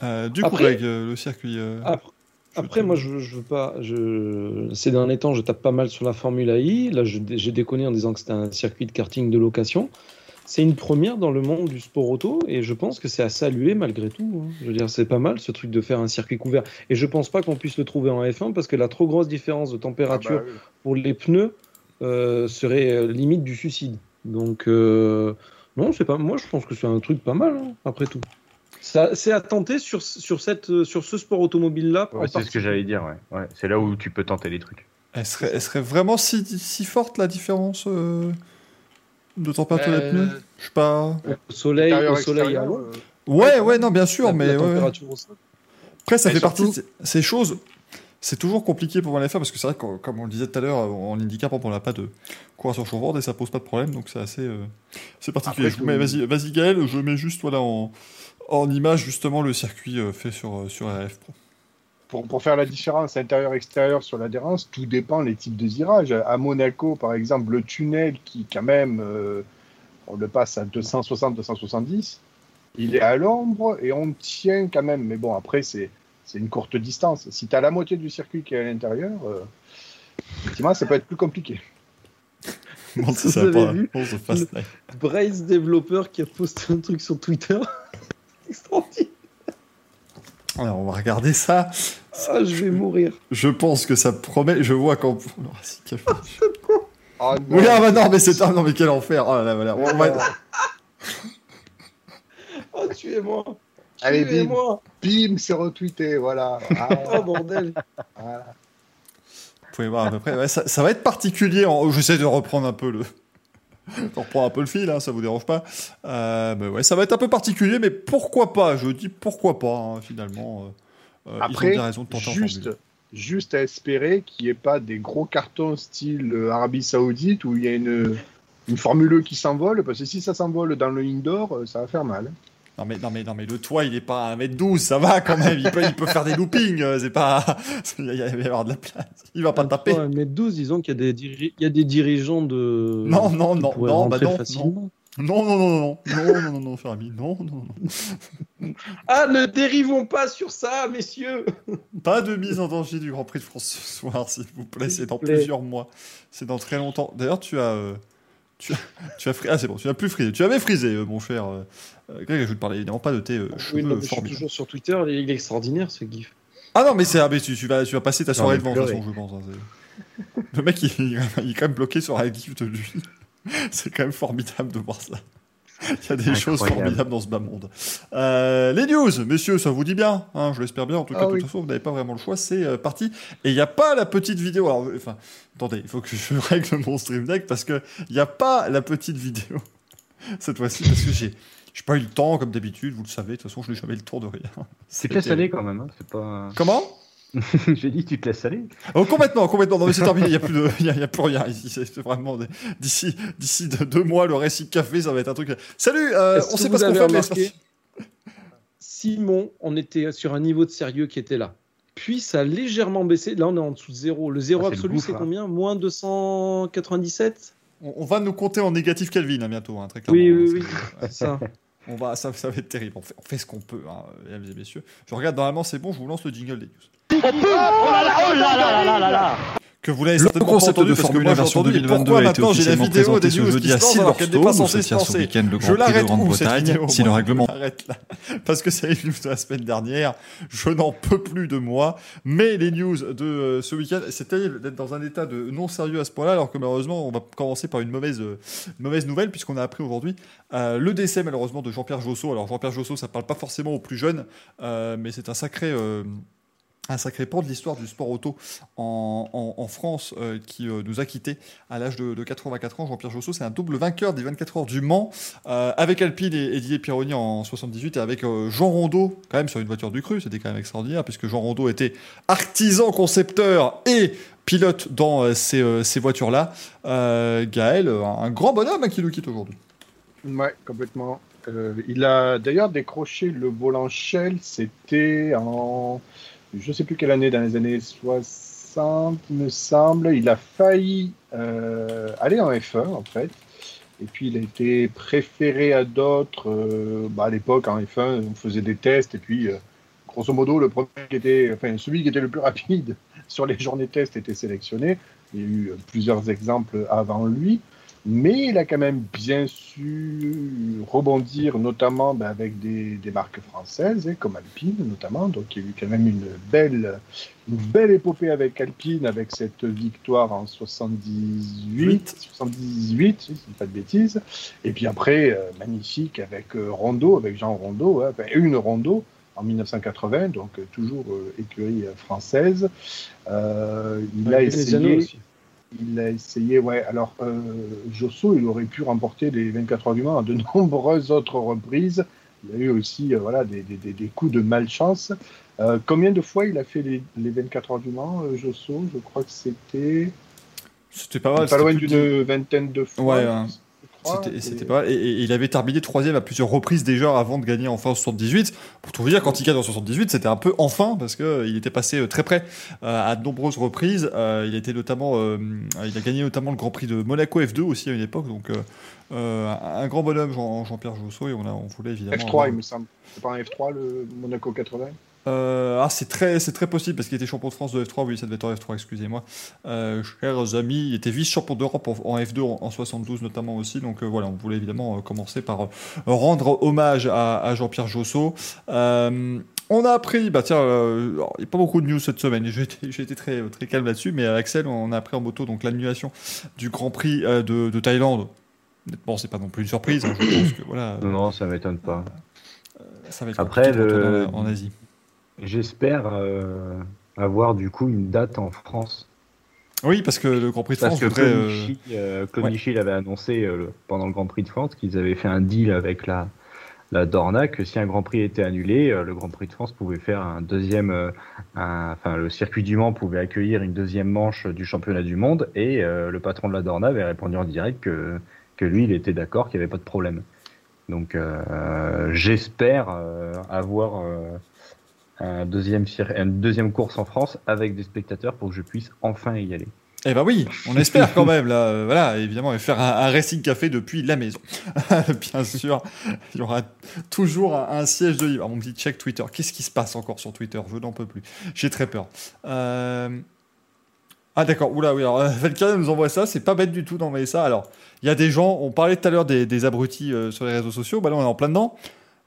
Euh, du coup, Après- Greg, euh, le circuit. euh, Après, je après, te- moi, je, je veux pas. Je, ces derniers temps, je tape pas mal sur la Formule AI. Là, je- j'ai déconné en disant que c'était un circuit de karting de location. C'est une première dans le monde du sport auto et je pense que c'est à saluer malgré tout. hein. Je veux dire, c'est pas mal ce truc de faire un circuit couvert. Et je pense pas qu'on puisse le trouver en F1 parce que la trop grosse différence de température Ah bah oui. pour les pneus euh, serait euh, limite du suicide. Donc, euh, non, c'est pas. Moi, je pense que c'est un truc pas mal hein, après tout. Ça, c'est à tenter sur, sur, cette, sur ce sport automobile-là. Ouais, c'est ce que j'allais dire, ouais. ouais. C'est là où tu peux tenter des trucs. Elle serait, elle serait vraiment si, si forte la différence euh, de température des Euh, pneus Je sais pas. Au soleil, au soleil à euh, Ouais, ouais, non, bien sûr, la, mais la ouais. Après, ça Et fait surtout- partie de ces- choses. C'est toujours compliqué pour moi les faire parce que c'est vrai que, comme on le disait tout à l'heure, en handicap, on n'a pas de course sur chevaucheur et ça pose pas de problème, donc c'est assez, euh, c'est particulier. Après, Je Vas-y, vas-y Gaël, je mets juste voilà en, en image justement le circuit euh, fait sur euh, sur RF Pro. Pour, pour faire la différence intérieur-extérieur sur l'adhérence, tout dépend les types de virages. À Monaco, par exemple, le tunnel qui, quand même, euh, on le passe à 260-270, il est à l'ombre et on tient quand même. Mais bon, après, c'est c'est une courte distance. Si tu as la moitié du circuit qui est à l'intérieur, euh, effectivement, ça peut être plus compliqué. [laughs] Bon, ça, pas- vu. Brace développeur qui a posté un truc sur Twitter. [laughs] Extraordinaire. Alors, on va regarder ça. Ah, je vais mourir. Je pense que ça promet. Je vois quand. Oh, le Racing Café. Oh non. Oui, ah bah non, mais c'est un. Non, mais quel enfer. Oh là là, voilà. On va- [laughs] Oh, tuez-moi. Allez, bim. Tuez-moi. Bim, c'est retweeté, voilà. Ah, Oh, bordel. voilà. Vous pouvez voir à peu près. Ouais, ça, ça va être particulier. En... J'essaie de reprendre un peu le. [laughs] de reprendre un peu le fil, hein, ça vous dérange pas. Euh, mais ouais, ça va être un peu particulier, mais pourquoi pas Je dis pourquoi pas, hein, finalement. Euh, euh, ils ont Après, raison de tenter juste, juste à espérer qu'il n'y ait pas des gros cartons style euh, Arabie Saoudite où il y a une, une Formule E qui s'envole, parce que si ça s'envole dans le indoor, ça va faire mal. Non mais, non, mais, non mais le toit, il est pas à 1m12, ça va quand même. Il peut, il peut faire des loopings, euh, c'est pas. [laughs] Il va y avoir de la place. Il va pas taper. Ouais, mais 12, disons qu'il y, a des diri- il y a des dirigeants de. Non, non, non, non, bah non. Non, non, non, non, non, non, non, non, cher ami, non, non, non. [laughs] Ah, ne dérivons pas sur ça, messieurs Pas de mise en danger du Grand Prix de France ce soir, s'il vous plaît. C'est dans plaît. plusieurs mois. C'est dans très longtemps. D'ailleurs, tu as. euh, tu as, tu as fri- Ah, c'est bon, tu n'as plus frisé. Tu avais frisé, euh, mon cher. Euh, Greg, je ne parlais évidemment pas de tes euh, cheveux Oui, non, mais je suis toujours sur Twitter, il est extraordinaire ce gif. Ah non, mais, c'est, ah, mais tu, tu vas, tu vas passer ta soirée devant, de toute façon, je pense. hein, [laughs] Le mec, il, il est quand même bloqué sur un gif de lui. [laughs] C'est quand même formidable de voir ça. Il y a des choses formidables dans ce bas monde. Euh, les news, messieurs, ça vous dit bien hein, Je l'espère bien. En tout cas, Ah de oui. toute façon, vous n'avez pas vraiment le choix. C'est euh, parti. Et il n'y a pas la petite vidéo. Alors, enfin, attendez, il faut que je [laughs] règle mon stream deck parce que il n'y a pas la petite vidéo cette fois-ci parce que j'ai. J'ai pas eu le temps, comme d'habitude, vous le savez. De toute façon, je n'ai jamais eu le tour de rien. Tu te laisses aller quand même, hein, c'est pas. Comment? [laughs] J'ai dit tu te laisses aller. Oh, complètement, complètement. Non, mais c'est terminé. Il n'y a plus de, [laughs] il y a, il y a plus rien ici. C'est vraiment des- d'ici, d'ici de- deux mois, le récit de café, ça va être un truc. Salut. euh, on sait pas ce qu'on fait, mais Simon, on était sur un niveau de sérieux qui était là. Puis ça a légèrement baissé. Là, on est en dessous de zéro. Le zéro Ah, absolu, c'est hein. combien? Moins 297 on, on va nous compter en négatif Kelvin hein, bientôt, hein, très clairement. Oui, oui, oui. C'est ça. On va, ça, ça va être terrible. On fait, on fait ce qu'on peut, hein, mesdames et messieurs. Je regarde normalement, c'est bon. Je vous lance le jingle des news. Que vous l'avez Le certainement concept entendu de parce que moi 1 j'ai entendu. Et 2022 pourquoi maintenant j'ai la vidéo des news qui se alors qu'elle n'est pas censée se lancer le Je l'arrête où cette vidéo si le règlement je l'arrête là parce que c'est les news de la semaine dernière. Je n'en peux plus de moi. Mais les news de euh, ce week-end, c'est terrible d'être dans un état de non sérieux à ce point-là, alors que malheureusement, on va commencer par une mauvaise, euh, mauvaise nouvelle puisqu'on a appris aujourd'hui euh, le décès malheureusement de Jean-Pierre Josso. Alors Jean-Pierre Josso, ça parle pas forcément aux plus jeunes, mais c'est un sacré. Un sacré pan de l'histoire du sport auto en, France euh, qui euh, nous a quittés à l'âge de, de 84 ans. Jean-Pierre Josso, c'est un double vainqueur des 24 heures du Mans euh, avec Alpine et, Didier Pironi en 78 et avec Jean Rondeau quand même sur une voiture du cru. C'était quand même extraordinaire puisque Jean Rondeau était artisan concepteur et pilote dans ces, voitures-là. Gaël, un, grand bonhomme hein, qui nous quitte aujourd'hui. Ouais, complètement. Il a d'ailleurs décroché le volant c'était en. Je sais plus quelle année, dans les années 60, il me semble. Il a failli euh, aller en F1, en fait. Et puis il a été préféré à d'autres. euh, bah, à l'époque, en F1, on faisait des tests. Et puis, euh, grosso modo, le premier qui était. Enfin, celui qui était le plus rapide [laughs] sur les journées tests était sélectionné. Il y a eu plusieurs exemples avant lui. Mais il a quand même bien su rebondir, notamment ben, avec des, des marques françaises, comme Alpine notamment. Donc il y a eu quand même une belle, une belle épopée avec Alpine, avec cette victoire en 78, 78 si je dis pas de bêtises. Et puis après, euh, magnifique avec euh, Rondeau, avec Jean Rondeau, hein, une Rondeau en 1980, donc euh, toujours euh, écurie française. Il a essayé. Il a essayé, ouais. Alors, euh, Josso, il aurait pu remporter les 24 heures du Mans à de [laughs] nombreuses autres reprises, il a eu aussi euh, voilà, des, des, des, coups de malchance. Euh, combien de fois il a fait les, les 24 heures du Mans, euh, Josso? Je crois que c'était. C'était pas mal. Pas loin d'une vingtaine de fois. Ouais, hein. C'était pas mal. Et, et, il avait terminé troisième à plusieurs reprises déjà avant de gagner enfin en 78. Pour tout vous dire, quand il gagne en 78, c'était un peu enfin parce que il était passé très près à de nombreuses reprises. il était notamment, il a gagné notamment le Grand Prix de Monaco F2 aussi à une époque. Donc euh, un grand bonhomme, Jean, Jean-Pierre Jousseau, et on, a, on voulait évidemment. F3, il me semble. C'est pas un F3 le Monaco 80 euh, ah, c'est très, c'est très possible parce qu'il était champion de France de F3. Oui, ça devait être en F3, excusez-moi. Euh, chers amis, il était vice-champion d'Europe en, F2 en, 72 notamment aussi. Donc euh, voilà, on voulait évidemment commencer par rendre hommage à, à Jean-Pierre Josso. on a appris, bah tiens, il n'y a pas beaucoup de news cette semaine. [laughs] J'ai été, très, très calme là-dessus, mais Axel, on a appris en moto donc l'annulation du Grand Prix de, de Thaïlande Bon, c'est pas non plus une surprise. Hein, je pense que, voilà, non, ça m'étonne pas. Ça va être Après, le... en, Asie. J'espère euh, avoir du coup une date en France. Oui, parce que le Grand Prix de parce France que voudrait. Claude Michel avait annoncé euh, pendant le Grand Prix de France qu'ils avaient fait un deal avec la, la Dorna que si un Grand Prix était annulé, le Grand Prix de France pouvait faire un deuxième, un, enfin le circuit du Mans pouvait accueillir une deuxième manche du championnat du monde et le patron de la Dorna avait répondu en direct que que lui, il était d'accord qu'il n'y avait pas de problème. Donc euh, j'espère euh, avoir euh, un deuxième, une deuxième course en France avec des spectateurs pour que je puisse enfin y aller. Eh ben oui, on espère quand même là, voilà, évidemment, et faire un, racing café depuis la maison. [laughs] Bien sûr, il y aura toujours un, siège de livre. Ah, mon petit check Twitter, qu'est-ce qui se passe encore sur Twitter? Je n'en peux plus. J'ai très peur. Ah d'accord, oula, oui, alors Valkyrie nous envoie ça, c'est pas bête du tout d'envoyer ça. Alors, il y a des gens, on parlait tout à l'heure des, abrutis euh, sur les réseaux sociaux, bah là on est en plein dedans.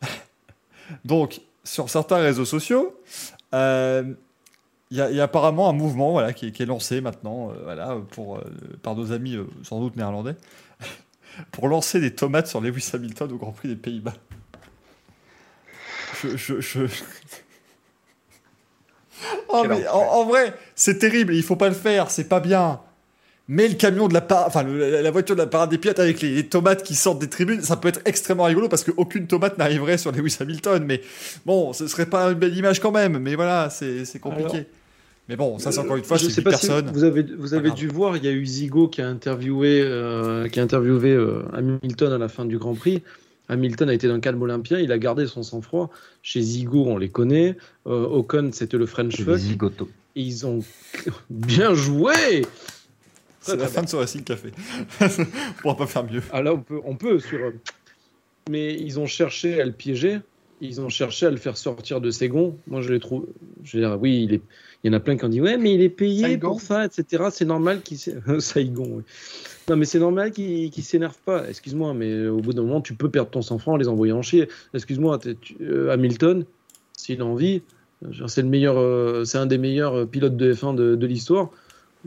[laughs] Donc, sur certains réseaux sociaux, euh, il y, a apparemment un mouvement voilà, qui, est lancé maintenant euh, voilà, pour, par nos amis sans doute néerlandais [laughs] pour lancer des tomates sur Lewis Hamilton au Grand Prix des Pays-Bas. je, [laughs] Oh, en, vrai, c'est terrible, il faut pas le faire, c'est pas bien. Mais le camion de la enfin la voiture de la parade des pilotes avec les, tomates qui sortent des tribunes, ça peut être extrêmement rigolo parce qu'aucune tomate n'arriverait sur Lewis Hamilton. Mais bon, ce serait pas une belle image quand même. Mais voilà, c'est compliqué. mais bon, ça c'est encore une fois, c'est une personne. vous avez, vous avez dû voir, il y a eu Zigo qui a interviewé, euh, qui a interviewé euh, Hamilton à la fin du Grand Prix. Hamilton a été d'un calme olympien, il a gardé son sang-froid. Chez Zigo, on les connaît. Euh, Ocon, c'était le French fuck. Zigoto. ils ont [laughs] bien joué. C'est la fin de ce Racing Café. [laughs] on pourra pas faire mieux. Ah là, on peut, on peut sur. Mais ils ont cherché à le piéger. Ils ont cherché à le faire sortir de ses gonds. Moi, je les trouve. Je veux dire, oui, il, est... il y en a plein qui ont dit ouais, mais il est payé pour ça, etc. C'est normal qu'il. [laughs] Saigon, oui. Non, mais c'est normal qu'ils ne s'énervent pas. Excuse-moi, mais au bout d'un moment, tu peux perdre ton sang-froid en les envoyant en chier. Excuse-moi, euh, Hamilton, s'il a envie, c'est le meilleur, euh, c'est un des meilleurs euh, pilotes de F1 de, l'histoire.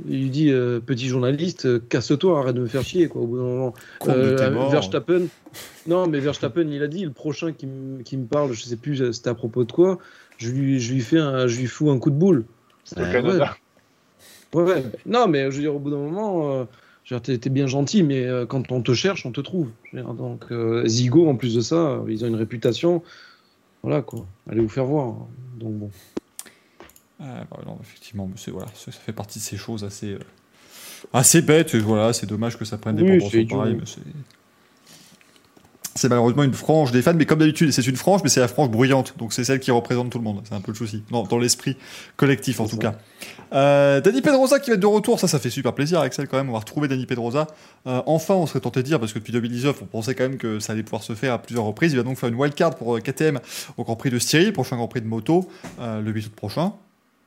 Il lui dit, petit journaliste, casse-toi, arrête de me faire chier, quoi, au bout d'un moment. Verstappen, non, mais Verstappen, il a dit, le prochain qui, me parle, je sais plus c'était à propos de quoi, je lui, je lui, fais un, je lui fous un coup de boule. C'est Canada. Ouais. ouais. Non, mais je veux dire, au bout d'un moment, T'es bien gentil, mais euh, quand on te cherche, on te trouve. Donc, euh, Zigo, en plus de ça, ils ont une réputation. Voilà, quoi. Allez vous faire voir. Donc, bon. Ah, bah non, effectivement, voilà, ça fait partie de ces choses assez, euh, assez bêtes. voilà, c'est dommage que ça prenne des oui, proportions c'est malheureusement une frange des fans, mais comme d'habitude, c'est une frange, mais c'est la frange bruyante, donc c'est celle qui représente tout le monde. C'est un peu le souci, dans, dans l'esprit collectif en tout cas. Euh, Danny Pedrosa qui va être de retour, ça, ça fait super plaisir, Axel, quand même. On va retrouver Danny Pedrosa. Euh, enfin, on serait tenté de dire, parce que depuis 2019, on pensait quand même que ça allait pouvoir se faire à plusieurs reprises. Il va donc faire une wildcard pour euh, KTM au Grand Prix de Styrie, prochain Grand Prix de moto, euh, le 8 août prochain.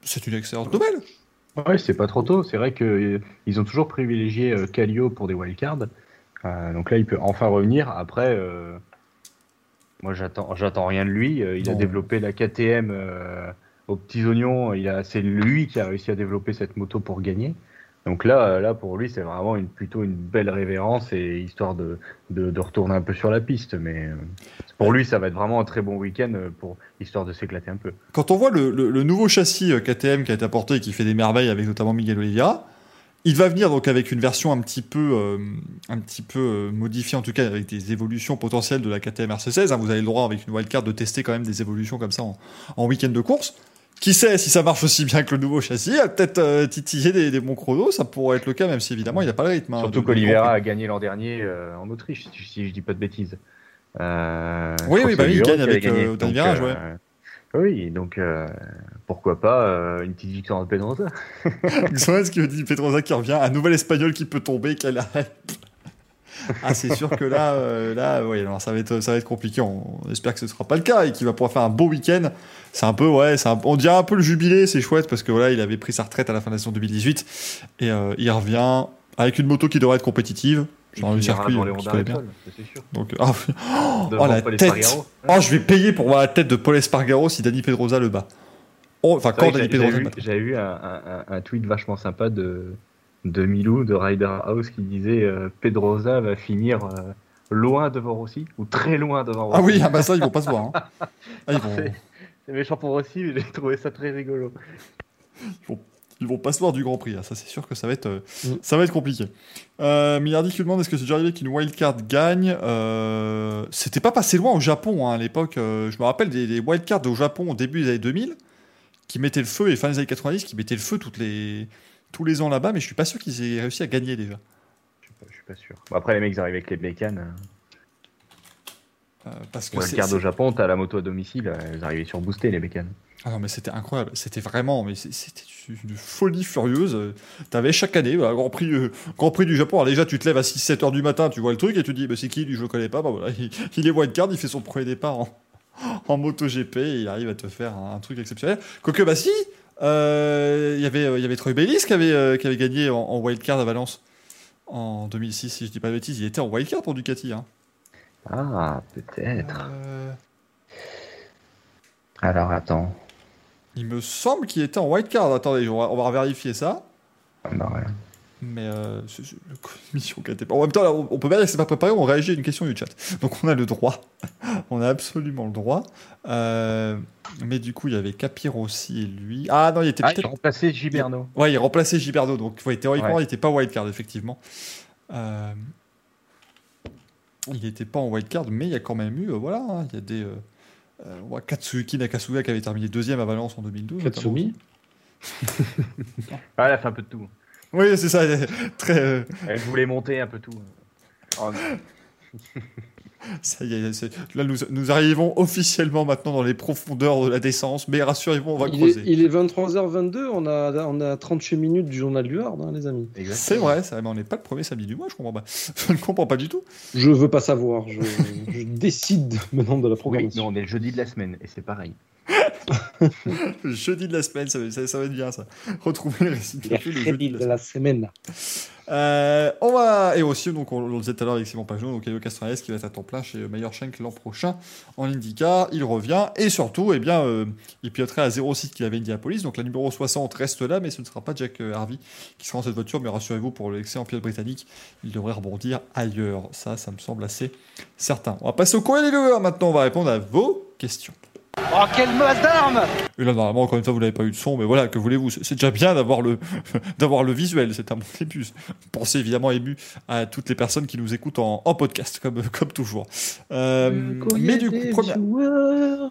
C'est une excellente nouvelle. Ouais, c'est pas trop tôt. C'est vrai qu'ils ont toujours privilégié Calio pour des wildcards. Euh, donc là, il peut enfin revenir. Après, euh, moi, j'attends, j'attends rien de lui. Euh, il a développé la KTM aux petits oignons. Il a, c'est lui qui a réussi à développer cette moto pour gagner. Donc là, là pour lui, c'est vraiment plutôt une belle révérence et histoire de, retourner un peu sur la piste. Mais pour lui, ça va être vraiment un très bon week-end pour histoire de s'éclater un peu. Quand on voit le, nouveau châssis KTM qui a été apporté et qui fait des merveilles avec notamment Miguel Oliveira, Il va venir donc avec une version un petit peu, euh, euh, modifiée, en tout cas avec des évolutions potentielles de la KTM RC16. hein. Vous avez le droit avec une wildcard de tester quand même des évolutions comme ça en week-end de course. Qui sait si ça marche aussi bien que le nouveau châssis, peut-être euh, titiller des, des bons chronos, ça pourrait être le cas, même si évidemment il n'a pas le rythme. hein, Surtout qu'Olivera a gagné l'an dernier euh, en Autriche, si, si je dis pas de bêtises. Euh, Oui, oui, que bah oui, il gagne avec, euh, Donc, virage, euh, Oui, donc pourquoi pas une petite victoire de Pedrosa. Xoaz qui me dit Pedrosa qui revient, un nouvel espagnol qui peut tomber, quelle hype. [laughs] Ah, c'est sûr que là, euh, là, ouais, alors ça va être, ça va être compliqué. On, on espère que ce sera pas le cas et qu'il va pouvoir faire un beau week-end. C'est un peu, ouais, un- on dirait un peu le jubilé, c'est chouette parce que voilà, il avait pris sa retraite à la fin de la saison 2018 et euh, il revient avec une moto qui devrait être compétitive. Genre le circuit dans les euh, Honda bien. Sûr. Donc, ah, [laughs] oh, la Paul tête. Espargaro. Oh, je vais payer pour voir la tête de Paul Espargaro si Danny Pedrosa le bat. Oh, enfin, quand J'avais Pedrosa vu, vu un tweet vachement sympa de, de Milou, de Ryder House, qui disait euh, Pedrosa va finir euh, loin devant Rossi, ou très loin devant Rossi. Ah oui, ah bah ça, ils vont pas se voir. hein. Ah, vont. C'est méchant pour Rossi, mais j'ai trouvé ça très rigolo. ils vont pas se voir du Grand Prix. hein. Ça, c'est sûr que ça va être, euh, Mm. ça va être compliqué. Euh, Millardi qui demande est-ce que c'est déjà arrivé qu'une wildcard gagne euh, C'était pas passé loin au Japon hein, à l'époque. euh, je me rappelle des, des wildcards au Japon au début des années 2000 qui mettaient le feu et fin des années 90 qui mettaient le feu toutes les, tous les ans là-bas, mais je suis pas sûr qu'ils aient réussi à gagner déjà. Je suis pas, je suis pas sûr. Bon, après, les mecs ils arrivent avec les Blakean. Euh, parce que c'est- le quart au Japon, t'as la moto à domicile, euh, ils arrivaient sur boosté les Blakean. Ah non, mais c'était incroyable. C'était vraiment, mais c'était une folie furieuse. Euh, T'avais chaque année, Grand Prix, euh, Grand Prix du Japon. Alors déjà, tu te lèves à 6-7 heures du matin, tu vois le truc et tu te dis, bah, c'est qui lui, je le connais pas. Bah voilà, [laughs] il, il est wildcard, il fait son premier départ en, en MotoGP et il arrive à te faire un, un truc exceptionnel. Quoique, bah si, euh, il y avait, euh, il y avait Troy Bayliss qui avait, euh, qui avait gagné en, en wildcard à Valence en 2006, si je dis pas de bêtises. Il était en wildcard pour Ducati. Hein. Ah, peut-être. Euh, Alors attends. il me semble qu'il était en wildcard. Attendez, on va, on va vérifier ça. Ah, bah, ouais. Mais euh, une commission [laughs] qui a été. En même temps, là, on on peut pas dire que c'est pas préparé, on réagit à une question du chat. [laughs] Donc on a le droit. [laughs] on a absolument le droit. Euh, mais du coup, il y avait Capir aussi et lui. Ah non, il était Ah, il peut-être. a remplacé Giberno. Ouais, il remplaçait Giberdo. Donc ouais, théoriquement, Ouais. il était pas wildcard, effectivement. Euh, Il n'était pas en wildcard, mais il y a quand même eu. euh, voilà, hein, il y a des. on voit Katsuki Nakasuga qui avait terminé deuxième à Valence en 2012. Katsumi. Ah, elle a fait un peu de tout. Oui, c'est ça. Très. euh, Elle voulait monter un peu tout. Oh. [laughs] Ça y est, là nous, nous arrivons officiellement maintenant dans les profondeurs de la décence, mais rassurez-vous, on va Il est, creuser. il est 23h22, on a, on a 38 minutes du journal du Hard, hein, les amis. Exactement. C'est vrai, ça, mais on n'est pas le premier samedi du mois, je comprends pas. [laughs] Je ne comprends pas du tout. Je veux pas savoir, je, je [laughs] décide maintenant de la Oui, programmation. non, on est le jeudi de la semaine et c'est pareil. Le jeudi de la semaine, ça, va- ça- ça va être bien ça. Retrouver le récit le jeudi de de la semaine. Euh, on va et aussi donc on, on le disait tout à l'heure avec Simon Pajot, donc Elio Castroneves qui va être à temps plein chez Meyer Shank l'an prochain en IndyCar, il revient et surtout eh bien euh, il piloterait à 06 qu'il avait Indianapolis, donc la numéro 60 reste là mais ce ne sera pas Jack euh, Harvey qui sera dans cette voiture, mais rassurez-vous pour l'excellent pilote britannique, il devrait rebondir ailleurs. Ça, ça me semble assez certain. On va passer au courrier des viewers maintenant, on va répondre à vos questions. Oh, quelle masse d'armes Et là, normalement, encore une fois, vous n'avez pas eu de son, mais voilà, que voulez-vous? C'est c'est déjà bien d'avoir le, [laughs] d'avoir le visuel, c'est un bon début. Pensez évidemment ému à toutes les personnes qui nous écoutent en, en podcast, comme, [laughs] comme toujours. Euh, mais du coup, première, [laughs]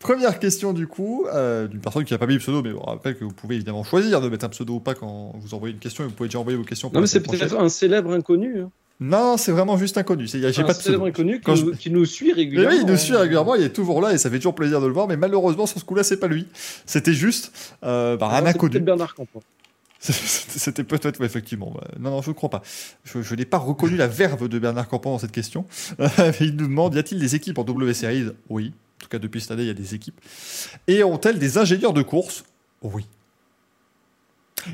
première question du coup, euh, d'une personne qui n'a pas mis le pseudo, mais on rappelle que vous pouvez évidemment choisir de mettre un pseudo ou pas quand vous envoyez une question, et vous pouvez déjà envoyer vos questions. Non, mais c'est peut-être un célèbre inconnu. hein. Non, c'est vraiment juste inconnu. c'est- J'ai un pas de célèbre pseudo. inconnu qui, je- qui nous suit Mais régulièrement. oui, il nous suit régulièrement, il est toujours là et ça fait toujours plaisir de le voir, mais malheureusement, sur ce coup-là, c'est pas lui. C'était juste euh, bah, Ah, un inconnu. peut-être Bernard Campan. [laughs] C'était c'était peut-être, ouais, effectivement. Non, non, je ne crois pas. Je, je n'ai pas reconnu la verve de Bernard Campan dans cette question. [laughs] il nous demande y a-t-il des équipes en W Series? Oui. En tout cas, depuis cette année, il y a des équipes. Et ont-elles des ingénieurs de course? Oui.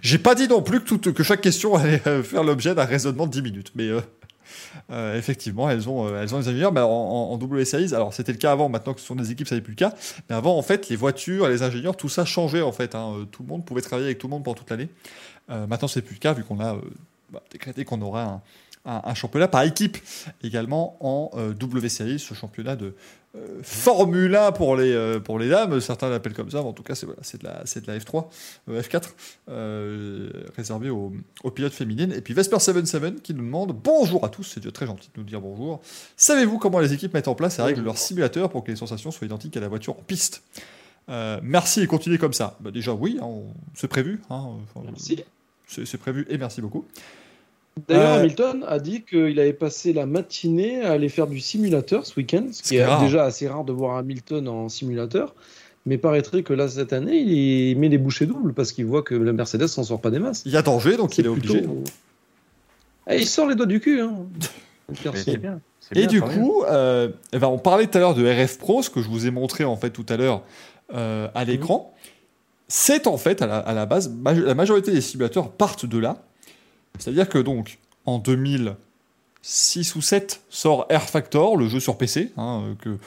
J'ai pas dit non plus que, chaque question allait euh, faire l'objet d'un raisonnement de 10 minutes. Mais euh, euh, effectivement, elles ont, elles ont des ingénieurs. Mais en, en, alors c'était le cas avant, maintenant que ce sont des équipes, ça n'est plus le cas. Mais avant, en fait, les voitures, les ingénieurs, tout ça changeait en fait. hein. Tout le monde pouvait travailler avec tout le monde pendant toute l'année. Euh, maintenant, c'est plus le cas vu qu'on a bah, décrété qu'on aura un, championnat par équipe également en W Series, ce championnat de Formule 1 pour les, pour les dames, certains l'appellent comme ça, mais en tout cas c'est voilà, de, la, de la F3, F4, réservé aux, aux, pilotes féminines. Et puis Vesper77 qui nous demande Bonjour à tous, c'est déjà très gentil de nous dire bonjour. Savez-vous comment les équipes mettent en place et règlent leur simulateur pour que les sensations soient identiques à la voiture en piste? Euh, merci et continuez comme ça. Bah, déjà, oui, hein, c'est prévu. Hein, merci. C'est prévu et merci beaucoup. D'ailleurs, euh, Hamilton a dit qu'il avait passé la matinée à aller faire du simulateur ce week-end, ce qui est, déjà assez rare de voir Hamilton en simulateur. Mais paraîtrait que là, cette année, il met les bouchées doubles parce qu'il voit que la Mercedes s'en sort pas des masses. Il y a danger, donc il est obligé. Eh, il sort les doigts du cul. Hein. [laughs] bien. Et du coup, euh, eh ben, on parlait tout à l'heure de RF Pro, ce que je vous ai montré en fait tout à l'heure euh, à l'écran. C'est en fait, à la, base, la majorité des simulateurs partent de là. C'est-à-dire que donc, en 2006 ou 7, sort Air Factor, le jeu sur PC, hein, euh, que,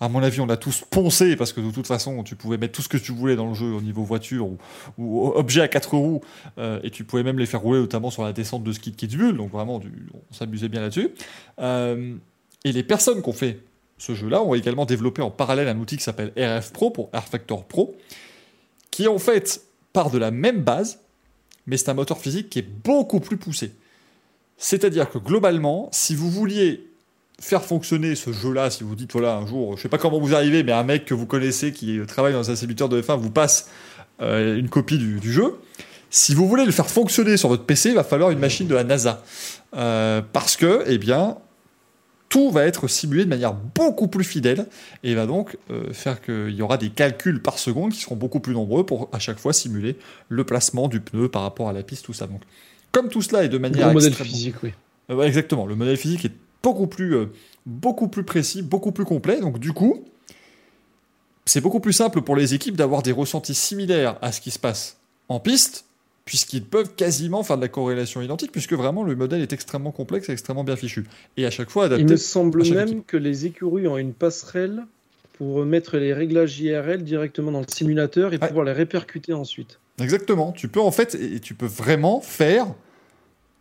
à mon avis, on a tous poncé parce que de toute façon, tu pouvais mettre tout ce que tu voulais dans le jeu au niveau voiture ou, objet à quatre roues, euh, et tu pouvais même les faire rouler, notamment sur la descente de ski de Kitzbühel. Donc vraiment, on s'amusait bien là-dessus. et les personnes qui ont fait ce jeu-là ont également développé en parallèle un outil qui s'appelle RF Pro pour R Factor Pro, qui en fait part de la même base, mais c'est un moteur physique qui est beaucoup plus poussé. C'est-à-dire que globalement, si vous vouliez faire fonctionner ce jeu-là, si vous dites voilà un jour, je sais pas comment vous arrivez, mais un mec que vous connaissez qui travaille dans un simulateur de F1 vous passe euh, une copie du, jeu. Si vous voulez le faire fonctionner sur votre PC, il va falloir une machine de la NASA. Euh, parce que, eh bien, tout va être simulé de manière beaucoup plus fidèle et va donc euh, faire qu'il y aura des calculs par seconde qui seront beaucoup plus nombreux pour à chaque fois simuler le placement du pneu par rapport à la piste, tout ça. Donc, comme tout cela est de manière. Le modèle physique, oui. Euh, exactement. Le modèle physique est beaucoup plus, euh, beaucoup plus précis, beaucoup plus complet. Donc, du coup, c'est beaucoup plus simple pour les équipes d'avoir des ressentis similaires à ce qui se passe en piste puisqu'ils peuvent quasiment faire de la corrélation identique, puisque vraiment le modèle est extrêmement complexe et extrêmement bien fichu. Et à chaque fois adapté. Il me semble même que les écuries ont une passerelle pour mettre les réglages IRL directement dans le simulateur et pouvoir les répercuter ensuite. Exactement. Tu peux en fait, et tu peux vraiment faire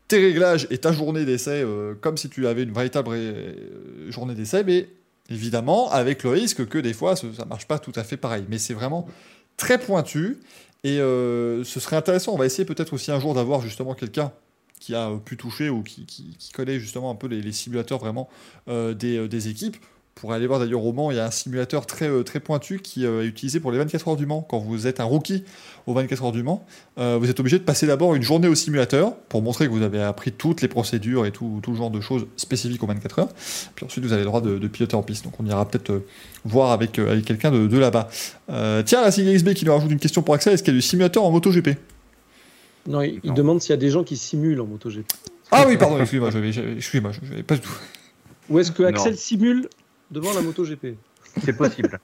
tes réglages et ta journée d'essai euh, comme si tu avais une véritable euh, journée d'essai, mais évidemment avec le risque que des fois ça ne marche pas tout à fait pareil. Mais c'est vraiment très pointu et euh, ce serait intéressant, on va essayer peut-être aussi un jour d'avoir justement quelqu'un qui a pu toucher ou qui, connaît justement un peu les, simulateurs vraiment euh, des, équipes pour aller voir d'ailleurs au Mans, il y a un simulateur très, euh, très pointu qui euh, est utilisé pour les 24 heures du Mans. Quand vous êtes un rookie aux 24 heures du Mans, euh, vous êtes obligé de passer d'abord une journée au simulateur pour montrer que vous avez appris toutes les procédures et tout, tout genre de choses spécifiques aux 24 heures. Puis ensuite, vous avez le droit de, piloter en piste. Donc on ira peut-être voir avec, avec quelqu'un de, de là-bas. tiens, la Signe XB qui nous rajoute une question pour Axel est-ce qu'il y a du simulateur en MotoGP? Non, il, demande s'il y a des gens qui simulent en MotoGP. Ah oui, pardon, excusez-moi, je pas du tout. Ou est-ce que Axel simule devant la moto GP. C'est possible.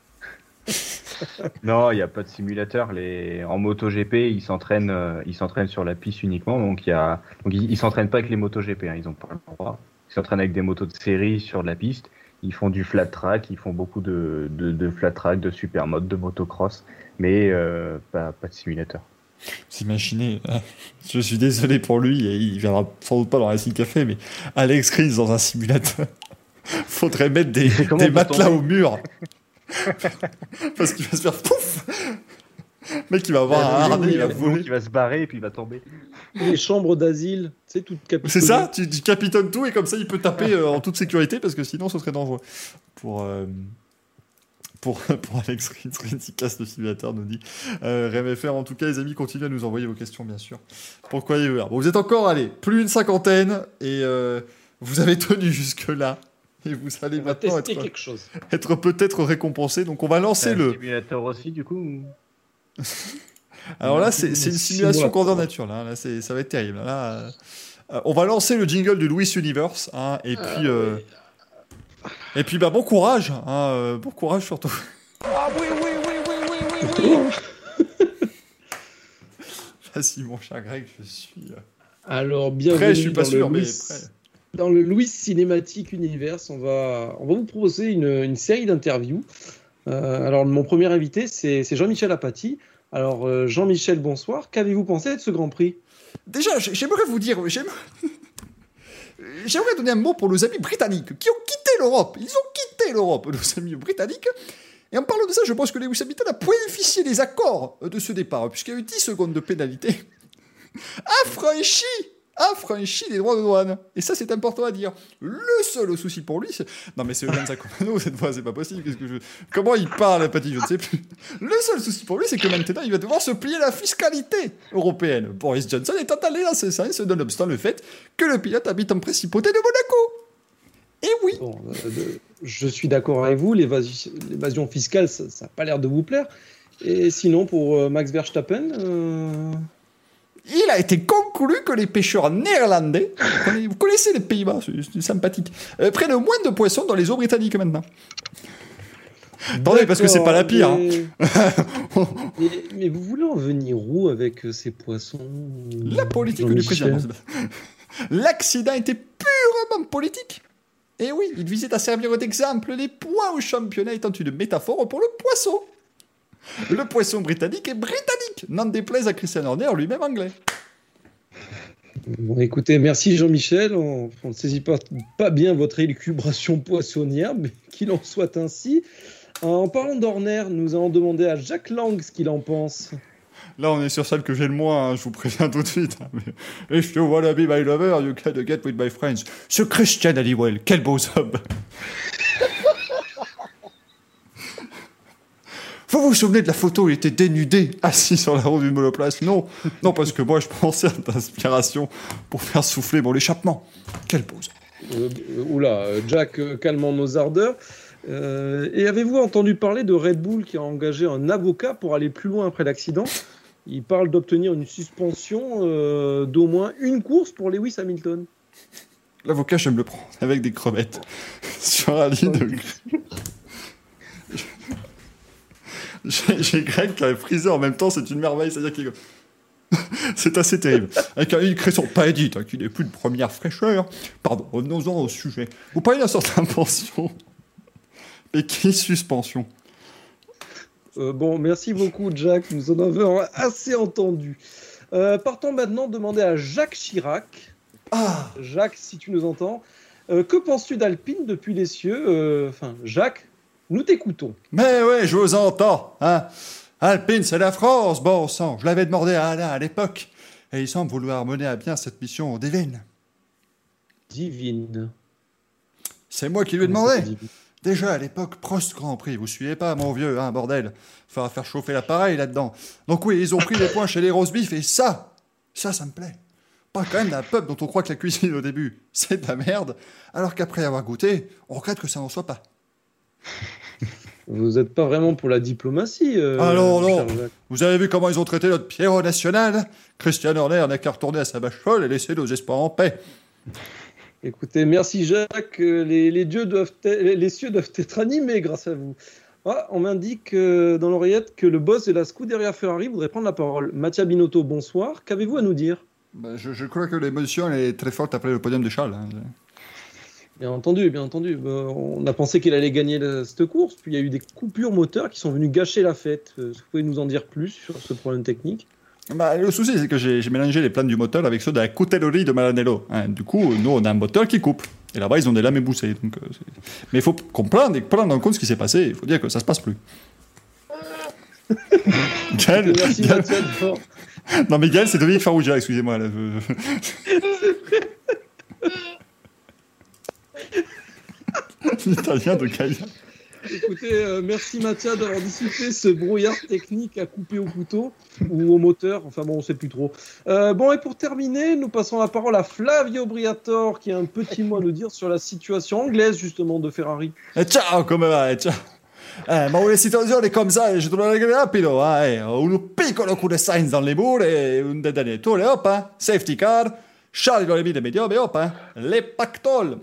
[laughs] non, il n'y a pas de simulateur. Les... En MotoGP, ils s'entraînent, euh, ils s'entraînent sur la piste uniquement. Donc, il y a... donc ils s'entraînent pas avec les MotoGP. Hein. Ils ont pas le droit. Ils s'entraînent avec des motos de série sur de la piste. Ils font du flat track, ils font beaucoup de, de, flat track, de super mode, de motocross, mais euh, pas, pas de simulateur. Vous imaginez, [laughs] je suis désolé pour lui, il viendra sans doute pas dans Racing Café, mais Alex Rins dans un simulateur. Faudrait mettre des, des matelas au mur. [laughs] Parce qu'il va se faire pouf Le mec, il va avoir un harnais, il va voler. Il va se barrer et puis il va tomber. Les chambres d'asile, c'est tout C'est ça, tu, tu, capitonnes tout et comme ça il peut taper euh, en toute sécurité parce que sinon ce serait dangereux. Pour. Euh, pour, [laughs] pour Alex casse le simulateur, nous dit euh, FR. En tout cas, les amis, continuez à nous envoyer vos questions, bien sûr. Pourquoi bon, Vous êtes encore, allez, plus d'une cinquantaine et euh, vous avez tenu jusque-là. Et vous allez maintenant être, quelque chose. être peut-être récompensé. Donc on va lancer le. simulateur aussi, du coup [laughs] Alors là, c'est une simulation grandeur nature. Là, là ça va être terrible. Là, euh, on va lancer le jingle de Louis Universe. Hein, et puis, euh, et puis bah, bon courage. Hein, euh, bon courage surtout. [laughs] Ah oui, oui, oui, oui, oui, oui, oui. Vas-y, mon cher Greg, je suis. Alors, bienvenue. Prêt, je suis pas sûr, mais prêt dans le Louis Cinématique Universe, on va, on va vous proposer une, série d'interviews. Euh, alors, mon premier invité, c'est Jean-Michel Apathy. Alors, euh, Jean-Michel, bonsoir. Qu'avez-vous pensé de ce Grand Prix? Déjà, j'aimerais vous dire, [laughs] j'aimerais donner un mot pour nos amis britanniques qui ont quitté l'Europe. Ils ont quitté l'Europe, [laughs] nos amis britanniques. Et en parlant de ça, je pense que Lewis Hamilton a bénéficié des accords de ce départ, puisqu'il y a eu 10 secondes de pénalité. [laughs] A franchi a franchi les droits de douane. Et ça, c'est important à dire. Le seul souci pour lui, c'est. Non, mais c'est Eugène Sacomano, [laughs] cette fois, c'est pas possible. Comment il parle, petit, je ne sais plus. Le seul souci pour lui, c'est que maintenant, il va devoir se plier à la fiscalité européenne. Boris Johnson est allé dans ce sens, nonobstant le fait que le pilote habite en principauté de Monaco. Et oui. Euh, je suis d'accord avec vous, l'évasion l'évasion fiscale, ça n'a pas l'air de vous plaire. Et sinon, pour euh, Max Verstappen, euh, Il a été conclu que les pêcheurs néerlandais, [laughs] vous connaissez les Pays-Bas, c'est sympathique, euh, prennent moins de poissons dans les eaux britanniques maintenant. Attendez, parce que c'est pas la pire. hein. [laughs] Mais... vous voulez en venir où avec euh, ces poissons La politique du président. L'accident était purement politique. Et oui, il visait à servir d'exemple les points au championnat étant une métaphore pour le poisson. Le poisson britannique est britannique, n'en déplaise à Christian Horner, lui-même anglais. Bon, écoutez, merci Jean-Michel. On on ne saisit pas, pas bien votre élucubration poissonnière, mais qu'il en soit ainsi. En parlant d'Horner, nous allons demander à Jacques Lang ce qu'il en pense. Là, on est sur celle que j'ai le moins, hein, je vous préviens tout de suite. hein, mais If you wanna be my lover, you can get with my friends. Ce Christian Halliwell, quel beau homme Vous vous souvenez de la photo où il était dénudé, [laughs] assis sur la roue du monoplace Non, non, parce que moi je pensais à d'inspiration pour faire souffler mon échappement. Quel beau homme Euh, oula, euh, Jack, euh, calmons nos ardeurs. Euh, et avez-vous entendu parler de Red Bull qui a engagé un avocat pour aller plus loin après l'accident? Il parle d'obtenir une suspension euh, d'au moins une course pour Lewis Hamilton. L'avocat, je me le prends avec des crevettes [laughs] sur un lit de. J'ai Greg qui a frisé en même temps, c'est une merveille, c'est-à-dire qu'il. [laughs] c'est assez terrible. Avec un cresson pas édite, hein, qui n'est plus de première fraîcheur. Pardon, revenons-en au sujet. Vous parlez d'un certain pension. Mais qui suspension Euh, bon, merci beaucoup, Jack. Nous en avons assez entendu. Euh, partons maintenant demander à Jacques Chirac. Ah Jacques, si tu nous entends, euh, que penses-tu d'Alpine depuis les cieux? Enfin, Jacques, nous t'écoutons. Mais ouais, je vous entends, hein. Alpine, c'est la France, bon sang. Je l'avais demandé à Alain à l'époque. Et il semble vouloir mener à bien cette mission divine. Divine. C'est moi qui lui ai demandé. Déjà à l'époque, Prost Grand Prix, vous suivez pas, mon vieux, hein, bordel. Il faudra faire chauffer l'appareil là-dedans. Donc oui, ils ont pris des points chez les roast beef et ça, ça, ça me plaît. Pas quand même d'un peuple dont on croit que la cuisine au début, c'est de la merde, alors qu'après avoir goûté, on regrette que ça n'en soit pas. Vous n'êtes pas vraiment pour la diplomatie. euh, Ah non. Vous avez vu comment ils ont traité notre Pierrot national Christian Horner n'a qu'à retourner à sa vache folle et laisser nos espoirs en paix. Écoutez, merci Jacques. Euh, Les, les dieux doivent les, les cieux doivent être animés grâce à vous. Ah, on m'indique euh, dans l'oreillette que le boss de la Scuderia Ferrari voudrait prendre la parole. Mattia Binotto, bonsoir. Qu'avez-vous à nous dire? Bah, je, je crois que l'émotion est très forte après le podium de Charles. hein. Bien entendu, bien entendu. Euh, on a pensé qu'il allait gagner cette course, puis il y a eu des coupures moteurs qui sont venues gâcher la fête. Euh, Est-ce que vous pouvez nous en dire plus sur ce problème technique? Bah, le souci, c'est que j'ai mélangé les plans du moteur avec ceux de la coutellerie de Maranello. hein. Du coup, nous, on a un moteur qui coupe. Et là-bas, ils ont des lames éboussées. Donc, euh, Mais il faut comprendre et prendre en compte ce qui s'est passé. Il faut dire que ça se passe plus. [laughs] Gaël, Merci Gaël- d'abord. non, mais Gaël, c'est Dominique Farrugia, excusez-moi. je- [laughs] [laughs] L'italien de Gaël. Écoutez, euh, merci Mattia d'avoir dissipé ce brouillard technique à couper au couteau ou au moteur. Enfin bon, on sait plus trop. Euh, bon, et pour terminer, nous passons la parole à Flavio Briatore qui a un petit mot à nous dire sur la situation anglaise justement de Ferrari. Eh, ciao, come va? Eh, ciao. Eh, ma una situazione come ça, je te lo regalo rapido, eh. Un piccolo coup de Sainz dans les murs et un détonateur, hop, hein. Safety car? Charlie dans les vides médiums, et hop, hein. Les pactoles.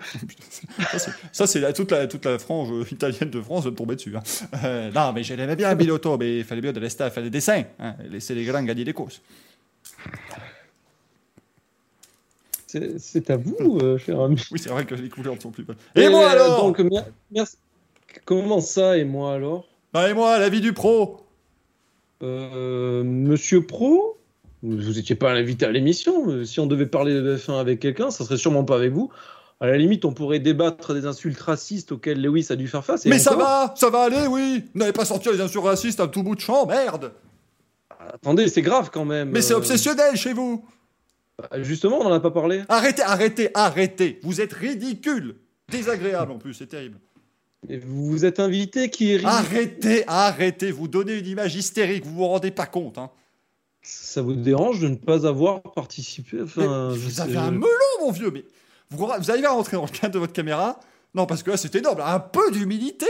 [laughs] ça, c'est- toute la, toute la frange italienne de France de me tomber dessus. hein. Euh, non, mais je l'aimais bien, Binotto, mais il fallait bien de rester à faire des dessins, hein, laisser les grands gagner des courses. C'est à vous, euh, cher ami. Oui, c'est vrai que les couleurs ne sont plus bonnes. Et, moi euh, alors donc, mer- merci. Comment ça, et moi alors? Bah, Et moi, la vie du pro Euh, Monsieur Pro? Vous n'étiez pas invité à l'émission. Si on devait parler de F1 avec quelqu'un, ça serait sûrement pas avec vous. À la limite, on pourrait débattre des insultes racistes auxquelles Lewis a dû faire face. et Mais ça va, ça va aller, oui. Vous n'avez pas sorti les insultes racistes à tout bout de champ, merde. Attendez, c'est grave quand même. Mais c'est Euh, obsessionnel chez vous. bah, Justement, on n'en a pas parlé. Arrêtez, arrêtez, arrêtez. Vous êtes ridicule. Désagréable en plus, c'est terrible. Et vous vous êtes invité qui est ridicule. Arrêtez, arrêtez. Vous donnez une image hystérique, vous vous rendez pas compte. Hein. Ça vous dérange de ne pas avoir participé? Enfin, je vous sais- avez un melon, mon vieux. Mais vous, vous arrivez à rentrer dans le cadre de votre caméra? Non, parce que là, c'est énorme. Un peu d'humilité.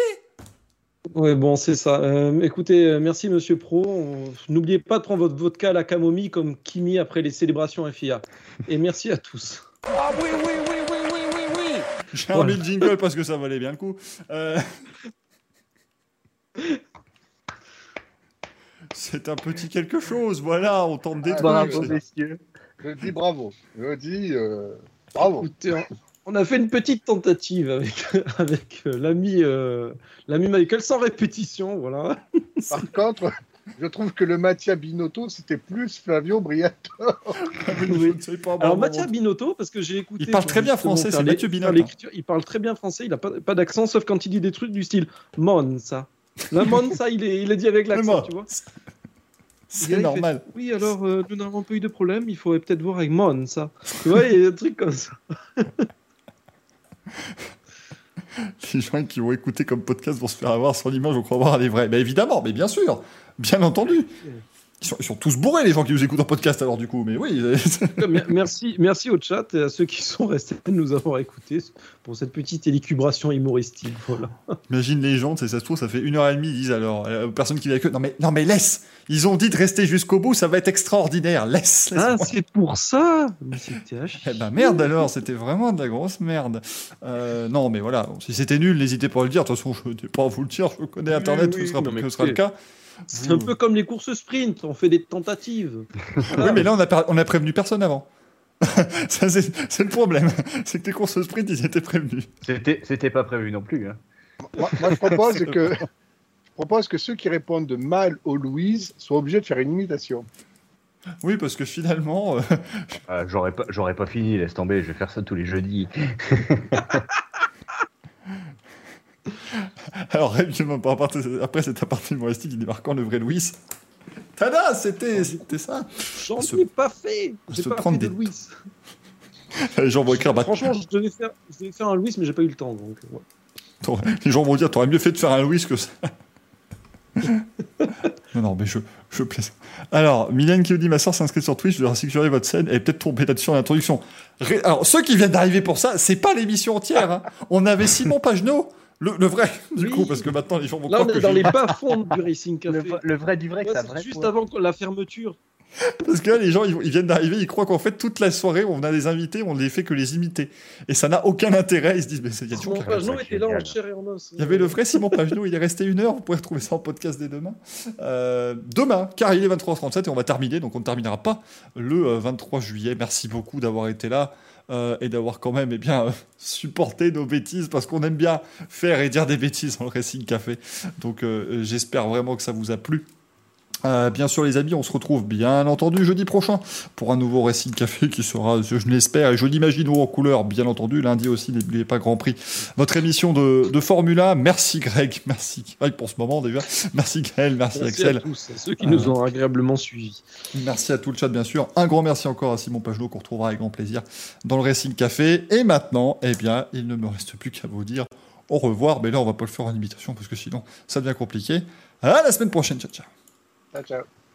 Ouais, bon, c'est ça. Euh, écoutez, euh, merci Monsieur Pro. On- N'oubliez pas de prendre votre vodka à la camomille comme Kimi après les célébrations FIA. Et merci à tous. Ah oui, oui, oui, oui, oui, oui, oui. J'ai remis le jingle parce que ça valait bien le coup. Euh, [laughs] C'est un petit quelque chose, voilà, on tente des Ah, trucs. Bravo, oui. messieurs. Je dis bravo. Je dis euh, bravo. Écoutez, on- a fait une petite tentative avec, [laughs] avec euh, l'ami euh, l'ami Michael sans répétition, voilà. Par [laughs] contre, je trouve que le Mattia Binotto, c'était plus Flavio Briatore. Pas, Alors bon. Binotto, parce que j'ai écouté. Il parle très bien français, c'est Mathieu Binotto. l'écriture. Il parle très bien français, il n'a pas, pas d'accent, sauf quand il dit des trucs du style Monza. La Monza, il est, il est dit avec l'accent, moi, tu vois. C'est fait, normal. Oui, alors, euh, nous n'avons pas eu de problème, il faudrait peut-être voir avec Monza. Tu vois, il y a des trucs comme ça. [laughs] Les gens qui vont écouter comme podcast vont se faire avoir sur l'image, vont croire voir les vrais. Mais évidemment, mais bien sûr, bien entendu. Ils sont, ils sont tous bourrés, les gens qui nous écoutent en podcast, alors du coup, mais oui. [laughs] Mer- Merci, merci au chat et à ceux qui sont restés de nous avoir écoutés pour cette petite élucubration humoristique. Voilà. Imagine les gens, ça se trouve, ça fait une heure et demie, ils disent alors, euh, aux personnes qui eux, non mais, non mais laisse Ils ont dit de rester jusqu'au bout, ça va être extraordinaire, laisse, laisse Ah, c'est pour ça Mais c'était. Eh ben merde alors, c'était vraiment de la grosse merde. Euh, non mais voilà, si c'était nul, n'hésitez pas à le dire. De toute façon, je n'ai pas à vous le dire, je connais Internet, oui, ce sera, non, mais ce sera le cas. C'est un peu comme les courses sprint, on fait des tentatives. [laughs] Oui, mais là, on a, par- on a prévenu personne avant. [laughs] Ça, c'est c'est le problème. [laughs] C'est que les courses sprint, ils étaient prévenus. C'était c'était pas prévu non plus. Hein. Moi, moi, je propose que je propose que ceux qui répondent mal aux Louise soient obligés de faire une imitation. Oui, parce que finalement, euh, Ah, J'aurais pas, j'aurais pas fini, laisse tomber, je vais faire ça tous les jeudis. [laughs] alors, après cette partie humoristique, il débarquant le vrai Louis. Tada, c'était ça. J'en ai pas fait J'ai pas fait de des- Louis. [laughs] Les gens vont écrire, Franchement, je devais, faire, je devais faire un Louis, mais j'ai pas eu le temps. Donc, ouais. t'aurais- les gens vont dire, t'aurais mieux fait de faire un Louis que ça. [laughs] non, non, mais je, je plaisante. Alors, Mylène qui nous dit, ma soeur s'inscrit sur Twitch, je dois sécuriser votre scène, elle est peut-être tombée là-dessus en introduction. Ré- Alors, ceux qui viennent d'arriver pour ça, c'est pas l'émission entière. hein. On avait Simon Pagenaud, le, le vrai, du Oui. coup, parce que maintenant les gens vont Là, on est que dans les bas-fonds du Racing Le, Café. v- le vrai du vrai, que Ouais, ça c'est juste avant la fermeture. Parce que là, les gens, ils, ils viennent d'arriver, ils croient qu'en fait, toute la soirée, on a des invités, on les fait que les imiter. Et ça n'a aucun intérêt. Ils se disent, mais c'est- il y a toujours Mon quelqu'un. Pagenon ça, était là en chair et en os. Il y avait le vrai Simon Pagenaud, il est resté une heure, vous pouvez retrouver ça en podcast dès demain. Euh, demain, car il est 23h37 et on va terminer, donc on ne terminera pas le euh, 23 juillet. Merci beaucoup d'avoir été là euh, et d'avoir quand même eh bien, euh, supporté nos bêtises, parce qu'on aime bien faire et dire des bêtises le Racing Café. Donc euh, j'espère vraiment que ça vous a plu. Euh, bien sûr, les amis, on se retrouve bien entendu jeudi prochain pour un nouveau Racing Café qui sera, je l'espère, et je l'imagine en couleur, bien entendu. Lundi aussi, n'oubliez pas Grand Prix, votre émission de, de Formula. Merci Greg, [laughs] merci Greg pour ce moment déjà. Merci Gaël, merci, Merci Axel. à tous, à ceux qui nous ont agréablement suivis. Merci à tout le chat, bien sûr. Un grand merci encore à Simon Pagenaud qu'on retrouvera avec grand plaisir dans le Racing Café. Et maintenant, eh bien, il ne me reste plus qu'à vous dire au revoir. Mais là, on va pas le faire en imitation parce que sinon, ça devient compliqué. À la semaine prochaine. Ciao, ciao. Ciao, ciao.